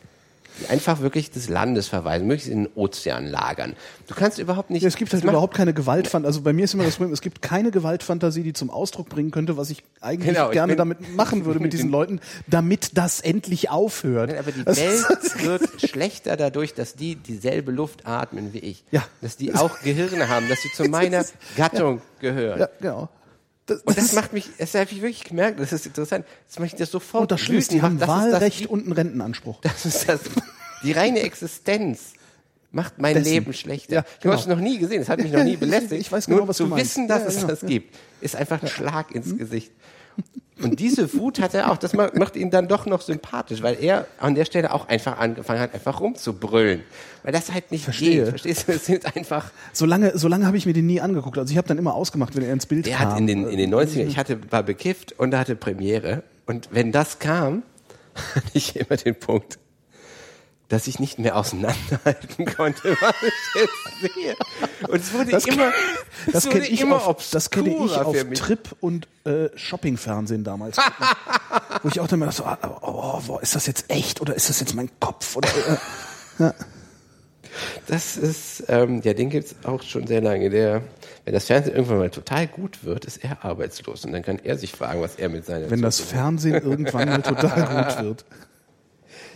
die einfach wirklich des Landes verweisen, möglichst in den Ozean lagern. Du kannst überhaupt nicht. Ja, es gibt halt überhaupt keine Gewaltfantasie. Also bei mir ist immer das Problem, es gibt keine Gewaltfantasie, die zum Ausdruck bringen könnte, was ich eigentlich Genau, ich gerne bin- damit machen würde mit diesen Leuten, damit das endlich aufhört. Nein, aber die Das- Welt wird schlechter dadurch, dass die dieselbe Luft atmen wie ich. Ja. Dass die auch Gehirne haben, dass sie zu meiner Gattung gehören. Ja, genau. Das, Und das macht mich, das habe ich wirklich gemerkt, das ist interessant, das macht mich das sofort und das Schlimme ist, die haben Das ist das- Wahlrecht und einen Rentenanspruch. Das ist das, die reine Existenz macht mein Dessen. Leben schlechter. Ja, ich genau. habe es noch nie gesehen, es hat mich noch nie belästigt. Ich weiß genau, Nur was zu du meinst. wissen, dass Ja, es genau. das gibt, ist einfach ein Schlag ins Gesicht. Und diese Wut hat er auch, das ma- macht ihn dann doch noch sympathisch, weil er an der Stelle auch einfach angefangen hat, einfach rumzubrüllen. Weil das halt nicht Verstehe. geht. Verstehst du? Es sind einfach, Solange, solange habe ich mir den nie angeguckt. Also ich habe dann immer ausgemacht, wenn er ins Bild der kam. hat in den, in den 90ern, ich hatte, war bekifft und er hatte Premiere. Und wenn das kam, hatte ich immer den Punkt, dass ich nicht mehr auseinanderhalten konnte, was ich jetzt sehe. Und es wurde Das- immer, Das es wurde kenne ich, immer auf, das kenne ich auf. Trip und äh, Shoppingfernsehen damals. Wo ich auch dann mal dachte, so, ah, oh, oh, ist das jetzt echt oder ist das jetzt mein Kopf? Oder, äh, Das ist, ähm, ja, den gibt's auch schon sehr lange. Der, wenn das Fernsehen irgendwann mal total gut wird, ist er arbeitslos. Und dann kann er sich fragen, was er mit seiner wenn das Zukunft- Fernsehen irgendwann mal total gut wird.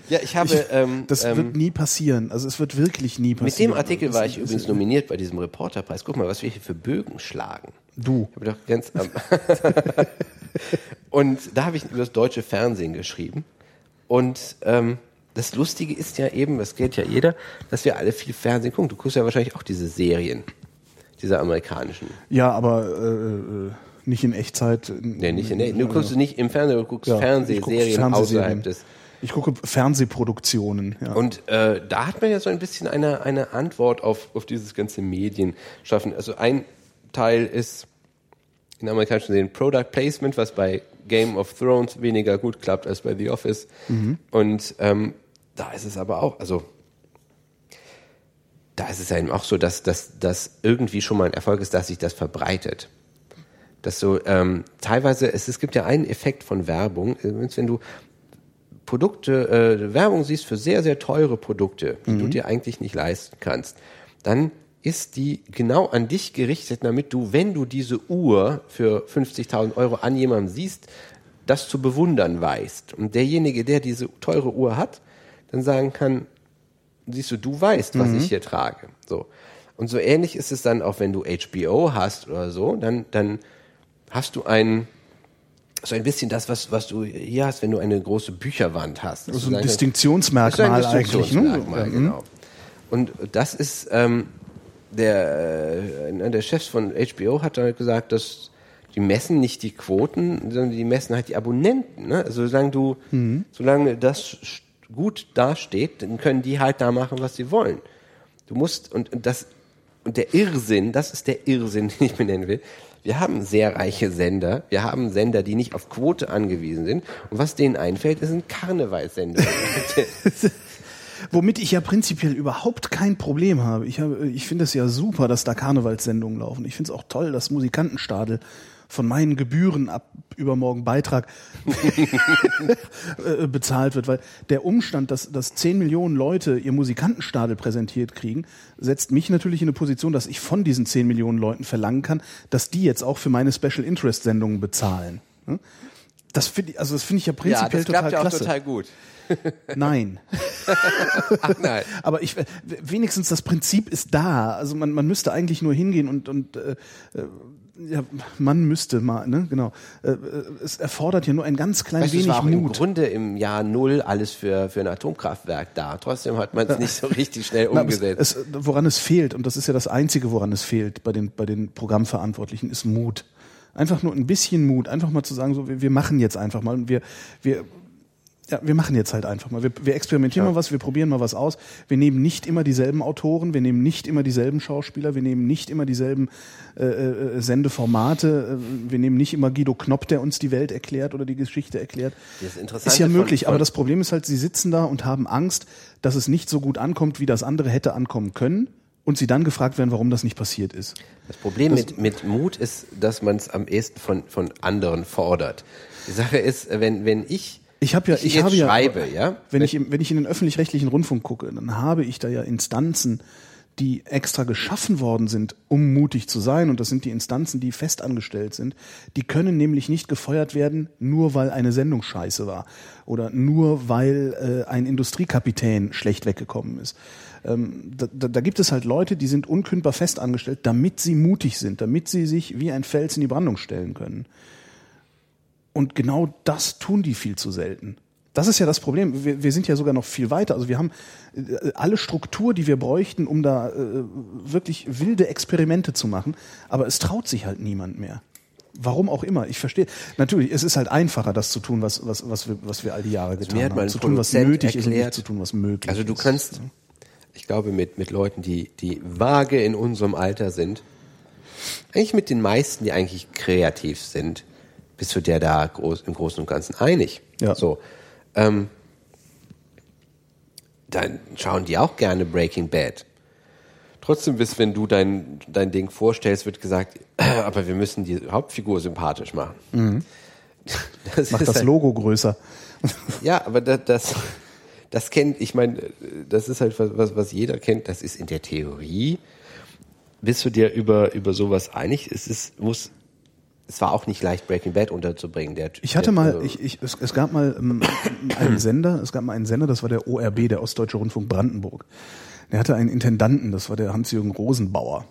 Ja, ich habe, ähm, Das ähm, wird nie passieren. Also es wird wirklich nie mit passieren. dem Artikel war ich übrigens nominiert bei diesem Reporterpreis. Guck mal, was wir hier für Bögen schlagen. Du. Ich doch ganz am und da habe ich über das deutsche Fernsehen geschrieben. Und ähm, das Lustige ist ja eben, das kennt ja jeder, dass wir alle viel Fernsehen gucken. Du guckst ja wahrscheinlich auch diese Serien, diese amerikanischen. Ja, aber äh, äh, nicht in Echtzeit. Nee, nicht in der, du guckst nicht im Fernsehen, du guckst Ja, Fernsehserien. außerhalb des. Ich gucke Fernsehproduktionen. Ja. Und äh, da hat man ja so ein bisschen eine, eine Antwort auf, auf dieses ganze Medienschaffen. Also ein Teil ist in amerikanischen Serien Product Placement, was bei Game of Thrones weniger gut klappt als bei The Office. Und ähm, da ist es aber auch, also da ist es eben auch so, dass das irgendwie schon mal ein Erfolg ist, dass sich das verbreitet. Dass so ähm, teilweise, es, es gibt ja einen Effekt von Werbung, wenn du Produkte, äh, Werbung siehst für sehr, sehr teure Produkte, die du dir eigentlich nicht leisten kannst, dann ist die genau an dich gerichtet, damit du, wenn du diese Uhr für 50.000 Euro an jemandem siehst, das zu bewundern weißt. Und derjenige, der diese teure Uhr hat, dann sagen kann, siehst du, du weißt, was ich hier trage. So. Und so ähnlich ist es dann auch, wenn du HBO hast oder so, dann, dann hast du ein, so ein bisschen das, was, was du hier hast, wenn du eine große Bücherwand hast. Dass Also ein Distinktionsmerkmal ein eigentlich. Ne? Distinktionsmerkmal, Mhm. genau. Und das ist, ähm, der, äh, einer der Chefs von HBO hat dann gesagt, dass die messen nicht die Quoten, sondern die messen halt die Abonnenten. Ne? Also solange du, Mhm. solange das gut dasteht, dann können die halt da machen, was sie wollen. Du musst, und, und das, und der Irrsinn, das ist der Irrsinn, den ich benennen will. Wir haben sehr reiche Sender. Wir haben Sender, die nicht auf Quote angewiesen sind. Und was denen einfällt, ist ein Karnevalssender. Womit ich ja prinzipiell überhaupt kein Problem habe. Ich, habe, ich finde es ja super, dass da Karnevalssendungen laufen. Ich finde es auch toll, dass Musikantenstadel von meinen Gebühren ab übermorgen Beitrag äh, bezahlt wird, weil der Umstand, dass, dass 10 Millionen Leute ihr Musikantenstadel präsentiert kriegen, setzt mich natürlich in eine Position, dass ich von diesen 10 Millionen Leuten verlangen kann, dass die jetzt auch für meine Special Interest Sendungen bezahlen. Ne? Das finde ich, also das finde ich ja ja, prinzipiell das klappt total ja auch klasse. total gut. Nein. Ach nein. Aber ich, wenigstens das Prinzip ist da. Also man, man müsste eigentlich nur hingehen und, und äh, äh, ja, man müsste mal, ne, genau. Äh, äh, es erfordert ja nur ein ganz klein Weißt du, es wenig war auch im Mut. Grunde im Jahr Null alles für, für ein Atomkraftwerk da. Trotzdem hat man es nicht so richtig schnell aber es, umgesetzt. es, woran es fehlt, und das ist ja das Einzige, woran es fehlt bei den, bei den Programmverantwortlichen, ist Mut. Einfach nur ein bisschen Mut, einfach mal zu sagen, so, wir, wir machen jetzt einfach mal und wir, wir, ja, wir machen jetzt halt einfach mal. Wir, wir experimentieren mal was, wir probieren mal was aus. Wir nehmen nicht immer dieselben Autoren, wir nehmen nicht immer dieselben Schauspieler, wir nehmen nicht immer dieselben äh, äh, Sendeformate, äh, wir nehmen nicht immer Guido Knopp, der uns die Welt erklärt oder die Geschichte erklärt. Das Interessante Ist ja möglich, aber das Problem ist halt, sie sitzen da und haben Angst, dass es nicht so gut ankommt, wie das andere hätte ankommen können. Und sie dann gefragt werden, warum das nicht passiert ist. Das Problem mit, mit Mut ist, dass man es am ehesten von, von anderen fordert. Die Sache ist, wenn, wenn ich Ich habe ja, ich ich, habe ja, schreibe, ja, wenn ich, wenn ich in den öffentlich-rechtlichen Rundfunk gucke, dann habe ich da ja Instanzen, die extra geschaffen worden sind, um mutig zu sein. Und das sind die Instanzen, die festangestellt sind. Die können nämlich nicht gefeuert werden, nur weil eine Sendung scheiße war oder nur weil äh, ein Industriekapitän schlecht weggekommen ist. Ähm, da, da, da gibt es halt Leute, die sind unkündbar festangestellt, damit sie mutig sind, damit sie sich wie ein Fels in die Brandung stellen können. Und genau das tun die viel zu selten. Das ist ja das Problem. Wir, wir sind ja sogar noch viel weiter. Also wir haben äh, alle Struktur, die wir bräuchten, um da äh, wirklich wilde Experimente zu machen. Aber es traut sich halt niemand mehr. Warum auch immer. Ich verstehe. Natürlich, es ist halt einfacher, das zu tun, was, was, was, wir, was wir all die Jahre getan mir hat mal haben. Zu tun, was nötig ist und nicht erklärt- zu tun, was möglich Also du ist. kannst, ich glaube, mit, mit Leuten, die, die vage in unserem Alter sind, eigentlich mit den meisten, die eigentlich kreativ sind, bist du dir da groß, im Großen und Ganzen einig. Ja. So. Ähm, dann schauen die auch gerne Breaking Bad. Trotzdem bist, wenn du dein, dein Ding vorstellst, wird gesagt, aber wir müssen die Hauptfigur sympathisch machen. Das Mhm. Macht ist das halt- Logo größer. ja, aber das, das, das kennt, ich meine, das ist halt was, was, was jeder kennt. Das ist in der Theorie. Bist du dir über, über sowas einig? Es ist, muss, es war auch nicht leicht, Breaking Bad unterzubringen. Der, Ich hatte der, mal, ich, ich, es, es gab mal ähm, einen Sender, es gab mal einen Sender, das war der ORB, der Ostdeutsche Rundfunk Brandenburg. Der hatte einen Intendanten, das war der Hans-Jürgen Rosenbauer,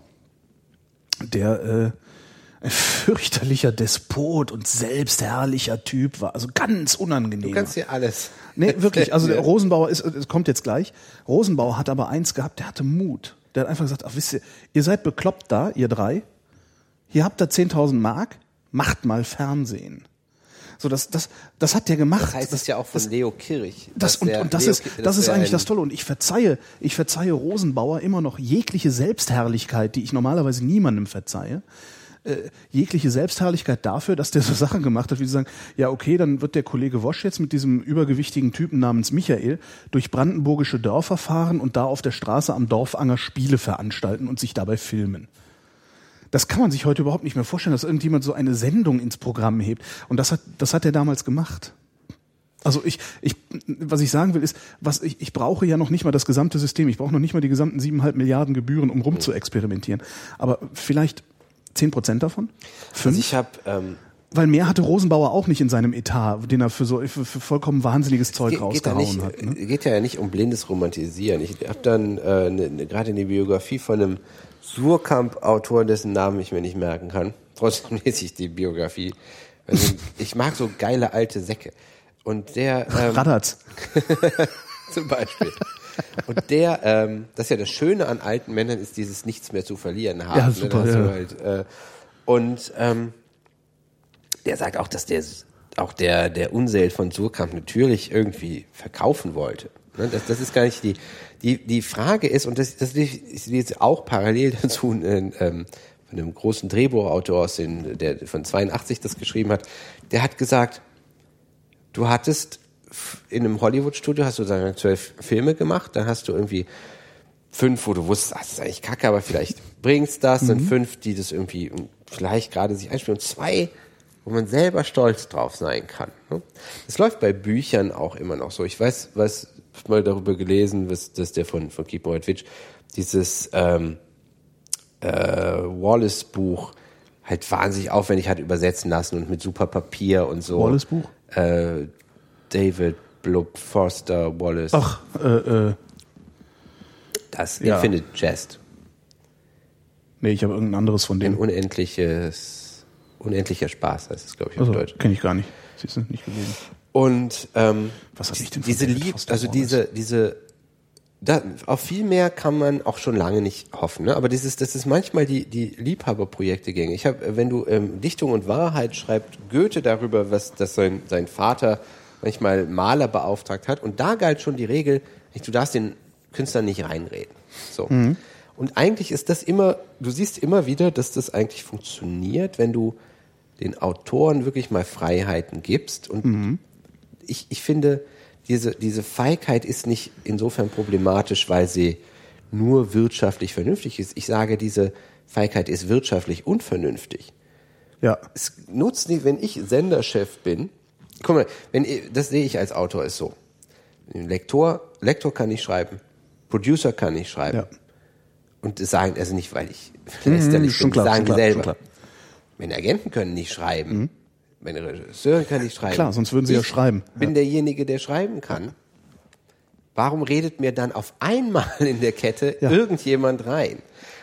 der äh, ein fürchterlicher Despot und selbstherrlicher Typ war, also ganz unangenehm. Du kannst dir alles. Nee, wirklich. Also der. Rosenbauer ist, es kommt jetzt gleich. Rosenbauer hat aber eins gehabt, der hatte Mut. Der hat einfach gesagt, ach wisst ihr, ihr seid bekloppt da, ihr drei. Hier habt ihr 10.000 Mark, macht mal Fernsehen. So, das, das, das hat der gemacht. Das heißt es ja auch von Leo Kirch. Das, und, und das Leo ist, das ist eigentlich das Tolle. Und ich verzeihe, ich verzeihe Rosenbauer immer noch jegliche Selbstherrlichkeit, die ich normalerweise niemandem verzeihe. Äh, jegliche Selbstherrlichkeit dafür, dass der so Sachen gemacht hat, wie sie sagen, ja okay, dann wird der Kollege Wosch jetzt mit diesem übergewichtigen Typen namens Michael durch brandenburgische Dörfer fahren und da auf der Straße am Dorfanger Spiele veranstalten und sich dabei filmen. Das kann man sich heute überhaupt nicht mehr vorstellen, dass irgendjemand so eine Sendung ins Programm hebt. Und das hat, das hat er damals gemacht. Also ich, ich, was ich sagen will, ist, was ich, ich brauche ja noch nicht mal das gesamte System. Ich brauche noch nicht mal die gesamten siebeneinhalb Milliarden Gebühren, um rum zu experimentieren. Aber vielleicht zehn Prozent davon? Fünf? Also ich habe ähm, Weil mehr hatte Rosenbauer auch nicht in seinem Etat, den er für so für, für vollkommen wahnsinniges Zeug geht, geht, rausgehauen nicht, hat. Ne? geht ja nicht um blindes Romantisieren. Ich habe dann äh, ne, ne, gerade eine Biografie von einem Surkamp-Autor, dessen Namen ich mir nicht merken kann. Trotzdem lese ich die Biografie. Also, ich mag so geile alte Säcke. Und der ähm, Radatz. zum Beispiel. Und der, ähm, das ist ja das Schöne an alten Männern, ist dieses Nichts mehr zu verlieren haben. Ja, ne? super, du ja. Halt, äh, und ähm, der sagt auch, dass der auch der der Unseld von Surkamp natürlich irgendwie verkaufen wollte. Ne? Das, das ist gar nicht die die die Frage ist und das das ist jetzt auch parallel dazu ein, ähm, von einem großen Drehbuchautor aus den der von 82 das geschrieben hat. Der hat gesagt, du hattest in einem Hollywood-Studio hast du sagen zwölf Filme gemacht, dann hast du irgendwie fünf, wo du wusstest, ah, das ist eigentlich kacke, aber vielleicht bringt's das, dann fünf, die das irgendwie vielleicht gerade sich einspielen und zwei, wo man selber stolz drauf sein kann. Ne? Das läuft bei Büchern auch immer noch so. Ich weiß, was mal darüber gelesen, was das der von von Keep Witch, dieses ähm, äh, Wallace-Buch halt wahnsinnig aufwendig hat übersetzen lassen und mit super Papier und so. Wallace-Buch? Äh, David Blub Forster Wallace. Ach, äh, äh, Das Ja. Infinite Jest. nee, ich habe irgendein anderes von Ein denen. unendliches, unendlicher Spaß heißt es, glaube ich, auf Also, Deutsch. kenne ich gar nicht. Siehst du, nicht gelesen. Und ähm, Was hab ich denn diese David Lieb, Foster also diese, diese, da, auf viel mehr kann man auch schon lange nicht hoffen. Ne? Aber dieses, das ist manchmal die, die Liebhaberprojekte gänge. Ich habe, wenn du ähm, Dichtung und Wahrheit schreibt Goethe darüber, was dass sein, sein Vater manchmal Maler beauftragt hat. Und da galt schon die Regel, du darfst den Künstler nicht reinreden. So. Und eigentlich ist das immer, du siehst immer wieder, dass das eigentlich funktioniert, wenn du den Autoren wirklich mal Freiheiten gibst. Und ich, ich finde, diese, diese Feigheit ist nicht insofern problematisch, weil sie nur wirtschaftlich vernünftig ist. Ich sage, diese Feigheit ist wirtschaftlich unvernünftig. Ja. Es nutzt nicht, wenn ich Senderchef bin guck mal, wenn, das sehe ich als Autor ist so. Lektor, Lektor kann nicht schreiben, Producer kann nicht schreiben. Ja. Und das sagen, also nicht, weil ich lästerlich schon bin, klar, sagen klar, selber. Meine Agenten können nicht schreiben. Meine Regisseure können nicht schreiben. Klar, sonst würden sie ja ich schreiben. bin derjenige, der schreiben kann. Warum redet mir dann auf einmal in der Kette Ja. irgendjemand rein?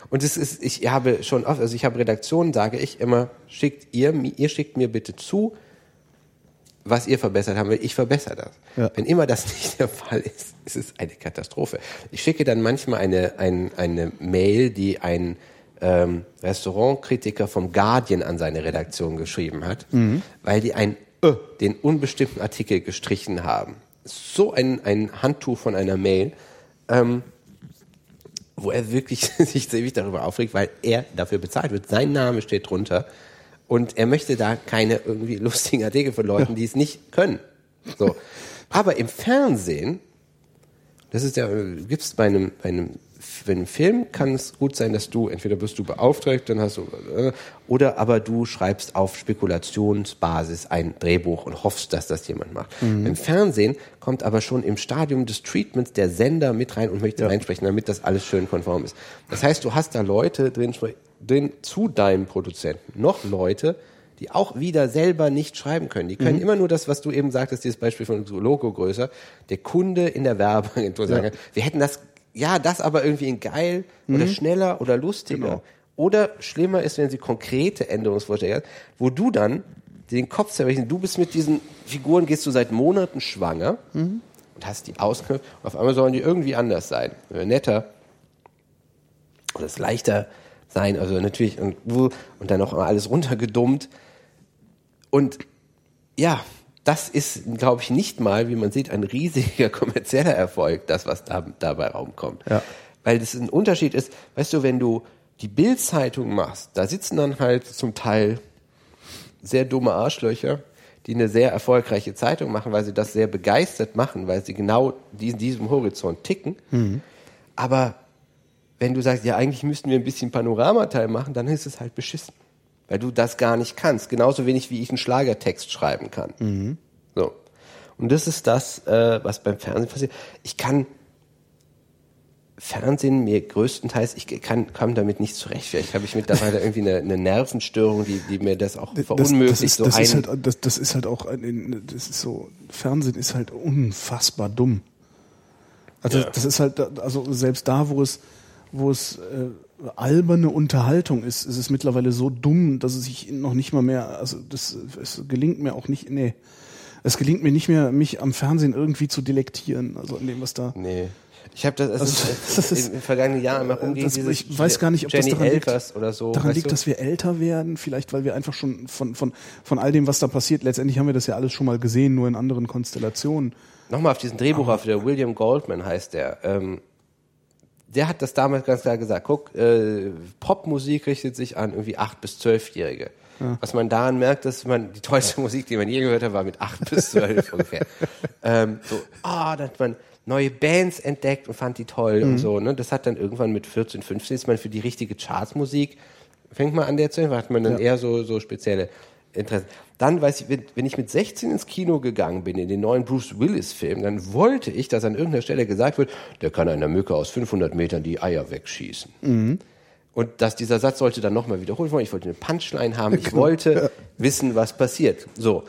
Und es ist, ich habe schon oft, also ich habe Redaktionen, sage ich immer, schickt ihr, ihr schickt mir bitte zu, was ihr verbessert haben will, ich verbessere das. Ja. Wenn immer das nicht der Fall ist, ist es eine Katastrophe. Ich schicke dann manchmal eine, ein, eine Mail, die ein ähm, Restaurantkritiker vom Guardian an seine Redaktion geschrieben hat, weil die ein Ö, den unbestimmten Artikel gestrichen haben. So ein, ein Handtuch von einer Mail, ähm, wo er wirklich sich ewig darüber aufregt, weil er dafür bezahlt wird. Sein Name steht drunter. Und er möchte da keine irgendwie lustigen Artikel von Leuten, die es nicht können. So. Aber im Fernsehen, das ist ja, gibt's bei einem, bei einem, bei einem Film kann es gut sein, dass du, entweder bist du beauftragt, dann hast du, äh, oder aber du schreibst auf Spekulationsbasis ein Drehbuch und hoffst, dass das jemand macht. Im Fernsehen kommt aber schon im Stadium des Treatments der Sender mit rein und möchte reinsprechen, damit das alles schön konform ist. Das heißt, du hast da Leute drin, drin zu deinem Produzenten, noch Leute, die auch wieder selber nicht schreiben können. Die können immer nur das, was du eben sagtest, dieses Beispiel von Logo größer, der Kunde in der Werbeagentur sagen, wir hätten das, ja, das aber irgendwie in geil oder schneller oder lustiger. Oder schlimmer ist, wenn sie konkrete Änderungsvorschläge haben, wo du dann den Kopf zerbrechen, du bist mit diesen Figuren, gehst du seit Monaten schwanger und hast die Ausknüpfe, auf einmal sollen die irgendwie anders sein, äh, netter, oder es leichter sein, also natürlich und, und dann mal alles runtergedummt. Und ja, das ist, glaube ich, nicht mal, wie man sieht, ein riesiger kommerzieller Erfolg, das, was da, dabei raumkommt. Ja. Weil das ein Unterschied ist, weißt du, wenn du die Bildzeitung machst, da sitzen dann halt zum Teil sehr dumme Arschlöcher, die eine sehr erfolgreiche Zeitung machen, weil sie das sehr begeistert machen, weil sie genau diesen, diesem Horizont ticken. Aber wenn du sagst, ja, eigentlich müssten wir ein bisschen Panoramateil machen, dann ist es halt beschissen. Weil du das gar nicht kannst. Genauso wenig wie ich einen Schlagertext schreiben kann. So. Und das ist das, äh, was beim Fernsehen passiert. Ich kann Fernsehen mir größtenteils, ich kann, kam damit nicht zurecht. Vielleicht habe ich mittlerweile irgendwie eine, eine Nervenstörung, die, die mir das auch verunmöglicht. das, ist, so das, ist halt, das, das ist halt auch, ein, das ist so, Fernsehen ist halt unfassbar dumm. Also Ja. das ist halt, also selbst da, wo es, wo es äh, alberne Unterhaltung ist, ist es mittlerweile so dumm, dass es sich noch nicht mal mehr, also das, es gelingt mir auch nicht, nee, es gelingt mir nicht mehr, mich am Fernsehen irgendwie zu delektieren, also an dem, was da. Nee. Ich habe das, Also, ist, das ist- in den vergangenen Jahren immer rumging. Das, ich weiß gar nicht, ob Jenny das daran liegt, oder so. daran liegt, du? dass wir älter werden, vielleicht weil wir einfach schon von, von, von all dem, was da passiert, letztendlich haben wir das ja alles schon mal gesehen, nur in anderen Konstellationen. Nochmal auf diesen Drehbuchautor, der William Goldman heißt der. Ähm, der hat das damals ganz klar gesagt. Guck, äh, Popmusik richtet sich an irgendwie acht bis zwölfjährige. Was man daran merkt, dass man die tollste Musik, die man je gehört hat, war mit acht bis zwölf ungefähr. Ähm, so, ah, da hat man neue Bands entdeckt und fand die toll und so. Ne? Das hat dann irgendwann mit 14, 15 ist man für die richtige Chartsmusik fängt man an der zu hören, hat man dann Ja. eher so so spezielle Interessen. Dann weiß ich, wenn, wenn ich mit 16 ins Kino gegangen bin, in den neuen Bruce Willis-Film, dann wollte ich, dass an irgendeiner Stelle gesagt wird, der kann einer Mücke aus 500 Metern die Eier wegschießen. Und dass dieser Satz sollte dann nochmal wiederholt werden. Ich wollte eine Punchline haben. Ich wollte wissen, was passiert. So.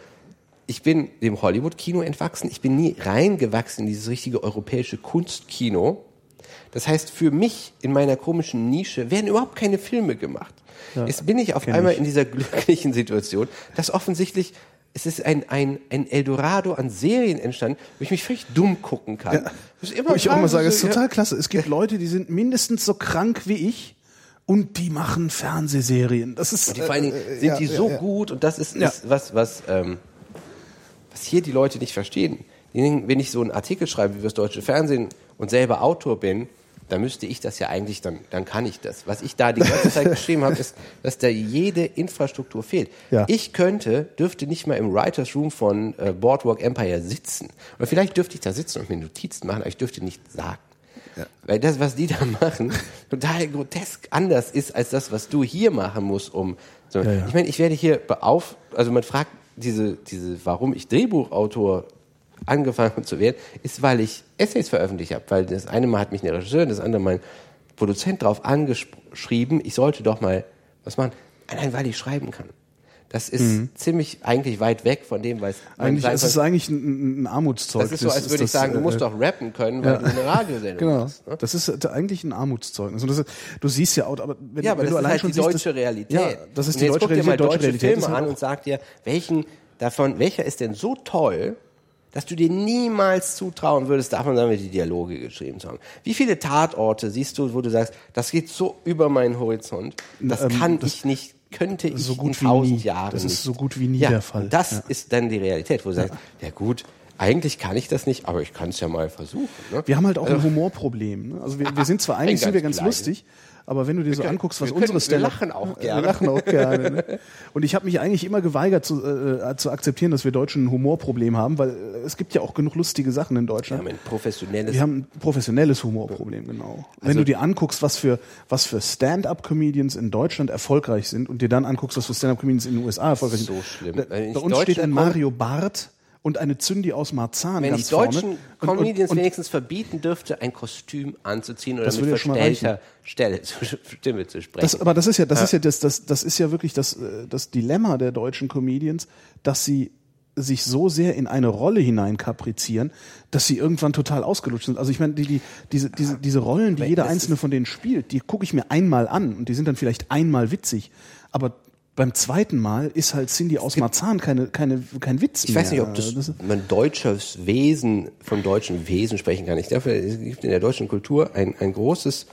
Ich bin dem Hollywood-Kino entwachsen. Ich bin nie reingewachsen in dieses richtige europäische Kunstkino. Das heißt, für mich in meiner komischen Nische werden überhaupt keine Filme gemacht. Jetzt bin ich auf einmal ich. in dieser glücklichen Situation, dass offensichtlich es ist ein, ein, ein Eldorado an Serien entstanden, wo ich mich völlig dumm gucken kann. Ist immer Wo ich auch mal sage, so- es ist total klasse. Es gibt Leute, die sind mindestens so krank wie ich und die machen Fernsehserien. Das ist Und die vor allen Dingen äh, sind ja, die ja, so ja. gut und das ist, Ja. ist was, was, ähm, was hier die Leute nicht verstehen. Wenn ich so einen Artikel schreibe wie das deutsche Fernsehen und selber Autor bin, dann müsste ich das ja eigentlich, dann, dann kann ich das. Was ich da die ganze Zeit geschrieben habe, ist, dass da jede Infrastruktur fehlt. Ja. Ich könnte, dürfte nicht mal im Writers Room von äh, Boardwalk Empire sitzen. Oder vielleicht dürfte ich da sitzen und mir Notizen machen, aber ich dürfte nicht sagen. Weil das, was die da machen, total grotesk anders ist als das, was du hier machen musst, um. So. Ja, ja. Ich meine, ich werde hier beauf, also man fragt diese, diese, warum ich Drehbuchautor angefangen zu werden, ist, weil ich Essays veröffentlicht habe. Weil das eine Mal hat mich ein Regisseur, das andere Mal ein Produzent drauf angeschrieben, ich sollte doch mal was machen. Allein weil ich schreiben kann. Das ist ziemlich eigentlich weit weg von dem, was Eigentlich ist es soll. eigentlich ein, ein Armutszeugnis. Das ist so, als würde ich sagen, du äh, musst doch rappen können, weil ja. du eine Radiosendung Genau. machst. Ne? Das ist äh, eigentlich ein Armutszeugnis. Und das ist, du siehst ja auch, aber wenn, Ja, aber wenn das du ist allein halt schon die siehst, deutsche das, Realität. Ja, das ist Und die jetzt deutsche guck dir mal Realität. Deutsche deutsche Realität Filme ist an und sag dir, welchen davon, welcher ist denn so toll, dass du dir niemals zutrauen würdest, davon sagen wir die Dialoge geschrieben zu haben. Wie viele Tatorte siehst du, wo du sagst, das geht so über meinen Horizont, das Ähm, kann das- ich nicht, könnte ich so gut in tausend. Jahren Das ist nicht. so gut wie nie ja, der Fall. Das Ja. ist dann die Realität, wo du sagst, ja gut, eigentlich kann ich das nicht, aber ich kann es ja mal versuchen. Ne? Wir haben halt auch Also- ein Humorproblem. Ne? Also wir, wir sind zwar eigentlich sind wir ganz kleines. lustig, aber wenn du dir so können- anguckst, was wir unsere können- wir lachen auch gerne. Wir lachen auch gerne. Ne? Und ich habe mich eigentlich immer geweigert zu, äh, zu akzeptieren, dass wir Deutschen ein Humorproblem haben, weil äh, es gibt ja auch genug lustige Sachen in Wir Deutschland. haben ein professionelles Wir haben ein professionelles Humorproblem, genau. Wenn Also- du dir anguckst, was für, was für Stand-up-Comedians in Deutschland erfolgreich sind und dir dann anguckst, was für Stand-up-Comedians in den USA erfolgreich So sind. schlimm. Wenn ich bei uns steht ein Mario Barth und eine Zündi aus Marzahn Wenn ganz ich deutschen vorne. Und- und- Comedians und, wenigstens verbieten dürfte, ein Kostüm anzuziehen oder mit ja verstellter Stelle, zu, Stimme zu sprechen. Das, aber das ist ja, das ist ja das, das, das ist ja wirklich das, äh, das Dilemma der deutschen Comedians, dass sie sich so sehr in eine Rolle hineinkaprizieren, dass sie irgendwann total ausgelutscht sind. Also ich meine, die, die, diese, diese, diese Rollen, die jeder einzelne von denen spielt, die gucke ich mir einmal an und die sind dann vielleicht einmal witzig. Aber beim zweiten Mal ist halt Cindy aus Marzahn keine, keine, kein Witz ich mehr. weiß nicht, ob das, das man deutsches Wesen, vom deutschen Wesen sprechen kann. Ich glaube, es gibt in der deutschen Kultur ein, ein großes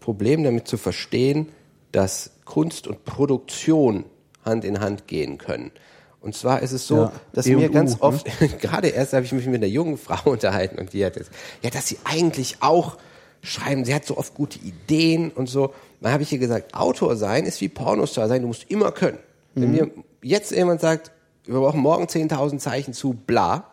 Problem damit zu verstehen, dass Kunst und Produktion Hand in Hand gehen können. Und zwar ist es so, Ja, dass E mir U, ganz ne? oft, gerade erst habe ich mich mit einer jungen Frau unterhalten und die hat jetzt, ja, dass sie eigentlich auch schreiben, sie hat so oft gute Ideen und so. Dann habe ich ihr gesagt, Autor sein ist wie Pornostar sein, du musst immer können. Mhm. Wenn mir jetzt jemand sagt, wir brauchen morgen 10.000 Zeichen zu bla,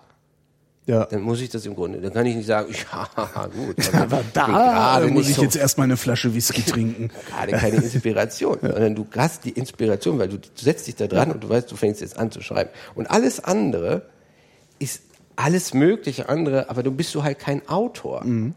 ja. dann muss ich das im Grunde, dann kann ich nicht sagen, ja, gut. Aber da muss ich so jetzt erstmal eine Flasche Whisky trinken. gerade keine Inspiration, sondern du hast die Inspiration, weil du, du setzt dich da dran und du weißt, du fängst jetzt an zu schreiben. Und alles andere ist alles mögliche andere, aber du bist du halt kein Autor. Mhm.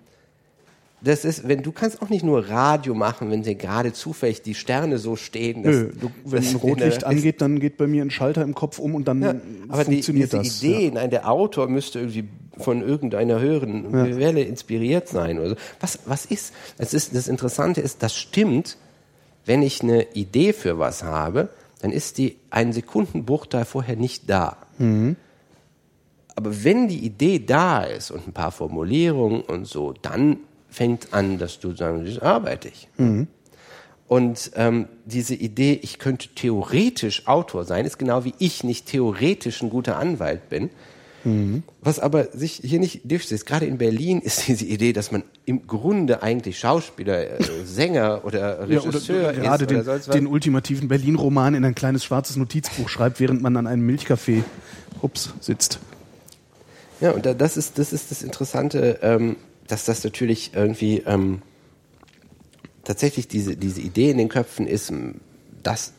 Das ist, wenn du kannst auch nicht nur Radio machen, wenn dir gerade zufällig die Sterne so stehen. dass- Nö, du, wenn ein Rotlicht angeht, dann geht bei mir ein Schalter im Kopf um und dann ja, aber die, funktioniert diese das. Idee, nein, der Autor müsste irgendwie von irgendeiner höheren Welle inspiriert sein oder so. Was, was ist? Es ist? Das Interessante ist, das stimmt, wenn ich eine Idee für was habe, dann ist die einen Sekundenbruchteil vorher nicht da. Mhm. Aber wenn die Idee da ist und ein paar Formulierungen und so, dann fängt an, dass du sagst, das arbeite ich. Mhm. Und ähm, diese Idee, ich könnte theoretisch Autor sein, ist genau wie ich nicht theoretisch ein guter Anwalt bin. Mhm. Was aber sich hier nicht durchsetzt, gerade in Berlin ist diese Idee, dass man im Grunde eigentlich Schauspieler, äh, Sänger oder Ja, oder Regisseur gerade ist oder den, den ultimativen Berlin-Roman in ein kleines schwarzes Notizbuch schreibt, während man an einem Milchcafé ups, sitzt. Ja, und da, das ist das ist das Interessante, ähm, dass das natürlich irgendwie ähm, tatsächlich diese diese Idee in den Köpfen ist, das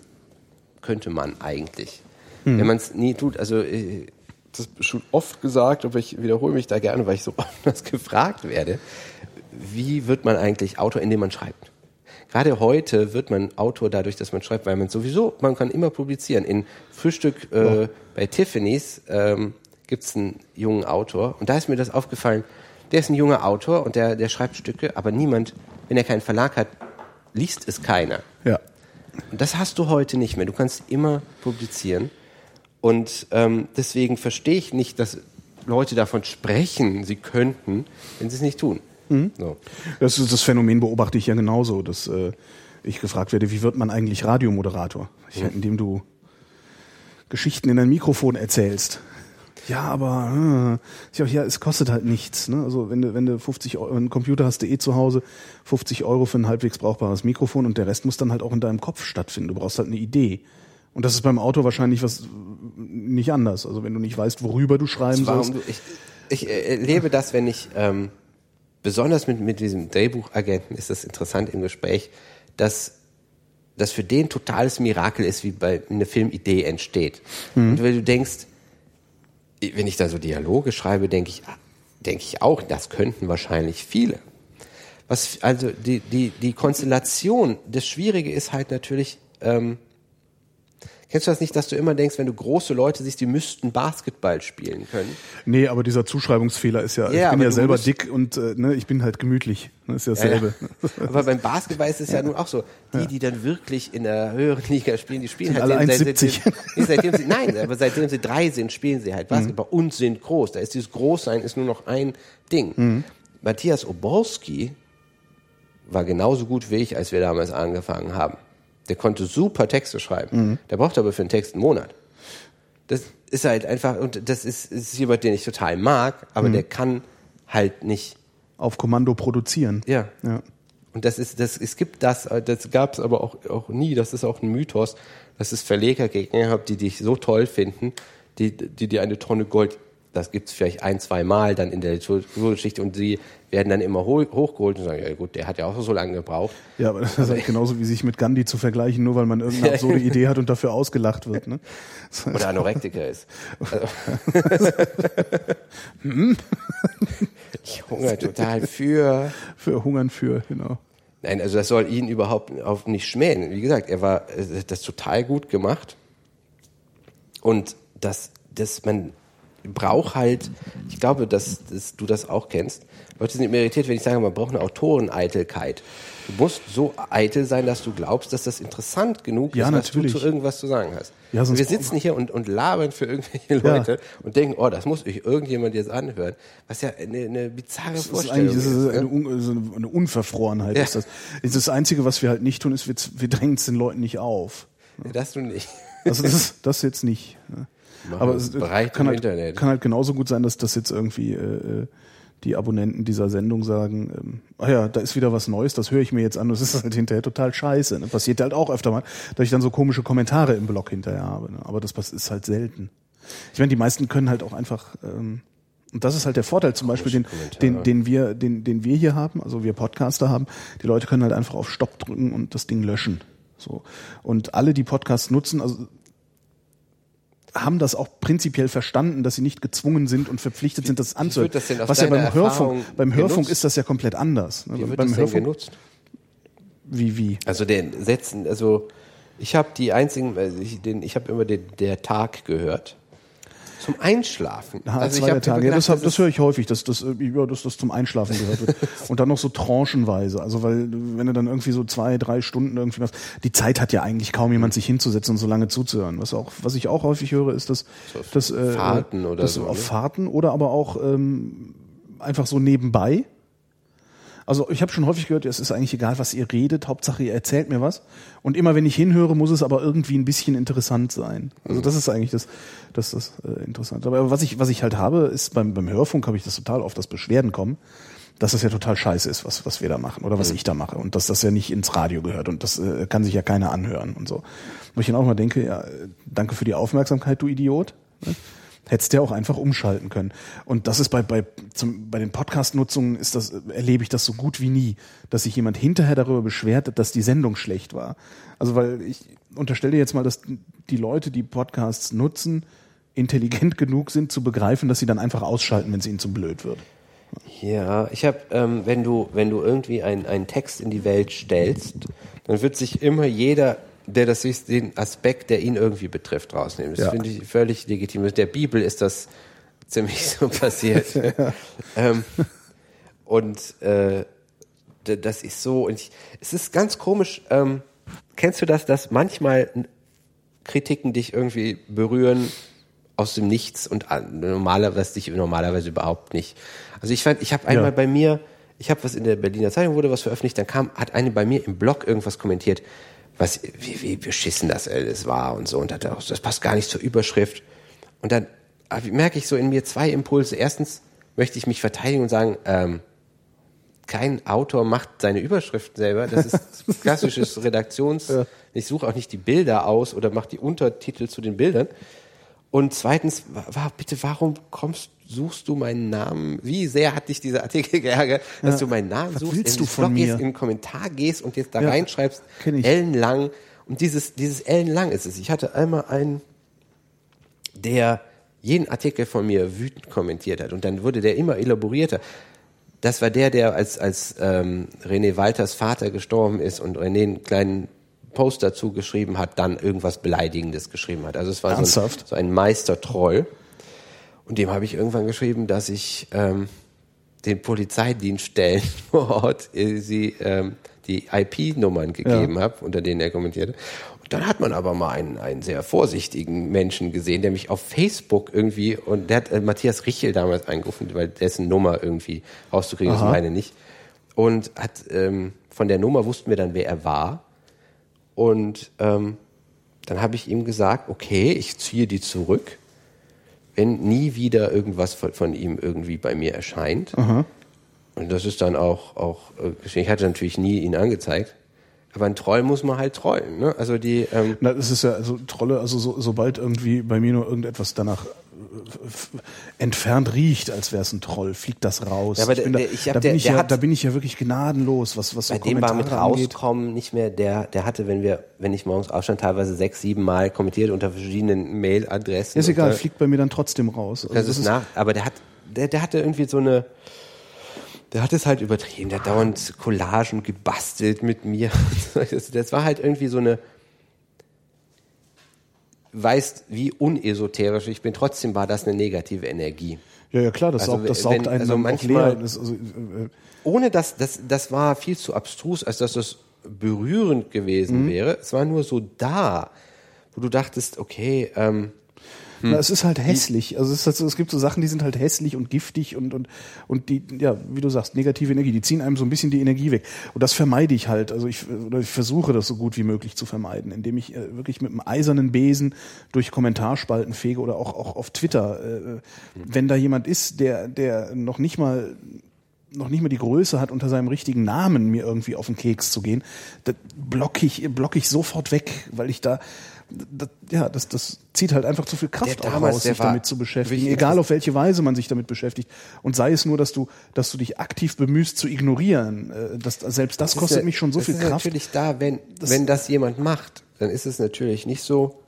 könnte man eigentlich, wenn man es nie tut. Also äh, das ist schon oft gesagt, aber ich wiederhole mich da gerne, weil ich so oft das gefragt werde. Wie wird man eigentlich Autor, indem man schreibt? Gerade heute wird man Autor dadurch, dass man schreibt, weil man sowieso, man kann immer publizieren. In Frühstück äh, bei Tiffany's ähm, gibt's einen jungen Autor und da ist mir das aufgefallen. Der ist ein junger Autor und der, der schreibt Stücke, aber niemand, wenn er keinen Verlag hat, liest es keiner. Ja. Und das hast du heute nicht mehr. Du kannst immer publizieren. Und ähm, deswegen verstehe ich nicht, dass Leute davon sprechen, sie könnten, wenn sie es nicht tun. So. Das, ist, das Phänomen beobachte ich ja genauso, dass äh, ich gefragt werde, wie wird man eigentlich Radiomoderator? Ich, Indem du Geschichten in ein Mikrofon erzählst. Ja, aber äh, ich sag, ja, es kostet halt nichts. Ne? Also wenn du, wenn du 50 Euro, einen Computer hast du eh zu Hause, 50 Euro für ein halbwegs brauchbares Mikrofon und der Rest muss dann halt auch in deinem Kopf stattfinden. Du brauchst halt eine Idee. Und das ist beim Auto wahrscheinlich was äh, nicht anders. Also wenn du nicht weißt, worüber du schreiben sollst. ich, ich erlebe das, wenn ich, ähm, besonders mit, mit diesem Drehbuchagenten ist das interessant im Gespräch, dass das für den totales Mirakel ist, wie bei eine Filmidee entsteht. Und wenn du denkst, wenn ich da so Dialoge schreibe, denke ich, denke ich auch, das könnten wahrscheinlich viele. Was, also die, die, die Konstellation, das Schwierige ist halt natürlich, ähm, kennst du das nicht, dass du immer denkst, wenn du große Leute siehst, die müssten Basketball spielen können? Nee, aber dieser Zuschreibungsfehler ist ja, Ja, ich bin ja selber dick und äh, ne, ich bin halt gemütlich. Das ist ja Ja, dasselbe. Aber beim Basketball ist es ja, nun auch so. Die, die dann wirklich in der höheren Liga spielen, die spielen Sind halt alle seit- 1,70. seitdem, nee, seitdem sie, nein, aber seitdem sie drei sind, spielen sie halt Basketball und sind groß. Da ist dieses Großsein ist nur noch ein Ding. Matthias Oborski war genauso gut wie ich, als wir damals angefangen haben. Der konnte super Texte schreiben. Der brauchte aber für einen Text einen Monat. Das ist halt einfach, und das ist, ist jemand, den ich total mag, aber der kann halt nicht Auf Kommando produzieren. ja. Ja. Und das ist, das, es gibt das, das gab es aber auch, auch nie, das ist auch ein Mythos, dass es Verlegergegner gibt, die dich so toll finden, die, die dir eine Tonne Gold, das gibt's vielleicht ein, zwei Mal dann in der Literaturgeschichte und sie werden dann immer ho hochgeholt und sagen, ja gut, der hat ja auch so lange gebraucht. Ja, aber das ist halt genauso wie sich mit Gandhi zu vergleichen, nur weil man irgendeine absurde Idee hat und dafür ausgelacht wird. Ne? Oder Anorektiker ist. Also, ich hungere total für. Für Hungern für, genau. Nein, also das soll ihn überhaupt auf nicht schmähen. Wie gesagt, er war das total gut gemacht. Und das, das man braucht halt, ich glaube, dass, dass du das auch kennst. Leute sind immer irritiert, wenn ich sage, man braucht eine Autoreneitelkeit. Du musst so eitel sein, dass du glaubst, dass das interessant genug Ja, ist, natürlich. was du zu irgendwas zu sagen hast. Ja, wir sitzen hier und, und labern für irgendwelche Leute und denken, oh, das muss sich irgendjemand jetzt anhören. Was ja eine, eine bizarre Das ist Vorstellung eigentlich das ist ist. eine, ne? Un eine Unverfrorenheit. Ja. Ist das. Ist das Einzige, was wir halt nicht tun, ist, wir, wir drängen es den Leuten nicht auf. Das du nicht. Also das ist das jetzt nicht. Machen Aber es kann halt, Internet. kann halt genauso gut sein, dass das jetzt irgendwie äh, äh, die Abonnenten dieser Sendung sagen, ähm, ah ja, da ist wieder was Neues, das höre ich mir jetzt an. Das ist halt hinterher total scheiße. Ne? Passiert halt auch öfter mal, dass ich dann so komische Kommentare im Blog hinterher habe. Ne? Aber das ist halt selten. Ich meine, die meisten können halt auch einfach ähm, und das ist halt der Vorteil zum Beispiel, den, den, den, wir, den, den wir hier haben, also wir Podcaster haben. Die Leute können halt einfach auf Stopp drücken und das Ding löschen. So. Und alle, die Podcasts nutzen, also haben das auch prinzipiell verstanden, dass sie nicht gezwungen sind und verpflichtet sind, das anzuhören. das Was ja beim deiner Hörfunk, Erfahrung beim Hörfunk genutzt? ist das ja komplett anders. ne? Wie wird beim das denn Hörfunk, genutzt? wie, wie? Also den Sätzen, also ich habe die einzigen, also ich, den, ich habe immer den, der Tag gehört. Zum Einschlafen. Aha, also zwei Tage. Ja, das, gedacht, hab, das höre ich häufig, dass das, äh, ja, dass das zum Einschlafen gehört wird. Und dann noch so tranchenweise. Also weil, wenn du dann irgendwie so zwei, drei Stunden irgendwie machst, die Zeit hat ja eigentlich kaum jemand sich hinzusetzen und so lange zuzuhören. Was auch, was ich auch häufig höre, ist, dass, auf dass äh, Fahrten oder dass so, auf ne? Fahrten oder aber auch ähm, einfach so nebenbei. Also ich habe schon häufig gehört, es ist eigentlich egal, was ihr redet, Hauptsache ihr erzählt mir was. Und immer wenn ich hinhöre, muss es aber irgendwie ein bisschen interessant sein. Also das ist eigentlich das, das, das äh, Interessante. Aber was ich, was ich halt habe, ist beim, beim Hörfunk habe ich das total oft, dass Beschwerden kommen, dass das ja total scheiße ist, was, was wir da machen oder was ich da mache und dass das ja nicht ins Radio gehört und das äh, kann sich ja keiner anhören und so. Wo ich dann auch mal denke, ja, äh, danke für die Aufmerksamkeit, du Idiot. Ne? Hättest ja auch einfach umschalten können. Und das ist bei, bei, zum, bei den Podcast-Nutzungen ist das, erlebe ich das so gut wie nie, dass sich jemand hinterher darüber beschwert, dass die Sendung schlecht war. Also weil ich unterstelle jetzt mal, dass die Leute, die Podcasts nutzen, intelligent genug sind zu begreifen, dass sie dann einfach ausschalten, wenn es ihnen zu blöd wird. Ja, ich habe, ähm, wenn du, wenn du irgendwie einen Text in die Welt stellst, dann wird sich immer jeder, der das sich den Aspekt, der ihn irgendwie betrifft, rausnehmen. Das Ja. finde ich völlig legitim. Mit der Bibel ist das ziemlich so passiert. ähm, und äh, das ist so, und ich, es ist ganz komisch. Ähm, kennst du das, dass manchmal Kritiken dich irgendwie berühren aus dem Nichts und an- normalerweise dich normalerweise überhaupt nicht. Also ich fand, ich habe einmal Ja. bei mir, ich habe was in der Berliner Zeitung wurde was veröffentlicht, dann kam, hat eine bei mir im Blog irgendwas kommentiert, was wie, wie beschissen das alles war und so und auch, das passt gar nicht zur Überschrift. Und dann ah, merke ich so in mir zwei Impulse. Erstens möchte ich mich verteidigen und sagen, ähm, kein Autor macht seine Überschriften selber. Das ist klassisches Redaktions. Ich suche auch nicht die Bilder aus oder mache die Untertitel zu den Bildern. Und zweitens, wa- wa- bitte, warum kommst, suchst du meinen Namen? Wie sehr hat dich dieser Artikel geärgert, dass du meinen Namen Was suchst, willst du von Blog mir? in den Kommentar gehst und jetzt da Ja, reinschreibst, ellenlang Und dieses, dieses ellenlang ist es. Ich hatte einmal einen, der jeden Artikel von mir wütend kommentiert hat und dann wurde der immer elaborierter. Das war der, der als, als ähm, René Walters Vater gestorben ist und René einen kleinen Post dazu geschrieben hat, dann irgendwas Beleidigendes geschrieben hat. Also es war so ein, so ein Meistertroll. Und dem habe ich irgendwann geschrieben, dass ich ähm, den Polizeidienststellen vor Ort äh, sie ähm, die IP-Nummern gegeben habe, unter denen er kommentierte. Und dann hat man aber mal einen, einen sehr vorsichtigen Menschen gesehen, der mich auf Facebook irgendwie, und der hat äh, Matthias Richel damals angerufen, weil dessen Nummer irgendwie rauszukriegen ist, meine nicht. Und hat ähm, von der Nummer wussten wir dann, wer er war. Und ähm, dann habe ich ihm gesagt, okay, ich ziehe die zurück, wenn nie wieder irgendwas von, von ihm irgendwie bei mir erscheint. Und das ist dann auch, auch äh. Ich hatte natürlich nie ihn angezeigt. Aber ein Troll muss man halt trollen. Ne? Also die, ähm, Na, das ist ja also Trolle, also so, sobald irgendwie bei mir nur irgendetwas danach entfernt riecht, als wäre es ein Troll, fliegt das raus. Ja, aber bin der- da, der- bin ich ja, hat- da bin ich ja wirklich gnadenlos, was, was so bei dem war mit angeht. rauskommen nicht mehr, der, der hatte, wenn wir, wenn ich morgens aufstand, teilweise sechs, sieben Mal kommentiert unter verschiedenen Mailadressen. Ist egal, fliegt bei mir dann trotzdem raus. Also Das ist nach, aber der hat, der, der hatte irgendwie so eine, der hat es halt übertrieben, der hat dauernd Collagen gebastelt mit mir. Das war halt irgendwie so eine, weißt, wie unesoterisch ich bin, trotzdem war das eine negative Energie. ja, ja klar, das Also saugt, das wenn- saugt einen also manchmal- leer. Also, äh, Ohne dass, das, das war viel zu abstrus, als dass das berührend gewesen wäre. Es war nur so da, wo du dachtest, okay, ähm, Na, es ist halt hässlich. Also es, halt es gibt so Sachen, die sind halt hässlich und giftig und, und, und die, ja, wie du sagst, negative Energie, die ziehen einem so ein bisschen die Energie weg. Und das vermeide ich halt. Also ich, oder ich versuche das so gut wie möglich zu vermeiden, indem ich äh, wirklich mit einem eisernen Besen durch Kommentarspalten fege oder auch, auch auf Twitter. Äh, wenn da jemand ist, der, der noch nicht mal noch nicht mal die Größe hat, unter seinem richtigen Namen mir irgendwie auf den Keks zu gehen, das block ich, block ich sofort weg, weil ich da, das, ja, das, das zieht halt einfach zu viel Kraft auch raus, sich damit zu beschäftigen, egal auf welche Weise man sich damit beschäftigt. Und sei es nur, dass du, dass du dich aktiv bemühst zu ignorieren, äh, das, selbst das, ist kostet ja- mich schon so das viel ist Kraft. natürlich da, wenn, wenn das jemand macht, dann ist es natürlich nicht so,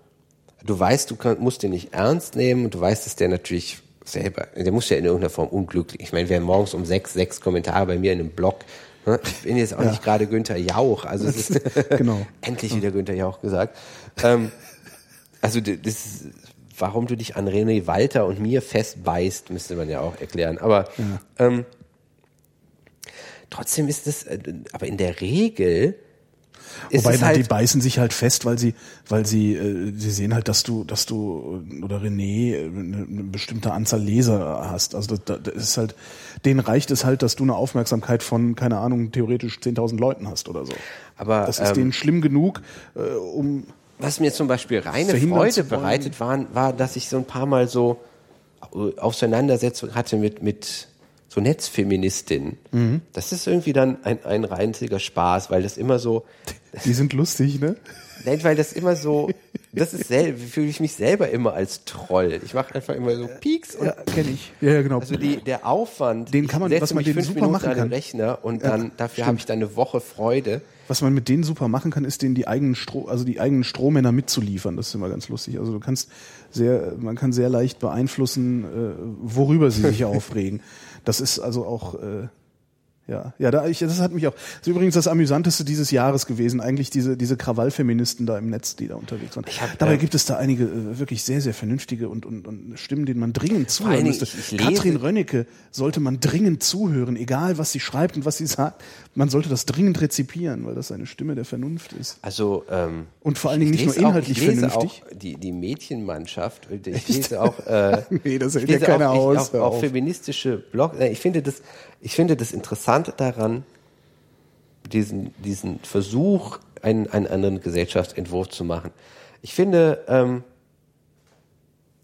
du weißt, du kann, musst den nicht ernst nehmen und du weißt, dass der natürlich selber, der muss ja in irgendeiner Form unglücklich. Ich meine, wer morgens um sechs, sechs Kommentare bei mir in einem Blog, ne, ich bin jetzt auch nicht gerade Günther Jauch, also es ist Genau. endlich wieder Günther Jauch gesagt. Ähm, also das, warum du dich an René Walter und mir festbeißt, müsste man ja auch erklären. Aber ähm, trotzdem ist es, äh, aber in der Regel ist Wobei na, die halt, beißen sich halt fest, weil sie, weil sie, äh, sie sehen halt, dass du, dass du äh, oder René äh, eine, eine bestimmte Anzahl Leser hast. Also das, das ist halt, denen reicht es halt, dass du eine Aufmerksamkeit von, keine Ahnung, theoretisch 10.000 Leuten hast oder so. aber Das ist ähm, denen schlimm genug, äh, um was mir zum Beispiel reine Freude bereitet waren, war, dass ich so ein paar Mal so äh, Auseinandersetzungen hatte mit, mit so Netzfeministinnen. Mhm. Das ist irgendwie dann ein, ein reinziger Spaß, weil das immer so, die sind lustig, ne? Nein, weil das immer so, das ist selber, fühle ich mich selber immer als Troll. Ich mache einfach immer so Peaks und Ja, kenne ich. Ja, ja, genau. also die, der Aufwand, Den kann man- was man fünf super Minuten machen an den kann. Rechner und Ja, dann dafür habe ich dann eine Woche Freude. Was man mit denen super machen kann, ist denen die eigenen Stro also die eigenen Strohmänner mitzuliefern. Das ist immer ganz lustig. Also du kannst sehr, man kann sehr leicht beeinflussen, äh, worüber sie sich aufregen. Das ist also auch äh, ja, ja, da ich, das hat mich auch. Das ist übrigens das amüsanteste dieses Jahres gewesen. Eigentlich diese diese Krawallfeministen da im Netz, die da unterwegs waren. hab, Dabei äh, gibt es da einige äh, wirklich sehr sehr vernünftige und, und, und Stimmen, denen man dringend zuhören müsste. ich- ich lese- Katrin Rönnecke sollte man dringend zuhören, egal was sie schreibt und was sie sagt. Man sollte das dringend rezipieren, weil das eine Stimme der Vernunft ist. Also ähm, Und vor allen Dingen ich nicht nur lese auch- inhaltlich ich lese vernünftig. Auch die die Mädchenmannschaft. Ich lese auch. Äh, Nee, das hält ja keiner auch, ich, aus, Auch, auch feministische Blogs. Ich finde das, ich finde das Interessante daran, diesen diesen Versuch, einen einen anderen Gesellschaftsentwurf zu machen. Ich finde, ähm,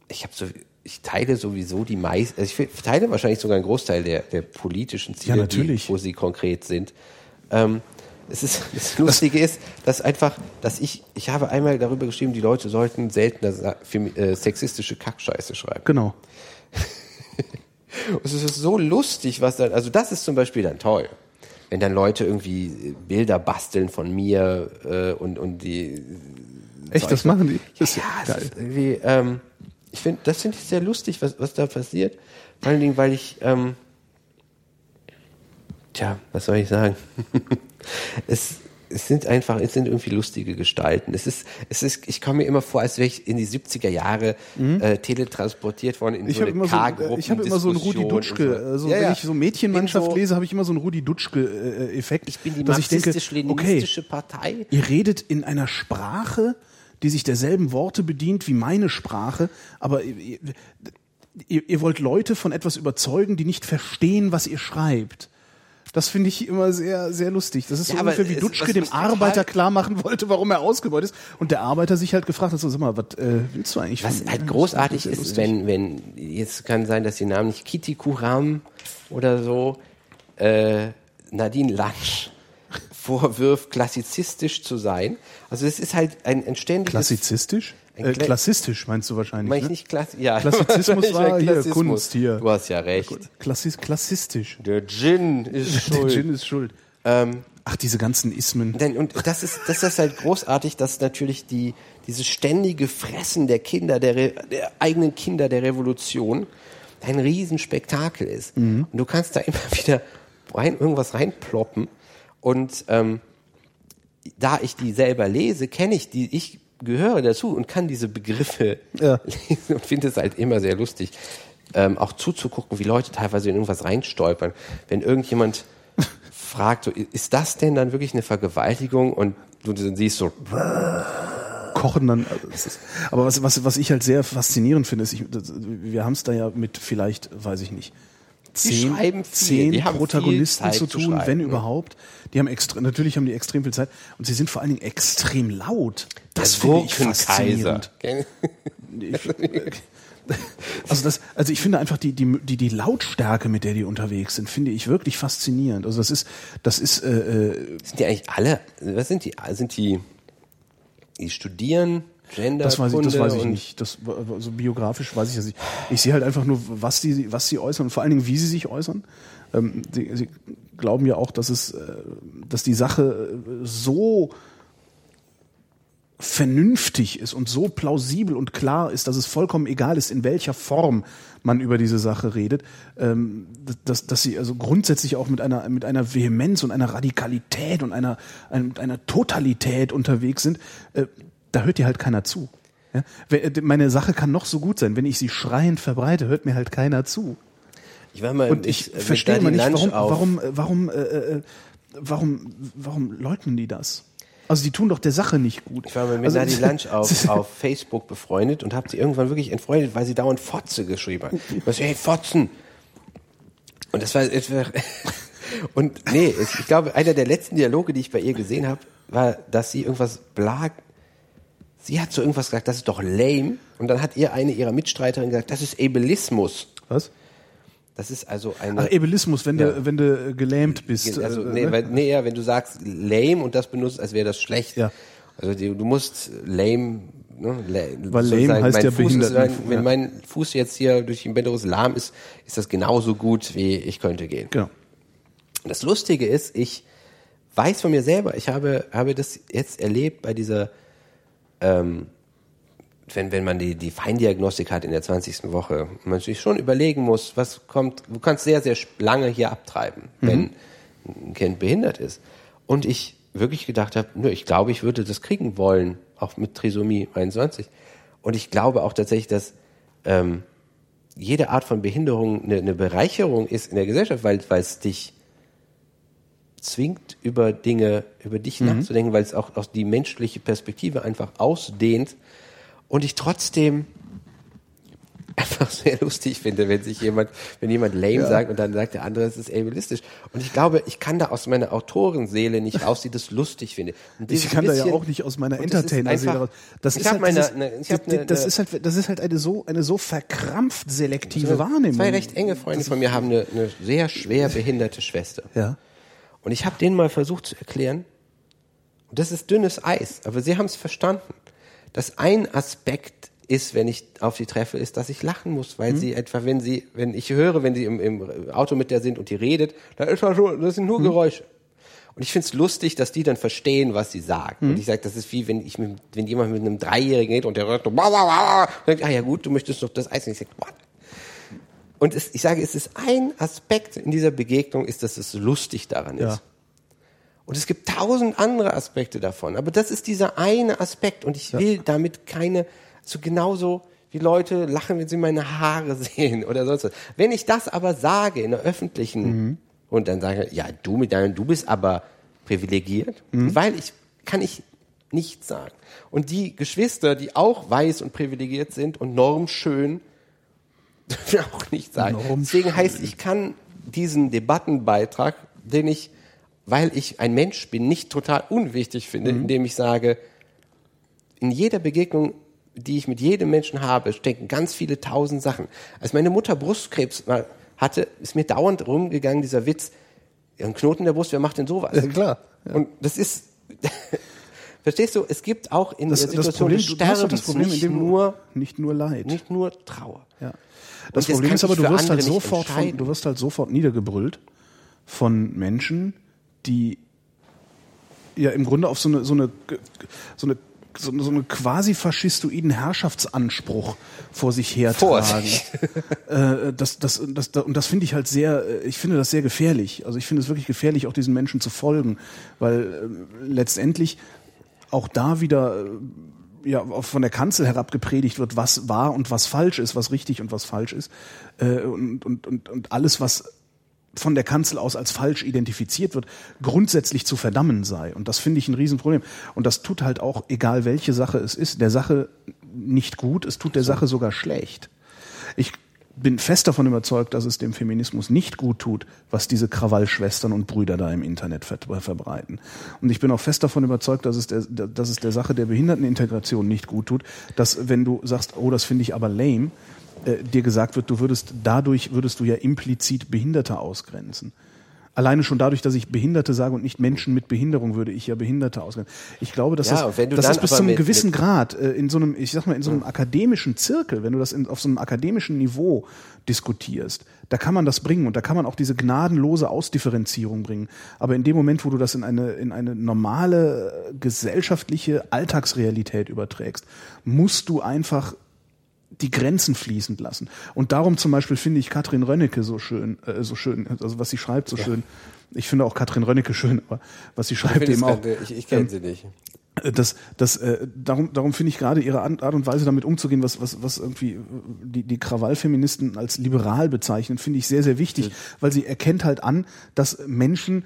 ich habe so ich teile sowieso die meisten, also ich teile wahrscheinlich sogar einen Großteil der, der politischen Ziele, Ja. Die, wo sie konkret sind. Ähm, es ist, das Lustige ist, dass einfach, dass ich, ich habe einmal darüber geschrieben, die Leute sollten seltener äh, sexistische Kackscheiße schreiben. Genau. Und es ist so lustig, was dann, also das ist zum Beispiel dann toll. wenn dann Leute irgendwie Bilder basteln von mir äh, und, und die Echt, das machen die? Das ja, geil. ist irgendwie, ähm, ich finde, das finde ich sehr lustig, was, was da passiert. Vor allen Dingen, weil ich, ähm, tja, was soll ich sagen? es, es sind einfach, es sind irgendwie lustige Gestalten. Es ist, es ist, ich komme mir immer vor, als wäre ich in die 70er Jahre äh, teletransportiert worden in Mhm. Ich so eine immer so, K-Gruppen. ich habe immer so einen Rudi Dutschke, so. also Ja, wenn ja. ich so Mädchenmannschaft so- lese, habe ich immer so einen Rudi Dutschke-Effekt. Ich bin die denke, okay, marxistisch-leninistische Partei. ihr redet in einer Sprache, die sich derselben Worte bedient wie meine Sprache, aber ihr, ihr, ihr wollt Leute von etwas überzeugen, die nicht verstehen, was ihr schreibt. Das finde ich immer sehr, sehr lustig. Das ist so Ja, ungefähr wie Dutschke dem Arbeiter klar machen wollte, warum er ausgebeutet ist. Und der Arbeiter sich halt gefragt hat, so, sag mal, was äh, willst du eigentlich Was halt großartig ist, lustig. wenn, wenn, jetzt kann sein, dass die Namen nicht Kitty Kuram oder so, äh, Nadine Latsch vorwirft, klassizistisch zu sein. Also es ist halt ein, ein ständiges... Klassizistisch? Äh, Kla- klassistisch meinst du wahrscheinlich. Meine ich ne? nicht Klass ja. Klassizismus war ein hier Klassismus. Kunst hier. Du hast ja recht. Klassis, klassistisch. Der Gin ist Der schuld. Gin ist schuld. Ähm, Ach, diese ganzen Ismen. Denn, und das ist, das ist halt großartig, dass natürlich die, dieses ständige Fressen der Kinder, der, Re, der eigenen Kinder der Revolution ein Riesenspektakel ist. Und du kannst da immer wieder rein, irgendwas reinploppen. Und ähm, da ich die selber lese, kenne ich die, ich gehöre dazu und kann diese Begriffe Ja. lesen und finde es halt immer sehr lustig, ähm, auch zuzugucken, wie Leute teilweise in irgendwas reinstolpern. Wenn irgendjemand fragt, so, ist das denn dann wirklich eine Vergewaltigung? Und du siehst so, kochen dann. Ist, aber was, was, was ich halt sehr faszinierend finde, ist, ich, wir haben es da ja mit vielleicht, weiß ich nicht, zehn, viel. zehn Protagonisten zu zu tun, schreiben, wenn überhaupt. Die haben extra, natürlich haben die extrem viel Zeit und sie sind vor allen Dingen extrem laut. Das der finde ich faszinierend. Ich, also das, also ich finde einfach die, die, die, die Lautstärke, mit der die unterwegs sind, finde ich wirklich faszinierend. Also das ist, das ist, äh, äh, Sind die eigentlich alle, was sind die? Sind die, die studieren Gender, Das weiß ich, das weiß ich nicht. Das, also biografisch weiß ich das nicht. Ich sehe halt einfach nur, was die, was sie äußern und vor allen Dingen, wie sie sich äußern. Ähm, sie, sie glauben ja auch, dass es, äh, dass die Sache äh, so vernünftig ist und so plausibel und klar ist, dass es vollkommen egal ist, in welcher Form man über diese Sache redet, ähm, dass, dass sie also grundsätzlich auch mit einer, mit einer Vehemenz und einer Radikalität und einer, ein- einer Totalität unterwegs sind, äh, da hört dir halt keiner zu. Ja? Äh, Meine Sache kann noch so gut sein, wenn ich sie schreiend verbreite, hört mir halt keiner zu. ich war mal Und ich mit verstehe Nadine nicht, Lansch warum, auf- warum, warum, äh, äh, warum, warum leugnen die das? Also die tun doch der Sache nicht gut. Ich war mal mit also, Lansch auf, auf Facebook befreundet und habe sie irgendwann wirklich entfreundet, weil sie dauernd Fotze geschrieben hat. Was, hey, Fotzen! Und das war, war und nee, ich glaube, einer der letzten Dialoge, die ich bei ihr gesehen habe, war, dass sie irgendwas blag. Sie hat so irgendwas gesagt, das ist doch lame. Und dann hat ihr eine ihrer Mitstreiterinnen gesagt, das ist Ableismus. Was? Das ist also eine. Ach, Ableismus, wenn Ja. du, wenn du gelähmt bist. Also, äh, nee, ne? nee, ja, wenn du sagst lame und das benutzt, als wäre das schlecht. Ja. Also die, du musst lame, ne, la, Weil lame heißt mein ja Fuß ist, behindert, wenn, ne? wenn Ja. mein Fuß jetzt hier durch den Bänderus lahm ist, ist das genauso gut wie ich könnte gehen. Genau. Und das Lustige ist, ich weiß von mir selber, ich habe, habe das jetzt erlebt bei dieser, ähm, wenn, wenn man die, die Feindiagnostik hat in der 20. Woche, man sich schon überlegen muss, was kommt, du kannst sehr, sehr lange hier abtreiben, wenn ein Kind behindert ist. Und ich wirklich gedacht habe, nö, ich glaube, ich würde das kriegen wollen, auch mit Trisomie 21. Und ich glaube auch tatsächlich, dass ähm, jede Art von Behinderung eine, eine Bereicherung ist in der Gesellschaft, weil es dich zwingt, über Dinge, über dich nachzudenken, weil es auch, auch die menschliche Perspektive einfach ausdehnt und ich trotzdem einfach sehr lustig finde, wenn sich jemand, wenn jemand lame sagt und dann sagt der andere, es ist ableistisch. Und ich glaube, ich kann da aus meiner Autorenseele nicht raus, die das lustig finde. Ich kann da ja bisschen- auch nicht aus meiner Entertainer-Seele raus. Das ist halt meine, dieses- ne, ich hab das, ne, das ne- ist halt, das ist halt eine so, eine so verkrampft selektive Wahrnehmung. Zwei recht enge Freunde von mir haben eine, eine sehr schwer behinderte Schwester. Ja. Und ich habe denen mal versucht zu erklären, und das ist dünnes Eis, aber sie haben es verstanden, dass ein Aspekt ist, wenn ich auf sie treffe, ist, dass ich lachen muss, weil sie etwa, wenn sie, wenn ich höre, wenn sie im, im Auto mit der sind und die redet, da ist ja so, das sind nur Geräusche. Und ich finde es lustig, dass die dann verstehen, was sie sagen. Mhm. Und ich sage, das ist wie wenn ich mit, wenn jemand mit einem Dreijährigen geht und der hört denkt, ah ja gut, du möchtest doch das Eis. Und ich sage, what? Und es, ich sage, es ist ein Aspekt in dieser Begegnung, ist, dass es lustig daran ist. Ja. Und es gibt tausend andere Aspekte davon. Aber das ist dieser eine Aspekt. Und ich will damit keine, so genauso wie Leute lachen, wenn sie meine Haare sehen oder sonst was. Wenn ich das aber sage in der öffentlichen und dann sage, ja, du mit deinem, du bist aber privilegiert, weil ich, kann ich nichts sagen. Und die Geschwister, die auch weiß und privilegiert sind und normschön, auch nicht sein. Normschön. Deswegen heißt, ich kann diesen Debattenbeitrag, den ich, weil ich ein Mensch bin, nicht total unwichtig finde, indem ich sage, in jeder Begegnung, die ich mit jedem Menschen habe, stecken ganz viele tausend Sachen. Als meine Mutter Brustkrebs mal hatte, ist mir dauernd rumgegangen dieser Witz, ja, ein Knoten in der Brust, wer macht denn sowas? Ja, klar. Und das ist, verstehst du, es gibt auch in Das, der das Situation Problem, des Sterbens das Problem, nicht, nur, nicht nur Leid. nicht nur Trauer. Ja. Das das Problem ist aber, du wirst halt sofort von, du wirst halt sofort niedergebrüllt von Menschen, die ja im Grunde auf so eine so eine so eine so eine, so eine quasi faschistoiden Herrschaftsanspruch vor sich hertragen. Äh, das, das, das, das, und das finde ich halt sehr, äh, ich finde das sehr gefährlich. Also ich finde es wirklich gefährlich, auch diesen Menschen zu folgen, weil äh, letztendlich auch da wieder äh, ja von der Kanzel herab gepredigt wird, was wahr und was falsch ist, was richtig und was falsch ist. Äh, und, und, und, und alles, was von der Kanzel aus als falsch identifiziert wird, grundsätzlich zu verdammen sei. Und das finde ich ein Riesenproblem. Und das tut halt auch, egal welche Sache es ist, der Sache nicht gut, es tut der Sache sogar schlecht. Ich bin fest davon überzeugt, dass es dem Feminismus nicht gut tut, was diese Krawallschwestern und Brüder da im Internet ver verbreiten. Und ich bin auch fest davon überzeugt, dass es, der, dass es der Sache der Behindertenintegration nicht gut tut, dass wenn du sagst, oh, das finde ich aber lame, äh, dir gesagt wird, du würdest dadurch würdest du ja implizit Behinderte ausgrenzen. Alleine schon dadurch, dass ich Behinderte sage und nicht Menschen mit Behinderung, würde ich ja Behinderte ausgrenzen. Ich glaube, dass Ja, das, du das bis zu einem gewissen Grad äh, in so einem, ich sag mal, in so einem akademischen Zirkel, wenn du das in, auf so einem akademischen Niveau diskutierst, da kann man das bringen und da kann man auch diese gnadenlose Ausdifferenzierung bringen. Aber in dem Moment, wo du das in eine, in eine normale äh, gesellschaftliche Alltagsrealität überträgst, musst du einfach die Grenzen fließend lassen. Und darum zum Beispiel finde ich Katrin Rönnecke so schön, äh, so schön, also was sie schreibt, so schön. Ich finde auch Katrin Rönnecke schön, aber was sie schreibt eben auch. Ich, ich kenne sie nicht. Äh, Das, das, äh, darum, darum finde ich gerade ihre Art und Weise damit umzugehen, was, was, was irgendwie äh, die, die Krawallfeministen als liberal bezeichnen, finde ich sehr, sehr wichtig, weil sie erkennt halt an, dass Menschen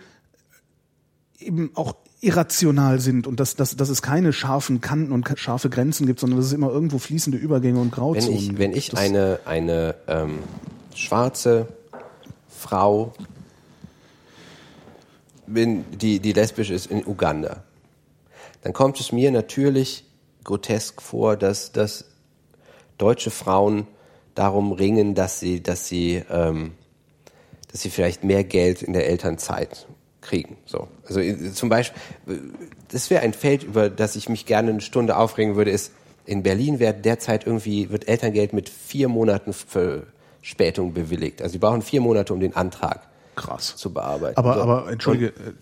eben auch irrational sind und dass, dass, dass es keine scharfen Kanten und scharfe Grenzen gibt, sondern dass es immer irgendwo fließende Übergänge und Wenn Grauzonen ich, gibt. wenn ich Das- eine, eine ähm, schwarze Frau bin, die, die lesbisch ist in Uganda, dann kommt es mir natürlich grotesk vor, dass, dass deutsche Frauen darum ringen, dass sie, dass sie, ähm, dass sie vielleicht mehr Geld in der Elternzeit kriegen. So, also äh, zum Beispiel, äh, das wäre ein Feld, über das ich mich gerne eine Stunde aufregen würde, ist in Berlin wird derzeit irgendwie wird Elterngeld mit vier Monaten Verspätung bewilligt. Also sie brauchen vier Monate, um den Antrag krass. zu bearbeiten. Aber, So. aber entschuldige, äh,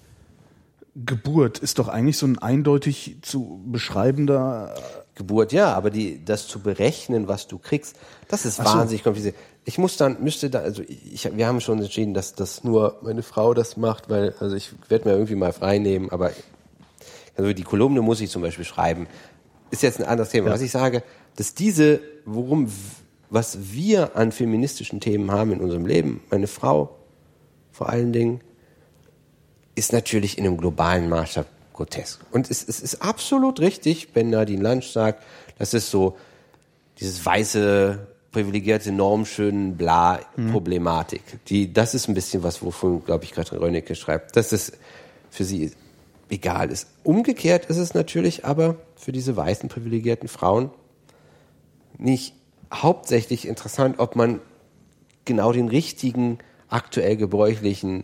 Geburt ist doch eigentlich so ein eindeutig zu beschreibender Geburt, ja, aber die, das zu berechnen, was du kriegst, das ist so. wahnsinnig kompliziert. Ich muss dann, müsste da, also ich, wir haben schon entschieden, dass das nur meine Frau das macht, weil, also ich werde mir irgendwie mal frei nehmen, aber also die Kolumne muss ich zum Beispiel schreiben. Ist jetzt ein anderes Thema. Ja. Was ich sage, dass diese, worum, was wir an feministischen Themen haben in unserem Leben, meine Frau vor allen Dingen, ist natürlich in einem globalen Maßstab grotesk. Und es, es ist absolut richtig, wenn Nadine Lansch sagt, das ist so dieses weiße, privilegierte, normschönen bla Problematik. Die, das ist ein bisschen was, wovon, glaube ich, Katrin Rönnecke schreibt, dass es für sie egal ist. Umgekehrt ist es natürlich aber für diese weißen, privilegierten Frauen nicht hauptsächlich interessant, ob man genau den richtigen, aktuell gebräuchlichen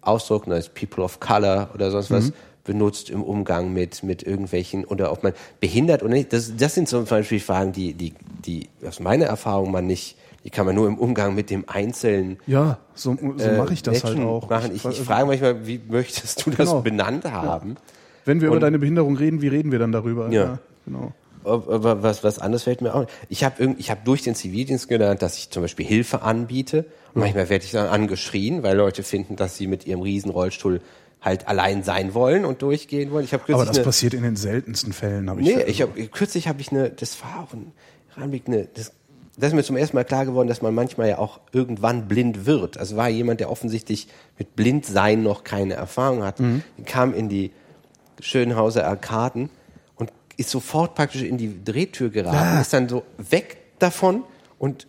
Ausdruck, ne, als People of Color oder sonst was, benutzt im Umgang mit, mit irgendwelchen, oder ob man behindert oder nicht. Das, das sind zum Beispiel Fragen, die, die, die aus meiner Erfahrung man nicht die kann man nur im Umgang mit dem Einzelnen Ja, so, so äh, mache ich das Menschen halt auch. Machen. Ich, ich frage manchmal, wie möchtest du das Genau. benannt haben? Wenn wir über Und- deine Behinderung reden, wie reden wir dann darüber? Ja. genau. Aber was, was anderes fällt mir auch. Ich habe hab durch den Zivildienst gelernt, dass ich zum Beispiel Hilfe anbiete. Und manchmal werde ich dann angeschrien, weil Leute finden, dass sie mit ihrem Riesenrollstuhl halt allein sein wollen und durchgehen wollen. Ich habe Aber kürzlich das eine, passiert in den seltensten Fällen, habe ich Nee, ich hab, kürzlich habe ich eine, das war auch ein Ranblick, eine, das, das ist mir zum ersten Mal klar geworden, dass man manchmal ja auch irgendwann blind wird. Also war jemand, der offensichtlich mit Blindsein noch keine Erfahrung hat, Mhm. kam in die Schönhauser Arkaden und ist sofort praktisch in die Drehtür geraten, Ja. ist dann so weg davon und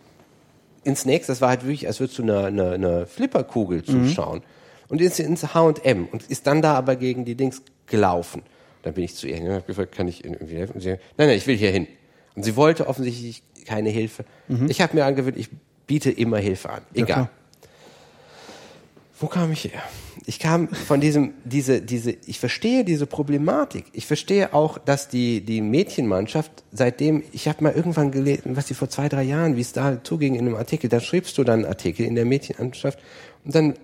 ins nächste, das war halt wirklich, als würdest du eine, eine, eine Flipperkugel zuschauen. Und ist ins H&M und ist dann da aber gegen die Dings gelaufen. Dann bin ich zu ihr hin und habe gefragt, kann ich Ihnen irgendwie helfen? Und sie, nein, nein, ich will hier hin. Und sie wollte offensichtlich keine Hilfe. Ich habe mir angewöhnt, ich biete immer Hilfe an. Egal. klar. Wo kam ich her? Ich kam von diesem, diese, diese, ich verstehe diese Problematik. Ich verstehe auch, dass die, die Mädchenmannschaft, seitdem, ich habe mal irgendwann gelesen, was die vor zwei, drei Jahren, wie es da zuging in einem Artikel, da schriebst du dann einen Artikel in der Mädchenmannschaft und dann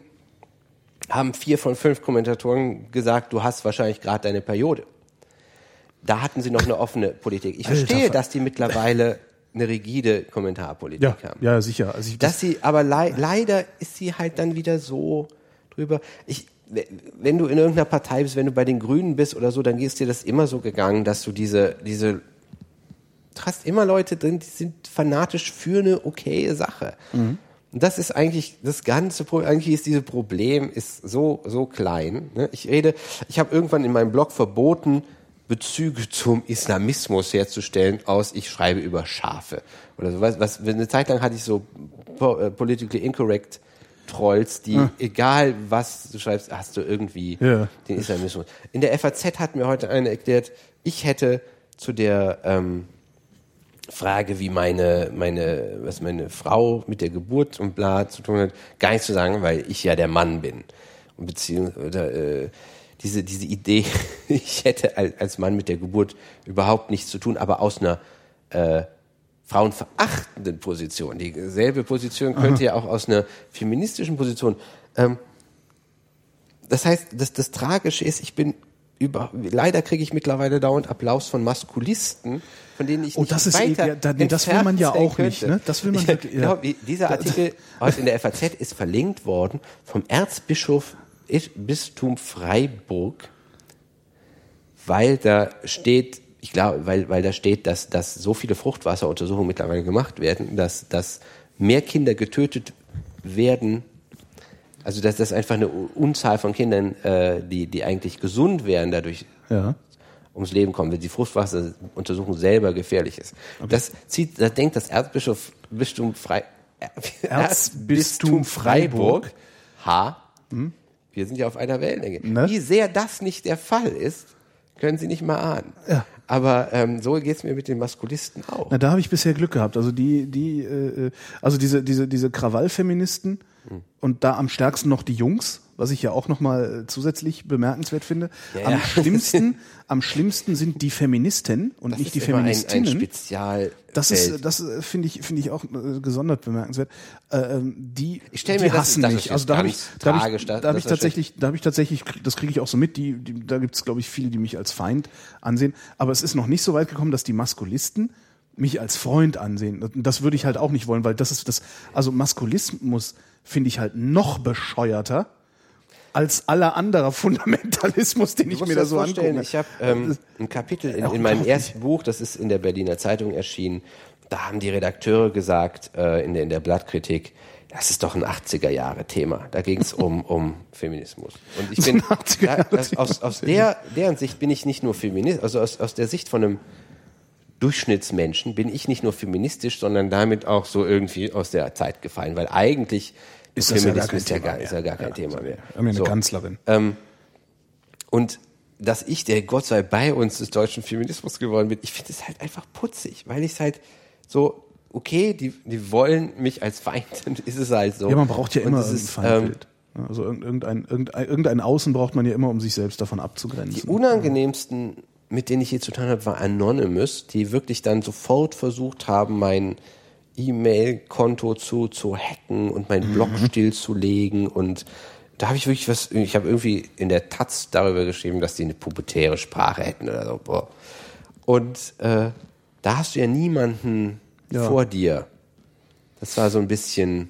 haben vier von fünf Kommentatoren gesagt, du hast wahrscheinlich gerade deine Periode. Da hatten sie noch eine offene Politik. Ich Alter, verstehe, Ver- dass die mittlerweile eine rigide Kommentarpolitik Ja, haben. ja, sicher. Also ich, Dass sie, aber lei leider ist sie halt dann wieder so drüber. Ich, wenn du in irgendeiner Partei bist, wenn du bei den Grünen bist oder so, dann ist dir das immer so gegangen, dass du diese, diese, du hast immer Leute drin, die sind fanatisch für eine okaye Sache. Und das ist eigentlich das ganze Problem. Eigentlich ist dieses Problem ist so so klein. Ne? Ich rede, ich habe irgendwann in meinem Blog verboten, Bezüge zum Islamismus herzustellen aus, ich schreibe über Schafe oder so. Was, was, eine Zeit lang hatte ich so äh, politically incorrect Trolls, die, egal was du schreibst, hast du irgendwie Ja. den Islamismus. In der FAZ hat mir heute einer erklärt, ich hätte zu der ähm, Frage, wie meine, meine, was meine Frau mit der Geburt und bla zu tun hat, gar nicht zu sagen, weil ich ja der Mann bin. Und beziehungsweise, äh, diese, diese Idee, ich hätte als, Mann mit der Geburt überhaupt nichts zu tun, aber aus einer äh, frauenverachtenden Position. Dieselbe Position könnte ja auch aus einer feministischen Position. Ähm, das heißt, das, das Tragische ist, ich bin über, leider kriege ich mittlerweile dauernd Applaus von Maskulisten, von denen ich Oh, nicht das ist weiter eh- ja, da- nee, das will man ja auch sein nicht, könnte. ne? Das will man ich, wirklich- ja. glaub, dieser Artikel heute in der FAZ ist verlinkt worden vom Erzbischof Bistum Freiburg, weil da steht, ich glaube, weil, weil da steht, dass, dass so viele Fruchtwasseruntersuchungen mittlerweile gemacht werden, dass, dass mehr Kinder getötet werden, also dass das einfach eine Unzahl von Kindern, äh, die, die eigentlich gesund wären, dadurch ja. Ums Leben kommen, wenn die Fruchtwasseruntersuchung selber gefährlich ist. Das zieht, da denkt das Erzbischof Bistum Frei, Erzbistum Freiburg. H. Wir sind ja auf einer Wellenlänge. Ne? Wie sehr das nicht der Fall ist, können Sie nicht mal ahnen. Ja. Aber ähm, so geht's mir mit den Maskulisten auch. Na, da habe ich bisher Glück gehabt. Also die, die, äh, äh, also diese, diese, diese Krawallfeministen Hm. und da am stärksten noch die Jungs, was ich ja auch nochmal zusätzlich bemerkenswert finde. Ja, am schlimmsten, am schlimmsten sind die Feministen und Das nicht die ist immer ein, ein Feministinnen. Spezial. Das ist, das äh, finde ich, finde ich auch äh, gesondert bemerkenswert. Äh, ähm, die, Ich stell die mir das- hassen das ist mich. Also da habe ich, da habe tragisch, ich, da- habe ich das tatsächlich, da habe ich tatsächlich, das kriege ich auch so mit. Die, die da gibt es, glaube ich, viele, die mich als Feind ansehen. Aber es ist noch nicht so weit gekommen, dass die Maskulisten mich als Freund ansehen. Das würde ich halt auch nicht wollen, weil das ist das, also Maskulismus finde ich halt noch bescheuerter als aller anderer Fundamentalismus, den ich mir da so angucke. Ich habe ähm, ein Kapitel in, in meinem ersten Buch, das ist in der Berliner Zeitung erschienen. Da haben die Redakteure gesagt, äh, in, der, in der Blattkritik, das ist doch ein 80er Jahre Thema. Da ging es um, um Feminismus. Und ich bin, ein 80er ja, Jahre das, aus, aus der, deren Sicht bin ich nicht nur Feminist, also aus, aus der Sicht von einem Durchschnittsmenschen bin ich nicht nur feministisch, sondern damit auch so irgendwie aus der Zeit gefallen, weil eigentlich Ist das ja gar Feminismus kein ja Thema gar, ist ja gar kein Thema mehr. Wir haben ja eine So. Kanzlerin. Ähm, und dass ich, der Gott sei bei uns des deutschen Feminismus geworden bin, ich finde es halt einfach putzig, weil ich es halt so, okay, die, die wollen mich als Feind, dann ist es halt so. Ja, man braucht ja immer es ein ist, ähm, Feindbild. also irgendein, irgendein, irgendein Außen braucht man ja immer, um sich selbst davon abzugrenzen. Die unangenehmsten, mit denen ich je zu tun habe, war Anonymous, die wirklich dann sofort versucht haben, mein E-Mail-Konto zu, zu hacken und meinen Blog stillzulegen und da habe ich wirklich was, ich habe irgendwie in der Taz darüber geschrieben, dass die eine pubertäre Sprache hätten oder so. Boah. Und äh, da hast du ja niemanden Ja. vor dir. Das war so ein bisschen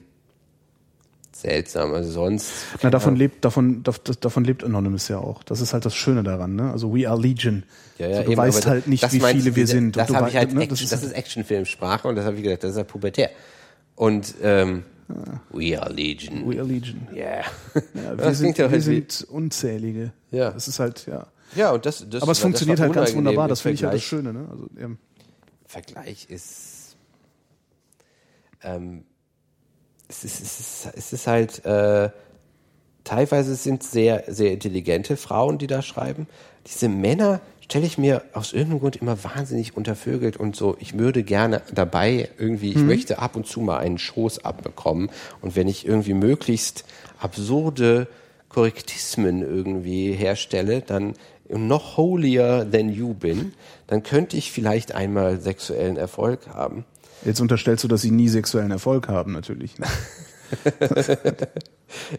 seltsam. Also sonst. Na, davon lebt, davon, dav- das- davon lebt Anonymous ja auch. Das ist halt das Schöne daran, ne? Also we are Legion. Ja, ja, so, du eben, weißt halt nicht, wie viele du, wir sind. Das habe ich halt, ne, Action, das das ist, ist Actionfilmsprache und das habe ich gedacht, das ist ja pubertär. Und ähm, We are Legion. we are Legion. Yeah. Ja, wir sind, ja wir halt sind unzählige. Ja. Das ist halt, ja. Ja, und das, das Aber es funktioniert halt ganz wunderbar. Das finde ich halt das. Schöne, ne? Also, ähm, Vergleich ist, ähm, es ist, es ist, es ist halt, äh, teilweise sind sehr, sehr intelligente Frauen, die da schreiben. Diese Männer stelle ich mir aus irgendeinem Grund immer wahnsinnig untervögelt und so, ich würde gerne dabei irgendwie, ich möchte ab und zu mal einen Schoß abbekommen und wenn ich irgendwie möglichst absurde Korrektismen irgendwie herstelle, dann noch holier than you bin, dann könnte ich vielleicht einmal sexuellen Erfolg haben. Jetzt unterstellst du, dass sie nie sexuellen Erfolg haben, natürlich.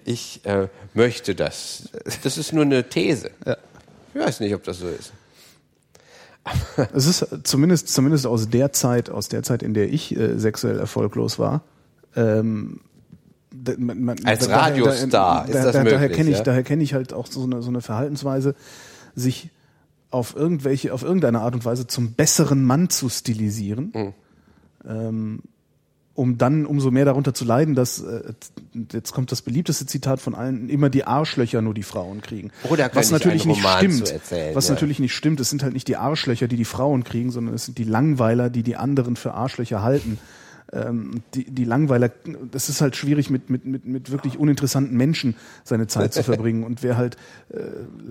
Ich äh, möchte das. Das ist nur eine These. Ja. Ich weiß nicht, ob das so ist. Es ist zumindest, zumindest aus der Zeit, aus der Zeit, in der ich äh, sexuell erfolglos war. Ähm, man, man, Als da- daher- Radiostar da, ist das da, Daher möglich, kenne ich, ja? daher kenne ich halt auch so eine, so eine Verhaltensweise, sich auf irgendwelche, auf irgendeine Art und Weise zum besseren Mann zu stilisieren. Hm. Ähm, um dann umso mehr darunter zu leiden, dass äh, jetzt kommt das beliebteste Zitat von allen, immer die Arschlöcher nur die Frauen kriegen. Oder was ich natürlich nicht stimmt. erzählen, was ja. natürlich nicht stimmt. Es sind halt nicht die Arschlöcher, die die Frauen kriegen, sondern es sind die Langweiler, die die anderen für Arschlöcher halten. Ähm, die, die Langweiler, das ist halt schwierig mit, mit, mit, mit wirklich uninteressanten Menschen seine Zeit zu verbringen. Und wer halt äh,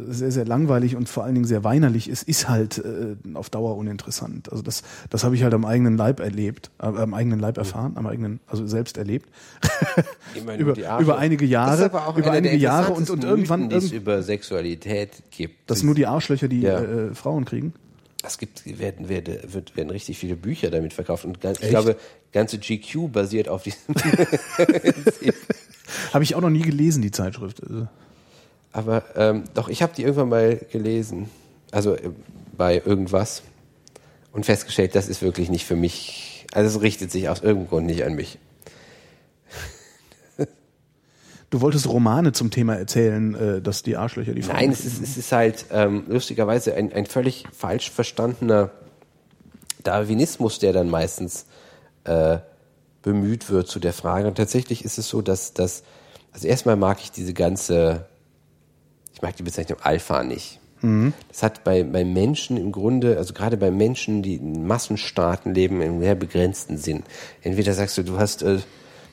sehr, sehr langweilig und vor allen Dingen sehr weinerlich ist, ist halt äh, auf Dauer uninteressant. Also das, das habe ich halt am eigenen Leib erlebt, äh, am eigenen Leib erfahren, am eigenen, also selbst erlebt. Über, über einige Jahre, aber auch über einige Jahre und, und irgendwann, Mythen, irgend, über Sexualität gibt. dass nur die Arschlöcher die Ja. äh, Frauen kriegen. Es gibt, werden, werden, wird, werden richtig viele Bücher damit verkauft. Und ganz, ich glaube, ganze GQ basiert auf diesem. Habe ich auch noch nie gelesen, die Zeitschrift. Also, Aber ähm, doch, ich habe die irgendwann mal gelesen. Also äh, bei irgendwas. Und festgestellt, das ist wirklich nicht für mich. Also es richtet sich aus irgendeinem Grund nicht an mich. Du wolltest Romane zum Thema erzählen, äh, dass die Arschlöcher die Frauen Nein, es ist, es ist halt ähm, lustigerweise ein, ein völlig falsch verstandener Darwinismus, der dann meistens äh, bemüht wird zu der Frage. Und tatsächlich ist es so, dass dass also erstmal mag ich diese ganze, ich mag die Bezeichnung Alpha nicht. Das hat bei, bei Menschen im Grunde, also gerade bei Menschen, die in Massenstaaten leben, einen sehr begrenzten Sinn. Entweder sagst du, du hast, äh,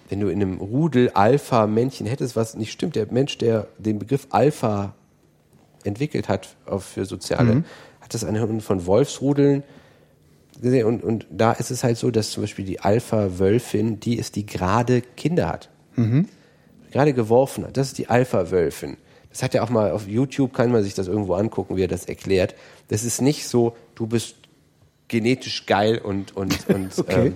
wenn du in einem Rudel Alpha-Männchen hättest, was nicht stimmt, der Mensch, der den Begriff Alpha entwickelt hat für Soziale, hat das anhand von Wolfsrudeln gesehen. Und, und da ist es halt so, dass zum Beispiel die Alpha-Wölfin, die ist, die gerade Kinder hat. Gerade geworfen hat. Das ist die Alpha-Wölfin. Das hat ja auch mal auf YouTube, kann man sich das irgendwo angucken, wie er das erklärt. Das ist nicht so, du bist genetisch geil und, und, und Okay. ähm.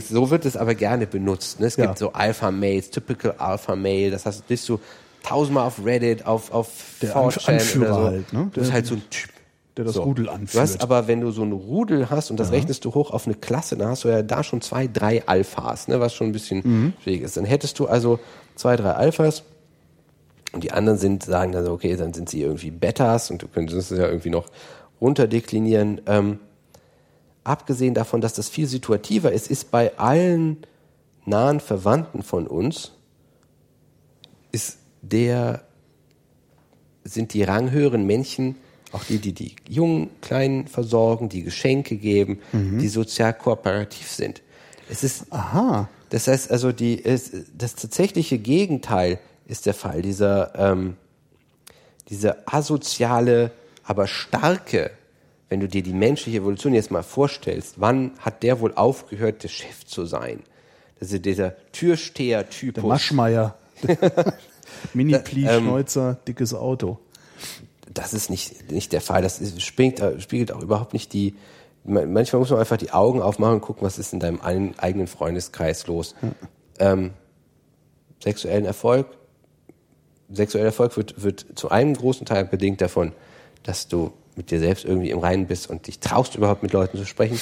So wird es aber gerne benutzt. Ne? Es Ja. gibt so Alpha-Males, typical Alpha-Male, das heißt, bist du tausendmal auf Reddit, auf, auf Der 4chan Anführer oder so. halt, ne? Du bist halt so ein Typ. der das So. Rudel Du anführt. hast aber, wenn du so ein Rudel hast und das rechnest du hoch auf eine Klasse, dann hast du ja da schon zwei, drei Alphas, ne, was schon ein bisschen Mhm. schwierig ist. Dann hättest du also zwei, drei Alphas und die anderen sind, sagen dann so, okay, dann sind sie irgendwie Betas und du könntest es ja irgendwie noch runterdeklinieren. Ähm, abgesehen davon, dass das viel situativer ist, ist bei allen nahen Verwandten von uns, ist der, sind die ranghöheren Männchen auch die, die die jungen Kleinen versorgen, die Geschenke geben, die sozial kooperativ sind. Es ist, Aha. das heißt also, die, es, das tatsächliche Gegenteil ist der Fall. Dieser, ähm, diese asoziale, aber starke, wenn du dir die menschliche Evolution jetzt mal vorstellst, wann hat der wohl aufgehört, der Chef zu sein? Das ist dieser Türsteher-Typus. Der Maschmeier. Mini-Pli, ähm, Schnäuzer, dickes Auto. das ist nicht, nicht der Fall. Das ist, spiegelt, spiegelt auch überhaupt nicht die, man- manchmal muss man einfach die Augen aufmachen und gucken, was ist in deinem ein- eigenen Freundeskreis los. Ähm, sexuellen Erfolg, sexueller Erfolg wird, wird zu einem großen Teil bedingt davon, dass du mit dir selbst irgendwie im Reinen bist und dich traust überhaupt mit Leuten zu sprechen.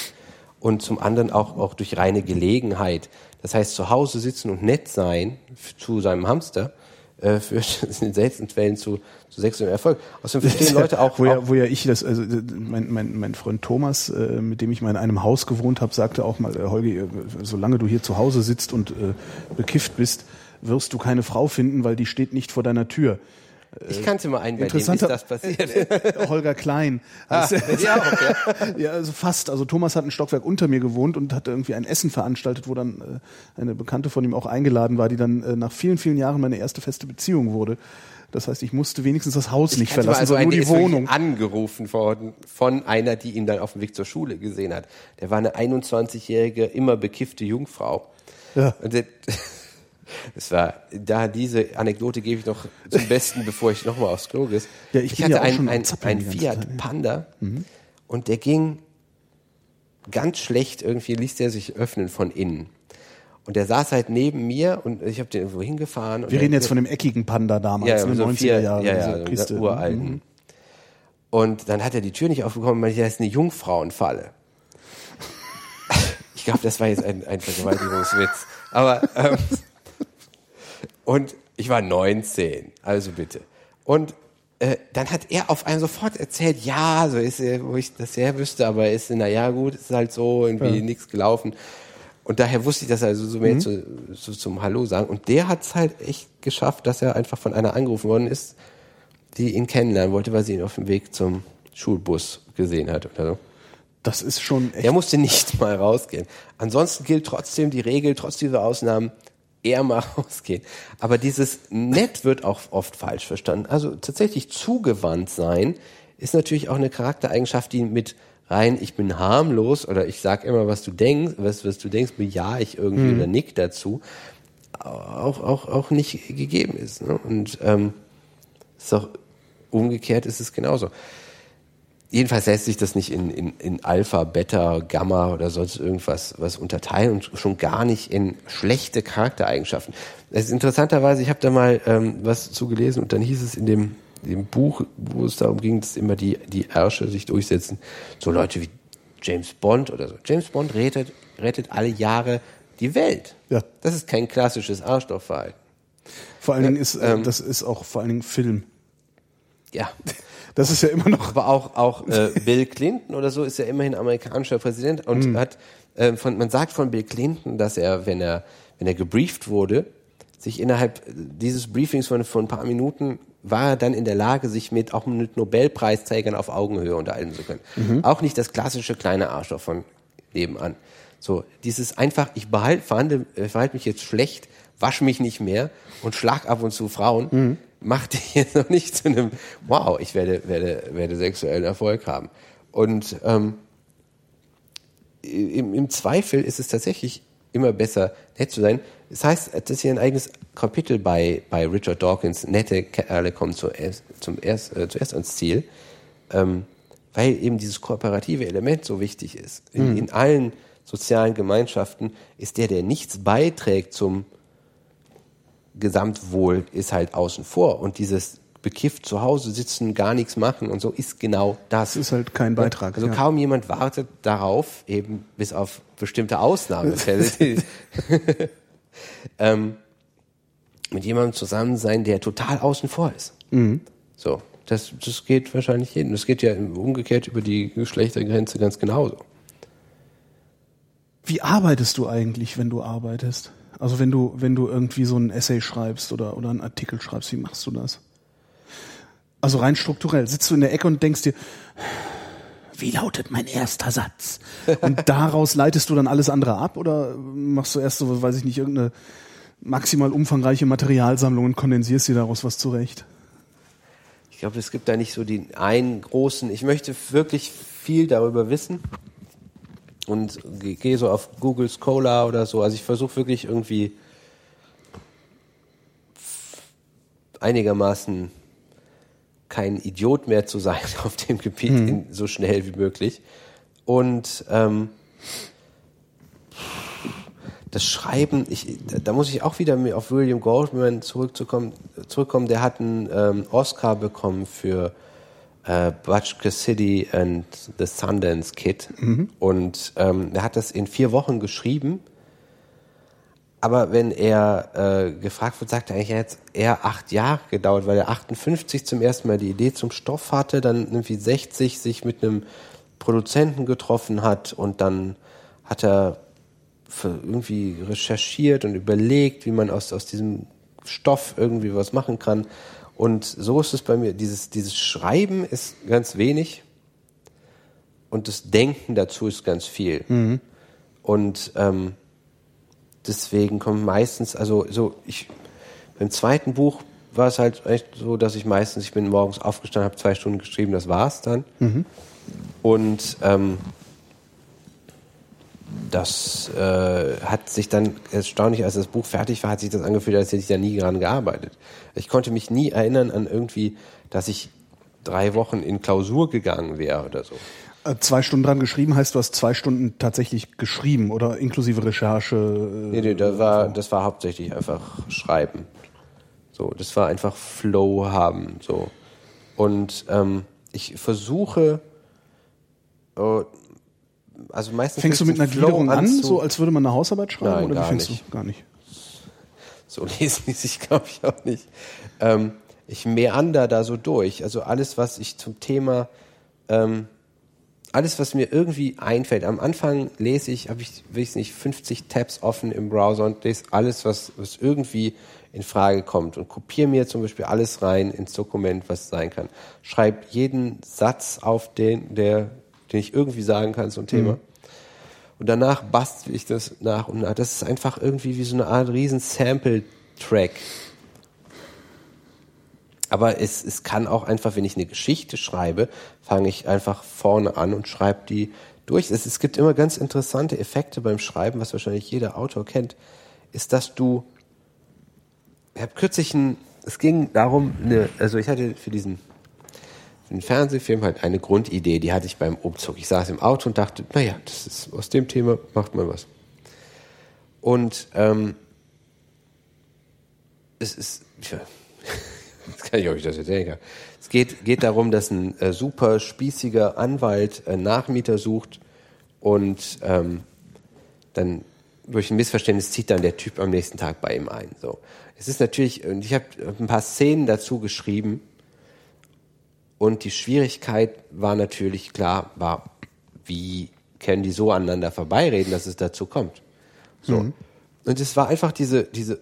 Und zum anderen auch, auch durch reine Gelegenheit. Das heißt, zu Hause sitzen und nett sein zu seinem Hamster äh, führt in den seltensten Fällen zu, zu sexuellem Erfolg. Außerdem verstehen Leute auch, wo, ja, wo ja ich das, also mein, mein, mein Freund Thomas, äh, mit dem ich mal in einem Haus gewohnt habe, sagte auch mal, äh, Holgi, solange du hier zu Hause sitzt und äh, bekifft bist, wirst du keine Frau finden, weil die steht nicht vor deiner Tür. Ich kannte mal einen, bei dem ist das passiert. Holger Klein. Ah, dir auch, ja. Ja, also fast. Also Thomas hat ein Stockwerk unter mir gewohnt und hat irgendwie ein Essen veranstaltet, wo dann äh, eine Bekannte von ihm auch eingeladen war, die dann äh, nach vielen, vielen Jahren meine erste feste Beziehung wurde. Das heißt, ich musste wenigstens das Haus nicht Ich mal verlassen, also sondern der nur die Wohnung. angerufen worden von einer, die ihn dann auf dem Weg zur Schule gesehen hat. Der war eine 21-jährige, immer bekiffte Jungfrau. Ja. Und der, das war, da diese Anekdote gebe ich noch zum Besten, bevor ich nochmal aufs Klo gehe. Ja, ich ich hatte ja einen, die ganze Fiat ja. Panda und der ging ganz schlecht, irgendwie ließ der sich öffnen von innen. Und der saß halt neben mir und ich habe den irgendwo hingefahren. Wir reden jetzt von dem eckigen Panda damals, ja, ne, so 90er vier, Jahre, ja, ja, so uralten. Mhm. Und dann hat er die Tür nicht aufbekommen, weil das ist eine Jungfrauenfalle. Ich glaube, das war jetzt ein, ein Vergewaltigungswitz. Aber ähm, und ich war 19, also bitte. Und äh, dann hat er auf einmal sofort erzählt, ja, so ist er, wo ich das her wüsste, aber ist, na ja, gut, ist halt so, irgendwie nichts gelaufen. Und daher wusste ich das also so mehr zu, so zum Hallo sagen. Und der hat es halt echt geschafft, dass er einfach von einer angerufen worden ist, die ihn kennenlernen wollte, weil sie ihn auf dem Weg zum Schulbus gesehen hat oder so. Das ist schon echt. Er musste nicht mal rausgehen. Ansonsten gilt trotzdem die Regel, trotz dieser Ausnahmen, eher mal rausgehen. Aber dieses nett wird auch oft falsch verstanden. Also tatsächlich zugewandt sein ist natürlich auch eine Charaktereigenschaft, die mit rein, ich bin harmlos oder ich sag immer, was du denkst, was, was du denkst, bejahe ich irgendwie oder nick dazu, auch, auch, auch nicht gegeben ist. Ne? Und ähm, ist auch umgekehrt ist es genauso. Jedenfalls lässt sich das nicht in, in, in Alpha, Beta, Gamma oder sonst irgendwas was unterteilen und schon gar nicht in schlechte Charaktereigenschaften. Es ist interessanterweise, ich habe da mal ähm, was zugelesen und dann hieß es in dem, dem Buch, wo es darum ging, dass immer die, die Ärsche sich durchsetzen, so Leute wie James Bond oder so. James Bond rettet, rettet alle Jahre die Welt. Ja. Das ist kein klassisches Arschlochverhalten. vor allen Dingen ist, äh, ähm, das ist auch vor allen Dingen Film. Ja. Das ist ja immer noch. Aber auch, auch äh, Bill Clinton oder so ist ja immerhin amerikanischer Präsident und hat, äh, von, man sagt von Bill Clinton, dass er, wenn er, wenn er gebrieft wurde, sich innerhalb dieses Briefings von, von ein paar Minuten war er dann in der Lage, sich mit auch mit Nobelpreisträgern auf Augenhöhe unterhalten zu können. Auch nicht das klassische kleine Arschloch von nebenan. So, dieses einfach, ich behalte, verhandle, äh, verhalte mich jetzt schlecht, wasche mich nicht mehr und schlag ab und zu Frauen, macht dich jetzt noch nicht zu einem, wow, ich werde, werde, werde sexuellen Erfolg haben. Und ähm, im, im Zweifel ist es tatsächlich immer besser, nett zu sein. Das heißt, das ist hier ein eigenes Kapitel bei, bei Richard Dawkins, nette Kerle kommen zuerst, zum erst, äh, zuerst ans Ziel, ähm, weil eben dieses kooperative Element so wichtig ist. In, in allen sozialen Gemeinschaften ist der, der nichts beiträgt zum Gesamtwohl, ist halt außen vor. Und dieses bekifft zu Hause sitzen, gar nichts machen und so ist genau das. Das ist halt kein Beitrag. Also ja. kaum jemand wartet darauf, eben bis auf bestimmte Ausnahmefälle, ähm, mit jemandem zusammen sein, der total außen vor ist. Mhm. So, das, das geht wahrscheinlich jeden. Das geht ja umgekehrt über die Geschlechtergrenze ganz genauso. Wie arbeitest du eigentlich, wenn du arbeitest? Also wenn du, wenn du irgendwie so ein Essay schreibst oder, oder einen Artikel schreibst, wie machst du das? Also rein strukturell. Sitzt du in der Ecke und denkst dir, wie lautet mein erster Satz? Und daraus leitest du dann alles andere ab oder machst du erst so, weiß ich nicht, irgendeine maximal umfangreiche Materialsammlung und kondensierst dir daraus was zurecht? Ich glaube, es gibt da nicht so den einen großen. Ich möchte wirklich viel darüber wissen und ge- gehe so auf Google Scholar oder so. Also ich versuche wirklich irgendwie einigermaßen kein Idiot mehr zu sein auf dem Gebiet in, so schnell wie möglich. Und ähm, das Schreiben, ich, da muss ich auch wieder auf William Goldman zurückzukommen, zurückkommen. Der hat einen ähm, Oscar bekommen für äh, Butch Cassidy and the Sundance Kid. Und ähm, er hat das in vier Wochen geschrieben. Aber wenn er äh, gefragt wird, sagt er eigentlich, er hat eher acht Jahre gedauert, weil er 58 zum ersten Mal die Idee zum Stoff hatte, dann irgendwie 60 sich mit einem Produzenten getroffen hat und dann hat er irgendwie recherchiert und überlegt, wie man aus, aus diesem Stoff irgendwie was machen kann. Und so ist es bei mir. Dieses, dieses Schreiben ist ganz wenig und das Denken dazu ist ganz viel. Und ähm, deswegen kommen meistens, also so ich beim zweiten Buch war es halt echt so, dass ich meistens, ich bin morgens aufgestanden, habe zwei Stunden geschrieben, das war's dann. Und ähm, das äh, hat sich dann erstaunlich, als das Buch fertig war, hat sich das angefühlt, als hätte ich da nie dran gearbeitet. Ich konnte mich nie erinnern an irgendwie, dass ich drei Wochen in Klausur gegangen wäre oder so. Äh, Zwei Stunden dran geschrieben heißt, du hast zwei Stunden tatsächlich geschrieben oder inklusive Recherche. äh, Nee, nee, das war, das war hauptsächlich einfach Schreiben. So, das war einfach Flow haben. So. Und ähm, ich versuche, äh, also meistens Fängst du mit einer Gliederung an, so als würde man eine Hausarbeit schreiben? Nein, oder gar wie fängst nicht. du? Gar nicht. So lesen die sich, glaube ich, auch nicht. Ähm, ich meander da so durch. Also alles, was ich zum Thema, ähm, alles, was mir irgendwie einfällt. Am Anfang lese ich, habe ich, weiß nicht, 50 Tabs offen im Browser und lese alles, was, was irgendwie in Frage kommt und kopiere mir zum Beispiel alles rein ins Dokument, was sein kann. Schreib jeden Satz auf, den, der, den ich irgendwie sagen kann zum Thema. Und danach bastel ich das nach und nach. Das ist einfach irgendwie wie so eine Art riesen Sample-Track. Aber es, es kann auch einfach, wenn ich eine Geschichte schreibe, fange ich einfach vorne an und schreibe die durch. Es, es gibt immer ganz interessante Effekte beim Schreiben, was wahrscheinlich jeder Autor kennt, ist, dass du, ich habe kürzlich ein, es ging darum, eine, also ich hatte für diesen den Fernsehfilm halt eine Grundidee, die hatte ich beim Umzug. Ich saß im Auto und dachte, naja, das ist aus dem Thema macht man was. Und ähm, es ist, ja, jetzt kann ich euch das erzählen. Es geht, geht darum, dass ein äh, super spießiger Anwalt äh, Nachmieter sucht und ähm, dann durch ein Missverständnis zieht dann der Typ am nächsten Tag bei ihm ein. So, es ist natürlich, ich habe ein paar Szenen dazu geschrieben und die Schwierigkeit war natürlich klar, war, wie können die so aneinander vorbeireden, dass es dazu kommt. So. Und es war einfach diese, diese,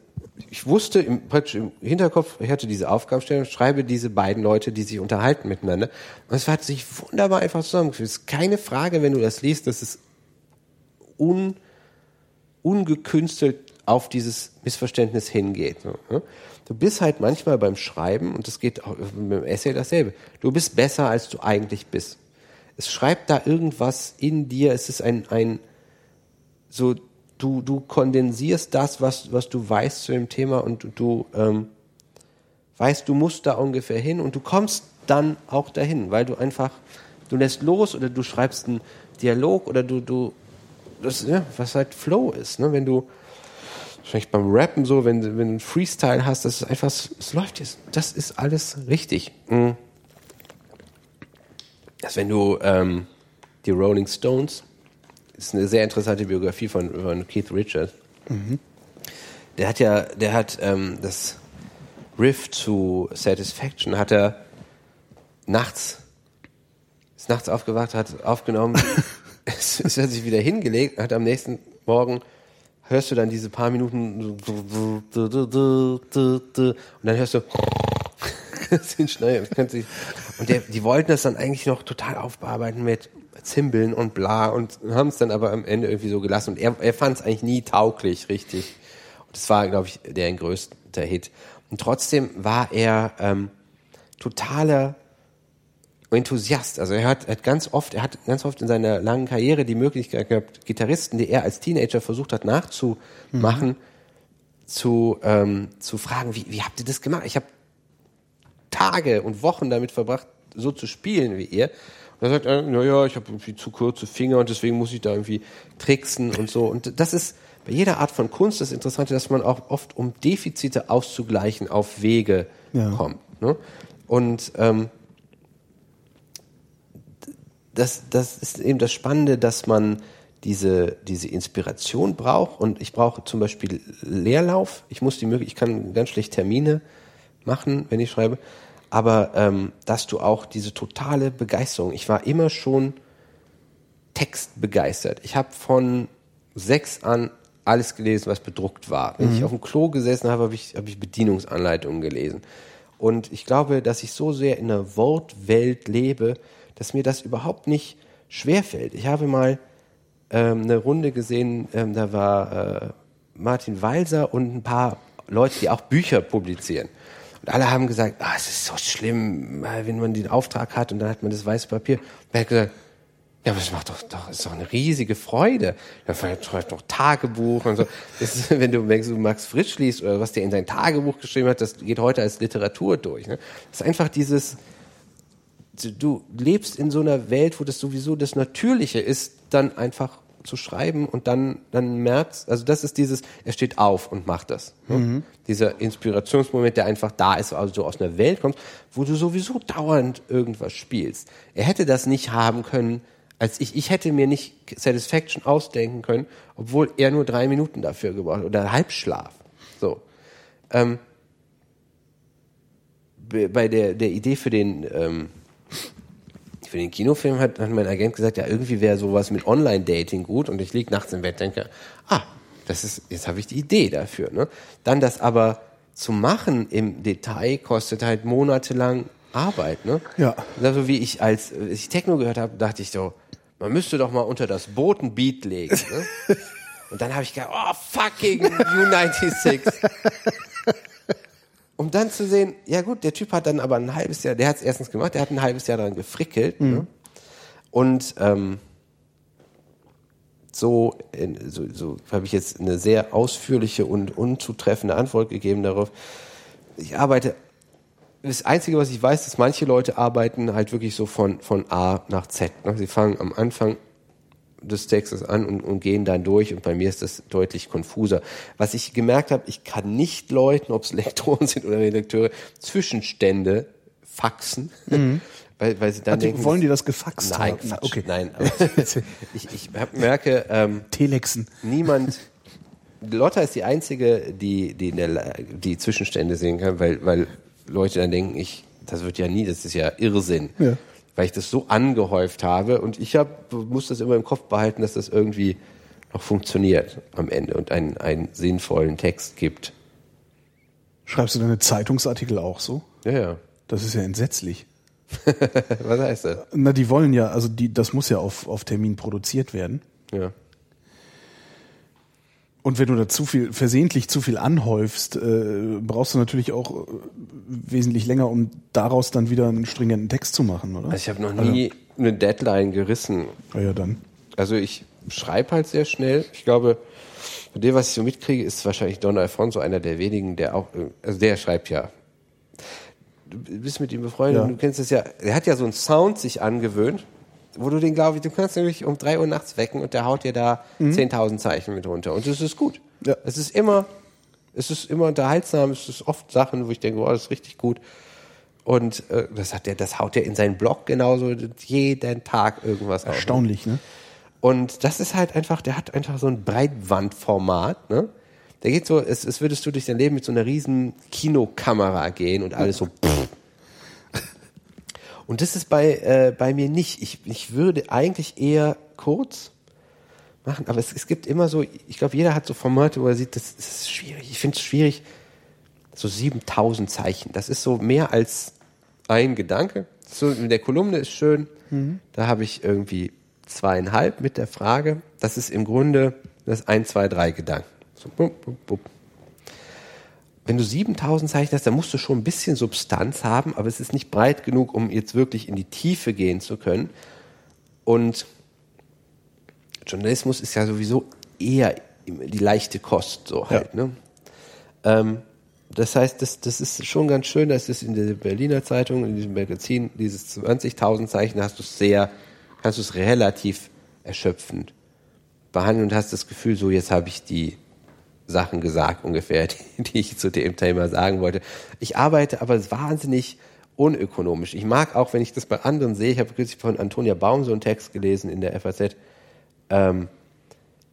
ich wusste im, praktisch im Hinterkopf, ich hatte diese Aufgabenstellung, schreibe diese beiden Leute, die sich unterhalten miteinander. Und es hat sich wunderbar einfach zusammengefügt. Es ist keine Frage, wenn du das liest, dass es un, ungekünstelt auf dieses Missverständnis hingeht. Ne? Du bist halt manchmal beim Schreiben, und das geht auch mit dem Essay dasselbe, du bist besser, als du eigentlich bist. Es schreibt da irgendwas in dir, es ist ein, ein so, du, du kondensierst das, was, was du weißt zu dem Thema und du, ähm, weißt, du musst da ungefähr hin und du kommst dann auch dahin, weil du einfach, du lässt los oder du schreibst einen Dialog oder du, du, das, ja, was halt Flow ist, ne? wenn du, wahrscheinlich beim Rappen so, wenn, du- wenn du einen Freestyle hast, das ist einfach, es läuft jetzt, das ist alles richtig. Mhm. Dass wenn du ähm, die Rolling Stones, ist eine sehr interessante Biografie von, von Keith Richards. Der hat ja, der hat ähm, das Riff zu Satisfaction hat er nachts, ist nachts aufgewacht, hat aufgenommen, es, es hat sich wieder hingelegt, hat am nächsten Morgen hörst du dann diese paar Minuten und dann hörst du. Und der, die wollten das dann eigentlich noch total aufbearbeiten mit Zimbeln und bla und haben es dann aber am Ende irgendwie so gelassen. Und er, er fand es eigentlich nie tauglich, richtig. Und das war, glaube ich, der größte Hit. Und trotzdem war er ähm, totaler Enthusiast. Also er hat, hat ganz oft, er hat ganz oft in seiner langen Karriere die Möglichkeit gehabt, Gitarristen, die er als Teenager versucht hat nachzumachen, zu, ähm, zu fragen, wie, wie habt ihr das gemacht? Ich habe Tage und Wochen damit verbracht, so zu spielen wie ihr. Da sagt er, naja, ich habe irgendwie zu kurze Finger und deswegen muss ich da irgendwie tricksen und so. Und das ist bei jeder Art von Kunst das Interessante, dass man auch oft, um Defizite auszugleichen, auf Wege Ja. kommt. Ne? Und ähm, das, das ist eben das Spannende, dass man diese, diese Inspiration braucht. Und ich brauche zum Beispiel Leerlauf. Ich muss die Möglichkeit, ich kann ganz schlecht Termine machen, wenn ich schreibe. Aber ähm, dass du auch diese totale Begeisterung. Ich war immer schon textbegeistert. Ich habe von sechs an alles gelesen, was bedruckt war. Wenn ich auf dem Klo gesessen habe, habe ich, habe ich Bedienungsanleitungen gelesen. Und ich glaube, dass ich so sehr in einer Wortwelt lebe, dass mir das überhaupt nicht schwerfällt. Ich habe mal ähm, eine Runde gesehen, ähm, da war äh, Martin Walser und ein paar Leute, die auch Bücher publizieren. Und alle haben gesagt, ah, es ist so schlimm, äh, wenn man den Auftrag hat und dann hat man das weiße Papier. Und er hat gesagt, ja, aber es macht doch, doch, ist doch eine riesige Freude. Da schreibt doch Tagebuch und so. Ist, wenn du denkst, du Max Frisch liest oder was der in sein Tagebuch geschrieben hat, das geht heute als Literatur durch. Ne? Das ist einfach dieses, du lebst in so einer Welt, wo das sowieso das Natürliche ist, dann einfach zu schreiben und dann, dann merkst, also das ist dieses, er steht auf und macht das. Ne? Dieser Inspirationsmoment, der einfach da ist, also du aus einer Welt kommst, wo du sowieso dauernd irgendwas spielst. Er hätte das nicht haben können, als ich, ich hätte mir nicht Satisfaction ausdenken können, obwohl er nur drei Minuten dafür gebraucht hat, oder Halbschlaf. So. Ähm, be- bei der, der Idee für den, ähm, für den Kinofilm hat, hat mein Agent gesagt, ja, irgendwie wäre sowas mit Online-Dating gut und ich lieg nachts im Bett denke, ah, das ist, jetzt habe ich die Idee dafür. Ne? Dann das aber zu machen im Detail kostet halt monatelang Arbeit. Ne? Ja. Also wie ich als als ich Techno gehört habe, dachte ich so, man müsste doch mal unter das Boot ein Beat legen. Ne? Und dann habe ich gedacht, oh fucking U96. Um dann zu sehen, ja gut, der Typ hat dann aber ein halbes Jahr, der hat es erstens gemacht, der hat ein halbes Jahr daran gefrickelt. Ne? Und ähm, so, in, so, so habe ich jetzt eine sehr ausführliche und unzutreffende Antwort gegeben darauf. Ich arbeite, das Einzige, was ich weiß, ist, manche Leute arbeiten halt wirklich so von, von A nach Z. Ne? Sie fangen am Anfang des Textes an und, und gehen dann durch und bei mir ist das deutlich konfuser. Was ich gemerkt habe, ich kann nicht Leuten, ob es Lektoren sind oder Redakteure, Zwischenstände faxen, weil, weil sie dann die- denken, wollen die das gefaxt nein, haben? Quatsch, Okay. nein. Ich, ich hab, merke, ähm, Telexen. niemand. Lotta ist die einzige, die die, der, die Zwischenstände sehen kann, weil weil Leute dann denken, ich das wird ja nie, das ist ja Irrsinn, Ja. Weil ich das so angehäuft habe und ich hab, muss das immer im Kopf behalten, dass das irgendwie noch funktioniert am Ende und einen einen sinnvollen Text gibt. Schreibst du deine Zeitungsartikel auch so? Ja, ja. Das ist ja entsetzlich. Was heißt das? Na, die wollen ja, also die, das muss ja auf, auf Termin produziert werden. Ja. Und wenn du da zu viel, versehentlich zu viel anhäufst, äh, brauchst du natürlich auch äh, wesentlich länger, um daraus dann wieder einen stringenten Text zu machen, oder? Also ich habe noch nie eine Deadline gerissen. Ja, ja, dann. Also ich schreibe halt sehr schnell. Ich glaube, von dem, was ich so mitkriege, ist wahrscheinlich Don Alfonso einer der wenigen, der auch, äh, also der schreibt ja. Du bist mit ihm befreundet, Ja. und du kennst es ja. Er hat ja so einen Sound sich angewöhnt, wo du den, glaube ich, du kannst nämlich um drei Uhr nachts wecken und der haut dir da 10.000 Zeichen mit runter. Und das ist gut. Ja. Es ist immer, es ist immer unterhaltsam, es ist oft Sachen, wo ich denke, wow, das ist richtig gut. Und äh, das hat der, das haut er in seinen Blog genauso jeden Tag irgendwas. Erstaunlich, ne? Und das ist halt einfach, der hat einfach so ein Breitbandformat, ne? Der geht so, es, es würdest du durch dein Leben mit so einer riesen Kinokamera gehen und alles so. Pff. Und das ist bei, äh, bei mir nicht. Ich, ich würde eigentlich eher kurz machen, aber es, es gibt immer so, ich glaube, jeder hat so Formate, wo er sieht, das, das ist schwierig. Ich finde es schwierig, so 7000 Zeichen. Das ist so mehr als ein Gedanke. So, in der Kolumne ist schön. Da habe ich irgendwie zweieinhalb mit der Frage. Das ist im Grunde das ein, zwei, drei Gedanken. So, bup, bup, bup. Wenn du 7000 Zeichen hast, dann musst du schon ein bisschen Substanz haben, aber es ist nicht breit genug, um jetzt wirklich in die Tiefe gehen zu können. Und Journalismus ist ja sowieso eher die leichte Kost, so halt. Ne? Ähm, das heißt, das, das ist schon ganz schön, dass es in der Berliner Zeitung, in diesem Magazin, dieses 20.000 Zeichen, hast du es sehr, kannst du es relativ erschöpfend behandeln und hast das Gefühl, so jetzt habe ich die Sachen gesagt ungefähr, die, die ich zu dem Thema sagen wollte. Ich arbeite aber wahnsinnig unökonomisch. Ich mag auch, wenn ich das bei anderen sehe, ich habe kürzlich von Antonia Baum so einen Text gelesen in der FAZ, ähm,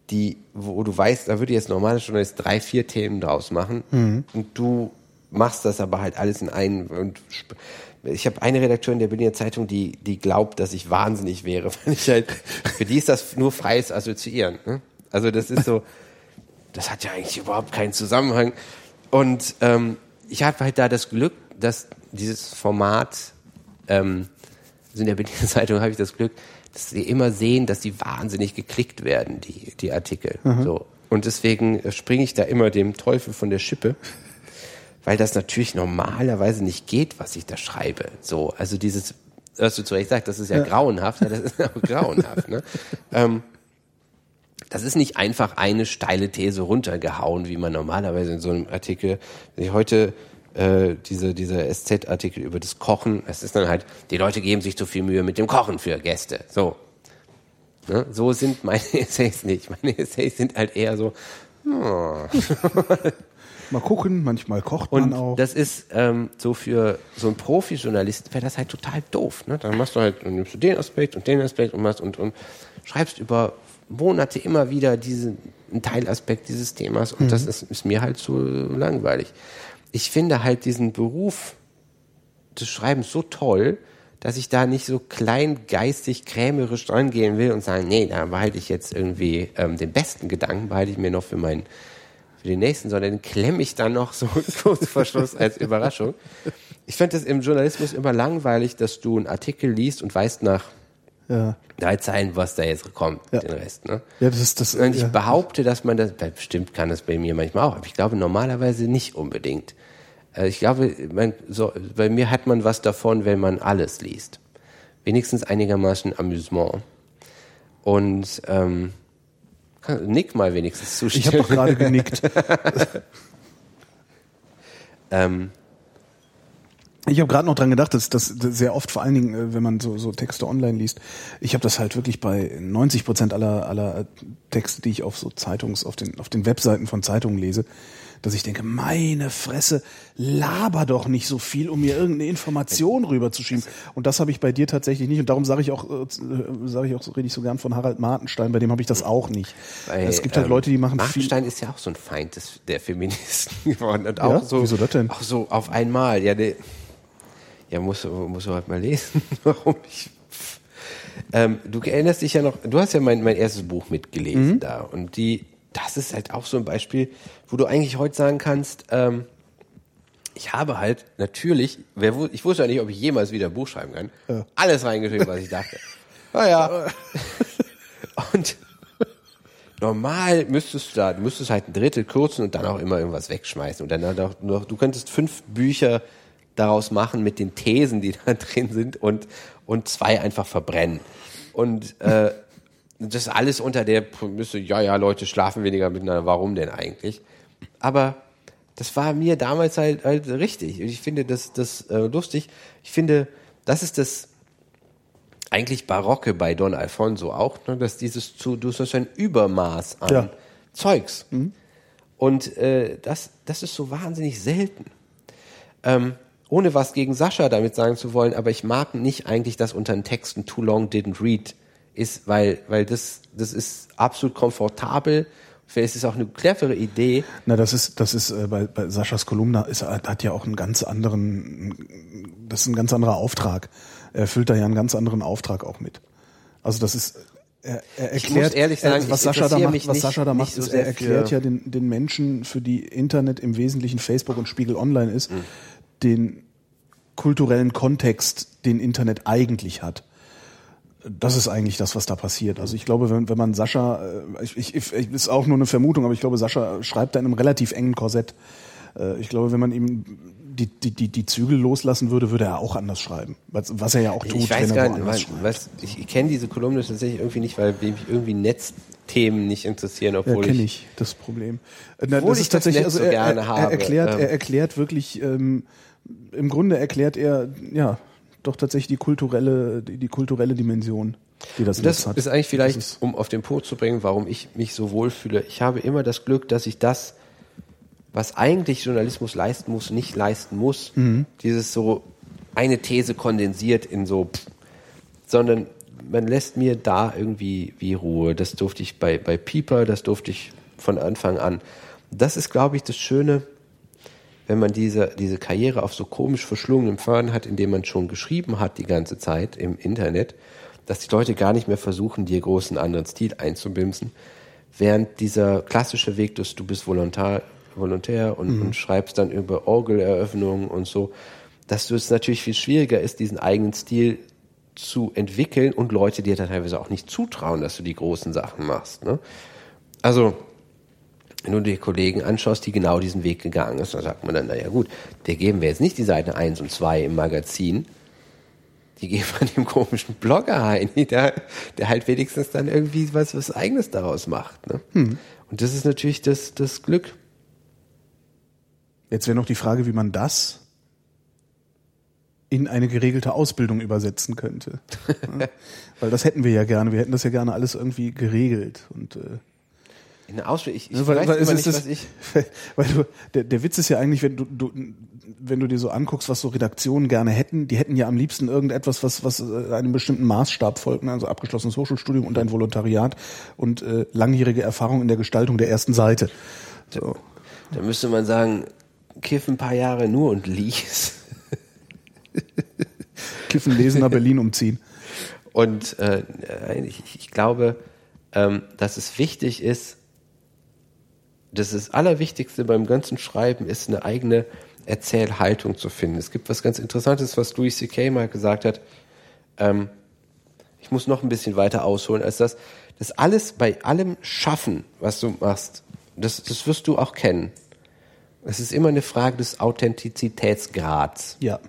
die, wo du weißt, da würde jetzt normale Journalist drei, vier Themen draus machen Mhm. und du machst das aber halt alles in einen und ich habe eine Redakteurin der Berliner Zeitung, die, die glaubt, dass ich wahnsinnig wäre, halt, für die ist das nur freies Assoziieren. Ne? Also das ist so, das hat ja eigentlich überhaupt keinen Zusammenhang. Und ähm, ich habe halt da das Glück, dass dieses Format, ähm, also in der Berliner Zeitung habe ich das Glück, dass sie immer sehen, dass die wahnsinnig geklickt werden, die, die Artikel. So. Und deswegen äh, springe ich da immer dem Teufel von der Schippe, weil das natürlich normalerweise nicht geht, was ich da schreibe. So, also dieses, was du zu Recht sagst, das ist ja, grauenhaft, ja, das ist auch grauenhaft. Ne? Ähm, das ist nicht einfach eine steile These runtergehauen, wie man normalerweise in so einem Artikel, heute äh, diese, diese SZ-Artikel über das Kochen, es ist dann halt, die Leute geben sich zu viel Mühe mit dem Kochen für Gäste. So. Ne? So sind meine Essays nicht. Meine Essays sind halt eher so, Mal gucken, manchmal kocht und man auch. das ist ähm, so für so einen Profi-Journalisten wäre das halt total doof. Ne? Dann machst du halt, dann nimmst du den Aspekt und den Aspekt und machst und, und schreibst über Monate immer wieder diesen Teilaspekt dieses Themas und das ist, ist mir halt zu langweilig. Ich finde halt diesen Beruf des Schreibens so toll, dass ich da nicht so kleingeistig, krämerisch dran gehen will und sagen, nee, da behalte ich jetzt irgendwie ähm, den besten Gedanken, behalte ich mir noch für meinen für den nächsten, sondern den klemme ich dann noch so kurz vor Schluss als Überraschung. Ich finde es im Journalismus immer langweilig, dass du einen Artikel liest und weißt nach ja. drei Zeilen, was da jetzt kommt, Ja. den Rest. Ne? ja, das ist das. Und ich ja. behaupte, dass man das, bestimmt kann das bei mir manchmal auch, aber ich glaube normalerweise nicht unbedingt. Äh, Ich glaube, man, so, bei mir hat man was davon, wenn man alles liest. Wenigstens einigermaßen Amüsement. Und ähm, kann- nick mal wenigstens Ich zustimmen. habe doch gerade genickt. ähm, Ich habe gerade noch dran gedacht, dass das sehr oft, vor allen Dingen, äh, wenn man so, so Texte online liest, ich habe das halt wirklich bei 90 Prozent aller, aller Texte, die ich auf so Zeitungs, auf den, auf den Webseiten von Zeitungen lese, dass ich denke, meine Fresse, laber doch nicht so viel, um mir irgendeine Information rüberzuschieben. Und das habe ich bei dir tatsächlich nicht. Und darum sage ich auch, äh, sage ich auch, so rede ich so gern von Harald Martenstein, bei dem habe ich das auch nicht. Bei, es gibt halt ähm, Leute, die machen viel. Martenstein ist ja auch so ein Feind des, der Feministen geworden. Und auch Ja? so, Wieso das denn? Auch so auf einmal. Ja, der, ja muss, muss du halt mal lesen, warum ich. Ähm, du erinnerst dich ja noch, du hast ja mein, mein erstes Buch mitgelesen Mhm. da. Und die, das ist halt auch so ein Beispiel, wo du eigentlich heute sagen kannst, ähm, ich habe halt natürlich, wer, ich wusste ja nicht, ob ich jemals wieder ein Buch schreiben kann, alles reingeschrieben, was ich dachte. Naja. Und normal müsstest du da, du müsstest halt ein Drittel kürzen und dann auch immer irgendwas wegschmeißen. Und dann halt auch nur, du könntest fünf Bücher daraus machen mit den Thesen, die da drin sind und, und zwei einfach verbrennen. Und äh, das alles unter der Prämisse, ja, ja, Leute schlafen weniger miteinander, warum denn eigentlich? Aber das war mir damals halt, halt richtig. Und ich finde das, das äh, lustig. Ich finde, das ist das eigentlich Barocke bei Don Alfonso auch, ne, dass dieses zu, du hast ein Übermaß an Ja. Zeugs. Und äh, das, das ist so wahnsinnig selten. Ähm, ohne was gegen Sascha damit sagen zu wollen, aber ich mag nicht eigentlich, dass unter den Texten too long didn't read ist, weil, weil das, das ist absolut komfortabel. Vielleicht ist es auch eine clevere Idee. Na, das ist, das ist äh, bei, bei Saschas Kolumna ist, hat hat ja auch einen ganz anderen, das ist ein ganz anderer Auftrag. Er erfüllt da ja einen ganz anderen Auftrag auch mit. Also das ist, er, er erklärt, ehrlich sagen, er, was Sascha da macht, was nicht- Sascha da macht, so ist, er erklärt ja den, den Menschen, für die Internet im Wesentlichen Facebook und Spiegel Online ist, Mhm. Den kulturellen Kontext, den Internet eigentlich hat. Das ist eigentlich das, was da passiert. Also ich glaube, wenn, wenn man Sascha, äh, ich, ich, ich, ist auch nur eine Vermutung, aber ich glaube, Sascha schreibt da in einem relativ engen Korsett. Äh, Ich glaube, wenn man ihm die, die, die, die Zügel loslassen würde, würde er auch anders schreiben. Was, was er ja auch tut, ich weiß wenn er gar nicht, woanders was, was, ich kenne diese Kolumne tatsächlich irgendwie nicht, weil mich irgendwie Netzthemen nicht interessieren, Ja, obwohl kenne ich, das Problem. Äh, na, Obwohl das ich ist das tatsächlich, Netz also so er, gerne er, er erklärt, ähm. er erklärt wirklich, ähm, im Grunde erklärt er, ja, doch tatsächlich die kulturelle, die, die kulturelle Dimension, die das, das hat. ist eigentlich vielleicht, ist- um auf den Punkt zu bringen, warum ich mich so wohlfühle. Ich habe immer das Glück, dass ich das, was eigentlich Journalismus leisten muss, nicht leisten muss. Mhm. Dieses so eine These kondensiert in so, pff, sondern man lässt mir da irgendwie wie Ruhe. Das durfte ich bei, bei Pieper, das durfte ich von Anfang an. Das ist, glaube ich, das Schöne, wenn man diese, diese Karriere auf so komisch verschlungenem Faden hat, indem man schon geschrieben hat die ganze Zeit im Internet, dass die Leute gar nicht mehr versuchen, dir großen anderen Stil einzubimsen, während dieser klassische Weg, dass du bist Volontär, Volontär und, und schreibst dann über Orgeleröffnungen und so, dass du es natürlich viel schwieriger ist, diesen eigenen Stil zu entwickeln und Leute dir teilweise auch nicht zutrauen, dass du die großen Sachen machst. Ne? Also wenn du dir Kollegen anschaust, die genau diesen Weg gegangen ist, dann sagt man dann, naja gut, der geben wir jetzt nicht die Seiten 1 und 2 im Magazin, die geben wir dem komischen Blogger Heini, der, der halt wenigstens dann irgendwie was, was Eigenes daraus macht. Ne? Und das ist natürlich das, das Glück. Jetzt wäre noch die Frage, wie man das in eine geregelte Ausbildung übersetzen könnte. Ja, Weil das hätten wir ja gerne. Wir hätten das ja gerne alles irgendwie geregelt. Und, äh, In der Ausbildung, ich, ich Ne, weil, weiß weil es nicht, ist was das, ich... weil du, der, der Witz ist ja eigentlich, wenn du, du, wenn du dir so anguckst, was so Redaktionen gerne hätten, die hätten ja am liebsten irgendetwas, was, was äh, einem bestimmten Maßstab folgt, ne? also abgeschlossenes Hochschulstudium und ein Volontariat und äh, langjährige Erfahrung in der Gestaltung der ersten Seite. So. Da müsste man sagen, kiff ein paar Jahre nur und lies. Kiffen, lesen, nach Berlin umziehen. Und äh, ich, ich glaube, ähm, dass es wichtig ist, das Allerwichtigste beim ganzen Schreiben ist, eine eigene Erzählhaltung zu finden. Es gibt was ganz Interessantes, was Louis C.K. mal gesagt hat. Ähm, ich muss noch ein bisschen weiter ausholen als das. Das alles bei allem Schaffen, was du machst, das, das wirst du auch kennen. Es ist immer eine Frage des Authentizitätsgrads. Ja.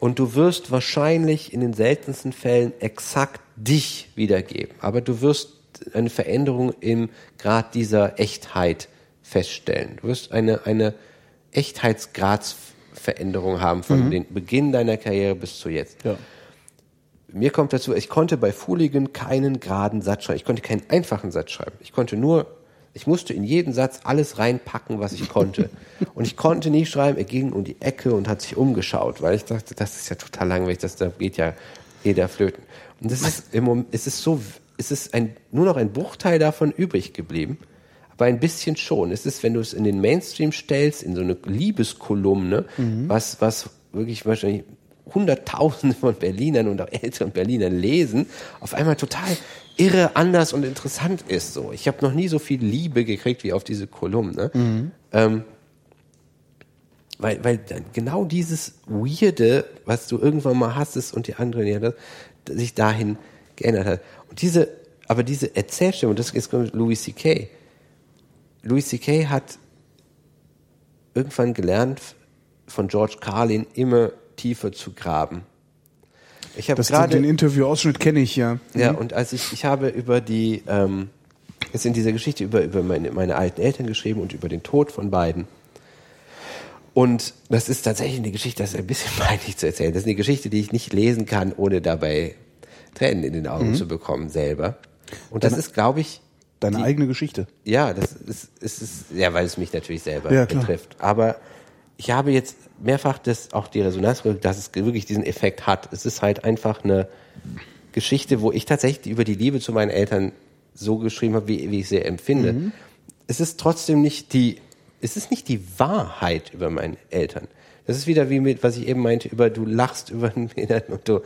Und du wirst wahrscheinlich in den seltensten Fällen exakt dich wiedergeben. Aber du wirst eine Veränderung im Grad dieser Echtheit feststellen. Du wirst eine, eine Echtheitsgradsveränderung haben von dem Beginn deiner Karriere bis zu jetzt. Ja. Mir kommt dazu, ich konnte bei Fooligan keinen geraden Satz schreiben. Ich konnte keinen einfachen Satz schreiben. Ich konnte nur, ich musste in jeden Satz alles reinpacken, was ich konnte. und ich konnte nie schreiben, er ging um die Ecke und hat sich umgeschaut, weil ich dachte, das ist ja total langweilig, das, da geht ja jeder flöten. Und das ist im Moment, es ist so, es ist ein, nur noch ein Bruchteil davon übrig geblieben. Aber ein bisschen schon. Es ist, wenn du es in den Mainstream stellst, in so eine Liebeskolumne, was, was wirklich wahrscheinlich Hunderttausende von Berlinern und auch älteren Berlinern lesen, auf einmal total irre, anders und interessant ist. So, ich habe noch nie so viel Liebe gekriegt wie auf diese Kolumne. Ähm, weil, weil genau dieses Weirde, was du irgendwann mal hattest und die anderen ja das, sich dahin geändert hat. Und diese, aber diese Erzählstimme, und das ist Louis C.K. Louis C.K. hat irgendwann gelernt, von George Carlin immer tiefer zu graben. Ich habe gerade den Interviewausschnitt kenne ich ja. ja, und als ich, ich habe über die, ähm, jetzt in dieser Geschichte über, über meine, meine alten Eltern geschrieben und über den Tod von beiden. Und das ist tatsächlich eine Geschichte, das ist ein bisschen peinlich zu erzählen. Das ist eine Geschichte, die ich nicht lesen kann, ohne dabei Tränen in den Augen zu bekommen selber. Und das Dann- ist, glaube ich, Deine Die- eigene Geschichte. ja, das ist, ist, ist, ja, weil es mich natürlich selber Ja, betrifft. Aber ich habe jetzt mehrfach das, auch die Resonanz, dass es wirklich diesen Effekt hat. Es ist halt einfach eine Geschichte, wo ich tatsächlich über die Liebe zu meinen Eltern so geschrieben habe, wie, wie ich sie empfinde. Mhm. Es ist trotzdem nicht die, es ist nicht die Wahrheit über meine Eltern. Das ist wieder wie mit, was ich eben meinte, über du lachst über einen Behinderten und du,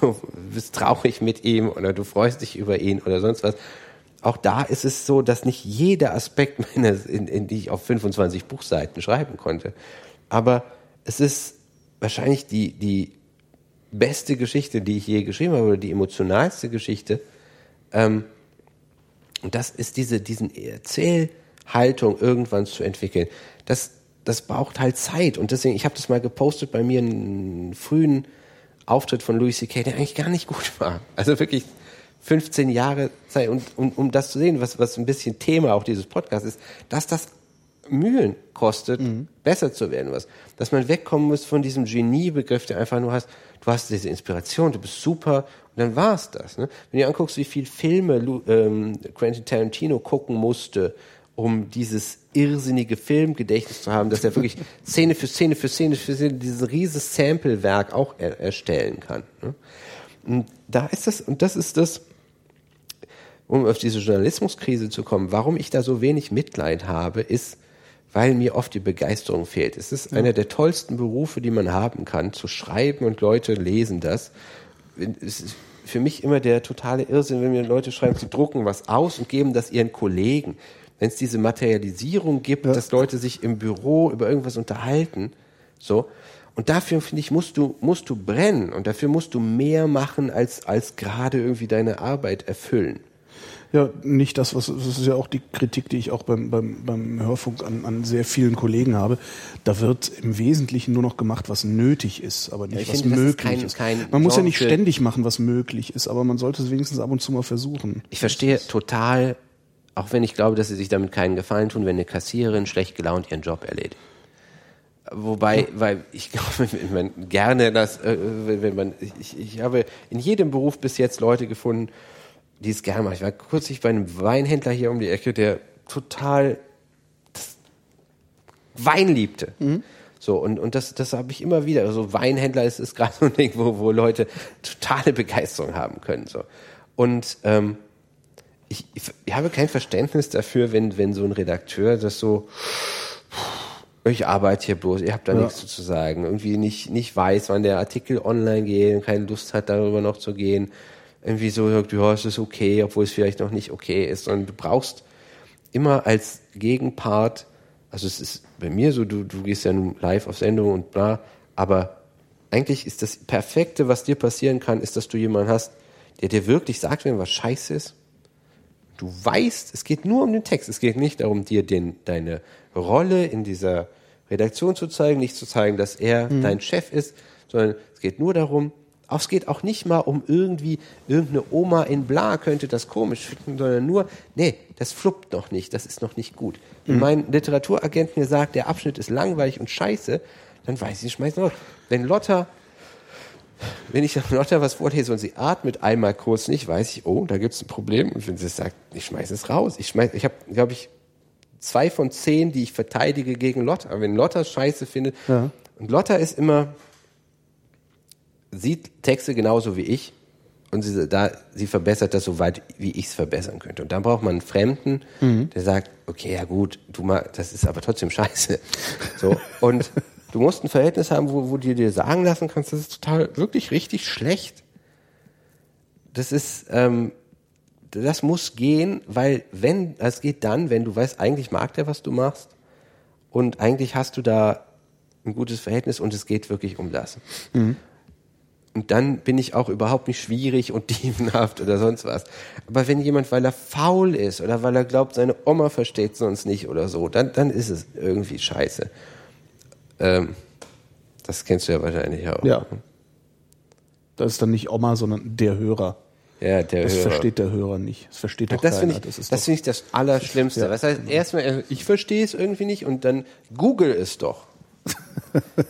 du bist traurig mit ihm oder du freust dich über ihn oder sonst was. Auch da ist es so, dass nicht jeder Aspekt meiner, in, in die ich auf 25 Buchseiten schreiben konnte. Aber es ist wahrscheinlich die, die beste Geschichte, die ich je geschrieben habe, oder die emotionalste Geschichte. Ähm, und das ist diese diesen Erzählhaltung irgendwann zu entwickeln. Das das braucht halt Zeit. Und deswegen, ich habe das mal gepostet bei mir einen frühen Auftritt von Louis C.K., der eigentlich gar nicht gut war. Also wirklich 15 Jahre Zeit. Und um, um das zu sehen, was, was ein bisschen Thema auch dieses Podcasts ist, dass das Mühen kostet, besser zu werden. Was, dass man wegkommen muss von diesem Geniebegriff, der einfach nur hast, du hast diese Inspiration, du bist super und dann war's das. Ne? Wenn du anguckst, wie viel Filme ähm, Quentin Tarantino gucken musste, um dieses irrsinnige Filmgedächtnis zu haben, dass er wirklich Szene für Szene für Szene für Szene dieses riesiges Samplewerk auch er, erstellen kann. Ne? Und da ist das, und das ist das, um auf diese Journalismuskrise zu kommen, warum ich da so wenig Mitleid habe, ist, weil mir oft die Begeisterung fehlt. Es ist einer der tollsten Berufe, die man haben kann, zu schreiben und Leute lesen das. Es ist für mich immer der totale Irrsinn, wenn mir Leute schreiben, sie drucken was aus und geben das ihren Kollegen. Wenn es diese Materialisierung gibt, dass Leute sich im Büro über irgendwas unterhalten, so. Und dafür, finde ich, musst du, musst du brennen und dafür musst du mehr machen, als, als gerade irgendwie deine Arbeit erfüllen. Ja, nicht das, was das ist ja auch die Kritik, die ich auch beim, beim, beim Hörfunk an, an sehr vielen Kollegen habe. Da wird im Wesentlichen nur noch gemacht, was nötig ist, aber nicht ich was finde, das ist möglich kein- ist. kein Man muss ja nicht ständig machen, was möglich ist, aber man sollte es wenigstens ab und zu mal versuchen. Ich verstehe total, auch wenn ich glaube, dass sie sich damit keinen Gefallen tun, wenn eine Kassiererin schlecht gelaunt ihren Job erledigt. Wobei, weil ich glaube, wenn man gerne das, äh, wenn man, ich, ich habe in jedem Beruf bis jetzt Leute gefunden, die es gerne machen. Ich war kürzlich bei einem Weinhändler hier um die Ecke, der total Wein liebte. So, und, und das, das habe ich immer wieder. Also Weinhändler ist, ist gerade so ein Ding, wo, wo Leute totale Begeisterung haben können. So. Und ähm, ich, ich, habe kein Verständnis dafür, wenn, wenn so ein Redakteur das so, ich arbeite hier bloß, ihr habt da nichts zu sagen, irgendwie nicht, nicht weiß, wann der Artikel online geht, keine Lust hat, darüber noch zu gehen, irgendwie so sagt, ja, es ist okay, obwohl es vielleicht noch nicht okay ist. Und du brauchst immer als Gegenpart, also es ist bei mir so, du, du gehst ja nun live auf Sendung und bla, aber eigentlich ist das Perfekte, was dir passieren kann, ist, dass du jemanden hast, der dir wirklich sagt, wenn was scheiße ist. Du weißt, es geht nur um den Text. Es geht nicht darum, dir den, deine Rolle in dieser Redaktion zu zeigen, nicht zu zeigen, dass er dein Chef ist, sondern es geht nur darum, auch es geht auch nicht mal um irgendwie, irgendeine Oma in Bla könnte das komisch finden, sondern nur, nee, das fluppt noch nicht, das ist noch nicht gut. Wenn mein Literaturagent mir sagt, der Abschnitt ist langweilig und scheiße, dann weiß ich, ich schmeiß ihn raus. Wenn Lotta wenn ich Lotta was vorlese und sie atmet einmal kurz nicht, weiß ich, oh, da gibt's ein Problem. Und wenn sie sagt, ich schmeiß es raus. Ich schmeiß, ich habe, glaube ich, zwei von zehn, die ich verteidige gegen Lotta. Aber wenn Lotta Scheiße findet, Ja. und Lotta ist immer, sieht Texte genauso wie ich und sie, da, sie verbessert das so weit, wie ich es verbessern könnte. Und dann braucht man einen Fremden, der sagt, okay, ja gut, du mal, das ist aber trotzdem scheiße. So, und du musst ein Verhältnis haben, wo, wo du dir sagen lassen kannst, das ist total, wirklich richtig schlecht. Das ist, ähm, das muss gehen, weil wenn, es geht dann, wenn du weißt, eigentlich mag der, was du machst und eigentlich hast du da ein gutes Verhältnis und es geht wirklich um das. Und dann bin ich auch überhaupt nicht schwierig und dievenhaft oder sonst was. Aber wenn jemand, weil er faul ist oder weil er glaubt, seine Oma versteht sonst nicht oder so, dann, dann ist es irgendwie scheiße. Ähm, das kennst du ja wahrscheinlich auch. Ja. Das ist dann nicht Oma, sondern der Hörer. Ja, der Das Hörer. versteht der Hörer nicht. Das versteht doch Das keiner. finde ich, das das finde ich das Allerschlimmste. Ja. Das heißt, erstmal, äh, ich verstehe es irgendwie nicht und dann google es doch.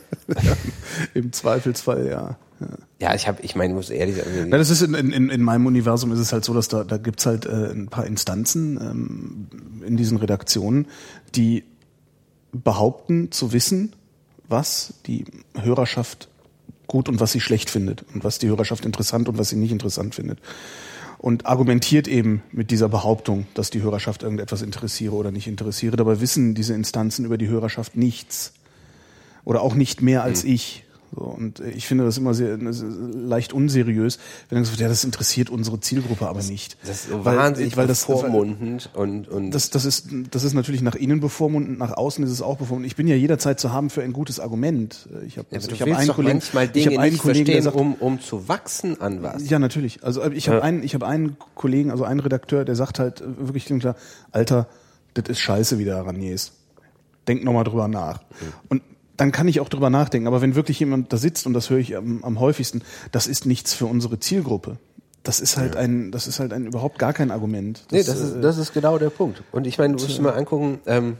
im Zweifelsfall, ja. ja. Ja, ich habe, ich meine, ich muss ehrlich sagen, Ja, das ist in, in, in meinem Universum ist es halt so, dass da, da gibt's halt äh, ein paar Instanzen ähm, in diesen Redaktionen, die behaupten zu wissen, was die Hörerschaft gut und was sie schlecht findet und was die Hörerschaft interessant und was sie nicht interessant findet. Und argumentiert eben mit dieser Behauptung, dass die Hörerschaft irgendetwas interessiere oder nicht interessiere. Dabei wissen diese Instanzen über die Hörerschaft nichts. Oder auch nicht mehr als ich. So, und äh, ich finde das immer sehr, äh, leicht unseriös, wenn dann gesagt wird, ja, das interessiert unsere Zielgruppe aber nicht. das ist Weil- wahnsinnig weil das, bevormundend und, und das, das, ist, das ist natürlich nach innen bevormundend, nach außen ist es auch bevormundend. Ich bin ja jederzeit zu haben für ein gutes Argument. Ich habe Ja, also ich hab einen Kollegen, ich habe einen Kollegen, der sagt, um, um zu wachsen an was. ja, natürlich. Also äh, ich habe Ja. einen, ich habe einen Kollegen, also einen Redakteur, der sagt halt wirklich klar, Alter, das ist scheiße, wie du herangehst. denk nochmal drüber nach. Und dann kann ich auch drüber nachdenken. Aber wenn wirklich jemand da sitzt, und das höre ich am, am häufigsten, das ist nichts für unsere Zielgruppe. Das ist halt ein, das ist halt ein überhaupt gar kein Argument. nee, das ist, äh, das ist genau der Punkt. Und ich meine, du musst dir mal angucken, ähm,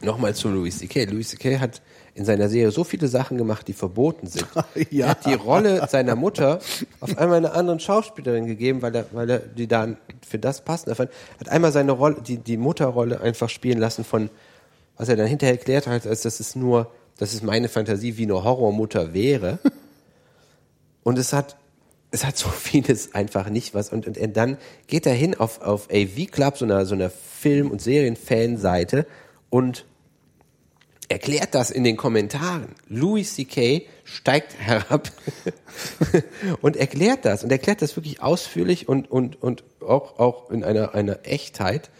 nochmal zu Louis C.K. Louis C.K. hat in seiner Serie so viele Sachen gemacht, die verboten sind. Ja. Er hat die Rolle seiner Mutter auf einmal einer anderen Schauspielerin gegeben, weil er, weil er die dann für das passender fand. Hat einmal seine Rolle, die, die Mutterrolle einfach spielen lassen von, was er dann hinterher erklärt hat, als das ist nur, das ist meine Fantasie, wie eine Horrormutter wäre. Und es hat, es hat so vieles einfach nicht was. Und, und er- dann geht er hin auf, auf AV Club, so einer, so einer Film- und Serienfanseite und erklärt das in den Kommentaren. Louis C.K. steigt herab und erklärt das und erklärt das wirklich ausführlich und, und, und auch, auch in einer, einer Echtheit,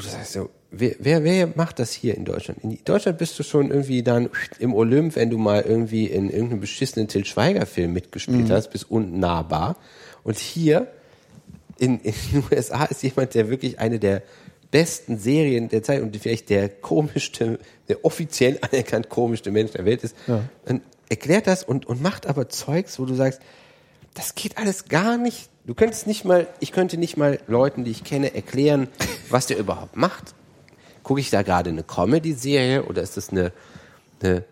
wo du sagst, so, wer, wer, wer macht das hier in Deutschland? In Deutschland bist du schon irgendwie dann im Olymp, wenn du mal irgendwie in irgendeinem beschissenen Til Schweiger-Film mitgespielt hast, bist unnahbar. Und hier in, in den USA ist jemand, der wirklich eine der besten Serien der Zeit und vielleicht der komischste, der offiziell anerkannt komischste Mensch der Welt ist, dann erklärt das und, und macht aber Zeugs, wo du sagst, das geht alles gar nicht. Du könntest nicht mal, ich könnte nicht mal Leuten, die ich kenne, erklären, was der überhaupt macht. Gucke ich da gerade eine Comedy-Serie oder ist das eine, eine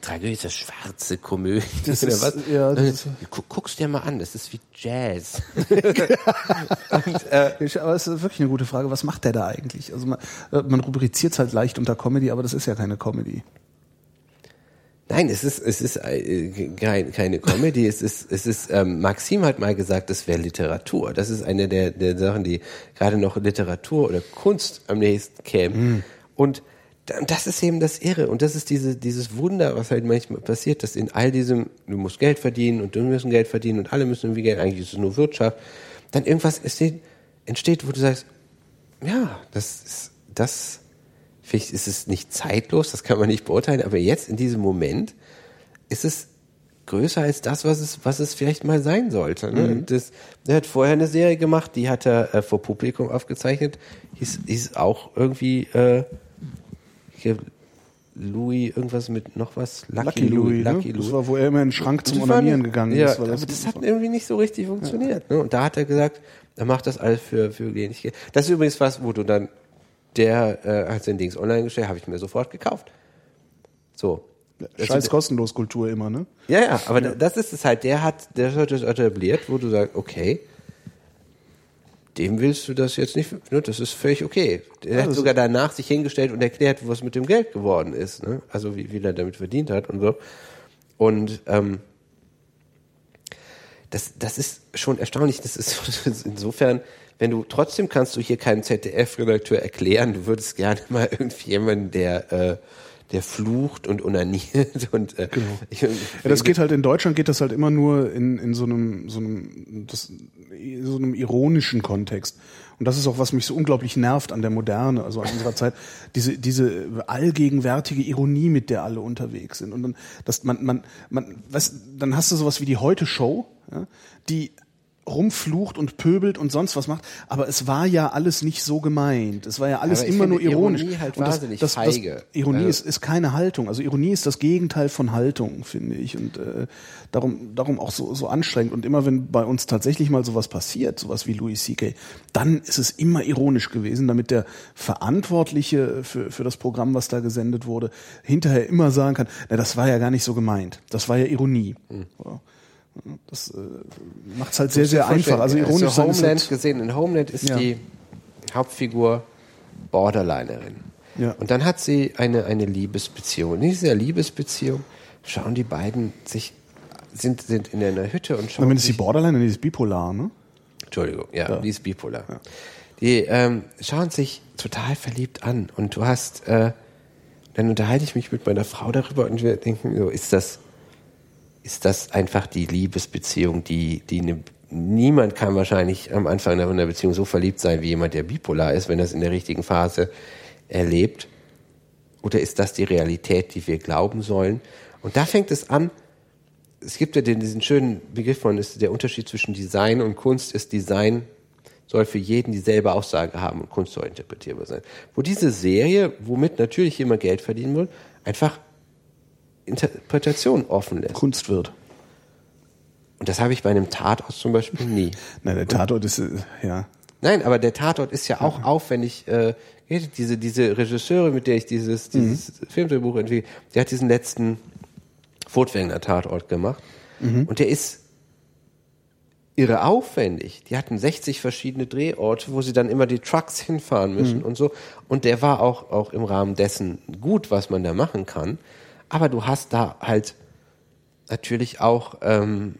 Tragödie, ist das schwarze Komödie Das oder ist- was? ja, das Gu- Guck's dir mal an, das ist wie Jazz. Aber es ist wirklich eine gute Frage. Was macht der da eigentlich? Also man, äh, man rubriziert es halt leicht unter Comedy, aber das ist ja keine Comedy. Nein, es ist, es ist äh, kein, keine Comedy. Es ist, es ist, ähm, Maxim hat mal gesagt, das wäre Literatur. Das ist eine der, der Sachen, die gerade noch Literatur oder Kunst am nächsten kämen. Und da- und das ist eben das Irre. Und das ist diese, dieses Wunder, was halt manchmal passiert, dass in all diesem, du musst Geld verdienen und du müssen Geld verdienen und alle müssen irgendwie Geld, eigentlich ist es nur Wirtschaft, dann irgendwas entsteht, entsteht wo du sagst, ja, das ist, das, vielleicht ist es nicht zeitlos, das kann man nicht beurteilen, aber jetzt in diesem Moment ist es größer als das, was es, was es vielleicht mal sein sollte. Ne? Das, er hat vorher eine Serie gemacht, die hat er äh, vor Publikum aufgezeichnet, hieß, hieß auch irgendwie, äh, hier, Louis, irgendwas mit noch was? Lucky Louis, Lucky ne? Louis. Das war, wo er immer in den Schrank zum Das Onanieren gegangen ja, ist. aber das, hat irgendwie nicht so richtig funktioniert. Ne? Und da hat er gesagt, er macht das alles für, für Geld. Das ist übrigens was, wo du dann, der äh, hat sein Dings online gestellt, habe ich mir sofort gekauft. So. Scheiß kostenlos Kultur immer, ne? ja, ja, aber da- das ist es halt. Der hat, der hat das etabliert, wo du sagst, okay, dem willst du das jetzt nicht, ne, das ist völlig okay. Der hat das- sogar danach sich hingestellt und erklärt, was mit dem Geld geworden ist, ne? Also wie viel er damit verdient hat und so. Und ähm, das, das ist schon erstaunlich. Das ist insofern, wenn du trotzdem kannst du hier keinem ZDF-Redakteur erklären, du würdest gerne mal irgendwie jemanden, der äh, der flucht und unaniert und äh, ich, Ja, das geht halt in Deutschland geht das halt immer nur in, in so einem so einem das, so einem ironischen Kontext. Und das ist auch was mich so unglaublich nervt an der Moderne, also an unserer Zeit, diese diese allgegenwärtige Ironie, mit der alle unterwegs sind. Und dann dass man man man was dann hast du sowas wie die Heute Show, ja, die rumflucht und pöbelt und sonst was macht, aber es war ja alles nicht so gemeint. Es war ja alles Aber immer nur ironisch. Ironie halt und das, wahnsinnig das, das, feige. Ironie Also- ist, ist keine Haltung. Also Ironie ist das Gegenteil von Haltung, finde ich. Und äh, darum, darum auch so, so anstrengend. Und immer wenn bei uns tatsächlich mal sowas passiert, sowas wie Louis C.K., dann ist es immer ironisch gewesen, damit der Verantwortliche für, für das Programm, was da gesendet wurde, hinterher immer sagen kann, na, das war ja gar nicht so gemeint. Das war ja Ironie. Hm. Ja. Das äh, macht es halt sehr, sehr einfach. Also ironisch ist Homeland halt, gesehen. In Homeland ist Ja. die Hauptfigur Borderlinerin. Ja. Und dann hat sie eine, eine Liebesbeziehung. In dieser Liebesbeziehung schauen die beiden sich, sind, sind in einer Hütte und schauen Zumindest die sich, Borderline, die ist bipolar, ne? Entschuldigung, ja, die ist bipolar. Die ähm, schauen sich total verliebt an und du hast, äh, dann unterhalte ich mich mit meiner Frau darüber und wir denken, so, ist das, ist das einfach die Liebesbeziehung, die, die eine, niemand kann wahrscheinlich am Anfang einer Beziehung so verliebt sein wie jemand, der bipolar ist, wenn er es in der richtigen Phase erlebt? Oder ist das die Realität, die wir glauben sollen? Und da fängt es an, es gibt ja den, diesen schönen Begriff von, ist der Unterschied zwischen Design und Kunst ist Design soll für jeden dieselbe Aussage haben und Kunst soll interpretierbar sein. Wo diese Serie, womit natürlich jemand Geld verdienen will, einfach Interpretation offen lässt. Kunst wird. Und das habe ich bei einem Tatort zum Beispiel nie. Nein, der Tatort ist, äh, ja. Nein, aber der Tatort ist ja auch aufwendig. Äh, diese diese Regisseure, mit der ich dieses dieses Filmdrehbuch entwickelt, der hat diesen letzten Furtwängler Tatort gemacht und der ist irre aufwendig. Die hatten 60 verschiedene Drehorte, wo sie dann immer die Trucks hinfahren müssen und so. Und der war auch auch im Rahmen dessen gut, was man da machen kann. Aber du hast da halt natürlich auch ähm,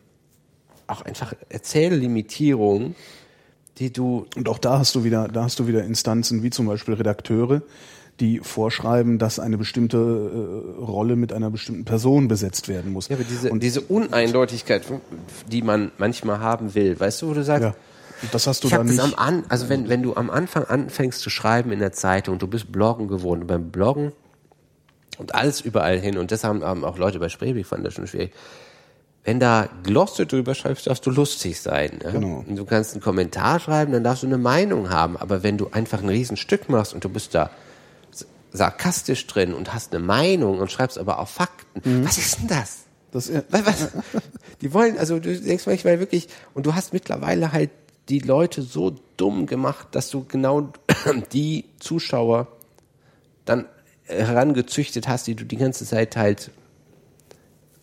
auch einfach Erzähllimitierungen, die du Und auch da hast du wieder, da hast du wieder Instanzen wie zum Beispiel Redakteure, die vorschreiben, dass eine bestimmte äh, Rolle mit einer bestimmten Person besetzt werden muss. Ja, aber diese, Und diese Uneindeutigkeit, die man manchmal haben will, weißt du, wo du sagst, ja, das hast du ich da habe das nicht. am an, also wenn, wenn du am Anfang anfängst zu schreiben in der Zeitung, du bist Bloggen gewohnt, und beim Bloggen und alles überall hin, und das haben, haben auch Leute bei Spreeweg fanden das schon schwierig. Wenn da Glosse drüber schreibst, darfst du lustig sein. Ne? Genau. Und du kannst einen Kommentar schreiben, dann darfst du eine Meinung haben. Aber wenn du einfach ein Riesenstück machst und du bist da sarkastisch drin und hast eine Meinung und schreibst aber auch Fakten, was ist denn das? Das, Was, was? Die wollen, also du denkst manchmal wirklich, und du hast mittlerweile halt die Leute so dumm gemacht, dass du genau die Zuschauer dann herangezüchtet hast, die du die ganze Zeit halt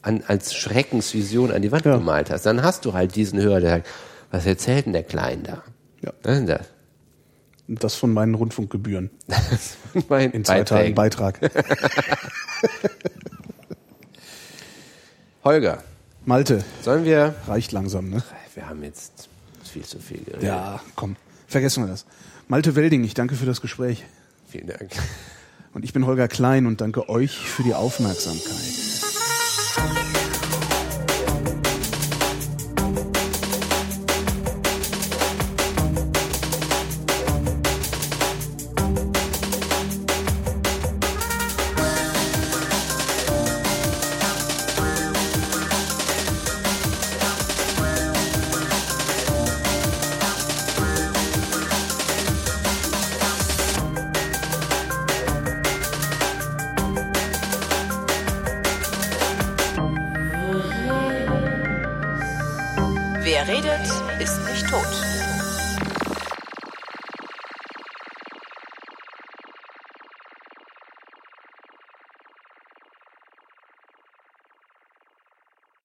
an, als Schreckensvision an die Wand Ja. gemalt hast. Dann hast du halt diesen Hörer, der sagt, was erzählt denn der Klein da? Ja. Was ist denn das? das von meinen Rundfunkgebühren. mein In zwei Tagen. Beitrag. Holger, Malte, sollen wir, reicht langsam, ne? wir haben jetzt viel zu viel geredet. Ja, komm. Vergessen wir das. Malte Welding, ich danke für das Gespräch. Vielen Dank. Und ich bin Holger Klein und danke euch für die Aufmerksamkeit.